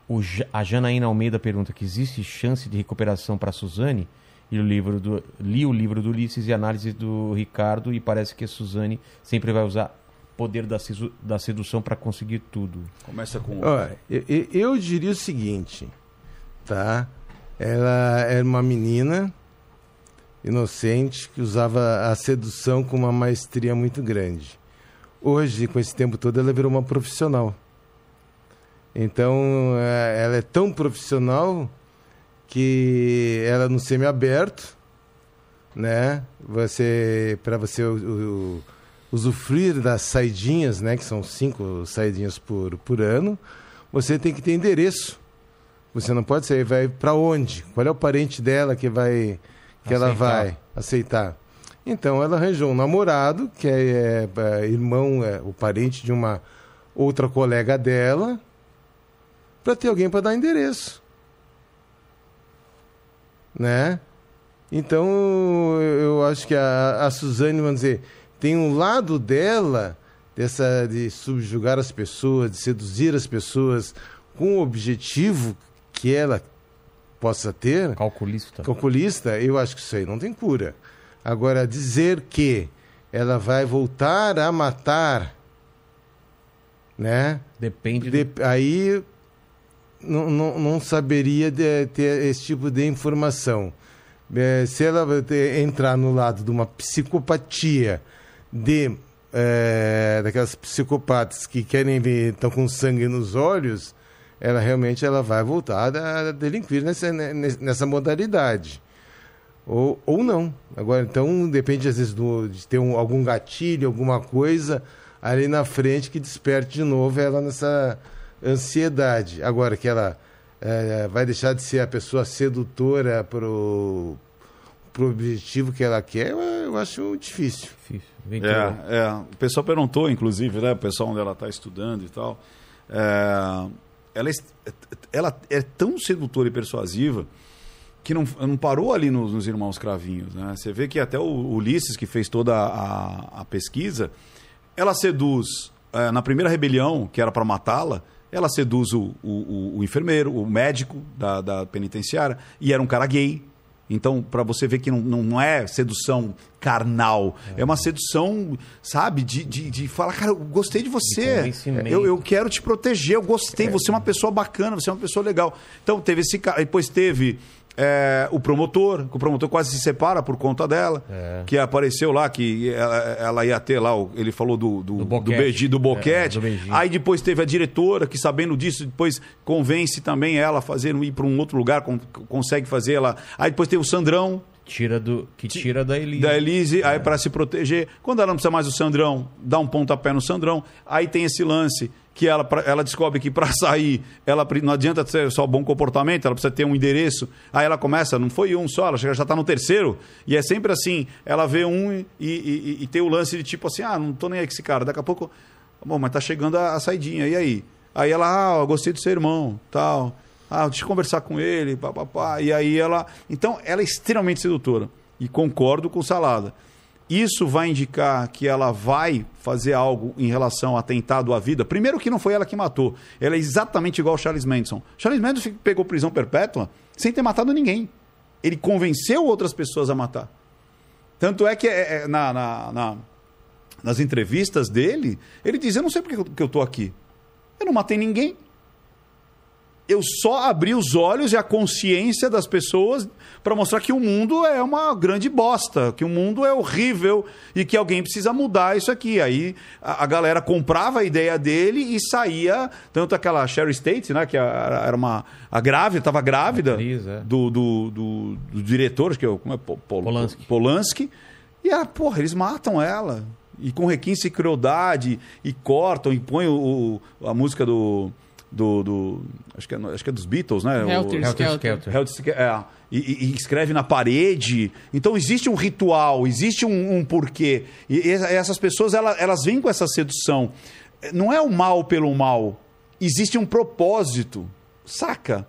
O a Janaína Almeida pergunta que existe chance de recuperação para Suzane? E o livro do, li o livro do Ulisses e análise do Ricardo e parece que a Suzane sempre vai usar poder da, da sedução para conseguir tudo. Começa com. Olha, eu, eu- eu diria o seguinte, tá? Ela era uma menina inocente que usava a sedução com uma maestria muito grande. Hoje, com esse tempo todo, ela virou uma profissional. Então, eh, ela é tão profissional que ela no semiaberto, né? Você para você o- o- usufruir das saidinhas, né, que são cinco saidinhas por, por ano, você tem que ter endereço. Você não pode sair, vai para onde? Qual é o parente dela que vai que ela Aceitar. vai aceitar? Então ela arranjou um namorado que é, é, irmão, é, o parente de uma outra colega dela, para ter alguém para dar endereço, né? Então eu eu acho que a, a Suzane, vamos dizer, tem um lado dela dessa de subjugar as pessoas, de seduzir as pessoas com o objetivo que ela possa ter, Calculista. calculista, eu acho que isso aí não tem cura. Agora, dizer que ela vai voltar a matar, né? Depende do... De- aí não, não, não saberia de- ter esse tipo de informação. Eh, se ela entrar no lado de uma psicopatia de eh, daquelas psicopatas que querem ver, estão com sangue nos olhos, ela realmente ela vai voltar a delinquir nessa, ne- nessa modalidade. Ou, ou não. Agora, então, depende às vezes do, de ter um- algum gatilho, alguma coisa ali na frente que desperte de novo ela nessa ansiedade. Agora, que ela eh, vai deixar de ser a pessoa sedutora pro, pro objetivo que ela quer, eu, acho difícil. É, é. O pessoal perguntou, inclusive, né? O pessoal onde ela está estudando e tal. É, ela, é, ela é tão sedutora e persuasiva que não, não parou ali nos, nos Irmãos Cravinhos. Né? Você vê que até o Ulisses, que fez toda a, a pesquisa, ela seduz, é, na primeira rebelião, que era para matá-la, ela seduz o, o, o- o enfermeiro, o médico da, da penitenciária, e era um cara gay. Então, para você ver que não, não, é sedução carnal, é, uma sedução, sabe, de, de, de falar, cara, eu gostei de você, convencimento. eu, eu quero te proteger, eu gostei, você é uma pessoa bacana, você é uma pessoa legal. Então, teve esse cara, depois teve é, o promotor, que o promotor quase se separa por conta dela, que apareceu lá, que ela, ela ia ter lá, ele falou do, do, Do do, boquete. beiji- do boquete. É, do. Aí depois teve a diretora, que sabendo disso, depois convence também ela a fazer, ir para um outro lugar, con- consegue fazer ela. Aí depois teve o Sandrão, Tira do... Que tira da Elise. da Elise, aí para se proteger. Quando ela não precisa mais do Sandrão, dá um pontapé no Sandrão. Aí tem esse lance que ela, ela descobre que para sair, ela não adianta ser só bom comportamento, ela precisa ter um endereço. Aí ela começa, não foi um só, ela já está no terceiro. E é sempre assim, ela vê um e, e, e- tem o lance de tipo assim, ah, não tô nem aí com esse cara. Daqui a pouco, bom, mas tá chegando a, a saidinha, e aí? Aí ela, ah, gostei do seu irmão, tal. Ah, deixa eu conversar com ele, papapá. E aí ela. Então, ela é extremamente sedutora. E concordo com o Salada. Isso vai indicar que ela vai fazer algo em relação a atentado à vida. Primeiro que não foi ela que matou. Ela é exatamente igual ao Charles Manson. Charles Manson pegou prisão perpétua sem ter matado ninguém. Ele convenceu outras pessoas a matar. Tanto é que é, é, na, na- na- nas entrevistas dele, ele diz: Eu não sei porque que eu estou aqui. Eu não matei ninguém. Eu só abri os olhos e a consciência das pessoas para mostrar que o mundo é uma grande bosta, que o mundo é horrível e que alguém precisa mudar isso aqui. Aí a, a galera comprava a ideia dele e saía, tanto aquela Sherry State, né, que a- era uma a grávida, estava grávida Atriz, é. do, do, do, do diretor, que é como é Po- Pol- Polanski. Polanski. E ela, porra, eles matam ela. E com requinte e crueldade, e cortam, e põem o- a música do. Do, do- acho, que é, acho que é dos Beatles, né? O- Helter Helter Skelter. Helter é, e, e- e escreve na parede. Então existe um ritual, existe um, um porquê. E, e essas pessoas ela- elas vêm com essa sedução. Não é o mal pelo mal. Existe um propósito. Saca?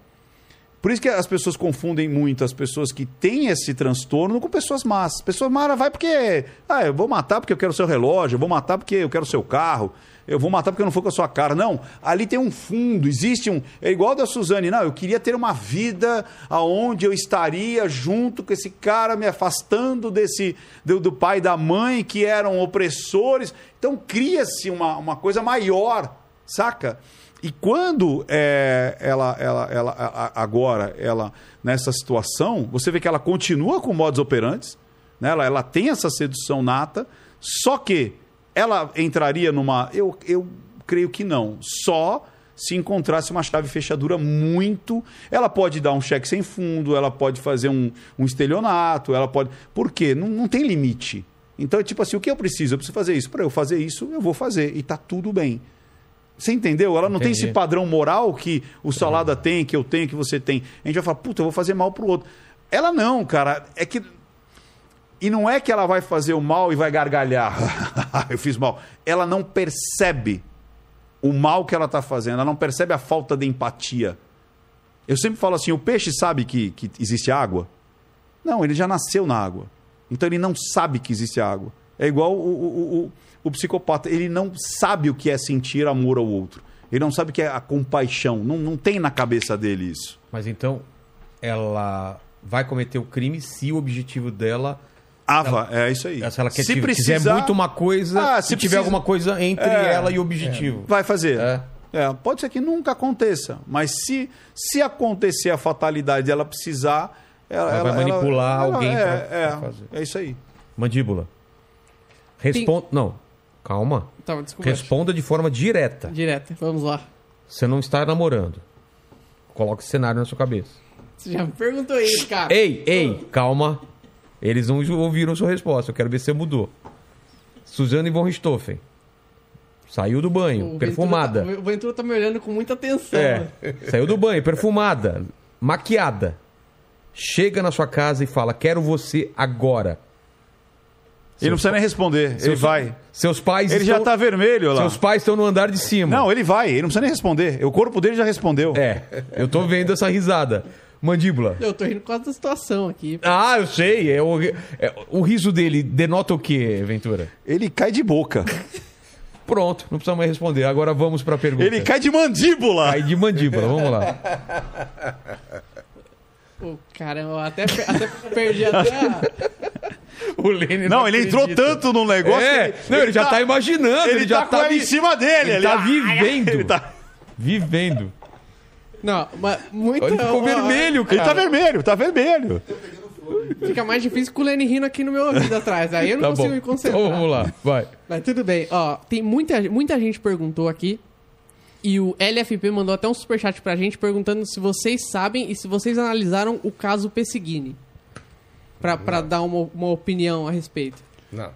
Por isso que as pessoas confundem muito as pessoas que têm esse transtorno com pessoas más. Pessoas más vai porque. Ah, eu vou matar porque eu quero o seu relógio, eu vou matar porque eu quero o seu carro, eu vou matar porque eu não for com a sua cara. Não, ali tem um fundo, existe um. É igual da Suzane. Não, eu queria ter uma vida aonde eu estaria junto com esse cara, me afastando desse do, do pai e da mãe que eram opressores. Então cria-se uma, uma coisa maior, saca? E quando é, ela, ela, ela, agora, ela, nessa situação, você vê que ela continua com modos operantes, né? ela, ela tem essa sedução nata, só que ela entraria numa. Eu, eu creio que não. Só se encontrasse uma chave fechadura muito. Ela pode dar um cheque sem fundo, ela pode fazer um, um estelionato, ela pode. Por quê? Não, não tem limite. Então é tipo assim: o que eu preciso? Eu preciso fazer isso. Para eu fazer isso, eu vou fazer. E tá tudo bem. Você entendeu? Ela não tem Entendi. esse padrão moral que o Salada tem, que eu tenho, que você tem. A gente vai falar, puta, eu vou fazer mal pro outro. Ela não, cara. É que. E não é que ela vai fazer o mal e vai gargalhar. eu fiz mal. Ela não percebe o mal que ela está fazendo. Ela não percebe a falta de empatia. Eu sempre falo assim: o peixe sabe que, que existe água? Não, ele já nasceu na água. Então ele não sabe que existe água. É igual o, o, o, o psicopata. Ele não sabe o que é sentir amor ao outro. Ele não sabe o que é a compaixão. Não, não tem na cabeça dele isso. Mas então, ela vai cometer o crime se o objetivo dela. Ava, é isso aí. Se ela quer, Se quiser precisar- muito uma coisa, Ah, se, se tiver precisa- alguma coisa entre É, ela e o objetivo. Vai fazer. É. É, pode ser que nunca aconteça, mas se, se acontecer a fatalidade dela precisar, ela, Ela vai manipular alguém é, pra- é, pra fazer. É isso aí. Mandíbula. Responda. Não, calma. Tá, desculpa. Responda de forma direta. Direta, vamos lá. Você não está namorando. Coloque esse cenário na sua cabeça. Você já me perguntou isso, cara. Ei, ei, calma. Eles não ouviram sua resposta. Eu quero ver se você mudou. Suzane von Richthofen. Saiu do banho, O perfumada. Ventura tá, o Ventura tá me olhando com muita atenção. É. Saiu do banho, perfumada, maquiada. Chega na sua casa e fala: Quero você agora. Ele não precisa nem responder, ele Seus- vai. Seus pais Ele já estão... tá vermelho lá. Seus pais estão no andar de cima. Não, ele vai, ele não precisa nem responder. O corpo dele já respondeu. É, eu tô vendo essa risada. Mandíbula. Eu tô rindo por causa da situação aqui. Ah, eu sei. É o, é- o riso dele denota o quê, Ventura? Ele cai de boca. Pronto, não precisa mais responder. Agora vamos pra pergunta. Ele cai de mandíbula. Cai de mandíbula, vamos lá. Pô, caramba, eu até, per- até perdi até a... O Lênin Não, ele entrou tanto no negócio. É, que não, ele, já tá, imaginando, ele, Ele, já tá com tá, em cima dele. ele tá vivendo. Ele tá, vivendo. Não, mas muito... Ele ficou ó, vermelho, ele cara. tá vermelho, tá vermelho. Fica mais difícil com o Lenny rindo aqui no meu ouvido atrás. Aí eu não Tá consigo bom. me concentrar. Então vamos lá, vai. Mas tudo bem. Ó, tem muita, muita gente perguntou aqui. E o LFP mandou até um superchat pra gente perguntando se vocês sabem e se vocês analisaram o caso Pessigini. Pra, pra dar uma, uma opinião a respeito. Não.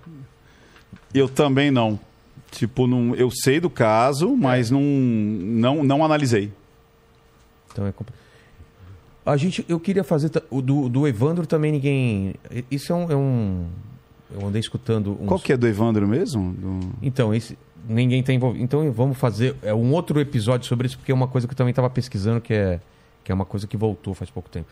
Eu também não. Tipo, não, eu sei do caso, mas não, não, não analisei. Então é compl- A gente, eu queria fazer o do, do Evandro também ninguém. Isso é um, é um- eu andei escutando. Uns... Qual que é do Evandro mesmo? Do- Então esse ninguém tá envolvido. Então vamos fazer é um outro episódio sobre isso porque é uma coisa que eu também estava pesquisando que é que é uma coisa que voltou faz pouco tempo.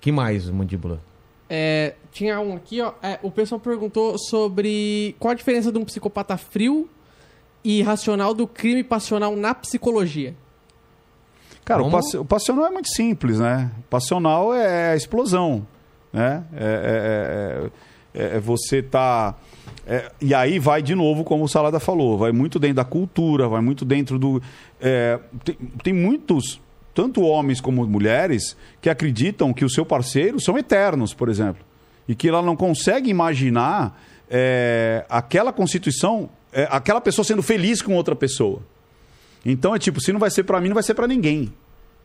Que mais, mandíbula? É, tinha um aqui, ó. é, o pessoal perguntou sobre qual a diferença de um psicopata frio e racional do crime passional na psicologia. Cara, o, Como? passi- o passional é muito simples, né? Passional é a explosão, né? É, é- é- é você tá... é, e aí vai de novo, como o Salada falou, vai muito dentro da cultura, vai muito dentro do... é, tem, tem muitos, tanto homens como mulheres, que acreditam que o seu parceiro são eternos, por exemplo. E que ela não consegue imaginar é, aquela constituição, é, aquela pessoa sendo feliz com outra pessoa. Então é tipo, se não vai ser pra mim, não vai ser pra ninguém.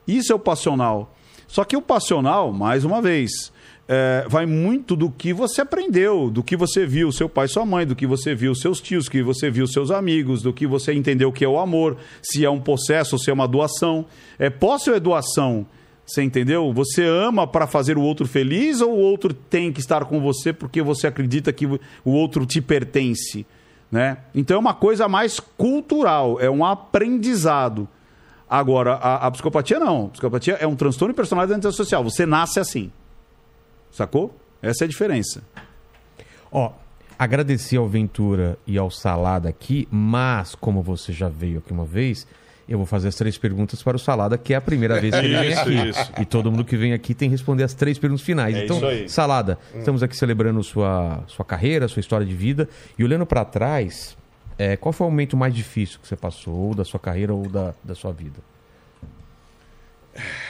Isso é o passional. Só que o passional, mais uma vez, é, vai muito do que você aprendeu, do que você viu seu pai sua mãe, do que você viu seus tios, do que você viu seus amigos, do que você entendeu que é o amor, se é um processo se é uma doação. É posse ou é doação? Você entendeu? Você ama para fazer o outro feliz ou o outro tem que estar com você porque você acredita que o outro te pertence? Né? Então é uma coisa mais cultural, é um aprendizado. Agora, a, a psicopatia não. A psicopatia é um transtorno de personalidade antissocial. Você nasce assim. Sacou? Essa é a diferença. Ó, agradeci ao Ventura e ao Salada aqui, mas como você já veio aqui uma vez, eu vou fazer as três perguntas para o Salada, que é a primeira vez que ele vem aqui. isso. E todo mundo que vem aqui tem que responder as três perguntas finais. É então. Salada, estamos aqui celebrando sua, sua carreira, sua história de vida. E olhando para trás, é, qual foi o momento mais difícil que você passou, ou da sua carreira ou da, da sua vida?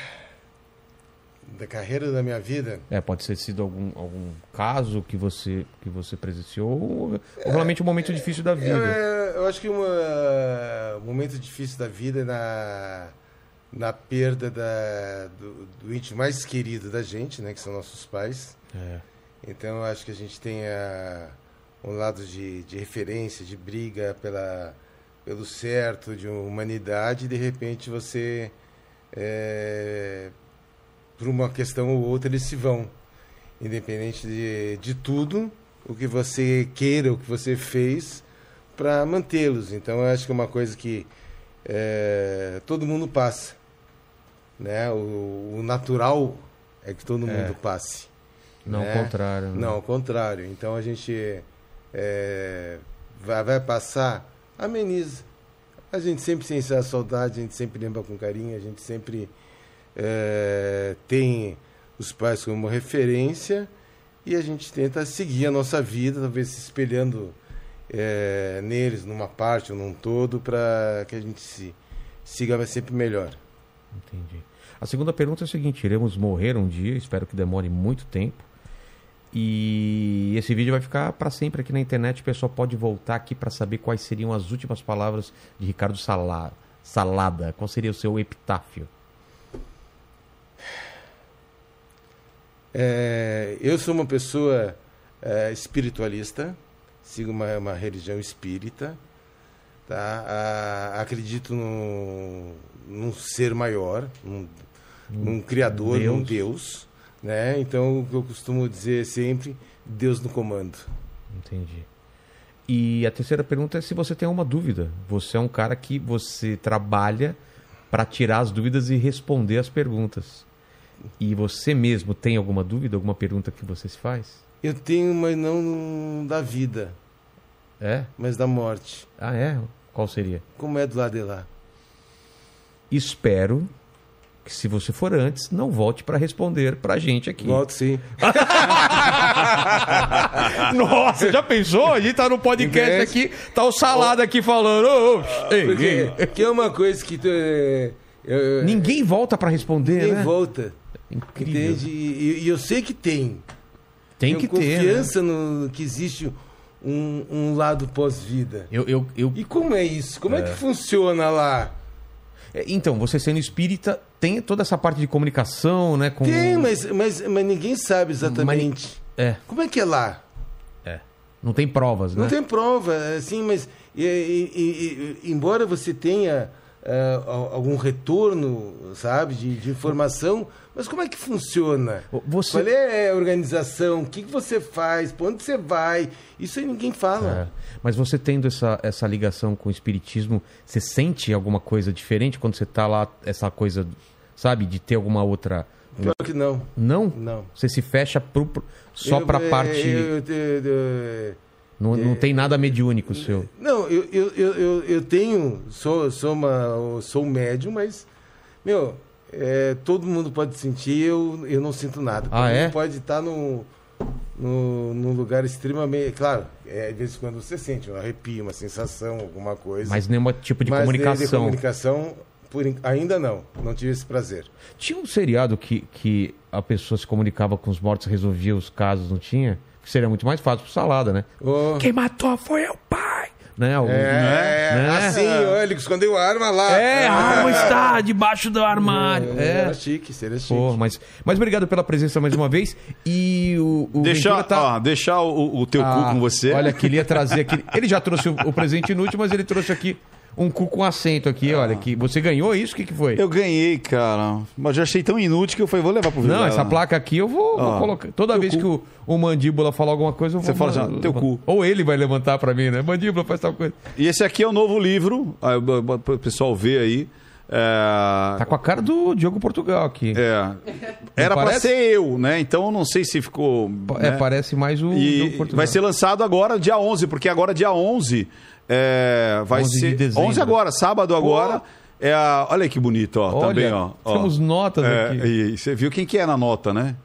Da carreira da minha vida, É, pode ter sido algum, algum caso que você, que você presenciou, ou, ou realmente um momento difícil da vida. eu, é, eu acho que uma- um momento difícil da vida é na, na perda da, do, do ente mais querido da gente, né, que são nossos pais. É. Então eu acho que a gente tem a- um lado de, de referência, de briga pela, pelo certo, de humanidade, e de repente você, é, por uma questão ou outra, eles se vão. Independente de, de tudo, o que você queira, o que você fez, para mantê-los. Então eu acho que é uma coisa que é, todo mundo passa. Né? O, o natural é que todo mundo passe. Não, né? ao contrário. né? Não, ao contrário. Então a gente é, vai, vai passar, ameniza. A gente sempre sente a saudade, a gente sempre lembra com carinho, a gente sempre é, tem os pais como referência e a gente tenta seguir a nossa vida, talvez se espelhando é, neles, numa parte ou num todo, para que a gente se siga sempre melhor. Entendi. A segunda pergunta é a seguinte: iremos morrer um dia, espero que demore muito tempo. E esse vídeo vai ficar para sempre aqui na internet. O pessoal pode voltar aqui para saber quais seriam as últimas palavras de Ricardo Sala- Salada. Qual seria o seu epitáfio? É, eu sou uma pessoa é, espiritualista, sigo uma, uma religião espírita, tá? Ah, acredito num, num ser maior, num, num criador, Deus. num Deus, né? Então o que eu costumo dizer sempre, Deus no comando. Entendi. E a terceira pergunta é se você tem alguma dúvida. Você é um cara que você trabalha para tirar as dúvidas e responder as perguntas. E você mesmo tem alguma dúvida, alguma pergunta que você se faz? Eu tenho, mas não da vida, É? mas da morte. Ah, é? Qual seria? Como é do lado de lá? Espero que se você for antes, não volte para responder pra gente aqui. Volto sim. Nossa, já pensou? A gente tá no podcast aqui, tá o Salada aqui falando. "Ô, ô, ei, Porque ei." que é uma coisa que tu, é, eu- Ninguém volta pra responder, ninguém né? volta. Incrível. Entende? E, e eu sei que tem. Tem Tenho que ter. né? confiança no que existe um, um lado pós-vida. Eu, eu, eu... E como é isso? Como é, que funciona lá? É, Então, você sendo espírita, tem toda essa parte de comunicação, né? Com... Tem, mas, mas, mas ninguém sabe exatamente. É, Como é que é lá? é. Não tem provas, né? Não tem prova, assim, mas e- e- e- embora você tenha al- algum retorno, sabe, de, de informação, mas como é que funciona? Você- Qual é a organização? O que, que você faz? Para onde você vai? Isso aí ninguém É. fala. Mas você tendo essa, essa ligação com o espiritismo, você sente alguma coisa diferente quando você tá lá, essa coisa, sabe, de ter alguma outra. Pior que não. Não? Não. Você se fecha pro, só Eu- pra é, parte. eu- eu- eu- não, não tem nada mediúnico seu. Não, eu, eu, eu, eu, tenho, sou, sou, uma, sou um médium, mas, meu, é, todo mundo pode sentir, eu, eu não sinto nada. Ah, é? Pode estar num, num, num lugar extremamente. Claro, é, de vez em quando você sente um arrepio, uma sensação, alguma coisa. Mas nenhum tipo de Mas de- comunicação. De comunicação, por, ainda não. Não tive esse prazer. Tinha um seriado que, que a pessoa se comunicava com os mortos, resolvia os casos, não tinha? Que seria muito mais fácil pro Salada, né? Ô, Quem matou foi o pai! né? Algum- É, Né? assim, ó, ele escondeu a arma lá. É, a arma está debaixo do armário. É, É. Era chique, seria chique. Pô, mas, mas obrigado pela presença mais uma vez. E o, o Deixar, tá... ó, deixar o, o teu cu Ah, com você. Olha, queria trazer aqui. Ele já trouxe o, o presente inútil, mas ele trouxe aqui um cu com assento aqui, olha. Que você ganhou isso? O que, que foi? Eu ganhei, cara. Mas já achei tão inútil que eu falei, vou levar pro Não, Vilela. essa placa aqui eu vou, vou Ó, colocar. Toda vez cu. que o, o mandíbula falar alguma coisa, eu vou. Você fala já, teu cu. Ou ele vai levantar pra mim, né? Mandíbula faz tal coisa. E esse aqui é o novo livro. Ah, Para o pessoal ver aí. É, Tá com a cara do Diogo Portugal aqui. é, era pra parece? ser eu, né? Então eu não sei se ficou. É, né? parece mais o E Diogo Portugal. vai ser lançado agora, dia 11, porque agora, dia 11, é, vai 11 de ser. dezembro. 11 agora, sábado agora. É a, olha que bonito, ó. Olha, também, ó. ó. temos notas É, aqui. e você viu quem que é na nota, né?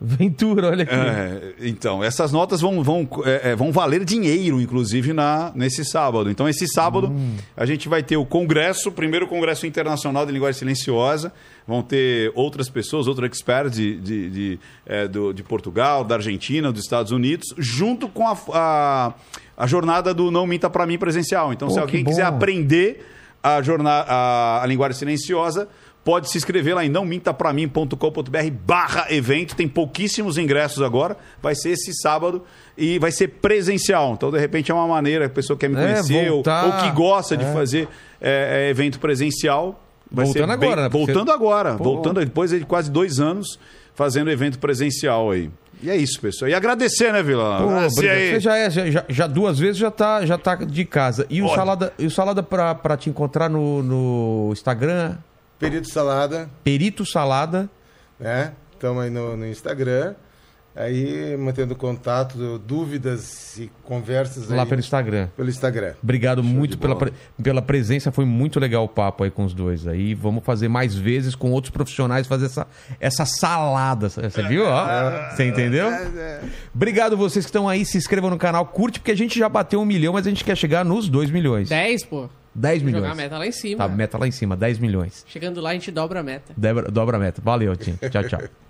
Ventura, olha aqui. É, então, essas notas vão, vão, é, é, vão valer dinheiro, inclusive, na, nesse sábado. Então, esse sábado, Hum. a gente vai ter o congresso, o primeiro congresso internacional de linguagem silenciosa. Vão ter outras pessoas, outros experts de, de, de, é, do- de Portugal, da Argentina, dos Estados Unidos, junto com a, a, a jornada do Não Minta Pra Mim presencial. Então, Pô, se alguém quiser aprender a, jornada, a, a linguagem silenciosa, pode se inscrever lá em nãomintapramim.com.br barra evento. Tem pouquíssimos ingressos agora. Vai ser esse sábado e vai ser presencial. Então, de repente, é uma maneira, a pessoa quer me É, conhecer ou, voltar. ou que gosta de É. fazer é, é, evento presencial. Vai Voltando ser bem- agora, né? Porque Voltando agora. Pô. Voltando depois de quase dois anos fazendo evento presencial aí. E é isso, pessoal. E agradecer, né, Vila? Pô. Você já, é, já, já- já duas vezes já tá, já tá de casa. E o Olha. salada, e o salada pra, pra te encontrar no, no Instagram, Perito Salada, Perito Salada. né? Estamos aí no, no Instagram. Aí, mantendo contato, dúvidas e conversas Lá aí pelo Instagram. pelo Instagram. Obrigado muito de pela, pela presença, foi muito legal o papo aí com os dois aí. Vamos fazer mais vezes com outros profissionais, fazer essa, essa salada. Você viu? ó? Você entendeu? Obrigado vocês que estão aí, se inscrevam no canal, curte, porque a gente já bateu um milhão, mas a gente quer chegar nos 2 milhões. 10, pô. 10 Jogar milhões. a meta lá em cima. Tá, meta lá em cima, 10 milhões. Chegando lá, a gente dobra a meta. Dobra, dobra a meta. Valeu, Tim. Tchau, tchau.